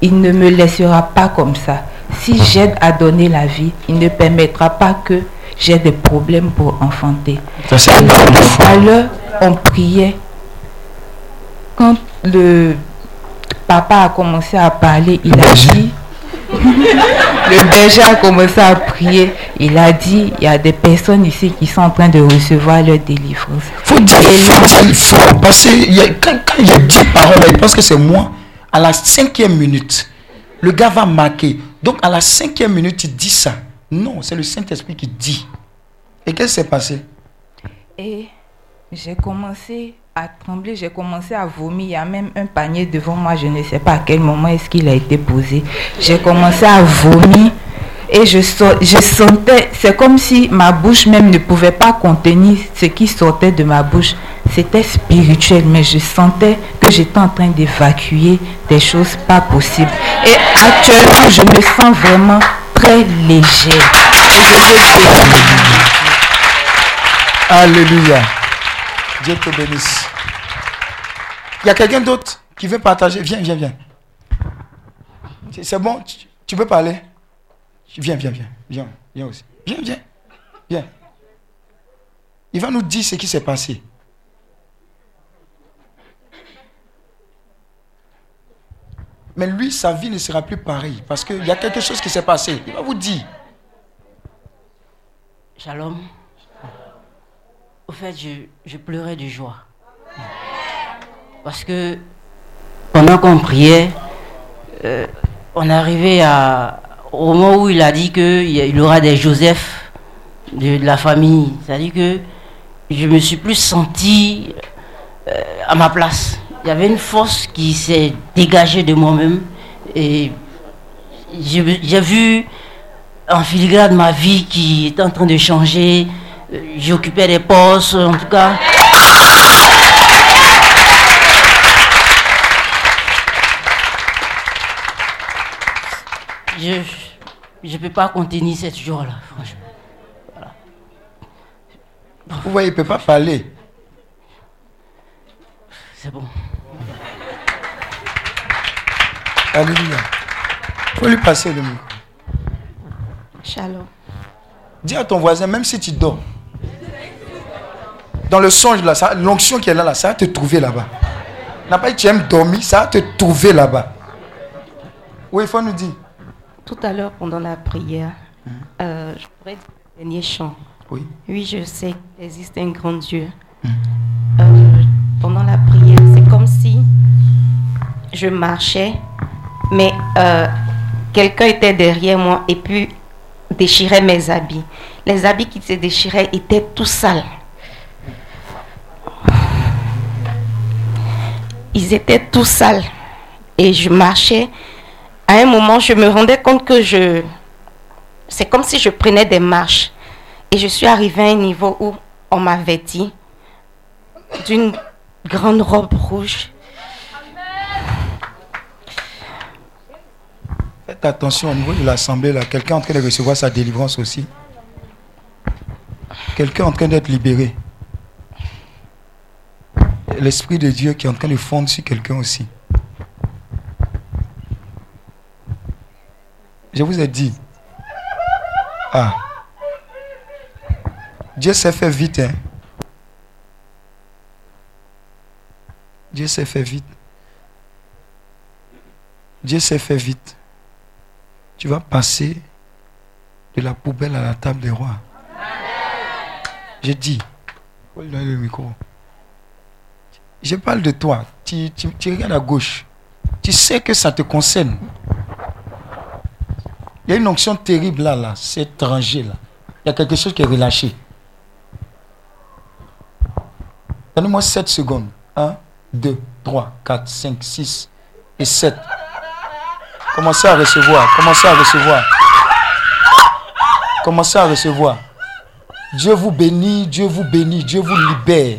il ne me laissera pas comme ça. Si j'aide à donner la vie, il ne permettra pas que j'ai des problèmes pour enfanter. Ça, l'heure, on priait. Quand le papa a commencé à parler, il a dit, le berger a commencé à prier, il a dit, il y a des personnes ici qui sont en train de recevoir leur délivrance. faut dire, faut dire fort. Parce que il y a- quand, quand j'ai dit parole, il pense que c'est moi. À la cinquième minute, le gars va marquer. Donc à la cinquième minute, il dit ça. Non, c'est le Saint-Esprit qui dit. Et qu'est-ce qui s'est passé? Et j'ai commencé à trembler, j'ai commencé à vomir. Il y a même un panier devant moi, je ne sais pas à quel moment est-ce qu'il a été posé. J'ai commencé à vomir et je, sentais, c'est comme si ma bouche même ne pouvait pas contenir ce qui sortait de ma bouche. C'était spirituel, mais je sentais que j'étais en train d'évacuer des choses pas possibles. Et actuellement, je me sens vraiment très légère. Et je veux. Alléluia. Dieu te bénisse. Il y a quelqu'un d'autre qui veut partager? Viens, viens, viens. C'est- bon, tu, tu peux parler Viens, viens, viens. Viens, viens aussi. Viens, viens. Viens. Il va nous dire ce qui s'est passé. Mais lui, sa vie ne sera plus pareille parce qu'il y a quelque chose qui s'est passé. Il va vous dire. Shalom. Au fait, je, je pleurais de joie. Parce que pendant qu'on priait, euh, on arrivait à, au moment où il a dit qu'il y aura des Joseph de, la famille. C'est-à-dire que je me suis plus senti euh, à ma place. Il y avait une force qui s'est dégagée de moi-même et j'ai vu en filigrane ma vie qui est en train de changer. Euh, J'occupais des postes, en tout cas. Je peux pas contenir cette joie-là, franchement. Vous voyez, il ne peut pas parler. C'est bon. Alléluia. Il faut lui passer le micro. Shalom. Dis à ton voisin, même si tu dors, dans le songe, là, l'onction qui est là, là, ça va te trouver là-bas. N'a pas dit tu aimes dormir, ça va te trouver là-bas. Oui, il faut nous dire. Tout à l'heure, pendant la prière, euh, je pourrais dire le dernier chant. Oui. Oui, je sais qu'il existe un grand Dieu. Euh, pendant la prière, c'est comme si je marchais, mais euh, quelqu'un était derrière moi et puis déchirait mes habits. Les habits qui se déchiraient étaient tout sales. Ils étaient tout sales. Et je marchais. À un moment, je me rendais compte que je... C'est comme si je prenais des marches. Et je suis arrivée à un niveau où on m'a vêtie d'une grande robe rouge. Faites attention au niveau de l'assemblée, là. Quelqu'un est en train de recevoir sa délivrance aussi. Quelqu'un est en train d'être libéré. L'Esprit de Dieu qui est en train de fondre sur quelqu'un aussi. Je vous ai dit. Ah. Dieu s'est fait vite. Hein. Dieu s'est fait vite. Dieu s'est fait vite. Tu vas passer de la poubelle à la table des rois. J'ai dit. Le micro. Je parle de toi. Tu, tu- tu regardes à gauche. Tu sais que ça te concerne. Il y a une onction terrible là, là. C'est étranger là. Il y a quelque chose qui est relâché. Donnez-moi 7 secondes. 1, 2, 3, 4, 5, 6 et 7. Commencez à recevoir. Commencez à recevoir. Commencez à recevoir. Dieu vous bénit, Dieu vous bénit, Dieu vous libère.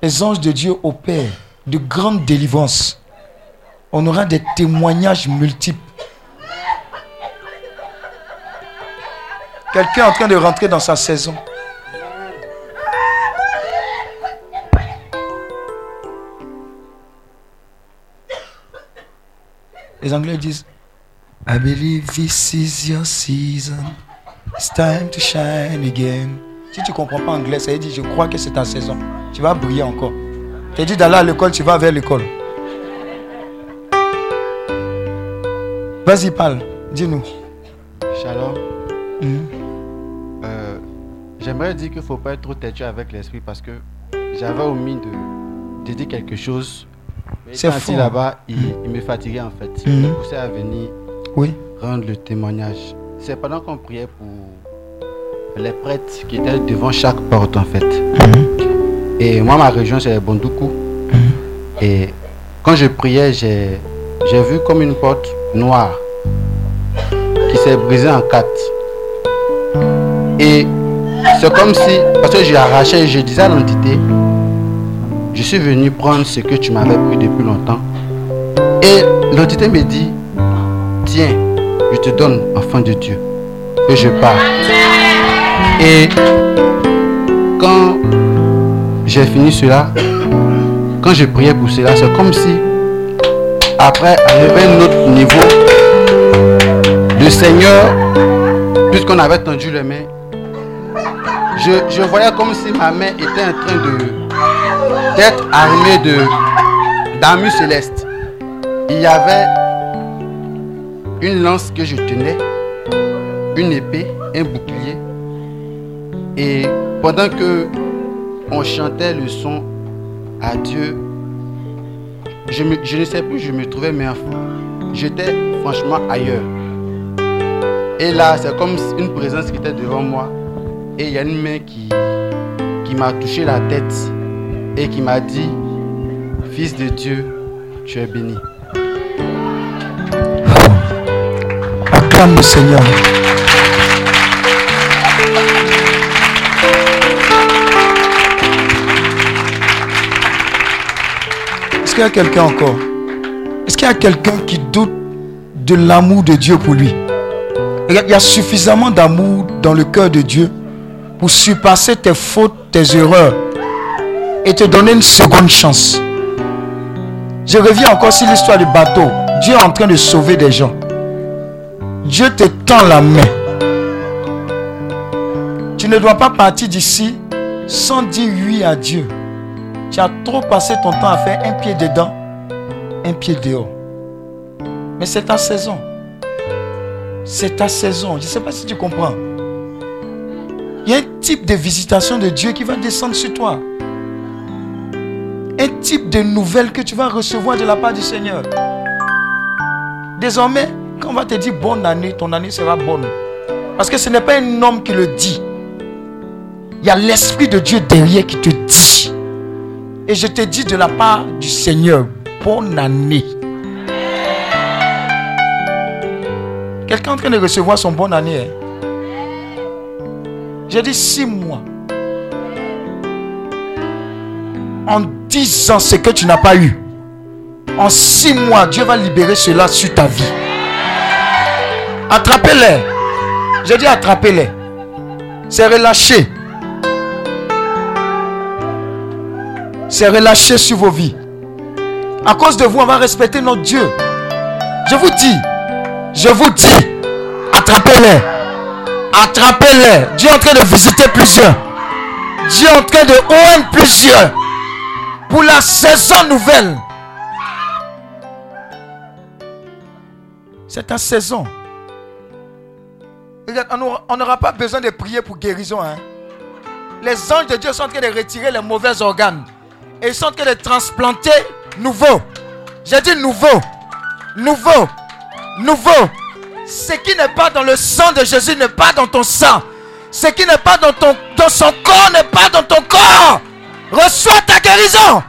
Les anges de Dieu opèrent de grandes délivrances. On aura des témoignages multiples. Quelqu'un est en train de rentrer dans sa saison. Les Anglais disent I believe this is your season. It's time to shine again. Si tu ne comprends pas anglais, ça veut dire je crois que c'est ta saison. Tu vas briller encore. Tu dit d'aller à l'école, tu vas vers l'école. Vas-y, parle. Dis-nous. Shalom. Mhm. J'aimerais dire qu'il ne faut pas être trop têtu avec l'esprit parce que j'avais omis de, de dire quelque chose. C'est assis là-bas, il, il me fatiguait en fait. Il Mhm. me poussait à venir Oui. rendre le témoignage. C'est pendant qu'on priait pour les prêtres qui étaient devant chaque porte en fait. Et moi, ma région, c'est Bondoukou. Et quand je priais, j'ai j'ai vu comme une porte noire qui s'est brisée en quatre. Et c'est comme si, parce que j'ai arraché, je disais à l'entité, je suis venu prendre ce que tu m'avais pris depuis longtemps. Et l'entité me dit, tiens, je te donne, enfant de Dieu. Et je pars. Et quand j'ai fini cela, quand je priais pour cela, c'est comme si, après, arrivé un autre niveau, le Seigneur, puisqu'on avait tendu les mains, je, voyais comme si ma main était en train d'être armée de d'armures célestes. Il y avait une lance que je tenais, une épée, un bouclier. Et pendant que on chantait le son à Dieu, je, ne sais plus où je me trouvais, mais j'étais franchement ailleurs. Et là, c'est comme une présence qui était devant moi. Et il y a une main qui, m'a touché la tête et qui m'a dit, Fils de Dieu, tu es béni. Acclame le Seigneur. Est-ce qu'il y a quelqu'un encore? Est-ce qu'il y a quelqu'un qui doute de l'amour de Dieu pour lui? Il y a suffisamment d'amour dans le cœur de Dieu pour surpasser tes fautes, tes erreurs et te donner une seconde chance. Je reviens encore sur l'histoire du bateau. Dieu est en train de sauver des gens. Dieu te tend la main. Tu ne dois pas partir d'ici sans dire oui à Dieu. Tu as trop passé ton temps à faire un pied dedans, un pied dehors. Mais c'est ta saison. C'est ta saison. Je ne sais pas si tu comprends. Il y a un type de visitation de Dieu qui va descendre sur toi. Un type de nouvelle que tu vas recevoir de la part du Seigneur. Désormais, quand on va te dire bonne année, ton année sera bonne. Parce que ce n'est pas un homme qui le dit. Il y a l'Esprit de Dieu derrière qui te dit. Et je te dis de la part du Seigneur, bonne année. Quelqu'un en train de recevoir son bonne année. hein? J'ai dit six mois. En dix ans, ce que tu n'as pas eu. En six mois, Dieu va libérer cela sur ta vie. Attrapez-les. J'ai dit attrapez-les. C'est relâché. C'est relâché sur vos vies. À cause de vous, on va respecter notre Dieu. Je vous dis, je vous dis, attrapez-les. Attrapez-les. Dieu est en train de visiter plusieurs. Dieu est en train de ouvrir plusieurs. Pour la saison nouvelle. C'est ta saison. Regarde, on n'aura- on n'aura pas besoin de prier pour guérison. hein. Les anges de Dieu sont en train de retirer les mauvais organes. Et ils sont en train de transplanter nouveau. J'ai dit nouveau. Nouveau. Nouveau. Ce qui n'est pas dans le sang de Jésus n'est pas dans ton sang. Ce qui n'est pas dans, son corps n'est pas dans ton corps. Reçois ta guérison.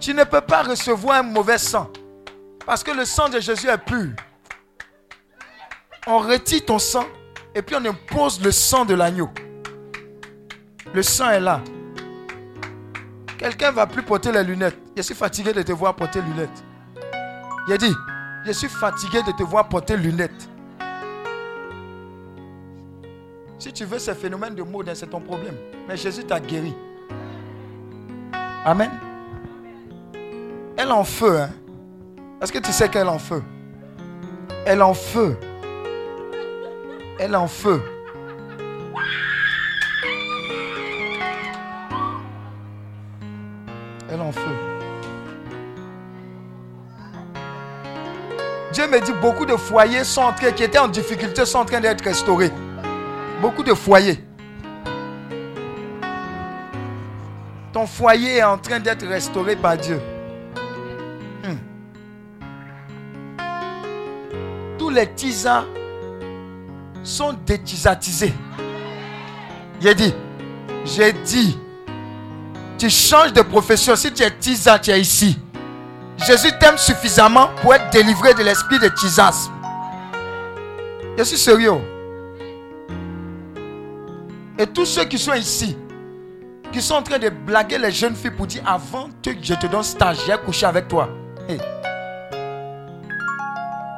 Tu ne peux pas recevoir un mauvais sang. Parce que le sang de Jésus est pur. On retire ton sang et puis on impose le sang de l'agneau. Le sang est là. Quelqu'un va plus porter les lunettes. Je suis fatigué de te voir porter lunettes. Il a dit, je suis fatigué de te voir porter lunettes. Si tu veux ces phénomènes de mode, c'est ton problème. Mais Jésus t'a guéri. Amen. Elle en feu. Hein? Est-ce que tu sais qu'elle en feu? Elle en feu. Elle en feu. Elle en feu. Dieu me dit beaucoup de foyers sont en train, qui étaient en difficulté sont en train d'être restaurés. Beaucoup de foyers. Ton foyer est en train d'être restauré par Dieu. Hmm. Tous les tisans sont détisatisés. J'ai dit, j'ai dit, tu changes de profession. Si tu es tisa, tu es ici. Jésus t'aime suffisamment pour être délivré de l'esprit de tisasme. Je suis sérieux. Et tous ceux qui sont ici, qui sont en train de blaguer les jeunes filles pour dire avant que je te donne stage, j'ai couché avec toi. Hey.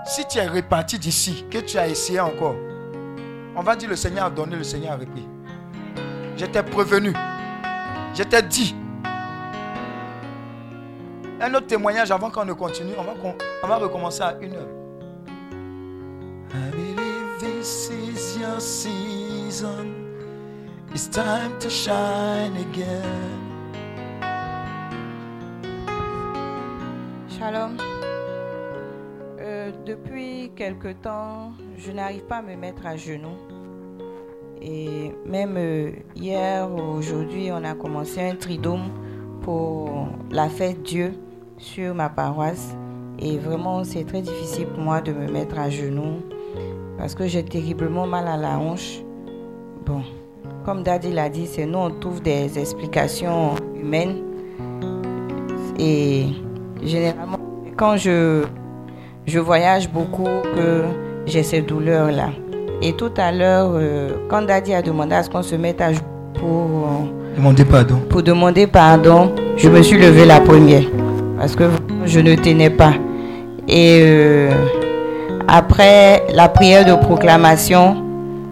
Si tu es reparti d'ici, que tu as essayé encore, on va dire le Seigneur a donné, le Seigneur a repris. Je t'ai prévenu. Je t'ai dit. Un autre témoignage avant qu'on ne continue. On va, on va recommencer à une heure. I believe this is your season. It's time to shine again. Shalom. Euh, depuis quelque temps, je n'arrive pas à me mettre à genoux. Et même euh, hier, aujourd'hui, on a commencé un tridôme pour la fête Dieu sur ma paroisse. Et vraiment, c'est très difficile pour moi de me mettre à genoux parce que j'ai terriblement mal à la hanche. Bon, comme Daddy l'a dit, c'est nous, on trouve des explications humaines. Et généralement, quand je, je voyage beaucoup, que j'ai ces douleurs-là. Et tout à l'heure, euh, quand Daddy a demandé à ce qu'on se mette à genoux pour, euh, Demandez pardon. pour demander pardon, je me suis levée la première. Parce que je ne tenais pas. Et euh, après la prière de proclamation,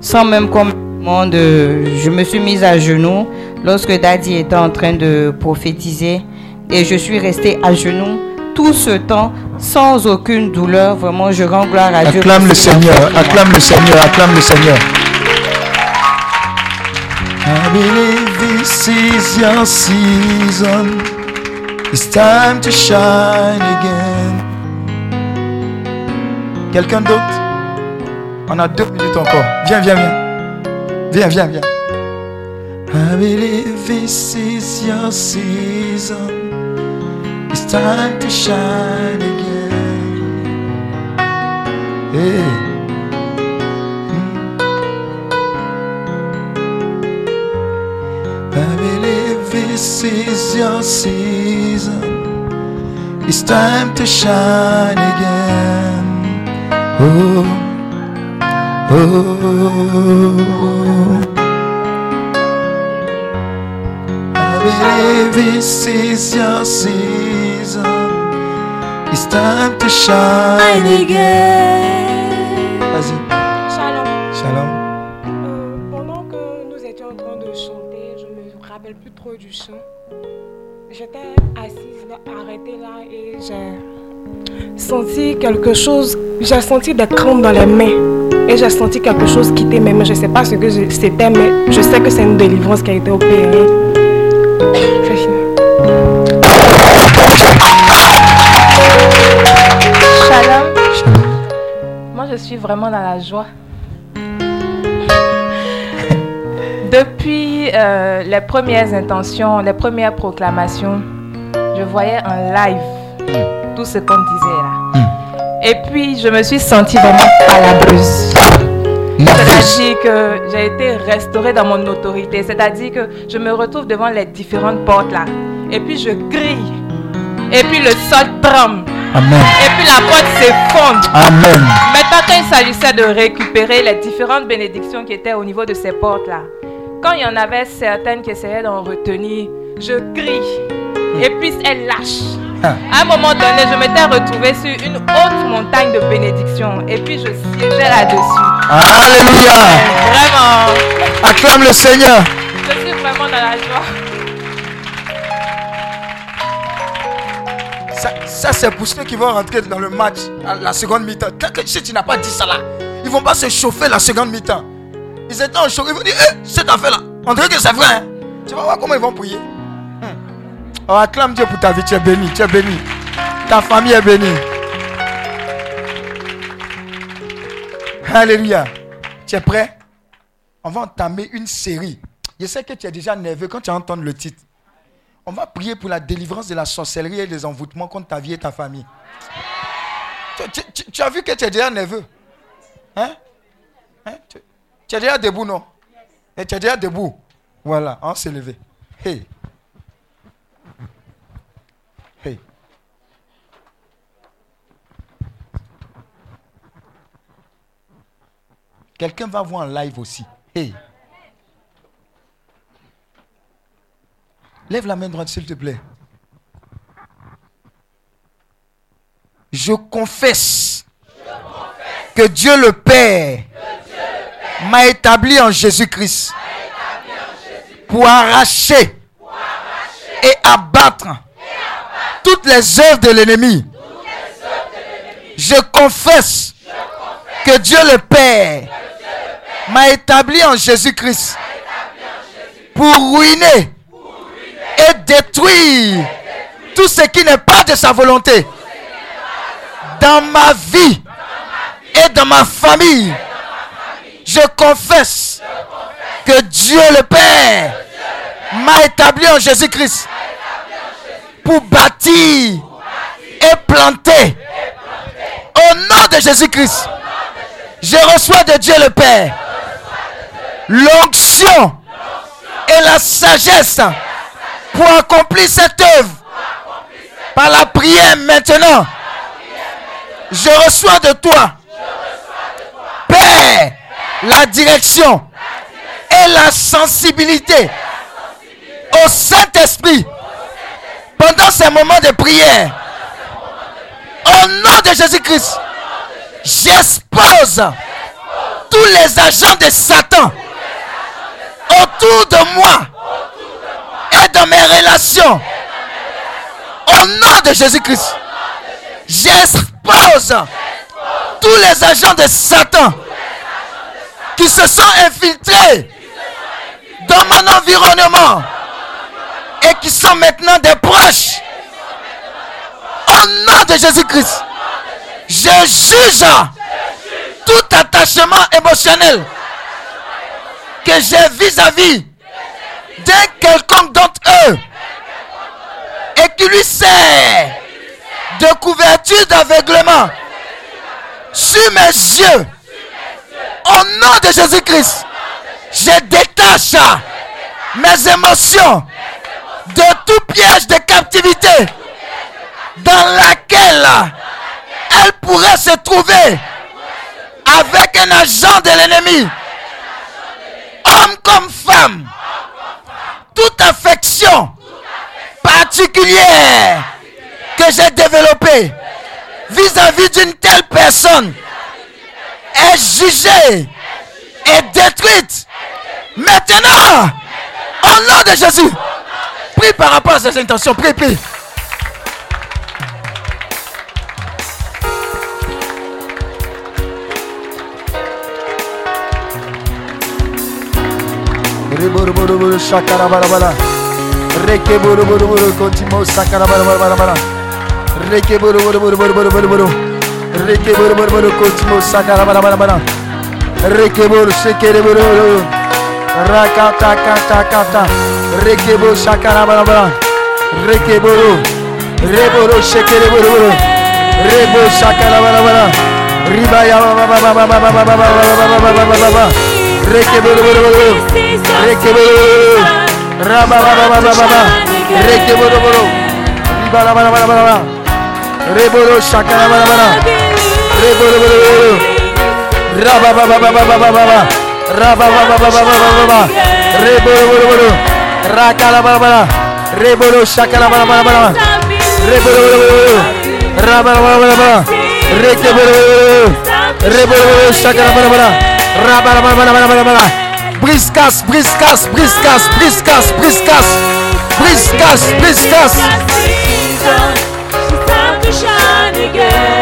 sans même qu'on me demande, euh, je me suis mise à genoux lorsque Daddy était en train de prophétiser. Et je suis restée à genoux tout ce temps sans aucune douleur. Vraiment, je rends gloire à Dieu. Acclame le Seigneur, acclame le Seigneur, acclame le Seigneur. I believe this is your season. It's time to shine again. Quelqu'un d'autre? On a deux minutes encore. Viens, viens, viens. Viens, viens, viens. I this is your season. It's time to shine again. Believe this is your season. It's time to shine again. Oh, oh. I believe this is your season. It's time to shine again. Trop du chant. J'étais assise là, arrêtée là et j'ai senti quelque chose. J'ai senti des crampes dans les mains et j'ai senti quelque chose quitter mes mains. Je sais pas ce que c'était, mais je sais que c'est une délivrance qui a été opérée. C'est fini. Shalom. Moi, je suis vraiment dans la joie. Depuis euh, les premières intentions, les premières proclamations, je voyais en live tout ce qu'on disait là. Et puis, je me suis sentie vraiment palabreuse. C'est-à-dire que j'ai été restaurée dans mon autorité. C'est-à-dire que je me retrouve devant les différentes portes là. Et puis, je crie. Et puis, le sol tremble. Amen. Et puis la porte s'effondre. Amen. Maintenant, quand il s'agissait de récupérer les différentes bénédictions qui étaient au niveau de ces portes-là, quand il y en avait certaines qui essayaient d'en retenir, je crie. Et puis elles lâchent. Ah. À un moment donné, je m'étais retrouvée sur une haute montagne de bénédictions. Et puis je siégeais là-dessus. Alléluia. Vraiment. Acclame le Seigneur. Je suis vraiment dans la joie. Ça, ça, c'est pour ceux qui vont rentrer dans le match à la seconde mi-temps. Si tu n'as pas dit ça là, ils vont pas se chauffer la seconde mi-temps. Ils étaient en chaud, ils vont dire, eh, cette affaire là, on dirait que c'est vrai. hein. Tu vas voir comment ils vont prier. Hmm. Oh, acclame Dieu pour ta vie, tu es béni, tu es béni. Ta famille est bénie. Alléluia. Tu es prêt? On va entamer une série. Je sais que tu es déjà nerveux quand tu entends le titre. On va prier pour la délivrance de la sorcellerie et des envoûtements contre ta vie et ta famille. Tu, as vu que tu es déjà nerveux? Hein, Hein? Tu es déjà debout, non? Et tu es déjà debout. Voilà, on s'est levé. Hey. Hey. Quelqu'un va voir en live aussi. Hey. Lève la main droite, s'il te plaît. Je confesse que Dieu le Père m'a établi en Jésus-Christ pour arracher et abattre toutes les œuvres de l'ennemi. Je confesse que Dieu le Père m'a établi en Jésus-Christ pour ruiner et détruire tout ce qui n'est pas de sa volonté dans ma vie et dans ma famille. Je confesse que Dieu le Père m'a établi en Jésus-Christ pour bâtir et planter au nom de Jésus-Christ. Je reçois de Dieu le Père l'onction et la sagesse pour accomplir cette œuvre par la prière maintenant. Je reçois de toi, Père, la direction et la sensibilité au Saint-Esprit pendant ces moments de prière. Au nom de Jésus-Christ, j'expose tous les agents de Satan autour de moi et dans mes relations. Au nom de Jésus-Christ, j'expose tous les agents de Satan qui se sont infiltrés dans mon environnement et qui sont maintenant des proches. Au nom de Jésus-Christ, je juge tout attachement émotionnel que j'ai vis-à-vis d'un quelconque d'entre eux et qui lui sert de couverture d'aveuglement sur mes yeux. Au nom de Jésus-Christ, je détache mes émotions de tout piège de captivité dans laquelle elle pourrait se trouver avec un agent de l'ennemi, homme comme femme, toute affection particulière que j'ai développée vis-à-vis d'une telle personne est jugée et détruite. Maintenant, au nom de Jésus, prie par rapport à ses intentions, prie, prie. Sakara. Reke buru buru buru kontimo sakara bara bara bara. Reke buru shekere buru. Rakata kata kata. Reke buru shakara bara bara. Reke buru. Reburu shekere buru buru. Rebo shakara bara bara. Riba ya ba ba ba ba ba ba ba ba ba ba ba ba ba ba ba. Reke buru buru buru. Reke buru. Raba ba ba ba ba ba ba. Reke buru buru. Riba la ba la ba la ba la. Reburu shakara bara bara. Briscas, briscas, briscas, briscas, briscas, briscas, briscas. She's time to shine again.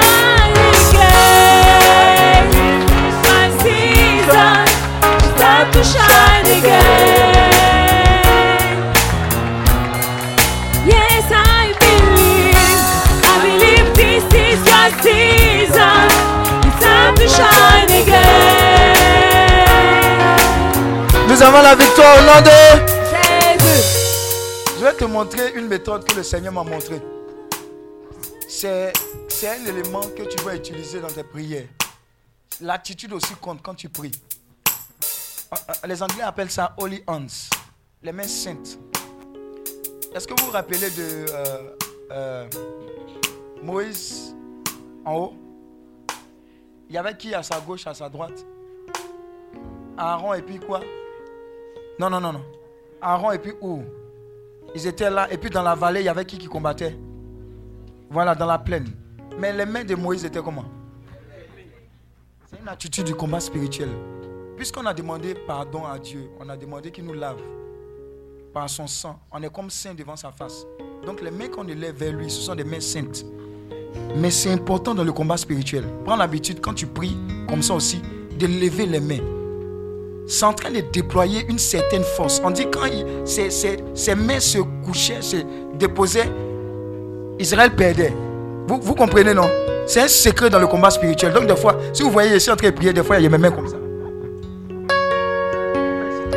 La victoire au nom de. Jésus. Je vais te montrer une méthode que le Seigneur m'a montrée. C'est c'est un élément que tu vas utiliser dans tes prières. L'attitude aussi compte quand tu pries. Euh, Les Anglais appellent ça holy hands, les mains saintes. Est-ce que vous vous rappelez de euh, euh, Moïse en haut? Il y avait qui à sa gauche, à sa droite? Aaron et puis quoi? Non, non, non, non. Aaron et puis où? Ils étaient là. Et puis dans la vallée, il y avait qui qui combattait? Voilà, dans la plaine. Mais les mains de Moïse étaient comment? C'est une attitude du combat spirituel. Puisqu'on a demandé pardon à Dieu, on a demandé qu'il nous lave par son sang, on est comme saint devant sa face. Donc les mains qu'on élève vers lui, ce sont des mains saintes. Mais c'est important dans le combat spirituel. Prends l'habitude quand tu pries comme ça aussi, de lever les mains. C'est en train de déployer une certaine force. On dit quand ses, ses- ses mains se couchaient, se déposaient, Israël perdait. Vous, comprenez, non? C'est un secret dans le combat spirituel. Donc des fois, si vous voyez ici en train de prier, des fois, il y a mes mains comme ça.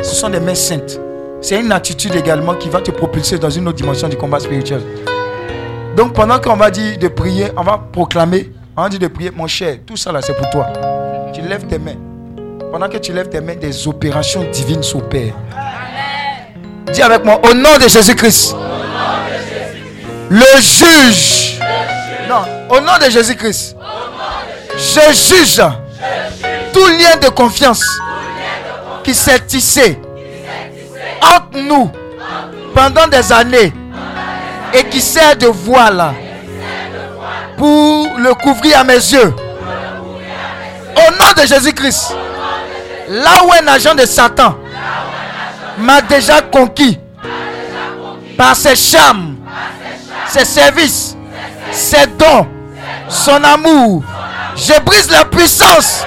Ce sont des mains saintes. C'est une attitude également qui va te propulser dans une autre dimension du combat spirituel. Donc pendant qu'on va dire de prier, on va proclamer, on va dire de prier, mon cher, tout ça là c'est pour toi. Tu lèves tes mains. Pendant que tu lèves tes mains, des opérations divines s'opèrent. Dis avec moi, au nom de Jésus-Christ. Le juge. Non, au nom de Jésus-Christ. Je juge tout lien de confiance qui s'est tissé entre nous pendant des années et qui sert de voile pour le couvrir à mes yeux. Au nom de Jésus-Christ, là où un agent de Satan m'a déjà conquis par ses charmes, ses services, ses dons, son amour, je brise la puissance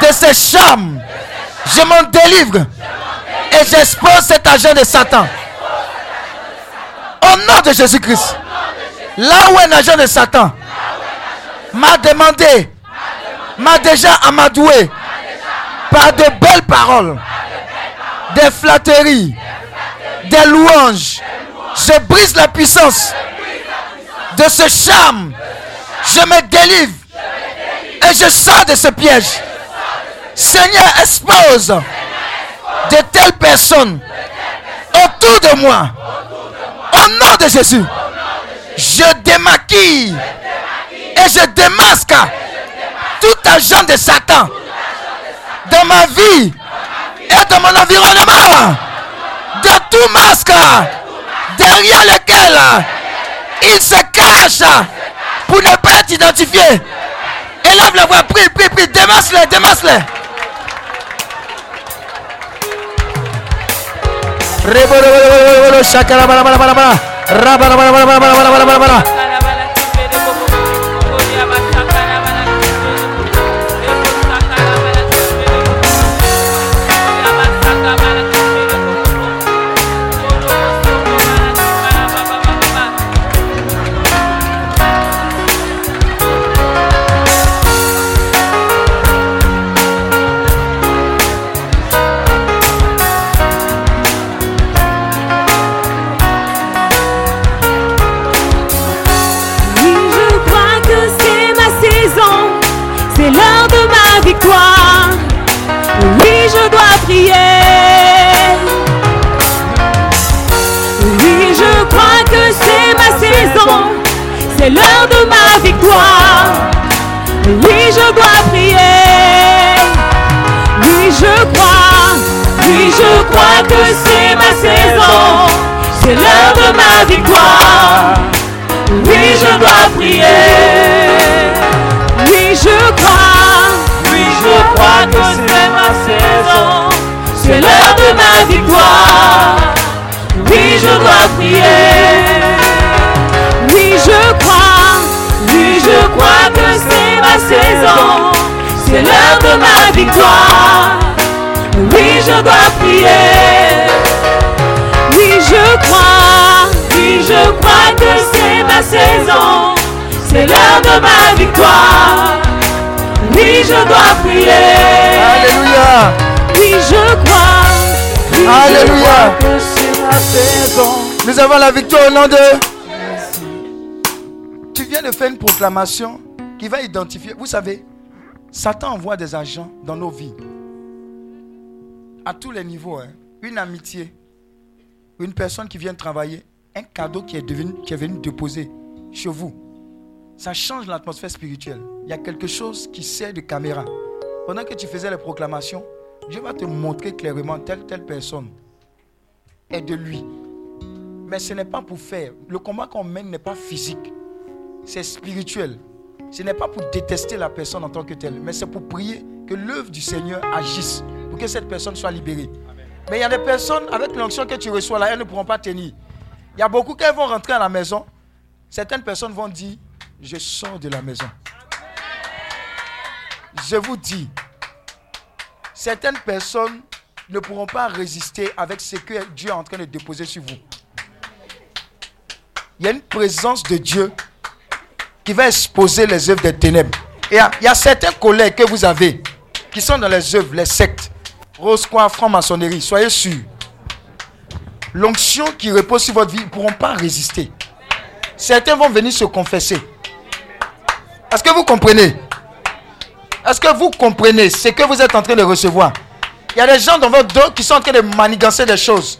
de ses charmes. Je m'en délivre et j'expose cet agent de Satan. Au nom de Jésus-Christ. Là où un agent de Satan m'a demandé, m'a déjà amadoué par de belles paroles, des flatteries, des louanges. Je brise la puissance de ce charme. Je me délivre et je sors de ce piège. Seigneur, expose de telles personnes autour de moi. Au nom de Jésus, je démaquille et je démasque tout agent de Satan dans ma vie et dans mon environnement. De tout masque derrière lequel il se cache pour ne pas être identifié. Élève la voix, prie, prie, prie, démasse-les, démasse-les. Je dois prier. Oui, je crois, oui, je crois que c'est ma saison, c'est l'heure de ma victoire. Oui, je dois prier. Oui, je crois. Oui, je crois que c'est saison. C'est l'heure de ma victoire. Oui, je dois prier. Oui, je crois, oui, je crois que c'est ma saison. C'est l'heure de ma victoire. Oui, je dois prier. Alléluia. Oui, je crois. Oui, je Alléluia. crois que c'est ma saison. Nous avons la victoire au nom de. Tu viens de faire une proclamation qui va identifier. Vous savez, Satan envoie des agents dans nos vies. À tous les niveaux. hein. Une amitié, une personne qui vient travailler, un cadeau qui est, devenu, qui est venu déposer chez vous. Ça change l'atmosphère spirituelle. Il y a quelque chose qui sert de caméra. Pendant que tu faisais les proclamations, Dieu va te montrer clairement telle, telle personne est de lui. Mais ce n'est pas pour faire. Le combat qu'on mène n'est pas physique. c'est spirituel. Ce n'est pas pour détester la personne en tant que telle, mais c'est pour prier que l'œuvre du Seigneur agisse pour que cette personne soit libérée. Mais il y a des personnes avec l'onction que tu reçois là, elles ne pourront pas tenir. Il y a beaucoup qui vont rentrer à la maison. Certaines personnes vont dire, je sors de la maison. Je vous dis, certaines personnes ne pourront pas résister avec ce que Dieu est en train de déposer sur vous. Il y a une présence de Dieu qui va exposer les œuvres des ténèbres. Et il y a- certains collègues que vous avez qui sont dans les œuvres, les sectes, Rose-Croix, franc-maçonnerie, soyez sûrs. L'onction qui repose sur votre vie, ils ne pourront pas résister. Certains vont venir se confesser. Est-ce que vous comprenez? Est-ce que vous comprenez ce que vous êtes en train de recevoir? Il y a des gens dans votre dos qui sont en train de manigancer des choses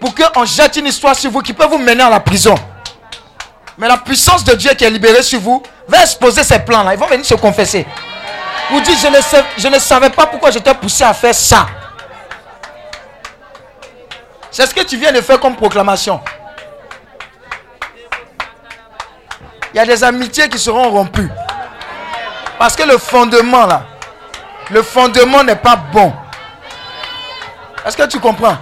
pour qu'on jette une histoire sur vous qui peut vous mener à la prison. Mais la puissance de Dieu qui est libérée sur vous va exposer ces plans-là. Ils vont venir se confesser. Vous dites, je ne, savais pas pourquoi j'étais poussé à faire ça. C'est ce que tu viens de faire comme proclamation. Il y a des amitiés qui seront rompues. Parce que le fondement là, le fondement n'est pas bon. Est-ce que tu comprends?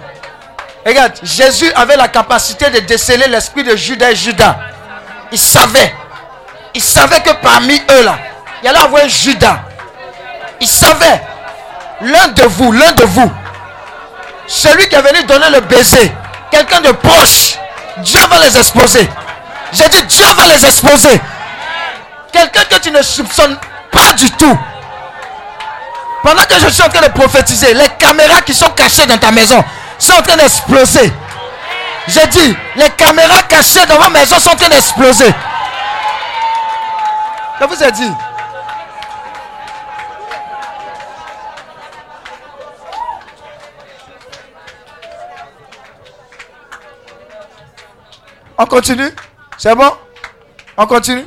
Regarde, Jésus avait la capacité de déceler l'esprit de Judas et Judas. Il savait. Il savait que parmi eux là, il y allait avoir Judas. Il savait. L'un de vous, l'un de vous, celui qui est venu donner le baiser, quelqu'un de proche, Dieu va les exposer. J'ai dit Dieu va les exposer. Quelqu'un que tu ne soupçonnes pas du tout. Pendant que je suis en train de prophétiser, les caméras qui sont cachées dans ta maison sont en train d'exploser. J'ai dit, les caméras cachées dans ma maison sont en train d'exploser. Je vous ai dit. On continue? C'est bon? On continue?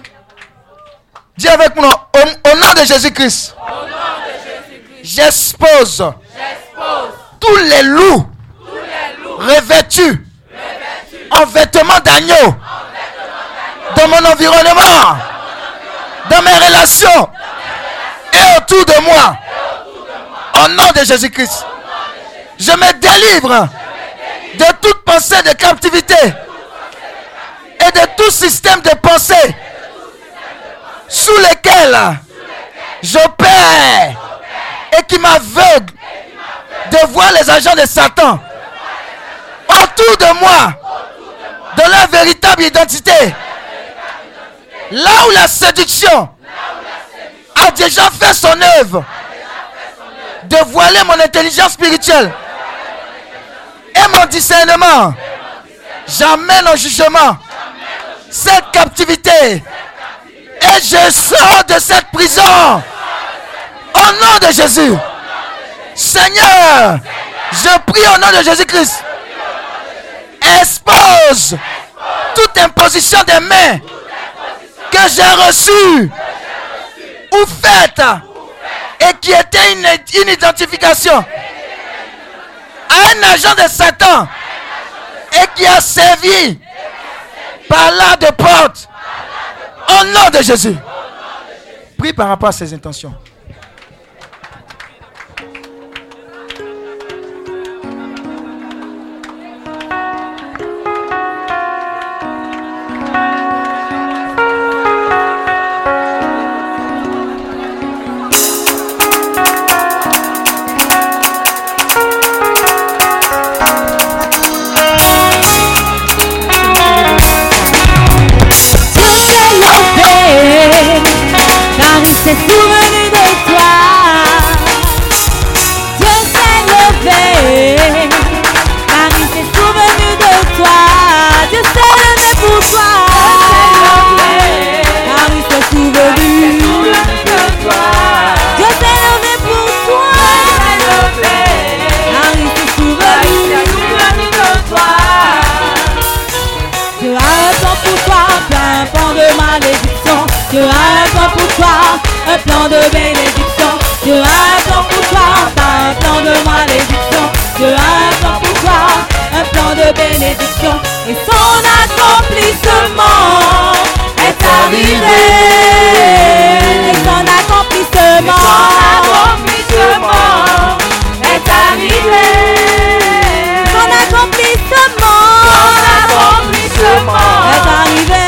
Dis avec moi, au, au nom de Jésus-Christ, j'expose tous les loups revêtus en vêtements d'agneau. Dans mon environnement, dans mes relations. Et autour de moi. Au nom de Jésus-Christ, je me délivre de toute pensée de captivité. Et de tout système de pensée sous lesquels j'opère et qui m'aveugle de voir les agents de Satan autour de moi, de leur véritable identité. Là où la séduction a déjà fait son œuvre de voiler mon intelligence spirituelle et mon discernement, j'amène en jugement cette captivité et je sors de cette prison au nom de Jésus. Seigneur, je prie au nom de Jésus-Christ. Expose toute imposition des mains que j'ai reçue ou faite et qui était une, une identification à un agent de Satan et qui a servi par là de porte au nom de Jésus. Prie par rapport à ses intentions. Dieu a un plan pour toi, un plan de bénédiction. Dieu a un plan pour toi, pas un plan de malédiction. Dieu a un plan pour toi, un plan de bénédiction. Et son accomplissement est arrivé. Et son accomplissement, son accomplissement est arrivé. Son accomplissement, son accomplissement est arrivé.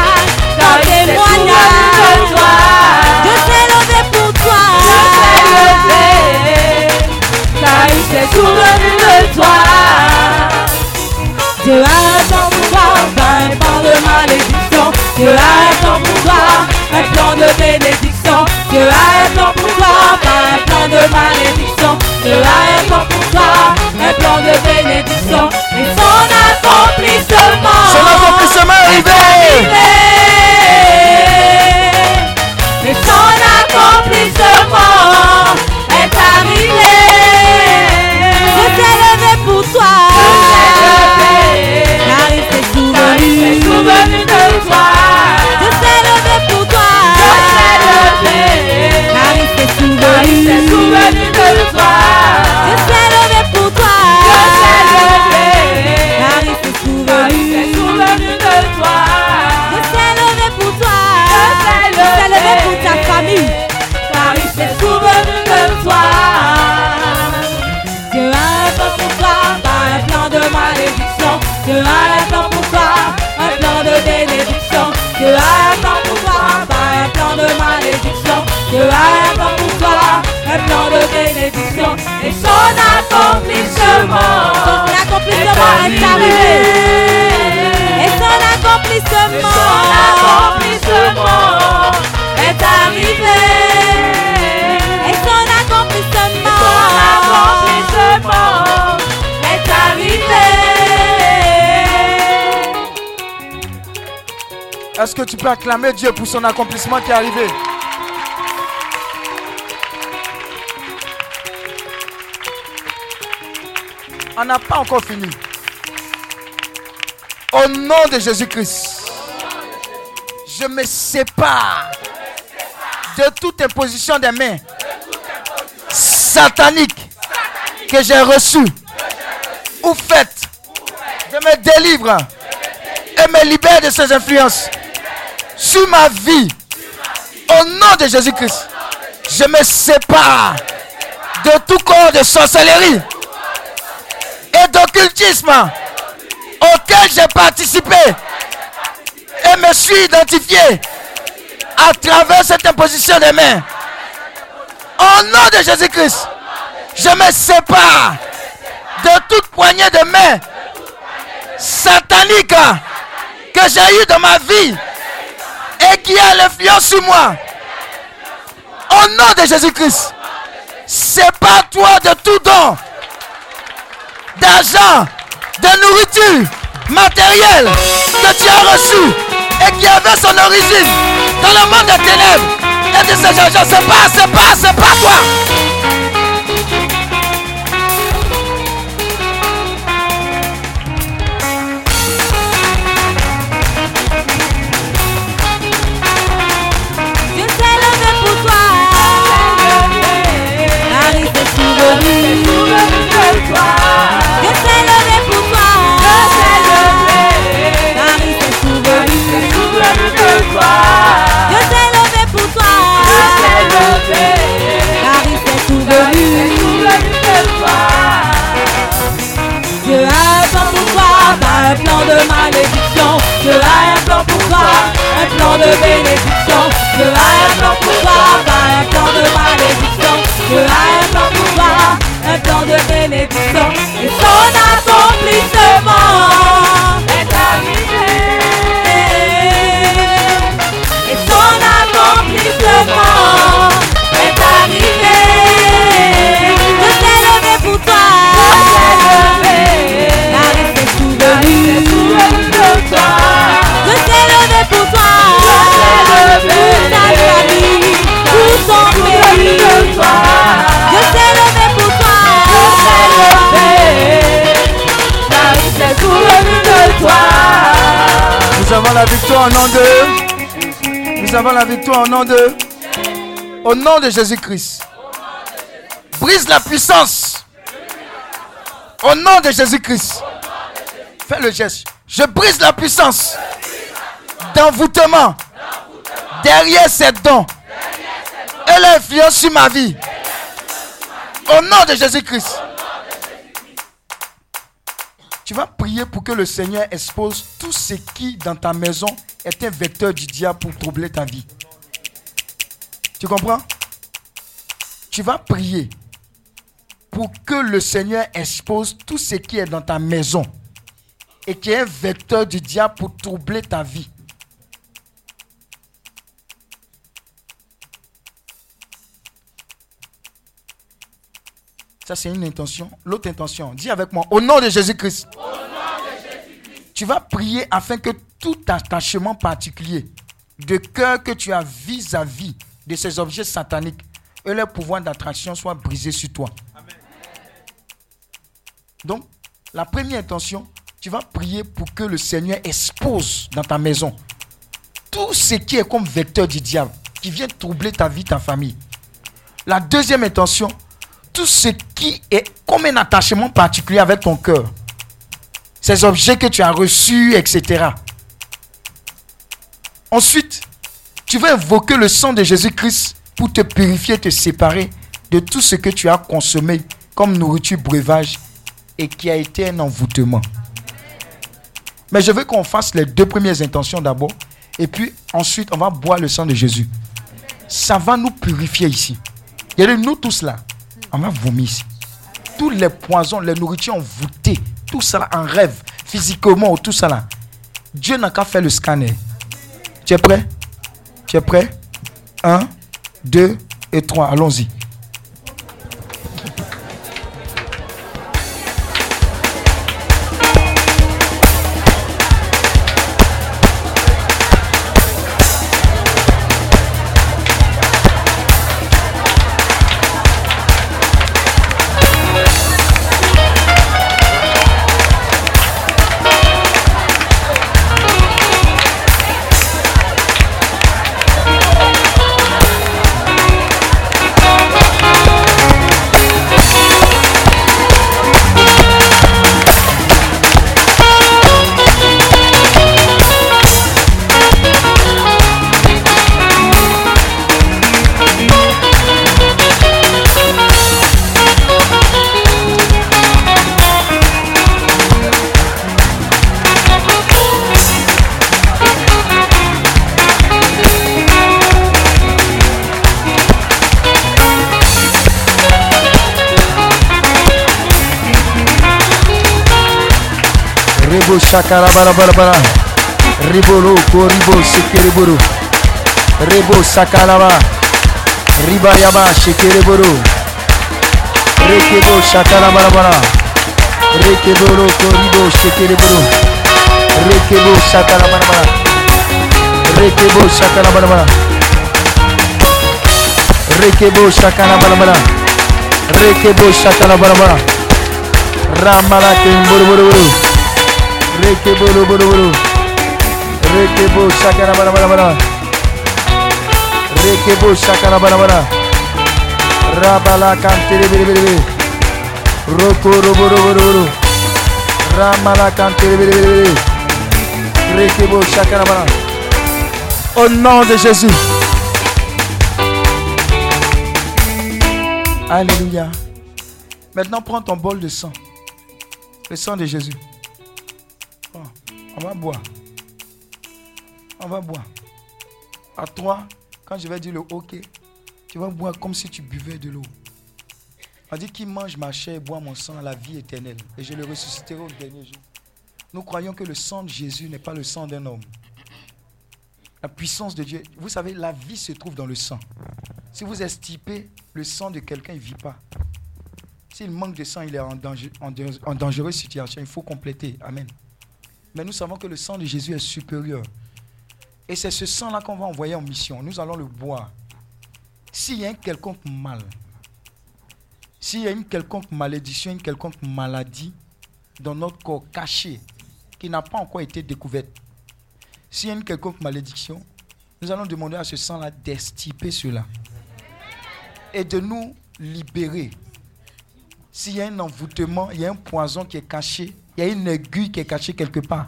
Dieu a un plan pour toi, un plan de bénédiction. Dieu a un plan pour toi, pas un plan de malédiction. Dieu a un plan pour toi, un plan de bénédiction. Et son accomplissement, son accomplissement est arrivé. Et son accomplissement. S'est souvenu. souvenu de toi. Et son accomplissement, son accomplissement est arrivé. Et son accomplissement, son accomplissement est arrivé. Et son accomplissement, son accomplissement est arrivé. Est-ce que tu peux acclamer Dieu pour son accomplissement qui est arrivé? On n'a pas encore fini. Au nom de Jésus-Christ, je me sépare de toute imposition des mains sataniques que j'ai reçues ou faites. Je me délivre et me libère de ces influences sur ma vie. Au nom de Jésus-Christ, je me sépare de tout corps de sorcellerie et d'occultisme auquel j'ai participé et me suis identifié à travers cette imposition des mains. Au nom de Jésus-Christ, je me sépare de toute poignée de main satanique que j'ai eu dans ma vie et qui a l'influence sur moi. Au nom de Jésus-Christ, sépare-toi de tout don d'argent, de nourriture, matériel que tu as reçu et qui avait son origine dans le monde des ténèbres et de ces gens. C'est pas, c'est pas, c'est pas toi. Pour toi. Plan de malédiction. Dieu a un plan pour toi, un plan de bénédiction. Dieu a un plan pour toi, un plan de malédiction. Dieu a un plan pour toi, un plan de bénédiction. Et son accomplissement Nous avons la victoire au nom de. Nous avons la victoire au nom de. Au nom de Jésus-Christ. Brise la puissance. Au nom de Jésus-Christ. Fais le geste. Je brise la puissance d'envoûtement derrière cette dons et l'influence sur ma vie. Au nom de Jésus-Christ. Tu vas prier pour que le Seigneur expose tout ce qui dans ta maison est un vecteur du diable pour troubler ta vie. Tu comprends? Tu vas prier pour que le Seigneur expose tout ce qui est dans ta maison et qui est un vecteur du diable pour troubler ta vie. Ça, c'est une intention. L'autre intention, dis avec moi, au nom de Jésus-Christ. Tu vas prier afin que tout attachement particulier de cœur que tu as vis-à-vis de ces objets sataniques et leur pouvoir d'attraction soit brisé sur toi. Donc, la première intention, tu vas prier pour que le Seigneur expose dans ta maison tout ce qui est comme vecteur du diable, qui vient troubler ta vie, ta famille. La deuxième intention, tout ce qui est comme un attachement particulier avec ton cœur. Ces objets que tu as reçus, etc. Ensuite, tu vas invoquer le sang de Jésus-Christ pour te purifier, te séparer de tout ce que tu as consommé comme nourriture, breuvage et qui a été un envoûtement. Mais je veux qu'on fasse les deux premières intentions d'abord et puis ensuite on va boire le sang de Jésus. Ça va nous purifier ici. Il y a nous tous là, on va vomir ici. Tous les poisons, les nourritures envoûtées, tout ça en rêve, physiquement, tout ça là. Dieu n'a qu'à faire le scanner. Tu es prêt? Tu es prêt? 1, 2 et 3. Allons-y. Ribo shakara bara bara bara. Ribolo koribo sekereboro. Ribo sakalaba. Riba yaba shekereboro. Rekebo shakara bara bara. Rekeboro koribo shekereboro. Rekebo shakara bara bara. Rekebo shakara bara bara. Rekebo shakara bara bara. Rekebo shakara bara bara. Ramala kemboro boro boro. Reke bolo bolo bolo. Reke bo shakara bara bara bara. Reke bo shakara bara bara. Rabala kantere bere bere bere. Roko robo robo robo. Ramala kantere bere bere bere. Reke bo shakara bara. Au nom de Jésus. Alléluia. Maintenant, prends ton bol de sang. Le sang de Jésus. On va boire. On va boire. À toi, quand je vais dire le OK, tu vas boire comme si tu buvais de l'eau. On dit qui mange ma chair et boit mon sang la vie éternelle. Et je le ressusciterai au dernier jour. Nous croyons que le sang de Jésus n'est pas le sang d'un homme. La puissance de Dieu. Vous savez, la vie se trouve dans le sang. Si vous estipez le sang de quelqu'un, il ne vit pas. S'il manque de sang, il est en, danger, en, en dangereuse situation. Il faut compléter. Amen. Mais nous savons que le sang de Jésus est supérieur. Et c'est ce sang-là qu'on va envoyer en mission. Nous allons le boire. S'il y a un quelconque mal, s'il y a une quelconque malédiction, une quelconque maladie dans notre corps caché, qui n'a pas encore été découverte, s'il y a une quelconque malédiction, nous allons demander à ce sang-là d'estiper cela et de nous libérer. S'il y a un envoûtement, il y a un poison qui est caché, y a une aiguille qui est cachée quelque part,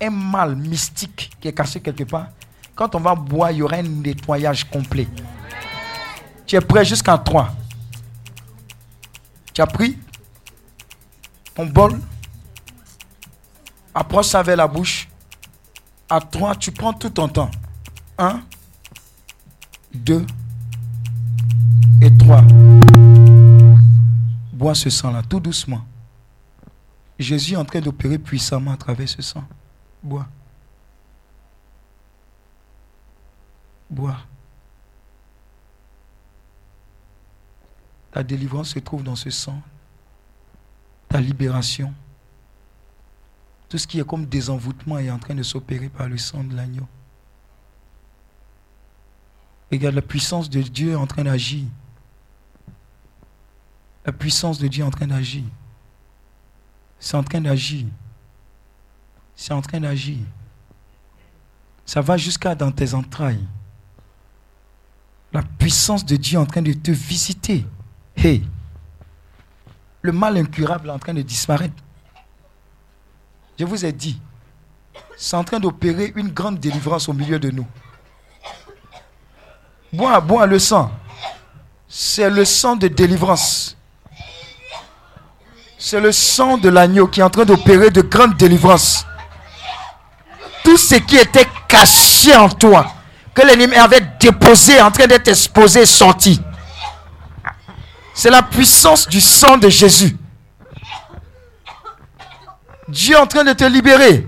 un mal mystique qui est caché quelque part, quand on va boire, il y aura un nettoyage complet. Tu es prêt jusqu'à 3. Tu as pris ton bol, approche ça vers la bouche. À 3, tu prends tout ton temps. 1, 2 et 3. Bois ce sang-là, tout doucement. Jésus est en train d'opérer puissamment à travers ce sang. Bois. Bois. Ta délivrance se trouve dans ce sang. Ta libération. Tout ce qui est comme désenvoûtement est en train de s'opérer par le sang de l'agneau. Regarde, la puissance de Dieu est en train d'agir. La puissance de Dieu est en train d'agir. C'est en train d'agir. C'est en train d'agir. Ça va jusqu'à dans tes entrailles. La puissance de Dieu est en train de te visiter. Hey, le mal incurable est en train de disparaître. Je vous ai dit, c'est en train d'opérer une grande délivrance au milieu de nous. Bois, bois le sang. C'est le sang de délivrance. C'est le sang de l'agneau qui est en train d'opérer de grandes délivrances. Tout ce qui était caché en toi, que l'ennemi avait déposé, en train d'être exposé, sorti. C'est la puissance du sang de Jésus. Dieu est en train de te libérer.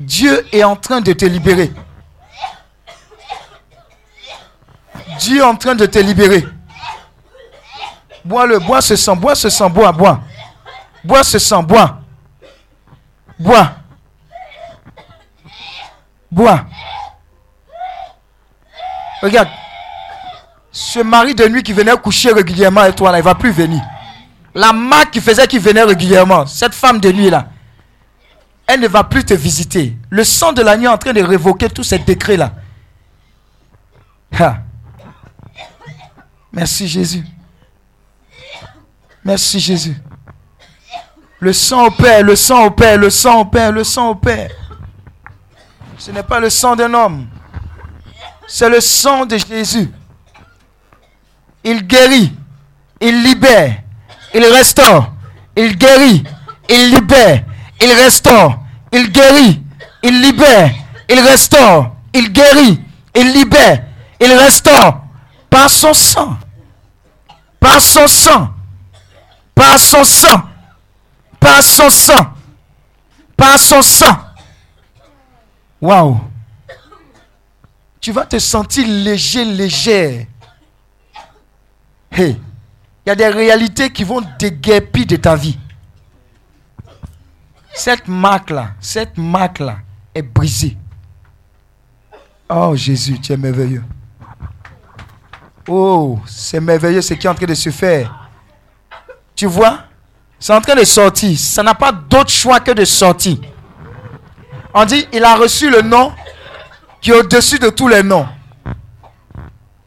Dieu est en train de te libérer. Dieu est en train de te libérer. Bois le, bois ce sang, bois ce sang, bois, bois. Bois ce sang, bois. Bois. Bois. Regarde. Ce mari de nuit qui venait coucher régulièrement avec toi, là, il ne va plus venir. La marque qui faisait qu'il venait régulièrement, cette femme de nuit là, elle ne va plus te visiter. Le sang de l'agneau est en train de révoquer tous ces décrets là. Merci Jésus. Merci Jésus. Le sang au Père, le sang au Père, le sang au Père, le sang au Père. Ce n'est pas le sang d'un homme. C'est le sang de Jésus. Il guérit, il libère, il restaure, il guérit, il libère, il restaure, il guérit, il libère, il restaure, il guérit, il libère, il restaure par son sang. Par son sang. Par son sang. Par son sang. Par son sang. Waouh. Tu vas te sentir léger, léger. Hey, il y a des réalités qui vont déguerpir de ta vie. Cette marque-là, cette marque-là est brisée. Oh Jésus, tu es merveilleux. Oh, c'est merveilleux ce qui est en train de se faire. Tu vois, c'est en train de sortir. Ça n'a pas d'autre choix que de sortir. On dit, il a reçu le nom qui est au-dessus de tous les noms.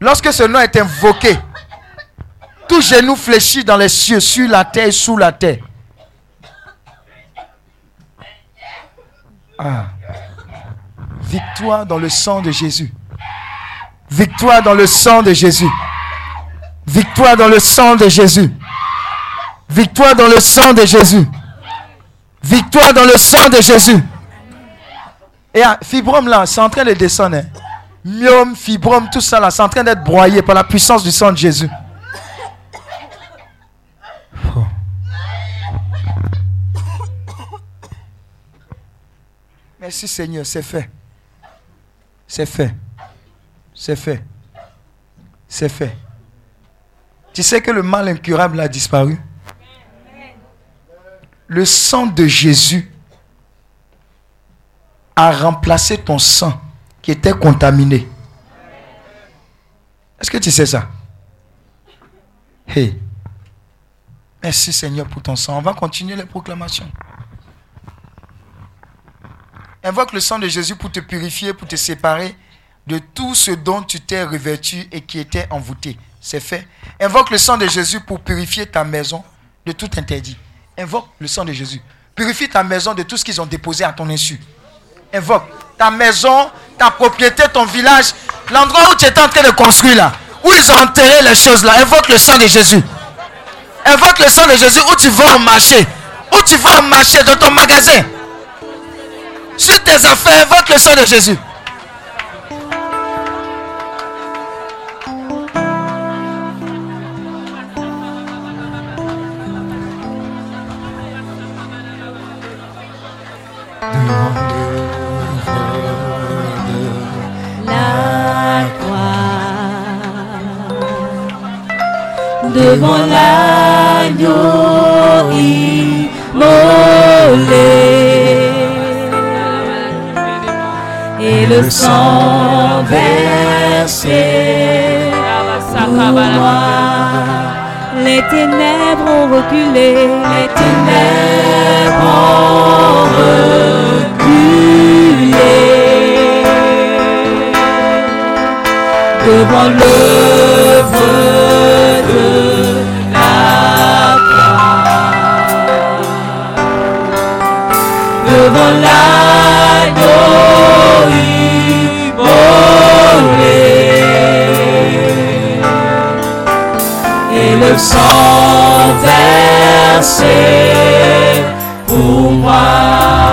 Lorsque ce nom est invoqué, tout genou fléchit dans les cieux, sur la terre et sous la terre. Ah. Victoire dans le sang de Jésus. Victoire dans le sang de Jésus. Victoire dans le sang de Jésus. Victoire dans le sang de Jésus. Victoire dans le sang de Jésus. Et fibrome là, c'est en train de descendre. Hein. Myome, fibrome, tout ça là, c'est en train d'être broyé par la puissance du sang de Jésus. Oh. Merci Seigneur, c'est fait. C'est fait. C'est fait. C'est fait. Tu sais que le mal incurable a disparu. Le sang de Jésus a remplacé ton sang qui était contaminé. Est-ce que tu sais ça? Hey. Merci Seigneur pour ton sang. On va continuer les proclamations. Invoque le sang de Jésus pour te purifier, pour te séparer de tout ce dont tu t'es revêtu et qui était envoûté. C'est fait. Invoque le sang de Jésus pour purifier ta maison de tout interdit. Invoque le sang de Jésus. Purifie ta maison de tout ce qu'ils ont déposé à ton insu. Invoque ta maison, ta propriété, ton village, l'endroit où tu étais en train de construire là, où ils ont enterré les choses là. Invoque le sang de Jésus. Invoque le sang de Jésus où tu vas au marché, où tu vas au marché, dans ton magasin. Sur tes affaires, invoque le sang de Jésus. Devant l'agneau immolé. Et le sang versé pour moi. Les ténèbres ont reculé, les ténèbres ont reculé devant l'œuvre le sang versé pour moi.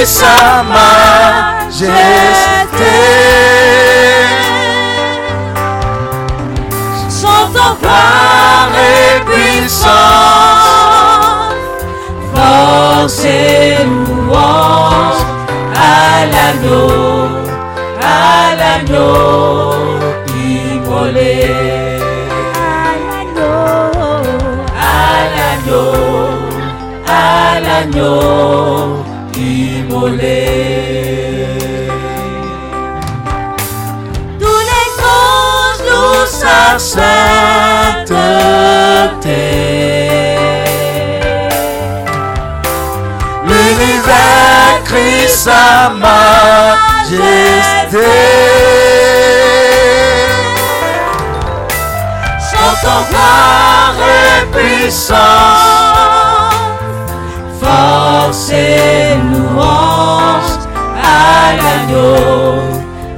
Crie sa majesté. Chantons gloire et puissance, force et louange à l'agneau, à l'agneau immolé. À l'agneau, à l'agneau immolé. Tous les anges louent sa sainteté. L'univers crie sa majesté. Chantons gloire et puissance, force et louange à l'agneau,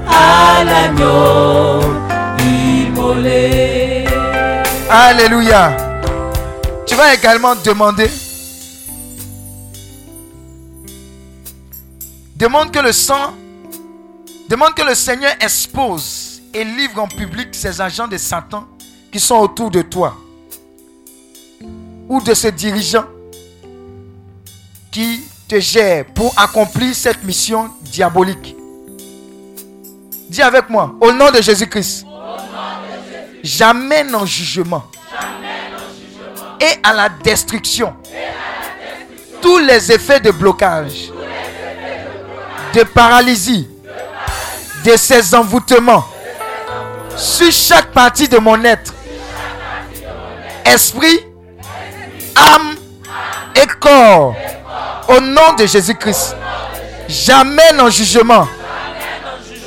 à l'agneau immolé. Alléluia. Tu vas également demander. Demande que le sang. Demande que le Seigneur expose et livre en public ces agents de Satan qui sont autour de toi. Ou de ces dirigeants qui te gèrent pour accomplir cette mission diabolique. Dis avec moi, au nom de Jésus-Christ, j'amène en jugement et à la destruction tous les effets de blocage, de paralysie, de ces envoûtements sur chaque partie de mon être, esprit, âme et corps, au nom de Jésus-Christ. J'amène en jugement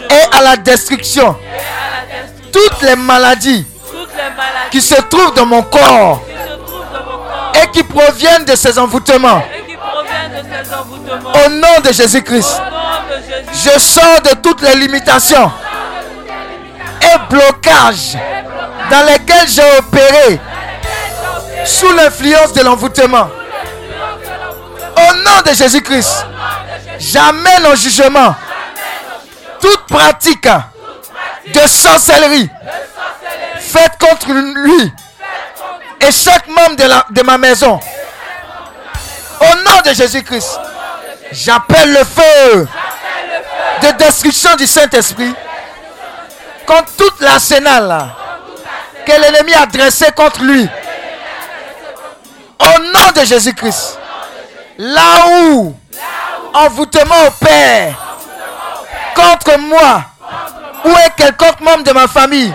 et à la destruction toutes les maladies qui se trouvent dans mon corps et qui proviennent de ces envoûtements. Au nom de Jésus-Christ, je sors de toutes les limitations et blocages dans lesquels j'ai opéré sous l'influence de l'envoûtement. Au nom de Jésus-Christ, j'amène au jugement toute pratique de sorcellerie faite contre lui et chaque membre de, ma maison. Au nom de Jésus-Christ, j'appelle le feu de destruction du Saint-Esprit contre toute l'arsenal que l'ennemi a dressé contre lui. Au nom de Jésus-Christ, là où envoûtement opère contre moi ou est quelconque membre de ma famille,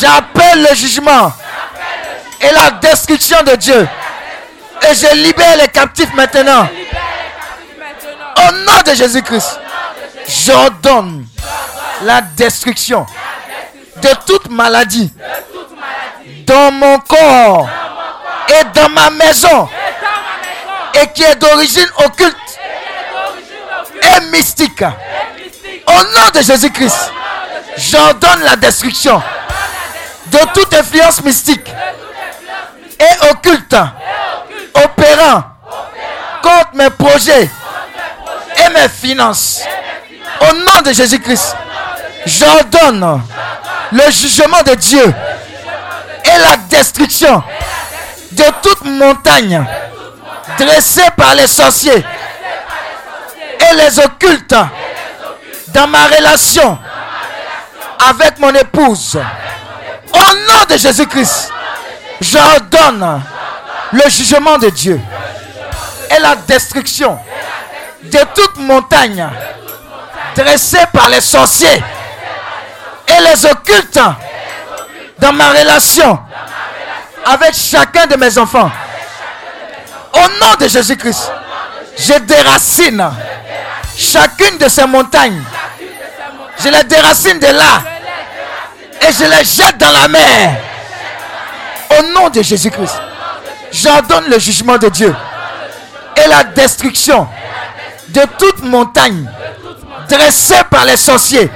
j'appelle le jugement et la destruction de Dieu. Et je libère les captifs maintenant. Au nom de Jésus-Christ, j'ordonne la destruction de toute maladie dans mon corps et dans ma maison et qui est d'origine occulte et mystique. Au nom de Jésus-Christ, j'ordonne la destruction de toute influence mystique et occulte opérant contre mes projets et mes finances. Au nom de Jésus-Christ, j'ordonne le jugement de Dieu et la destruction de toute montagne dressée par les sorciers et les occultes dans ma relation avec mon épouse. Au nom de Jésus-Christ, j'ordonne le jugement de Dieu et la destruction de toute montagne dressée par les sorciers et les occultes dans ma relation avec chacun de mes enfants. Au nom de Jésus-Christ, je déracine chacune de ces montagnes. Je les déracine de là et je les jette dans la mer. Au nom de Jésus-Christ, j'ordonne le jugement de Dieu et la destruction de toute montagne dressée par les sorciers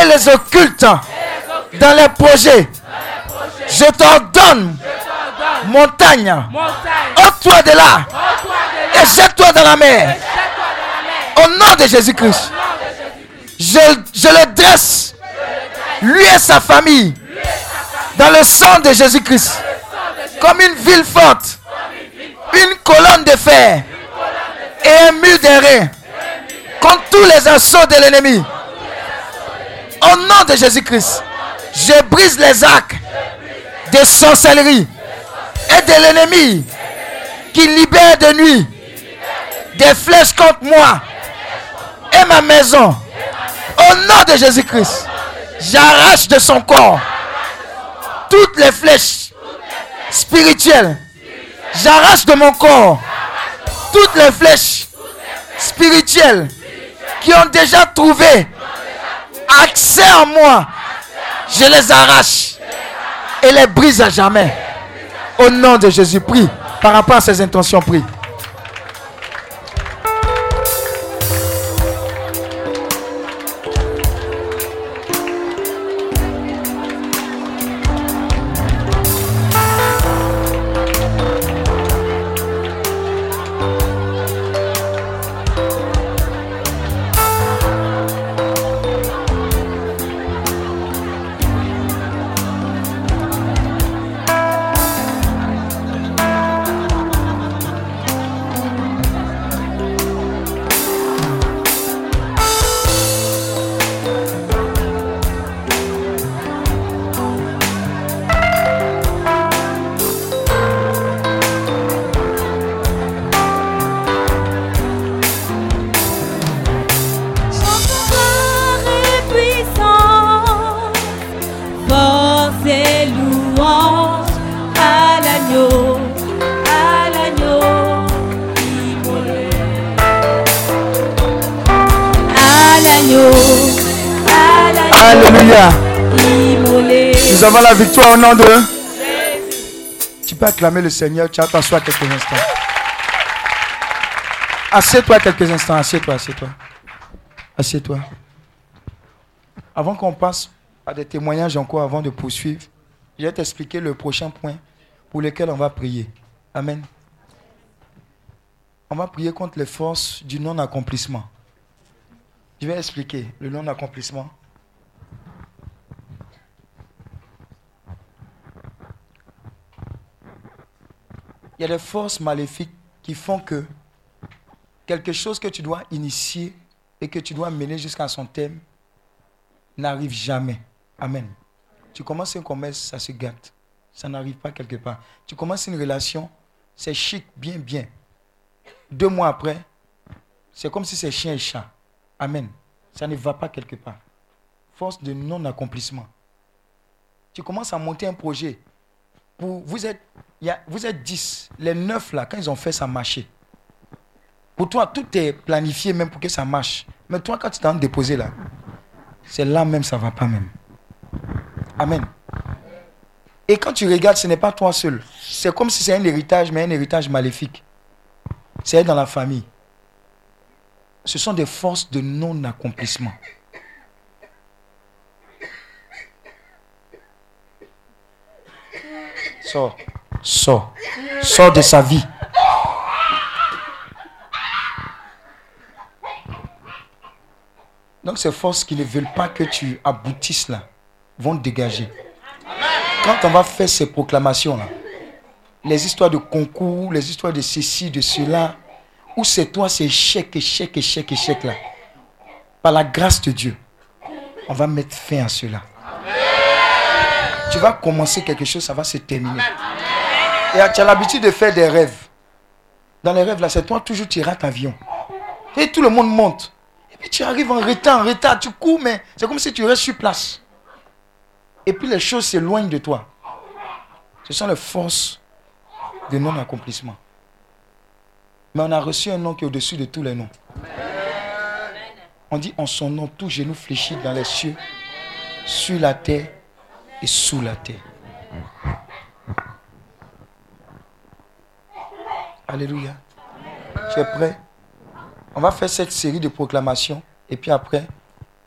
et les occultes dans les projets. Je t'ordonne, montagne, ôte-toi de là. Et jette-toi dans la mer. Au nom de Jésus-Christ, je, je le dresse, lui et sa famille, dans le sang de Jésus-Christ, comme une ville forte, une colonne de fer. Et un mur d'airain contre tous les assauts de l'ennemi. Au nom de Jésus-Christ, je brise les arcs de sorcellerie et de l'ennemi qui libère de nuit des flèches contre moi et ma maison. Au nom de Jésus-Christ, j'arrache de son corps toutes les flèches spirituelles. J'arrache de mon corps toutes les flèches spirituelles qui ont déjà trouvé accès en moi. Je les arrache et les brise à jamais. Au nom de Jésus, prie. Par rapport à ses intentions, prie. De. Tu peux acclamer le Seigneur. Tu attends soit quelques instants. Assieds-toi quelques instants. Assieds-toi, assieds-toi. Assieds-toi. Avant qu'on passe à des témoignages encore, avant de poursuivre, je vais t'expliquer le prochain point pour lequel on va prier. Amen. On va prier contre les forces du non-accomplissement. Je vais expliquer le non-accomplissement. Il y a des forces maléfiques qui font que quelque chose que tu dois initier et que tu dois mener jusqu'à son thème n'arrive jamais. Amen. Tu commences un commerce, ça se gâte. Ça n'arrive pas quelque part. Tu commences une relation, c'est chic, bien, bien. Deux mois après, c'est comme si c'est chien et chat. Amen. Ça ne va pas quelque part. Force de non-accomplissement. Tu commences à monter un projet. Vous, êtes, y vous êtes 10. Les 9 là, quand ils ont fait, ça marchait. Pour toi, tout est planifié même pour que ça marche. Mais toi, quand tu t'en déposé là, c'est là même, ça ne va pas même. Amen. Et quand tu regardes, ce n'est pas toi seul. C'est comme si c'est un héritage, mais un héritage maléfique. C'est dans la famille. Ce sont des forces de non-accomplissement. Sors. Sors. Sors de sa vie. Donc ces forces qui ne veulent pas que tu aboutisses là vont te dégager. Quand on va faire ces proclamations là, les histoires de concours, les histoires de ceci, de cela, ou c'est toi, c'est échec, échec, échec, échec là. Par la grâce de Dieu, on va mettre fin à cela. Tu vas commencer quelque chose, ça va se terminer. Et tu as l'habitude de faire des rêves. Dans les rêves là, c'est toi toujours tu rates avion. Et tout le monde monte. Et puis tu arrives en retard, en retard, tu cours, mais c'est comme si tu restes sur place. Et puis les choses s'éloignent de toi. Ce sont les forces de non-accomplissement. Mais on a reçu un nom qui est au-dessus de tous les noms. On dit en son nom, tout genou fléchit dans les cieux, sur la terre et sous la terre. Alléluia. Tu es prêt? On va faire cette série de proclamations et puis après,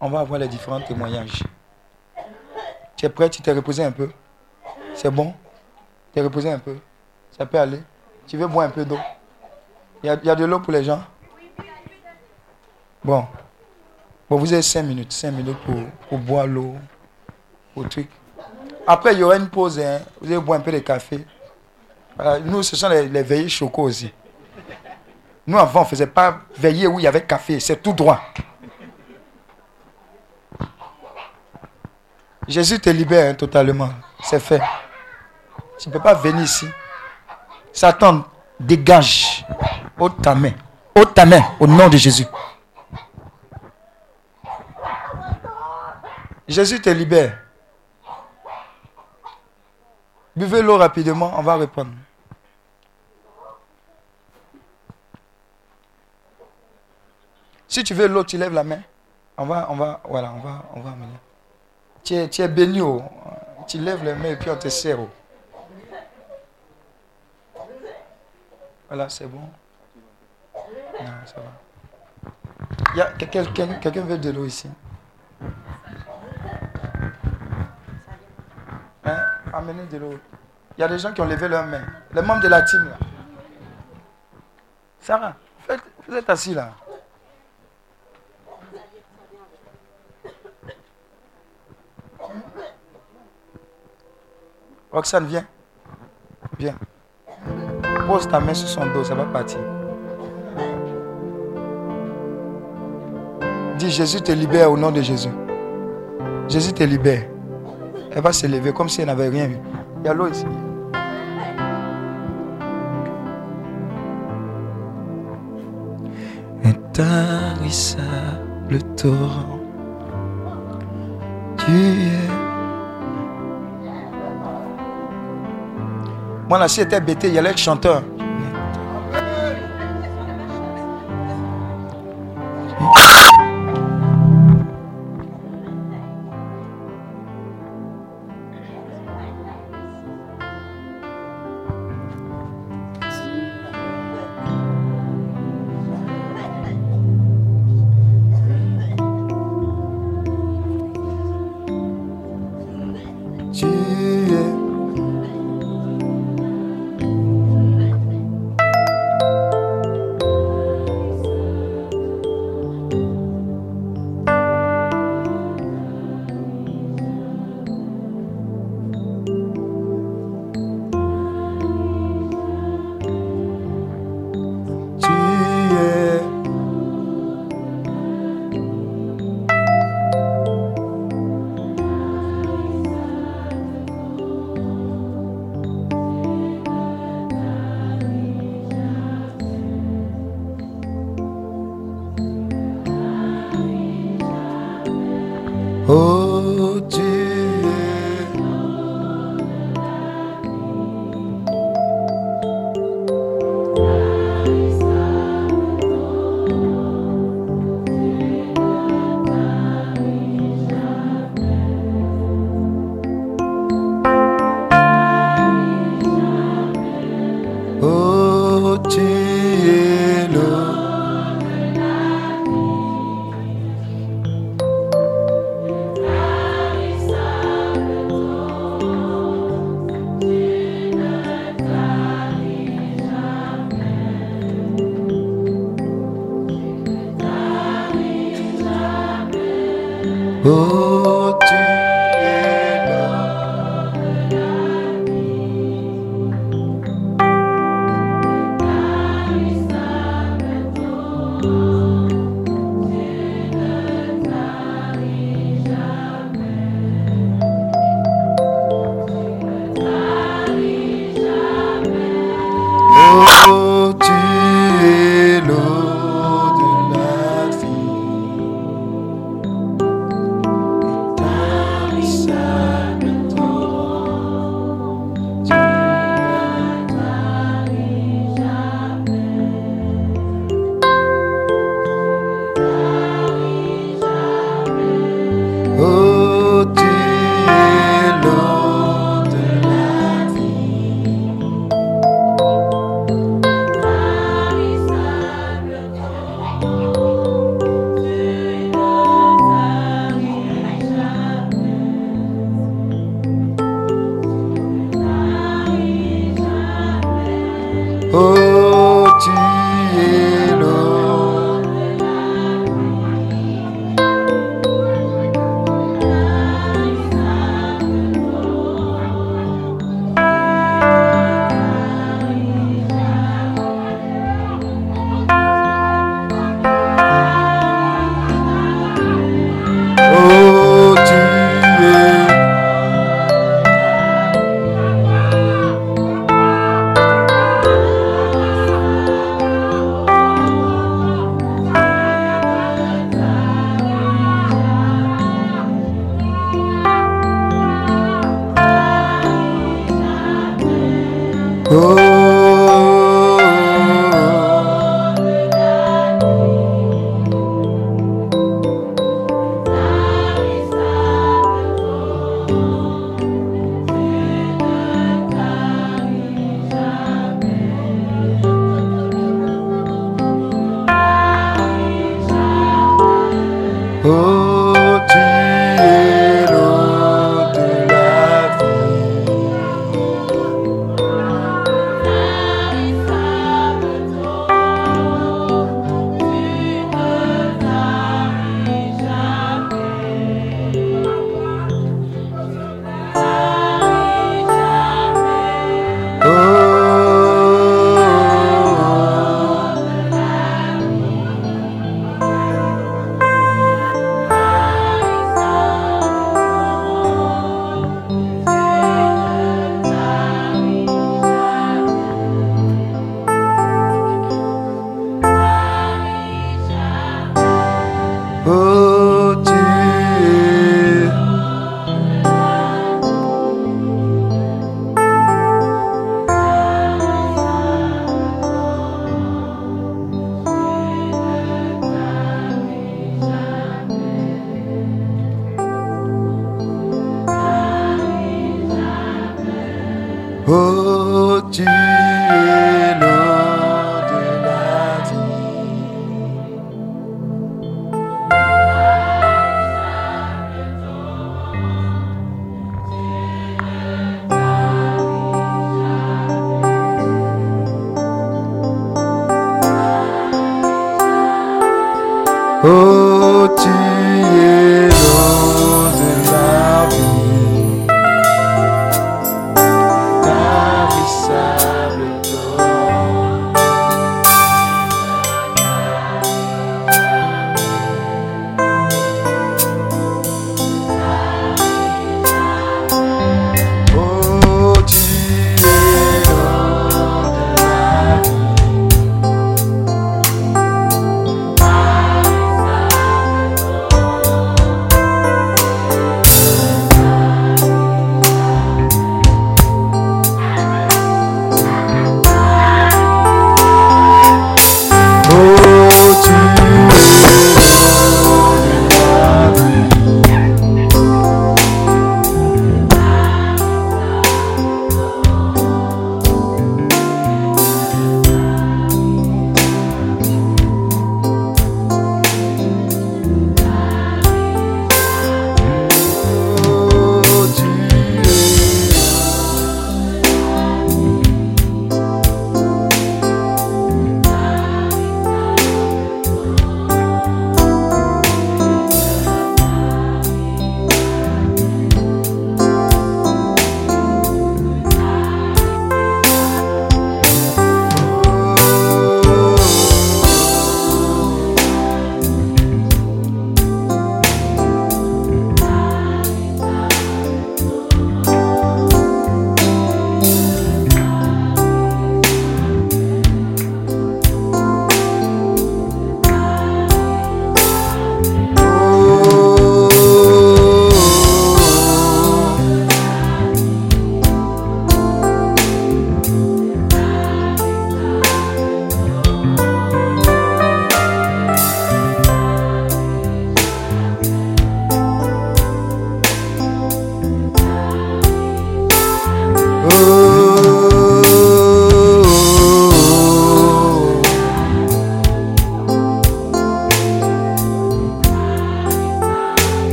on va avoir les différents témoignages. Tu es prêt? Tu t'es reposé un peu? C'est bon? Tu es reposé un peu? Ça peut aller? Tu veux boire un peu d'eau? Il y, y a de l'eau pour les gens? Bon. Bon, vous avez 5 minutes. 5 minutes pour, pour boire l'eau, au truc. Après, il y aura une pause. Hein. Vous allez boire un peu de café. Nous, ce sont les, les veillées chocos aussi. Nous, avant, on ne faisait pas veiller où il y avait café. C'est tout droit. Jésus te libère hein, totalement. C'est fait. Tu ne peux pas venir ici. Satan, dégage. Ôte ta main. Ôte ta main au nom de Jésus. Jésus te libère. Buvez l'eau rapidement, on va répondre. Si tu veux l'eau, tu lèves la main. On va, on va, voilà, on va, on va amener. Tu es, tu es béni. oh. Tu lèves les mains et puis on te sert. oh. Voilà, c'est bon. Non, ça va. Il y a quelqu'un quelqu'un veut de l'eau ici. Amenez de l'eau. Il y a des gens qui ont levé leurs mains. Les membres de la team là. Sarah, vous êtes assis là. Roxane, viens. Viens. Pose ta main sur son dos, ça va partir. Dis Jésus te libère au nom de Jésus. Jésus te libère. Elle va se lever comme si elle n'avait rien vu. Il y a l'eau ici. Intarissable torrent. Tu es. Moi, là, si était bêté, il y allait être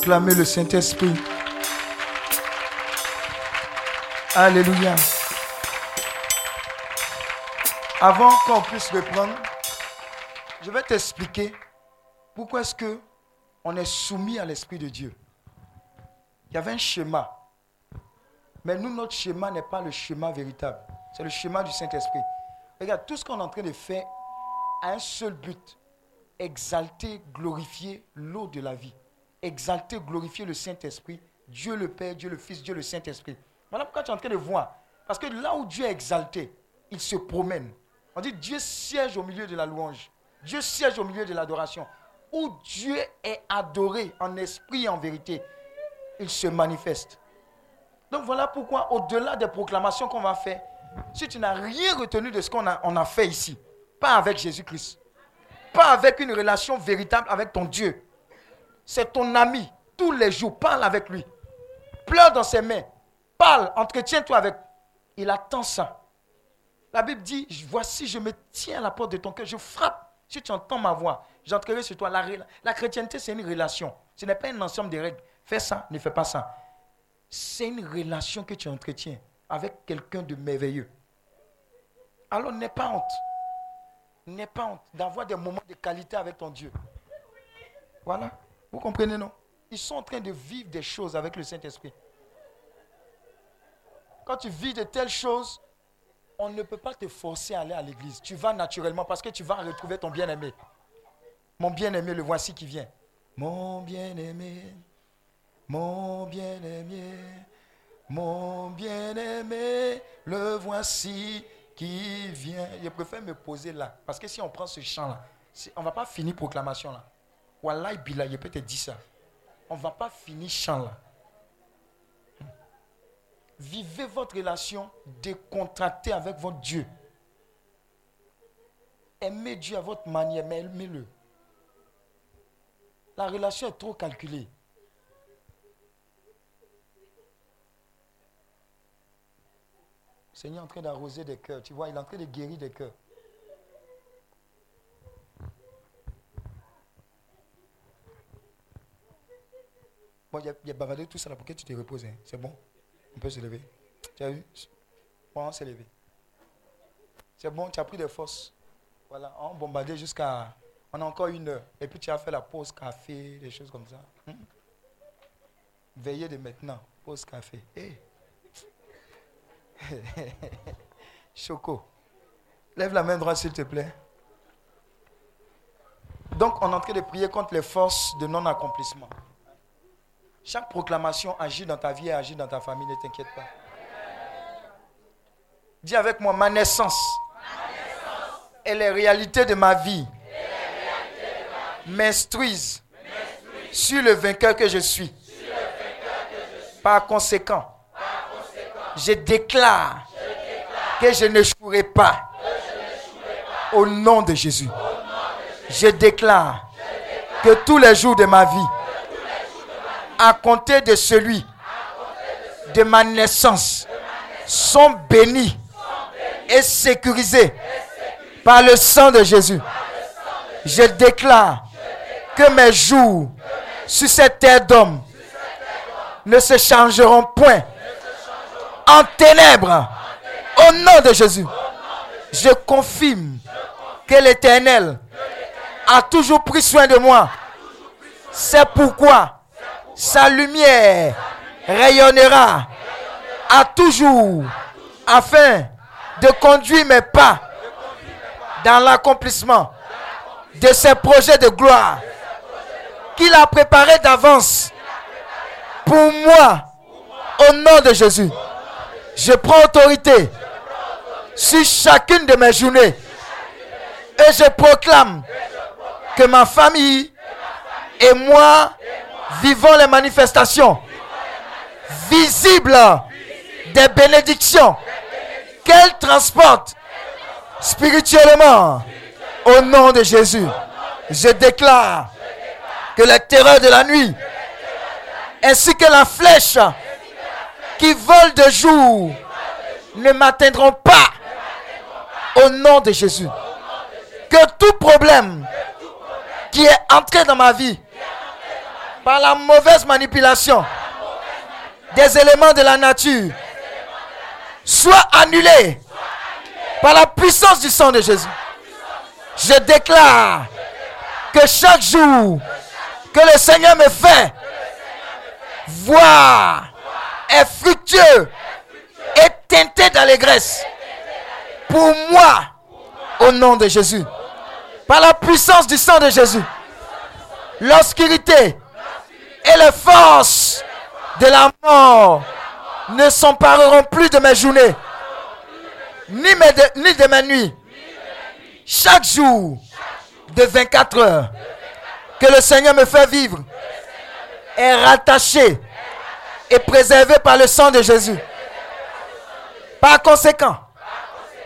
acclamer le Saint-Esprit. Alléluia. Avant qu'on puisse reprendre, je vais t'expliquer pourquoi est-ce que on est soumis à l'Esprit de Dieu. Il y avait un schéma. Mais nous, notre schéma n'est pas le schéma véritable. C'est le schéma du Saint-Esprit. Regarde, tout ce qu'on est en train de faire a un seul but. Exalter, glorifier l'eau de la vie. Exalter, glorifier le Saint-Esprit. Dieu le Père, Dieu le Fils, Dieu le Saint-Esprit. Voilà pourquoi tu es en train de voir? Parce que là où Dieu est exalté, il se promène. On dit Dieu siège au milieu de la louange. Dieu siège au milieu de l'adoration. Où Dieu est adoré en esprit et en vérité, il se manifeste. Donc voilà pourquoi, au-delà des proclamations qu'on va faire, si tu n'as rien retenu de ce qu'on a, on a fait ici, pas avec Jésus-Christ, pas avec une relation véritable avec ton Dieu, c'est ton ami, tous les jours, parle avec lui, pleure dans ses mains, parle, entretiens-toi avec. Il attend ça. La Bible dit, voici, je me tiens à la porte de ton cœur, je frappe. Si tu entends ma voix, j'entrerai sur toi. La, la chrétienté, c'est une relation. Ce n'est pas un ensemble de règles. Fais ça, ne fais pas ça. C'est une relation que tu entretiens avec quelqu'un de merveilleux. Alors n'aie pas honte. N'aie pas honte d'avoir des moments de qualité avec ton Dieu. Voilà. Vous comprenez, non? Ils sont en train de vivre des choses avec le Saint-Esprit. Quand tu vis de telles choses, on ne peut pas te forcer à aller à l'église. Tu vas naturellement parce que tu vas retrouver ton bien-aimé. Mon bien-aimé, le voici qui vient. Mon bien-aimé, mon bien-aimé, mon bien-aimé, le voici qui vient. Je préfère me poser là. Parce que si on prend ce chant-là, on ne va pas finir proclamation là. Wallah, Bila, je peux te dire ça. On ne va pas finir chant là. Vivez votre relation décontractée avec votre Dieu. Aimez Dieu à votre manière, mais aimez-le. La relation est trop calculée. Seigneur est en train d'arroser des cœurs. Tu vois, il est en train de guérir des cœurs. Bon, il y, a, bavardé tout ça là. Pourquoi tu te reposes hein? C'est bon On peut se lever. Tu as vu? Bon, on s'est levé. C'est bon, tu as pris des forces. Voilà, on bombardé jusqu'à. On a encore une heure. Et puis tu as fait la pause café, des choses comme ça. Hmm? Veillez de maintenant. Pause café. Hey. Choco. Lève la main droite, s'il te plaît. Donc, on est en train de prier contre les forces de non-accomplissement. Chaque proclamation agit dans ta vie et agit dans ta famille, ne t'inquiète pas. Dis avec moi, ma naissance, et les réalités de ma vie m'instruisent sur le vainqueur que je suis. Par conséquent, je déclare que je n'échouerai pas. Au nom de Jésus. Je déclare que tous les jours de ma vie, à compter de celui de ma naissance, sont bénis et sécurisés par le sang de Jésus. Je déclare que mes jours sur cette terre d'homme ne se changeront point en ténèbres. Au nom de Jésus, je confirme que l'Éternel a toujours pris soin de moi. C'est pourquoi sa lumière rayonnera à toujours afin de conduire mes pas dans l'accomplissement de ses projets de gloire qu'il a préparés d'avance pour moi au nom de Jésus. Je prends autorité sur chacune de mes journées. Et je proclame que ma famille et moi vivons les manifestations. Visibles. Des bénédictions. Qu'elle transporte spirituellement. Au nom de Jésus. Je déclare que les terreurs de la nuit ainsi que la flèche qui volent de jour ne m'atteindront pas. Au nom de Jésus. Que tout problème qui est entré dans ma vie par la mauvaise manipulation des éléments de la nature soit annulé par la puissance du sang de Jésus. Je déclare que chaque jour que le Seigneur me fait voir est fructueux et teinté d'allégresse pour moi au nom de Jésus. Par la puissance du sang de Jésus, l'obscurité et les forces de la mort ne s'empareront plus de mes journées, ni, de, de mes nuits. Chaque jour de 24 heures que le Seigneur me fait vivre est rattaché et préservé par le sang de Jésus. Par conséquent,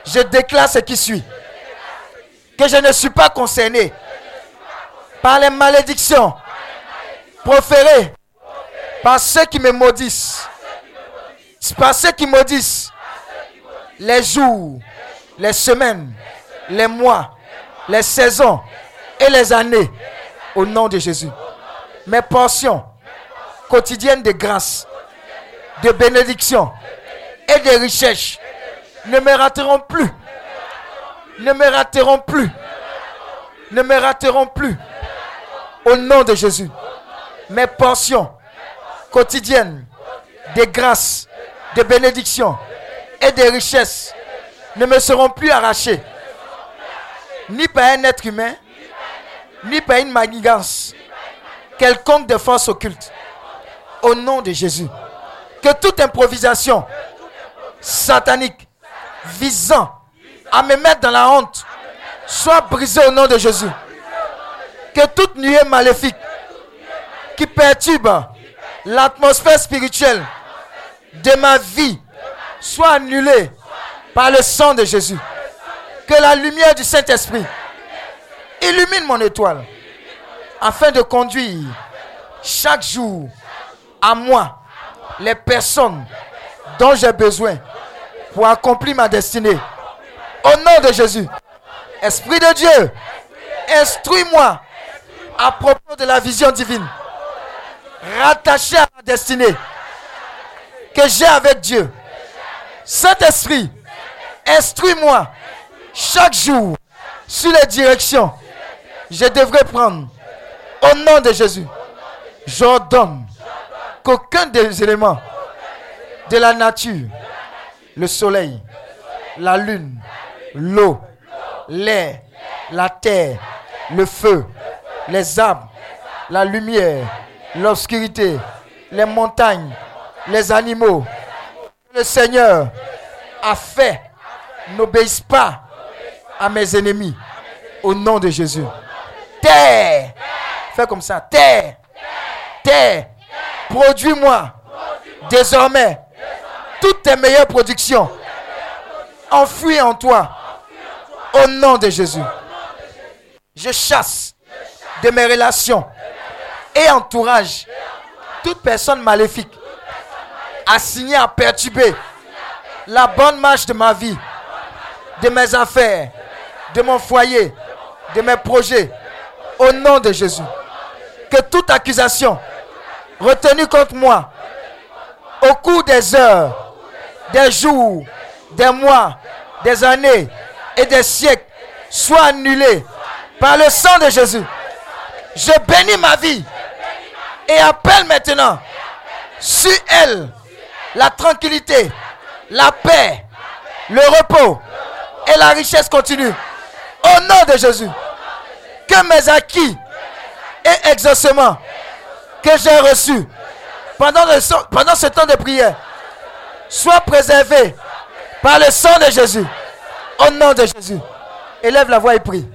je déclare ce qui suit. Que je ne suis pas concerné par les malédictions proférées par ceux qui me maudissent. Par ceux qui maudissent les jours, les semaines, les mois, les saisons et les années au nom de Jésus. Mes portions quotidiennes de grâce, de bénédiction et de richesse ne me rateront plus. Ne me rateront plus. Ne me rateront plus. Au nom de Jésus. Mes portions quotidiennes de grâce, de bénédiction et de richesse ne me seront plus arrachées. Ni par un être humain, ni par une manigance quelconque de force occulte. Au nom de Jésus. Que toute improvisation satanique visant à me mettre dans la honte soit brisée au nom de Jésus. Que toute nuée maléfique qui perturbe l'atmosphère spirituelle de ma vie soit annulée par le sang de Jésus. Que la lumière du Saint-Esprit illumine mon étoile afin de conduire chaque jour à moi les personnes dont j'ai besoin pour accomplir ma destinée. Au nom de Jésus, Esprit de Dieu, instruis-moi à propos de la vision divine, rattachée à ma destinée que j'ai avec Dieu. Saint-Esprit, instruis-moi chaque jour sur les directions je devrais prendre. Au nom de Jésus, j'ordonne qu'aucun des éléments de la nature, le soleil, la lune, l'eau, l'air, la terre, le feu, les arbres, la lumière, l'obscurité, les montagnes, les animaux, le Seigneur a fait n'obéissent pas à mes ennemis. Au nom de Jésus. Terre. Fais comme ça. Terre. Terre. Produis-moi. Désormais. Toutes tes meilleures productions. Enfouies en toi. Au nom de Jésus. Je chasse de mes relations et entourage toute personne maléfique assignée à perturber la bonne marche de ma vie, de mes affaires, de mon foyer, de mes projets, au nom de Jésus. Que toute accusation retenue contre moi au cours des heures, des jours, des mois, des années et des siècles soit annulée par le sang de Jésus. Je bénis ma vie et appelle maintenant sur elle la tranquillité, la paix, le repos et la richesse continue. Au nom de Jésus, que mes acquis et exaucements que j'ai reçus pendant, pendant ce temps de prière soient préservés par le sang de Jésus. Au nom de Jésus. Élève la voix et prie.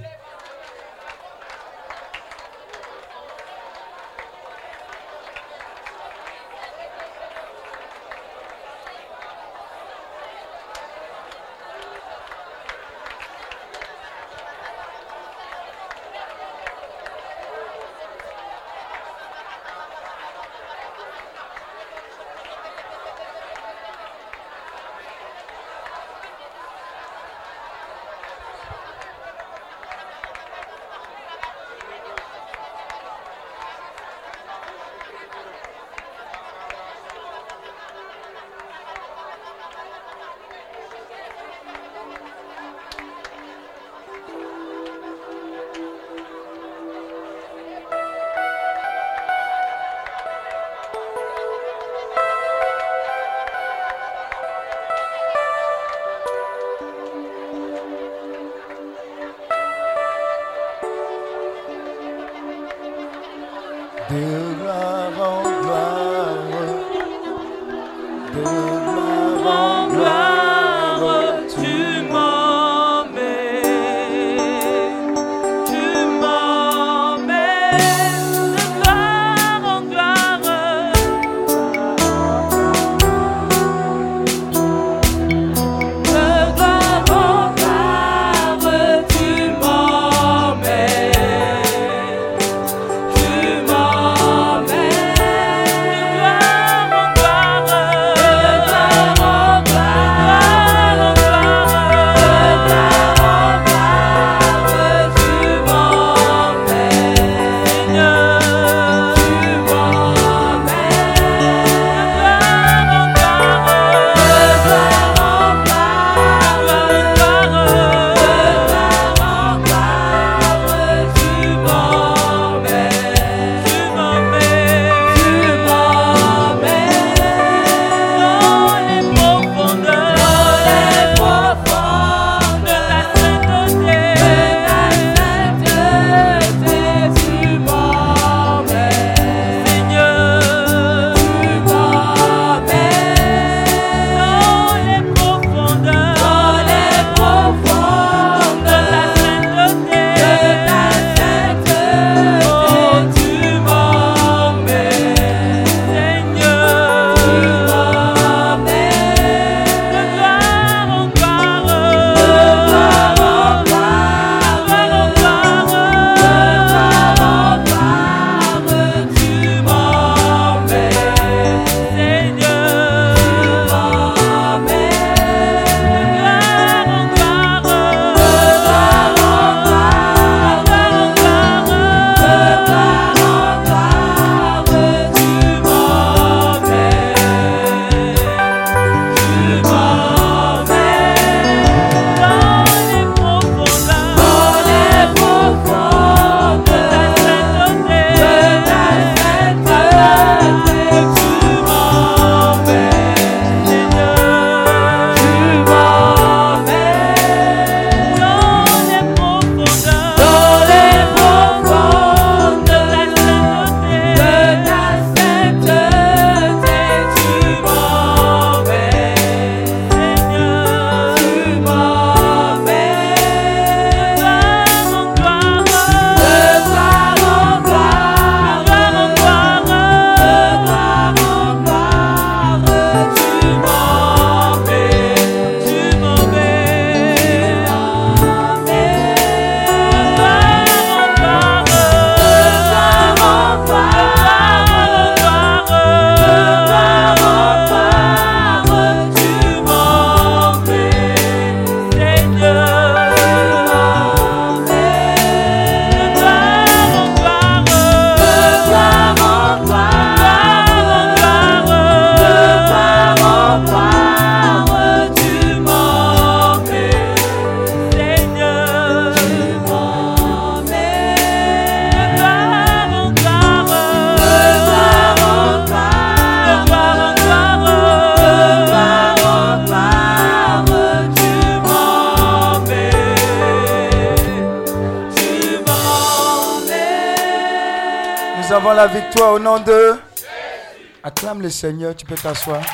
Seigneur, tu peux t'asseoir.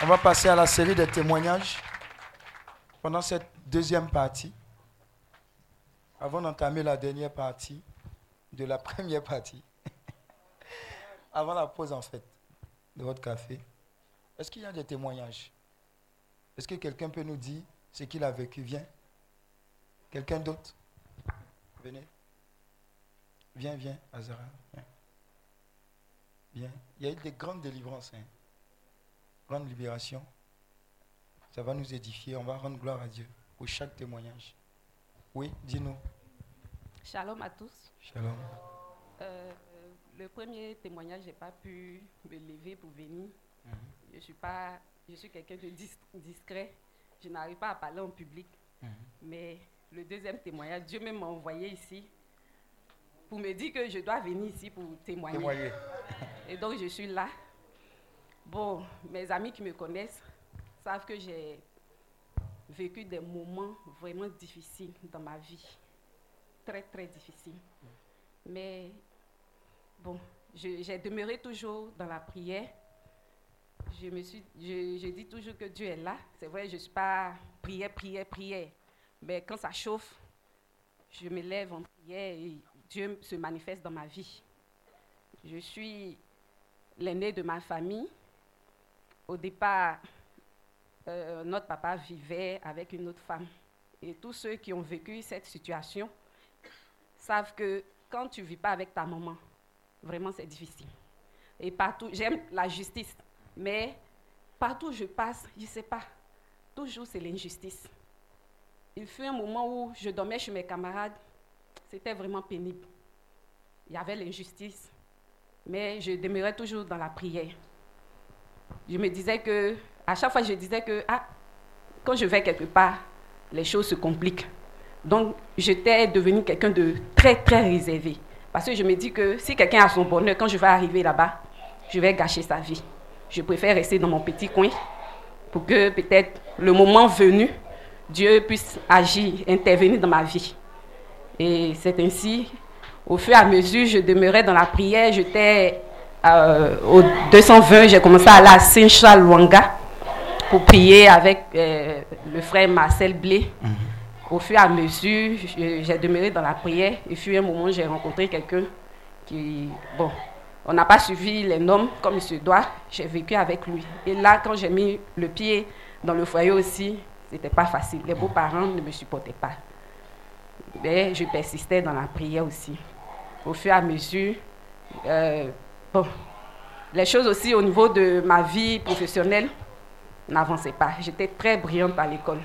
On va passer à la série des témoignages pendant cette deuxième partie. Avant d'entamer la dernière partie de la première partie. Avant la pause en fait de votre café. Est-ce qu'il y a des témoignages? Est-ce que quelqu'un peut nous dire ce qu'il a vécu? Viens. Quelqu'un d'autre? Venez. Viens, viens, Azara. Il y a eu des grandes délivrances. Hein. Grande libération. Ça va nous édifier. On va rendre gloire à Dieu pour chaque témoignage. Oui, dis-nous. Shalom à tous. Shalom. Euh, le premier témoignage, j'ai pas pu me lever pour venir. Je suis pas, je suis quelqu'un de dis- discret. Je n'arrive pas à parler en public. Mais le deuxième témoignage, Dieu même m'a envoyé ici pour me dire que je dois venir ici pour témoigner. Témoigner. Et donc je suis là. Bon, mes amis qui me connaissent savent que j'ai vécu des moments vraiment difficiles dans ma vie. Très, très difficiles. Mais bon, j'ai demeuré toujours dans la prière. je me suis, je dis toujours que Dieu est là. C'est vrai, je ne suis pas prière, prière, prière. Mais quand ça chauffe, je me lève en prière et Dieu se manifeste dans ma vie. Je suis l'aîné de ma famille. Au départ, euh, notre papa vivait avec une autre femme. Et tous ceux qui ont vécu cette situation savent que quand tu ne vis pas avec ta maman, vraiment c'est difficile. Et partout, j'aime la justice, mais partout où je passe, je ne sais pas, toujours c'est l'injustice. Il fut un moment où je dormais chez mes camarades, c'était vraiment pénible. Il y avait l'injustice, mais je demeurais toujours dans la prière. Je me disais que, à chaque fois, je disais que, ah, quand je vais quelque part, les choses se compliquent. Donc, j'étais devenue quelqu'un de très, très réservé. Parce que je me dis que si quelqu'un a son bonheur, quand je vais arriver là-bas, je vais gâcher sa vie. Je préfère rester dans mon petit coin pour que peut-être le moment venu, Dieu puisse agir, intervenir dans ma vie. Et c'est ainsi, au fur et à mesure, je demeurais dans la prière. J'étais euh, au 220, j'ai commencé à aller à Saint-Charles-Luanga pour prier avec euh, le frère Marcel Blé. Au fur et à mesure, j'ai demeuré dans la prière. Et puis, un moment, j'ai rencontré quelqu'un qui, bon, on n'a pas suivi les normes comme il se doit. J'ai vécu avec lui. Et là, quand j'ai mis le pied dans le foyer aussi, c'était pas facile. Les beaux-parents ne me supportaient pas. Mais je persistais dans la prière aussi. Au fur et à mesure, euh, bon, les choses aussi au niveau de ma vie professionnelle n'avançaient pas. J'étais très brillante à l'école.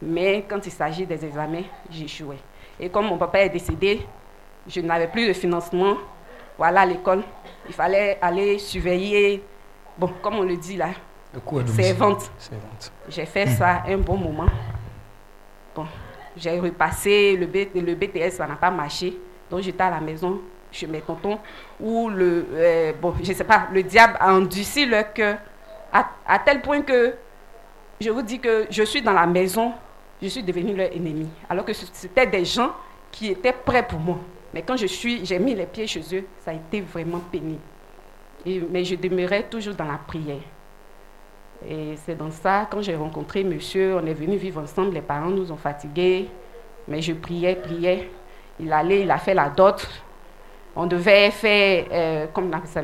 Mais quand il s'agit des examens, j'échouais. Et comme mon papa est décédé, je n'avais plus de financement. Voilà l'école. Il fallait aller surveiller, bon, comme on le dit là. Servante. J'ai fait ça un bon moment. Bon, j'ai repassé le, B- le BTS, ça n'a pas marché. Donc j'étais à la maison chez mes tontons où le, euh, bon, je sais pas, le diable a endurci leur cœur à, tel point que je vous dis que je suis dans la maison, je suis devenue leur ennemi. Alors que c'était des gens qui étaient prêts pour moi. Mais quand je suis, j'ai mis les pieds chez eux, ça a été vraiment pénible. Mais je demeurais toujours dans la prière. Et c'est dans ça, quand j'ai rencontré monsieur, on est venu vivre ensemble, les parents nous ont fatigués, mais je priais, priais. Il allait, il a fait la dot. On devait faire, euh, comme on appelle ça,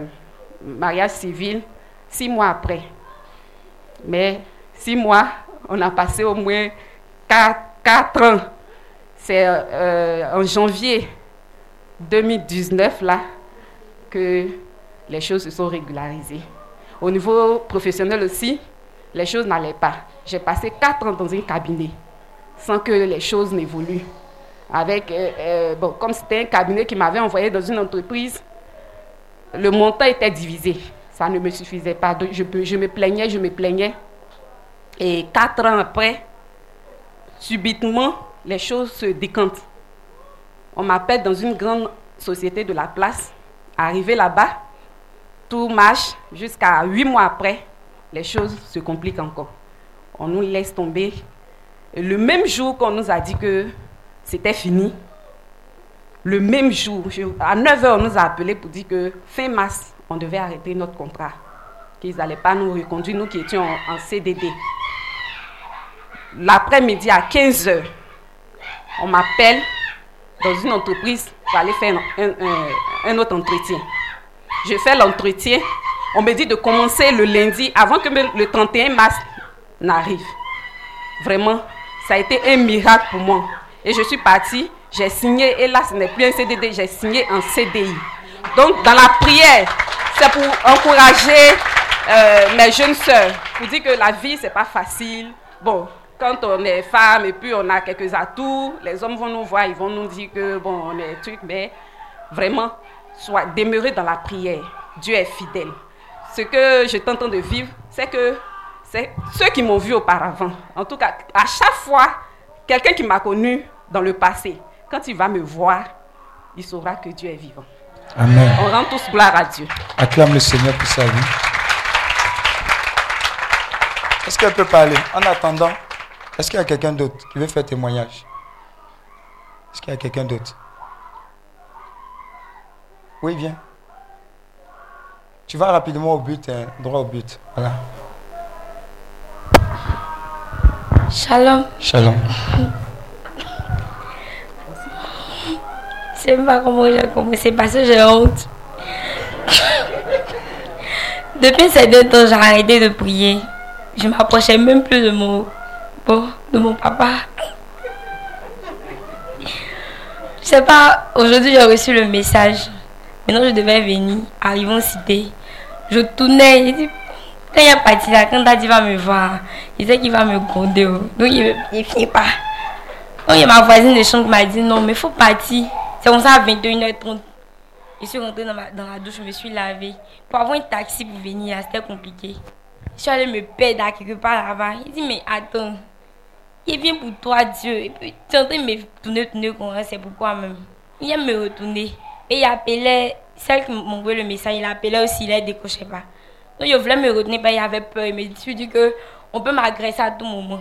mariage civil, six mois après. Mais six mois, on a passé au moins quatre, ans. C'est euh, en janvier 2019, là, que les choses se sont régularisées. Au niveau professionnel aussi, les choses n'allaient pas. J'ai passé quatre ans dans un cabinet sans que les choses n'évoluent. Avec, euh, euh, bon, comme c'était un cabinet qui m'avait envoyé dans une entreprise, le montant était divisé. Ça ne me suffisait pas. Je, je me plaignais, je me plaignais. Et quatre ans après, subitement, les choses se décantent. On m'appelle dans une grande société de la place. Arrivé là-bas, tout marche jusqu'à huit mois après, les choses se compliquent encore. On nous laisse tomber. Et le même jour qu'on nous a dit que c'était fini, le même jour, à 9h, on nous a appelé pour dire que fin mars, on devait arrêter notre contrat. Qu'ils n'allaient pas nous reconduire, nous qui étions en, CDD. L'après-midi à 15h, on m'appelle dans une entreprise pour aller faire un- un autre entretien. Je fais l'entretien. On me dit de commencer le lundi avant que le 31 mars n'arrive. Vraiment, ça a été un miracle pour moi. Et je suis partie, j'ai signé, et là ce n'est plus un CDD, j'ai signé en CDI. Donc dans la prière, c'est pour encourager euh, mes jeunes sœurs, pour dire que la vie, c'est pas facile. Bon, quand on est femme et puis on a quelques atouts, les hommes vont nous voir, ils vont nous dire que bon, on est truc, mais vraiment, soit demeurer dans la prière. Dieu est fidèle. Ce que en train de vivre, c'est que c'est ceux qui m'ont vu auparavant. En tout cas, à chaque fois, quelqu'un qui m'a connu dans le passé, quand il va me voir, il saura que Dieu est vivant. Amen. On rend tous gloire à Dieu. Acclame le Seigneur pour sa vie. Est-ce qu'elle peut parler? En attendant, est-ce qu'il y a quelqu'un d'autre qui veut faire témoignage? Est-ce qu'il y a quelqu'un d'autre? Oui, viens. Tu vas rapidement au but, hein, droit au but. Voilà. Shalom. Shalom. Je sais pas comment j'ai commencé parce que j'ai honte. Depuis ces deux temps, j'ai arrêté de prier. Je m'approchais même plus de mon, bon, de mon papa. Je sais pas, aujourd'hui j'ai reçu le message. Maintenant je devais venir, arrivons cité. Je tournais, quand il est parti là, quand Daddy va me voir, il sait qu'il va me gronder. oh. Donc il ne finit pas. Donc il y a ma voisine de chambre qui m'a dit non, mais il faut partir. C'est comme ça à 21h30. Je suis rentrée dans, ma- dans la douche, je me suis lavée. Pour avoir un taxi pour venir, c'était compliqué. Je suis allée me perdre quelque part là-bas. Il dit mais attends, il vient pour toi Dieu. Et puis tu es en train de me tourner, tourner c'est pourquoi même? Il vient me retourner. Et il appelait, celle qui m'a envoyé le message, il appelait aussi, il ne décrochait pas. Donc il voulait me retenir, ben, il avait peur. Il me dit que on peut m'agresser à tout moment.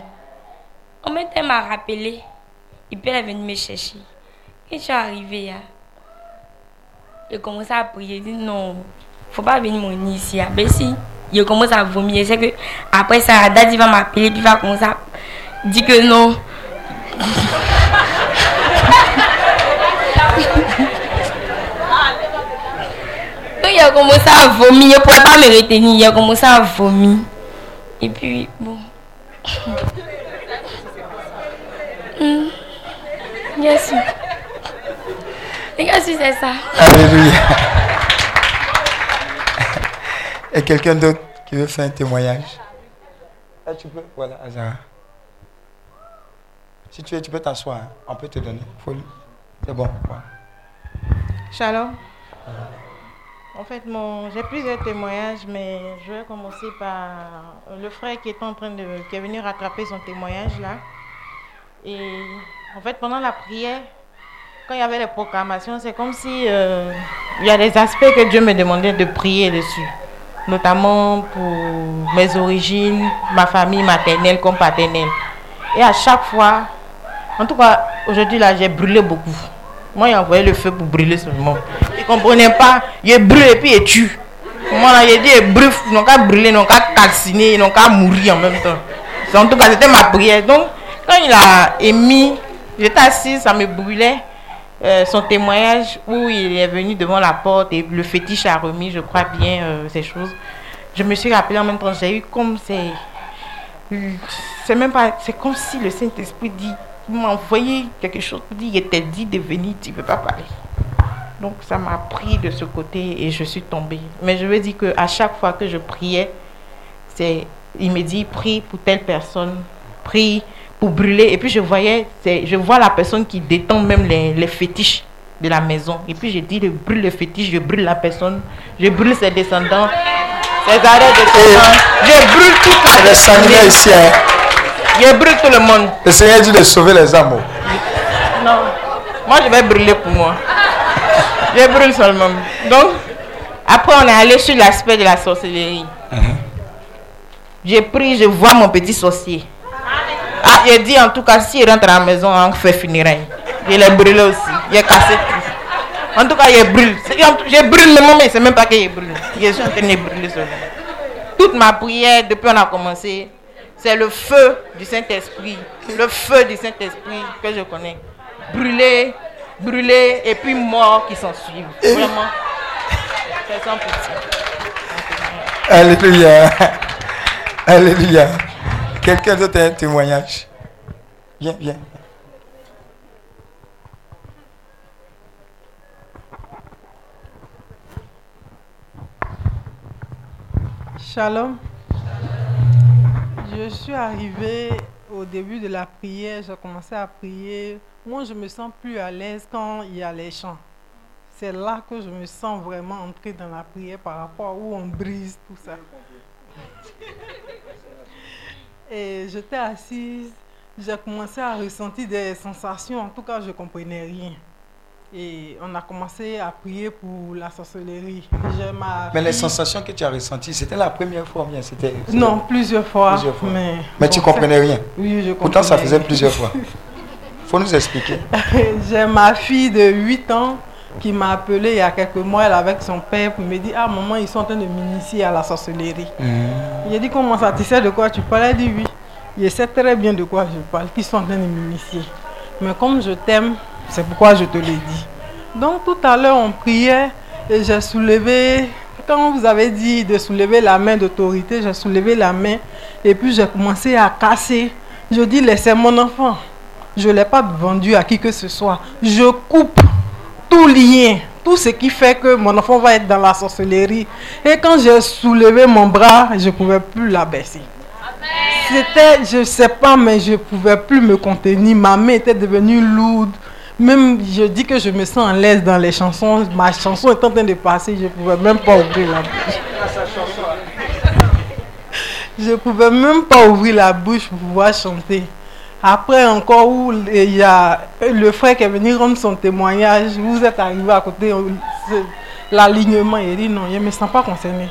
Il m'a rappelé. Et elle est venue me chercher. Quand je suis arrivée, hein, j'ai commencé à prier. J'ai dit non, faut pas venir mon ici. hein. Ben si, il commence à vomir. C'est que après ça, Daddy va m'appeler, puis il va commencer à dire que non. Donc il a commencé à vomir, il ne pouvait pas me retenir, il a commencé à vomir. Et puis, bon. Hmm. Bien sûr. Bien sûr, c'est ça. Alléluia. Et quelqu'un d'autre qui veut faire un témoignage? Ah, Tu peux, voilà, Azara. Si tu veux, tu peux t'asseoir. hein. On peut te donner. C'est bon. voilà. Shalom. En fait, mon, j'ai plusieurs témoignages, mais je vais commencer par le frère qui est en train de, qui est venu rattraper son témoignage là. Et en fait, pendant la prière, quand il y avait les proclamations, c'est comme si euh, il y a des aspects que Dieu me demandait de prier dessus, notamment pour mes origines, ma famille maternelle comme paternelle. Et à chaque fois, en tout cas, aujourd'hui là, j'ai brûlé beaucoup. Moi, il envoyé le feu pour brûler seulement. Il ne comprenait pas. Il brûle et puis il tue. Moi, il dit, il brûle, ils n'ont qu'à brûler, ils n'ont qu'à calciner, ils n'ont qu'à mourir en même temps. En tout cas, c'était ma prière. Donc, quand il a émis, j'étais assise, ça me brûlait. euh, son témoignage où il est venu devant la porte et le fétiche a remis, je crois bien, euh, ces choses. Je me suis rappelé en même temps, j'ai eu comme c'est. C'est même pas. C'est comme si le Saint-Esprit dit m'a envoyé quelque chose pour dire il était dit de venir, tu ne peux pas parler. Donc ça m'a pris de ce côté et je suis tombée. Mais je veux dire qu'à chaque fois que je priais, c'est, il me dit prie pour telle personne, prie pour brûler. Et puis je voyais, c'est, je vois la personne qui détend même les, les fétiches de la maison. Et puis je dis je brûle le fétiche, je brûle la personne, je brûle ses descendants, ses arrêts descendants, je brûle toute la Le sanguinaire ici, hein. Je brûle tout le monde. Le Seigneur dit de sauver les âmes. Non. Moi, je vais brûler pour moi. Je brûle seulement. Donc, après, on est allé sur l'aspect de la sorcellerie. J'ai pris, je vois mon petit sorcier. Ah, j'ai dit en tout cas, s'il rentre à la maison, on fait funérailles. Je l'ai brûlé aussi. J'ai cassé tout. En tout cas, je brûle. Je brûle le moment, mais c'est même pas que je brûle. Je suis en train de brûler seulement. Toute ma prière, depuis qu'on a commencé, c'est le feu du Saint-Esprit. Le feu du Saint-Esprit que je connais. Brûler, brûler, et puis mort qui s'en suivent. Vraiment. C'est sans pitié. Alléluia. Alléluia. Quelqu'un d'autre a un témoignage? Viens, viens. Shalom. Je suis arrivée au début de la prière, j'ai commencé à prier. Moi, je me sens plus à l'aise quand il y a les chants. C'est là que je me sens vraiment entrer dans la prière par rapport à où on brise tout ça. Et j'étais assise, j'ai commencé à ressentir des sensations, en tout cas, je ne comprenais rien. Et on a commencé à prier pour la sorcellerie. Ma Mais les sensations que tu as ressenties, c'était la première fois ou bien c'était... Non, plusieurs fois. Plusieurs fois. Mais, Mais tu bon, comprenais ça- rien Oui, je Pourtant, ça comprenais faisait plusieurs fois. faut nous expliquer. J'ai ma fille de 8 ans qui m'a appelé il y a quelques mois, elle avec son père, pour me dire Ah, maman, ils sont en train de m'initier à la sorcellerie. J'ai dit Comment ça Tu sais de quoi tu parles Elle dit Oui. Je sais très bien de quoi je parle, qu'ils sont en train de m'initier. Mais comme je t'aime, c'est pourquoi je te l'ai dit. Donc tout à l'heure, on priait et j'ai soulevé, quand vous avez dit de soulever la main d'autorité, j'ai soulevé la main et puis j'ai commencé à casser. Je dis Laissez mon enfant. Je ne l'ai pas vendu à qui que ce soit. Je coupe tout lien, tout ce qui fait que mon enfant va être dans la sorcellerie. Et quand j'ai soulevé mon bras, je ne pouvais plus la baisser. C'était, je ne sais pas, mais je ne pouvais plus me contenir. Ma main était devenue lourde. Même, je dis que je me sens à l'aise dans les chansons. Ma chanson est en train de passer, je ne pouvais même pas ouvrir la bouche. Je ne pouvais même pas ouvrir la bouche pour pouvoir chanter. Après encore où il y a le frère qui est venu rendre son témoignage, vous êtes arrivé à côté, l'alignement, il dit non, je ne me sens pas concerné.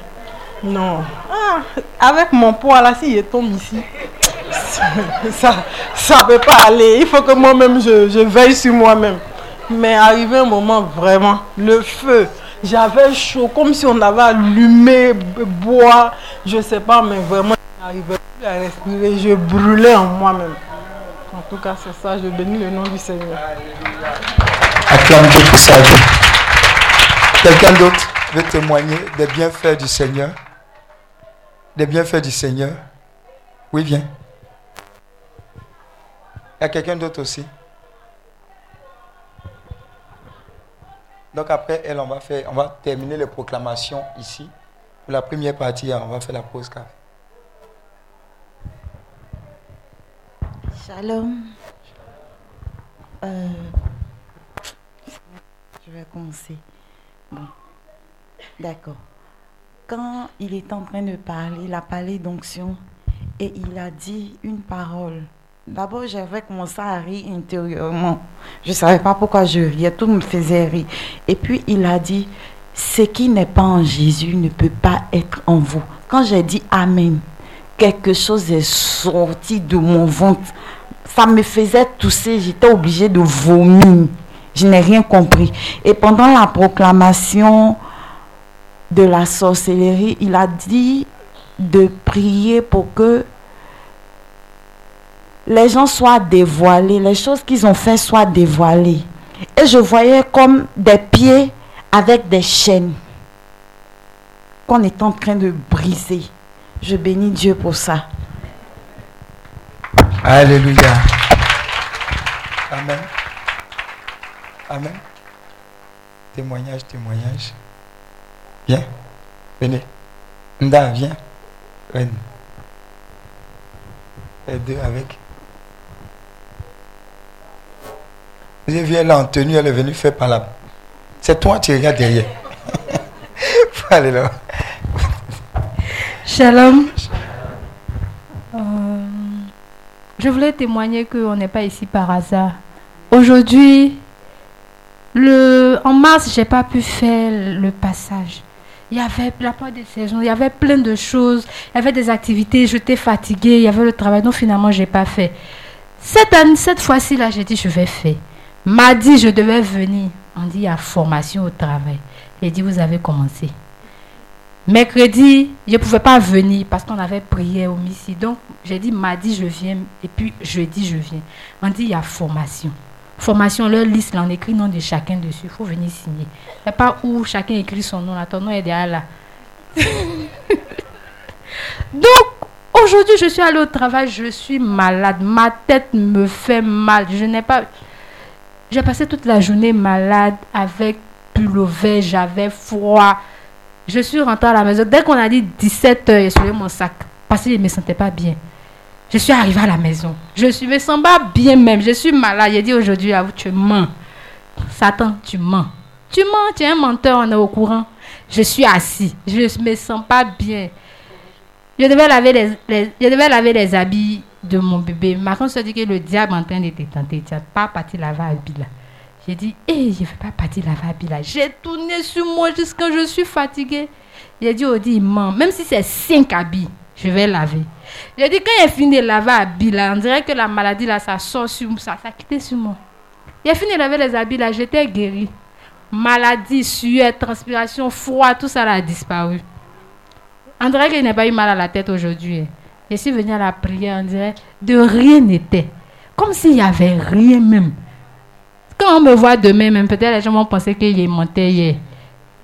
Non. Ah, avec mon poids là, si je tombe ici, ça ne peut pas aller. Il faut que moi-même, je, veille sur moi-même. Mais arrivé un moment, vraiment, le feu, j'avais chaud, comme si on avait allumé bois, je ne sais pas, mais vraiment, je n'arrivais plus à respirer, je brûlais en moi-même. En tout cas, c'est ça, je bénis le nom du Seigneur. Acclame sa vie. Quelqu'un d'autre veut témoigner des bienfaits du Seigneur? Des bienfaits du Seigneur? Oui, viens. Il y a quelqu'un d'autre aussi Donc après elle, on va, faire, on va terminer les proclamations ici. Pour la première partie, on va faire la pause café. Shalom. Euh, je vais commencer. D'accord. Quand il est en train de parler, il a parlé d'onction et il a dit une parole. D'abord, j'avais commencé à rire intérieurement. Je ne savais pas pourquoi je riais, tout me faisait rire. Et puis, il a dit, ce qui n'est pas en Jésus ne peut pas être en vous. Quand j'ai dit Amen, quelque chose est sorti de mon ventre. Ça me faisait tousser, j'étais obligée de vomir. Je n'ai rien compris. Et pendant la proclamation de la sorcellerie, il a dit de prier pour que les gens soient dévoilés, les choses qu'ils ont fait soient dévoilées. Et je voyais comme des pieds avec des chaînes qu'on est en train de briser. Je bénis Dieu pour ça. Alléluia. Amen. Amen. Témoignage, témoignage. Viens. Venez. Nda, viens. Venez. Les deux avec. J'ai vu elle en tenue, elle est venue faire par là. C'est toi, tu regardes derrière. Aller là. Shalom. Euh, je voulais témoigner qu'on n'est pas ici par hasard. Aujourd'hui, en mars, j'ai pas pu faire le passage. Il y avait la part des saisons, il y avait plein de choses, il y avait des activités, j'étais fatiguée, il y avait le travail, donc finalement, j'ai pas fait. Cette, cette fois-ci, là, j'ai dit, je vais faire. Mardi, je devais venir. On dit, il y a formation au travail. J'ai dit, vous avez commencé. Mercredi, je ne pouvais pas venir parce qu'on avait prié au Missi. Donc, j'ai dit mardi, je viens. Et puis, jeudi, je viens. On dit, il y a formation. Formation, leur liste, là, on écrit le nom de chacun dessus. Il faut venir signer. Il pas où chacun écrit son nom. Là, ton est derrière là. Donc, aujourd'hui, je suis allée au travail. Je suis malade. Ma tête me fait mal. Je n'ai pas... J'ai passé toute la journée malade avec pullover, j'avais froid. Je suis rentrée à la maison. Dès qu'on a dit 17 heures, j'ai soulevé mon sac parce que je ne me sentais pas bien. Je suis arrivée à la maison. Je ne me sens pas bien même. Je suis malade. J'ai dit aujourd'hui, à vous, tu mens. Satan, tu mens. Tu mens, tu es un menteur, on est au courant. Je suis assis. Je ne me sens pas bien. Je devais laver les- je devais laver les habits de mon bébé. Ma se dit que le diable est en train de te tenter. Tu n'as pas parti laver habits là. J'ai dit, hé, je ne vais pas partir laver habits là. J'ai tourné sur moi jusqu'à je suis fatiguée. J'ai dit, il ment. Même si c'est cinq habits, je vais laver. J'ai dit, quand il fini de laver habits là, on dirait que la maladie là, ça sort sur moi, ça, ça quitté sur moi. Il a fini de laver les habits là, j'étais guérie. Maladie, sueur, transpiration, froid, tout ça là a disparu. On dirait qu'il n'a pas eu mal à la tête aujourd'hui. Je suis venue à la prière, on dirait de rien n'était. Comme s'il n'y avait rien même. Quand on me voit demain, même peut-être les gens vont penser qu'il est monté hier.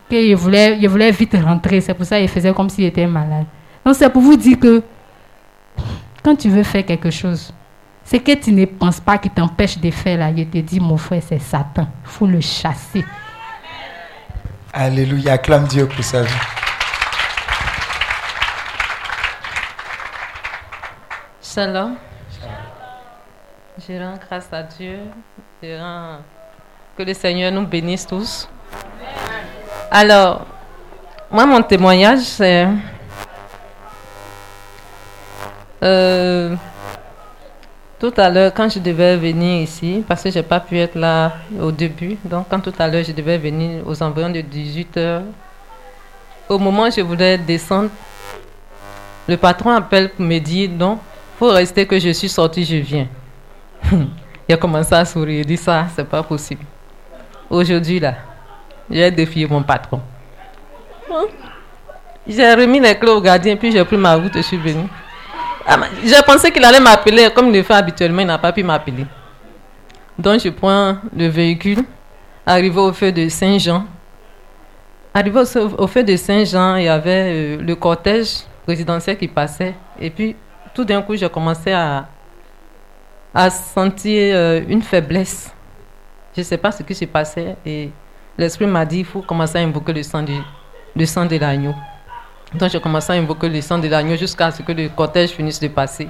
Qu'il voulait, voulait vite rentrer. C'est pour ça qu'il faisait comme s'il était malade. Donc c'est pour vous dire que quand tu veux faire quelque chose, c'est que tu ne penses pas qui t'empêche de faire là. Je te dis, mon frère, c'est Satan. Il faut le chasser. Alléluia, acclame Dieu pour sa vie. Shalom. Je rends grâce à Dieu. Que le Seigneur nous bénisse tous. Alors, moi, mon témoignage, c'est... Euh, tout à l'heure, quand je devais venir ici, parce que je n'ai pas pu être là au début, donc quand tout à l'heure, je devais venir aux environs de 18 heures, au moment où je voulais descendre, le patron appelle pour me dire non, faut rester que je suis sorti, je viens. Il a commencé à sourire, il dit ça, c'est pas possible. Aujourd'hui, là, j'ai défié mon patron. J'ai remis les clés au gardien, puis j'ai pris ma route et je suis venu. Ah, J'ai pensé qu'il allait m'appeler comme il le fait habituellement, il n'a pas pu m'appeler. Donc je prends le véhicule, arrivé au feu de Saint-Jean. Arrivé au, au feu de Saint-Jean, il y avait euh, le cortège présidentiel qui passait. Et puis, tout d'un coup, j'ai commencé à, à sentir euh, une faiblesse. Je ne sais pas ce qui se passait. Et l'Esprit m'a dit il faut commencer à invoquer le sang, du, le sang de l'agneau. Donc, j'ai commencé à invoquer le sang de l'agneau jusqu'à ce que le cortège finisse de passer.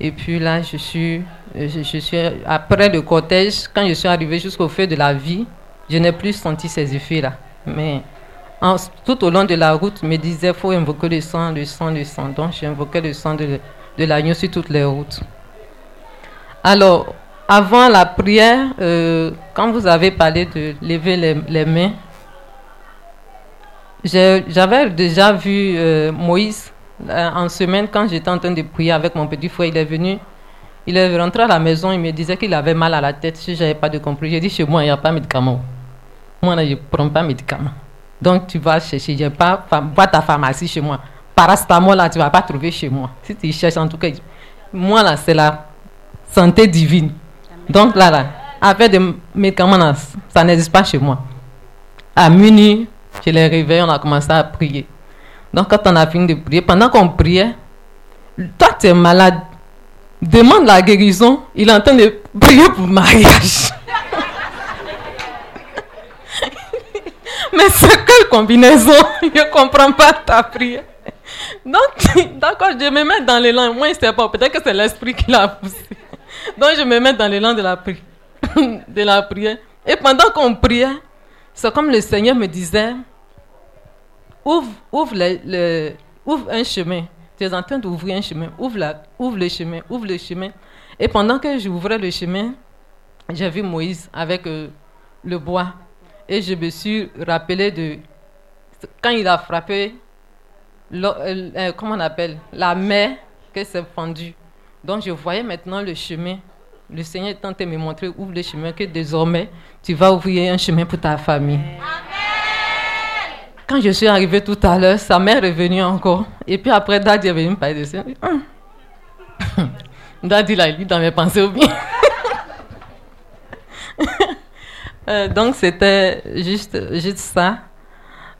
Et puis là, je suis, euh, je, suis après le cortège, quand je suis arrivé jusqu'au feu de la vie, je n'ai plus senti ces effets-là. Mais tout au long de la route, me disait faut invoquer le sang, le sang, le sang. Donc, j'ai invoqué le sang de, de l'agneau sur toutes les routes. Alors, avant la prière, euh, quand vous avez parlé de lever les, les mains, j'avais déjà vu euh, Moïse euh, en semaine quand j'étais en train de prier avec mon petit frère. Il est venu, il est rentré à la maison, il me disait qu'il avait mal à la tête si je n'avais pas de compris. J'ai dit chez moi, il n'y a pas de médicaments. Moi, là, je ne prends pas de médicaments. Donc, tu vas chercher, j'ai pas, à ta pharmacie chez moi. Parastamol, là, tu ne vas pas trouver chez moi. Si tu cherches, en tout cas, moi, là, c'est la santé divine. Donc, là, là, avec des médicaments, là, ça n'existe pas chez moi. À minuit, je les réveille, on a commencé à prier. Donc, quand on a fini de prier, pendant qu'on priait, toi, tu es malade. Demande la guérison. Il est en train de prier pour mariage. Mais c'est quelle combinaison Je ne comprends pas ta prière. Donc, d'accord, je me mets dans l'élan. Moi, je ne sais pas. Peut-être que c'est l'esprit qui l'a poussé. Donc, je me mets dans l'élan de la prière. de la prière. Et pendant qu'on priait, c'est comme le Seigneur me disait, ouvre, ouvre, un chemin. Tu es en train d'ouvrir un chemin. Ouvre, la, ouvre le chemin, ouvre le chemin. Et pendant que j'ouvrais le chemin, j'ai vu Moïse avec euh, le bois. Et je me suis rappelé de quand il a frappé, euh, euh, comment on appelle, la mer que s'est fendue. Donc je voyais maintenant le chemin. Le Seigneur est en train de me montrer, ouvre le chemin, que désormais, tu vas ouvrir un chemin pour ta famille. Quand je suis arrivée tout à l'heure, sa mère est venue encore. Et puis après, Daddy est venu me parler de ça. Hum. Daddy l'a lu dans mes pensées ou bien? Euh, donc c'était juste, juste ça.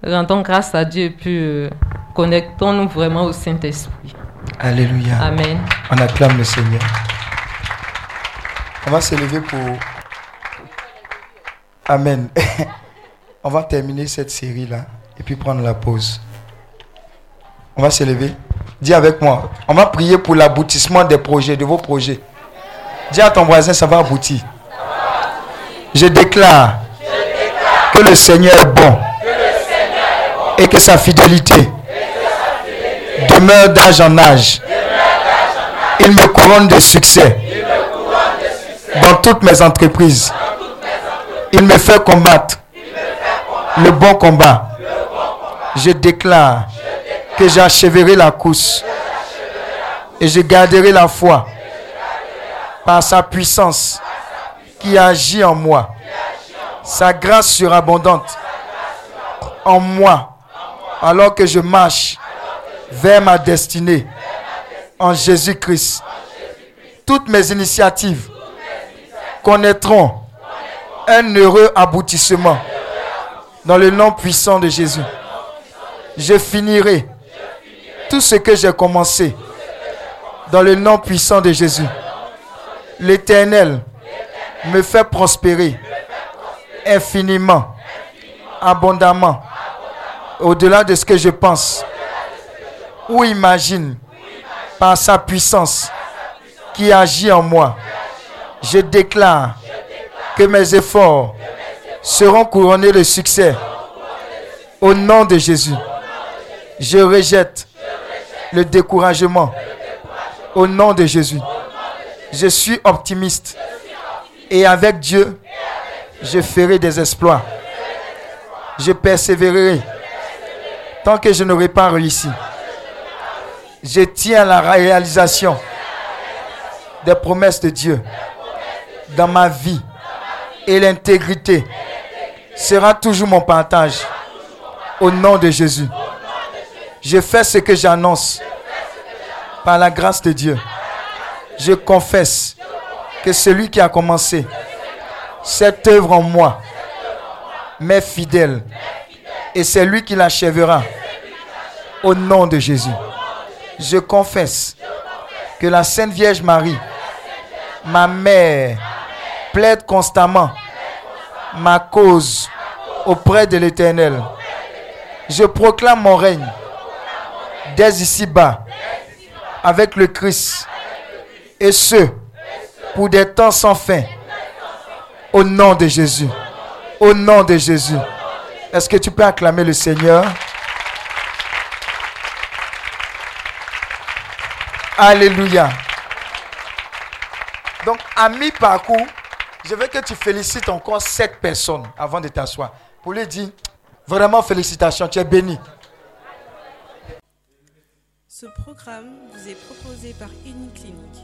Rendons grâce à Dieu et puis euh, connectons-nous vraiment au Saint-Esprit. Alléluia. Amen. On acclame le Seigneur. On va se lever pour... Amen. On va terminer cette série-là et puis prendre la pause. On va se lever. Dis avec moi. On va prier pour l'aboutissement des projets, de vos projets. Dis à ton voisin, ça va aboutir. Je déclare que le Seigneur est bon et que sa fidélité demeure d'âge en âge. Il me couronne de succès dans toutes mes entreprises. Il me fait combattre le bon combat. Je déclare que j'achèverai la course et je garderai la foi par sa puissance qui agit en moi. sa grâce surabondante en moi, alors que je marche vers ma destinée en Jésus-Christ. Toutes mes initiatives connaîtront un heureux aboutissement dans le nom puissant de Jésus. Je finirai tout ce que j'ai commencé dans le nom puissant de Jésus. L'Éternel me fait prospérer infiniment, abondamment, au-delà de ce que je pense ou imagine par sa puissance qui agit en moi. Je déclare que mes efforts seront couronnés de succès au nom de Jésus. Je rejette le découragement au nom de Jésus. Je suis optimiste et avec Dieu, je ferai des exploits. Je persévérerai tant que je n'aurai pas réussi. Je tiens à la réalisation des promesses de Dieu dans ma vie et l'intégrité sera toujours mon partage au nom de Jésus. Je fais ce que j'annonce par la grâce de Dieu. Je confesse que celui qui a commencé cette œuvre en moi m'est fidèle et c'est lui qui l'achèvera au nom de Jésus. Je confesse que la Sainte Vierge Marie, ma mère, plaide constamment ma cause auprès de l'Éternel. Je proclame mon règne dès ici-bas avec le Christ et ce pour des temps sans fin. Au nom de Jésus. Au nom de Jésus. Est-ce que tu peux acclamer le Seigneur? Alléluia. Donc, à mi-parcours, je veux que tu félicites encore sept personnes avant de t'asseoir. Pour lui dire, vraiment félicitations, tu es béni. Ce programme vous est proposé par Clinique,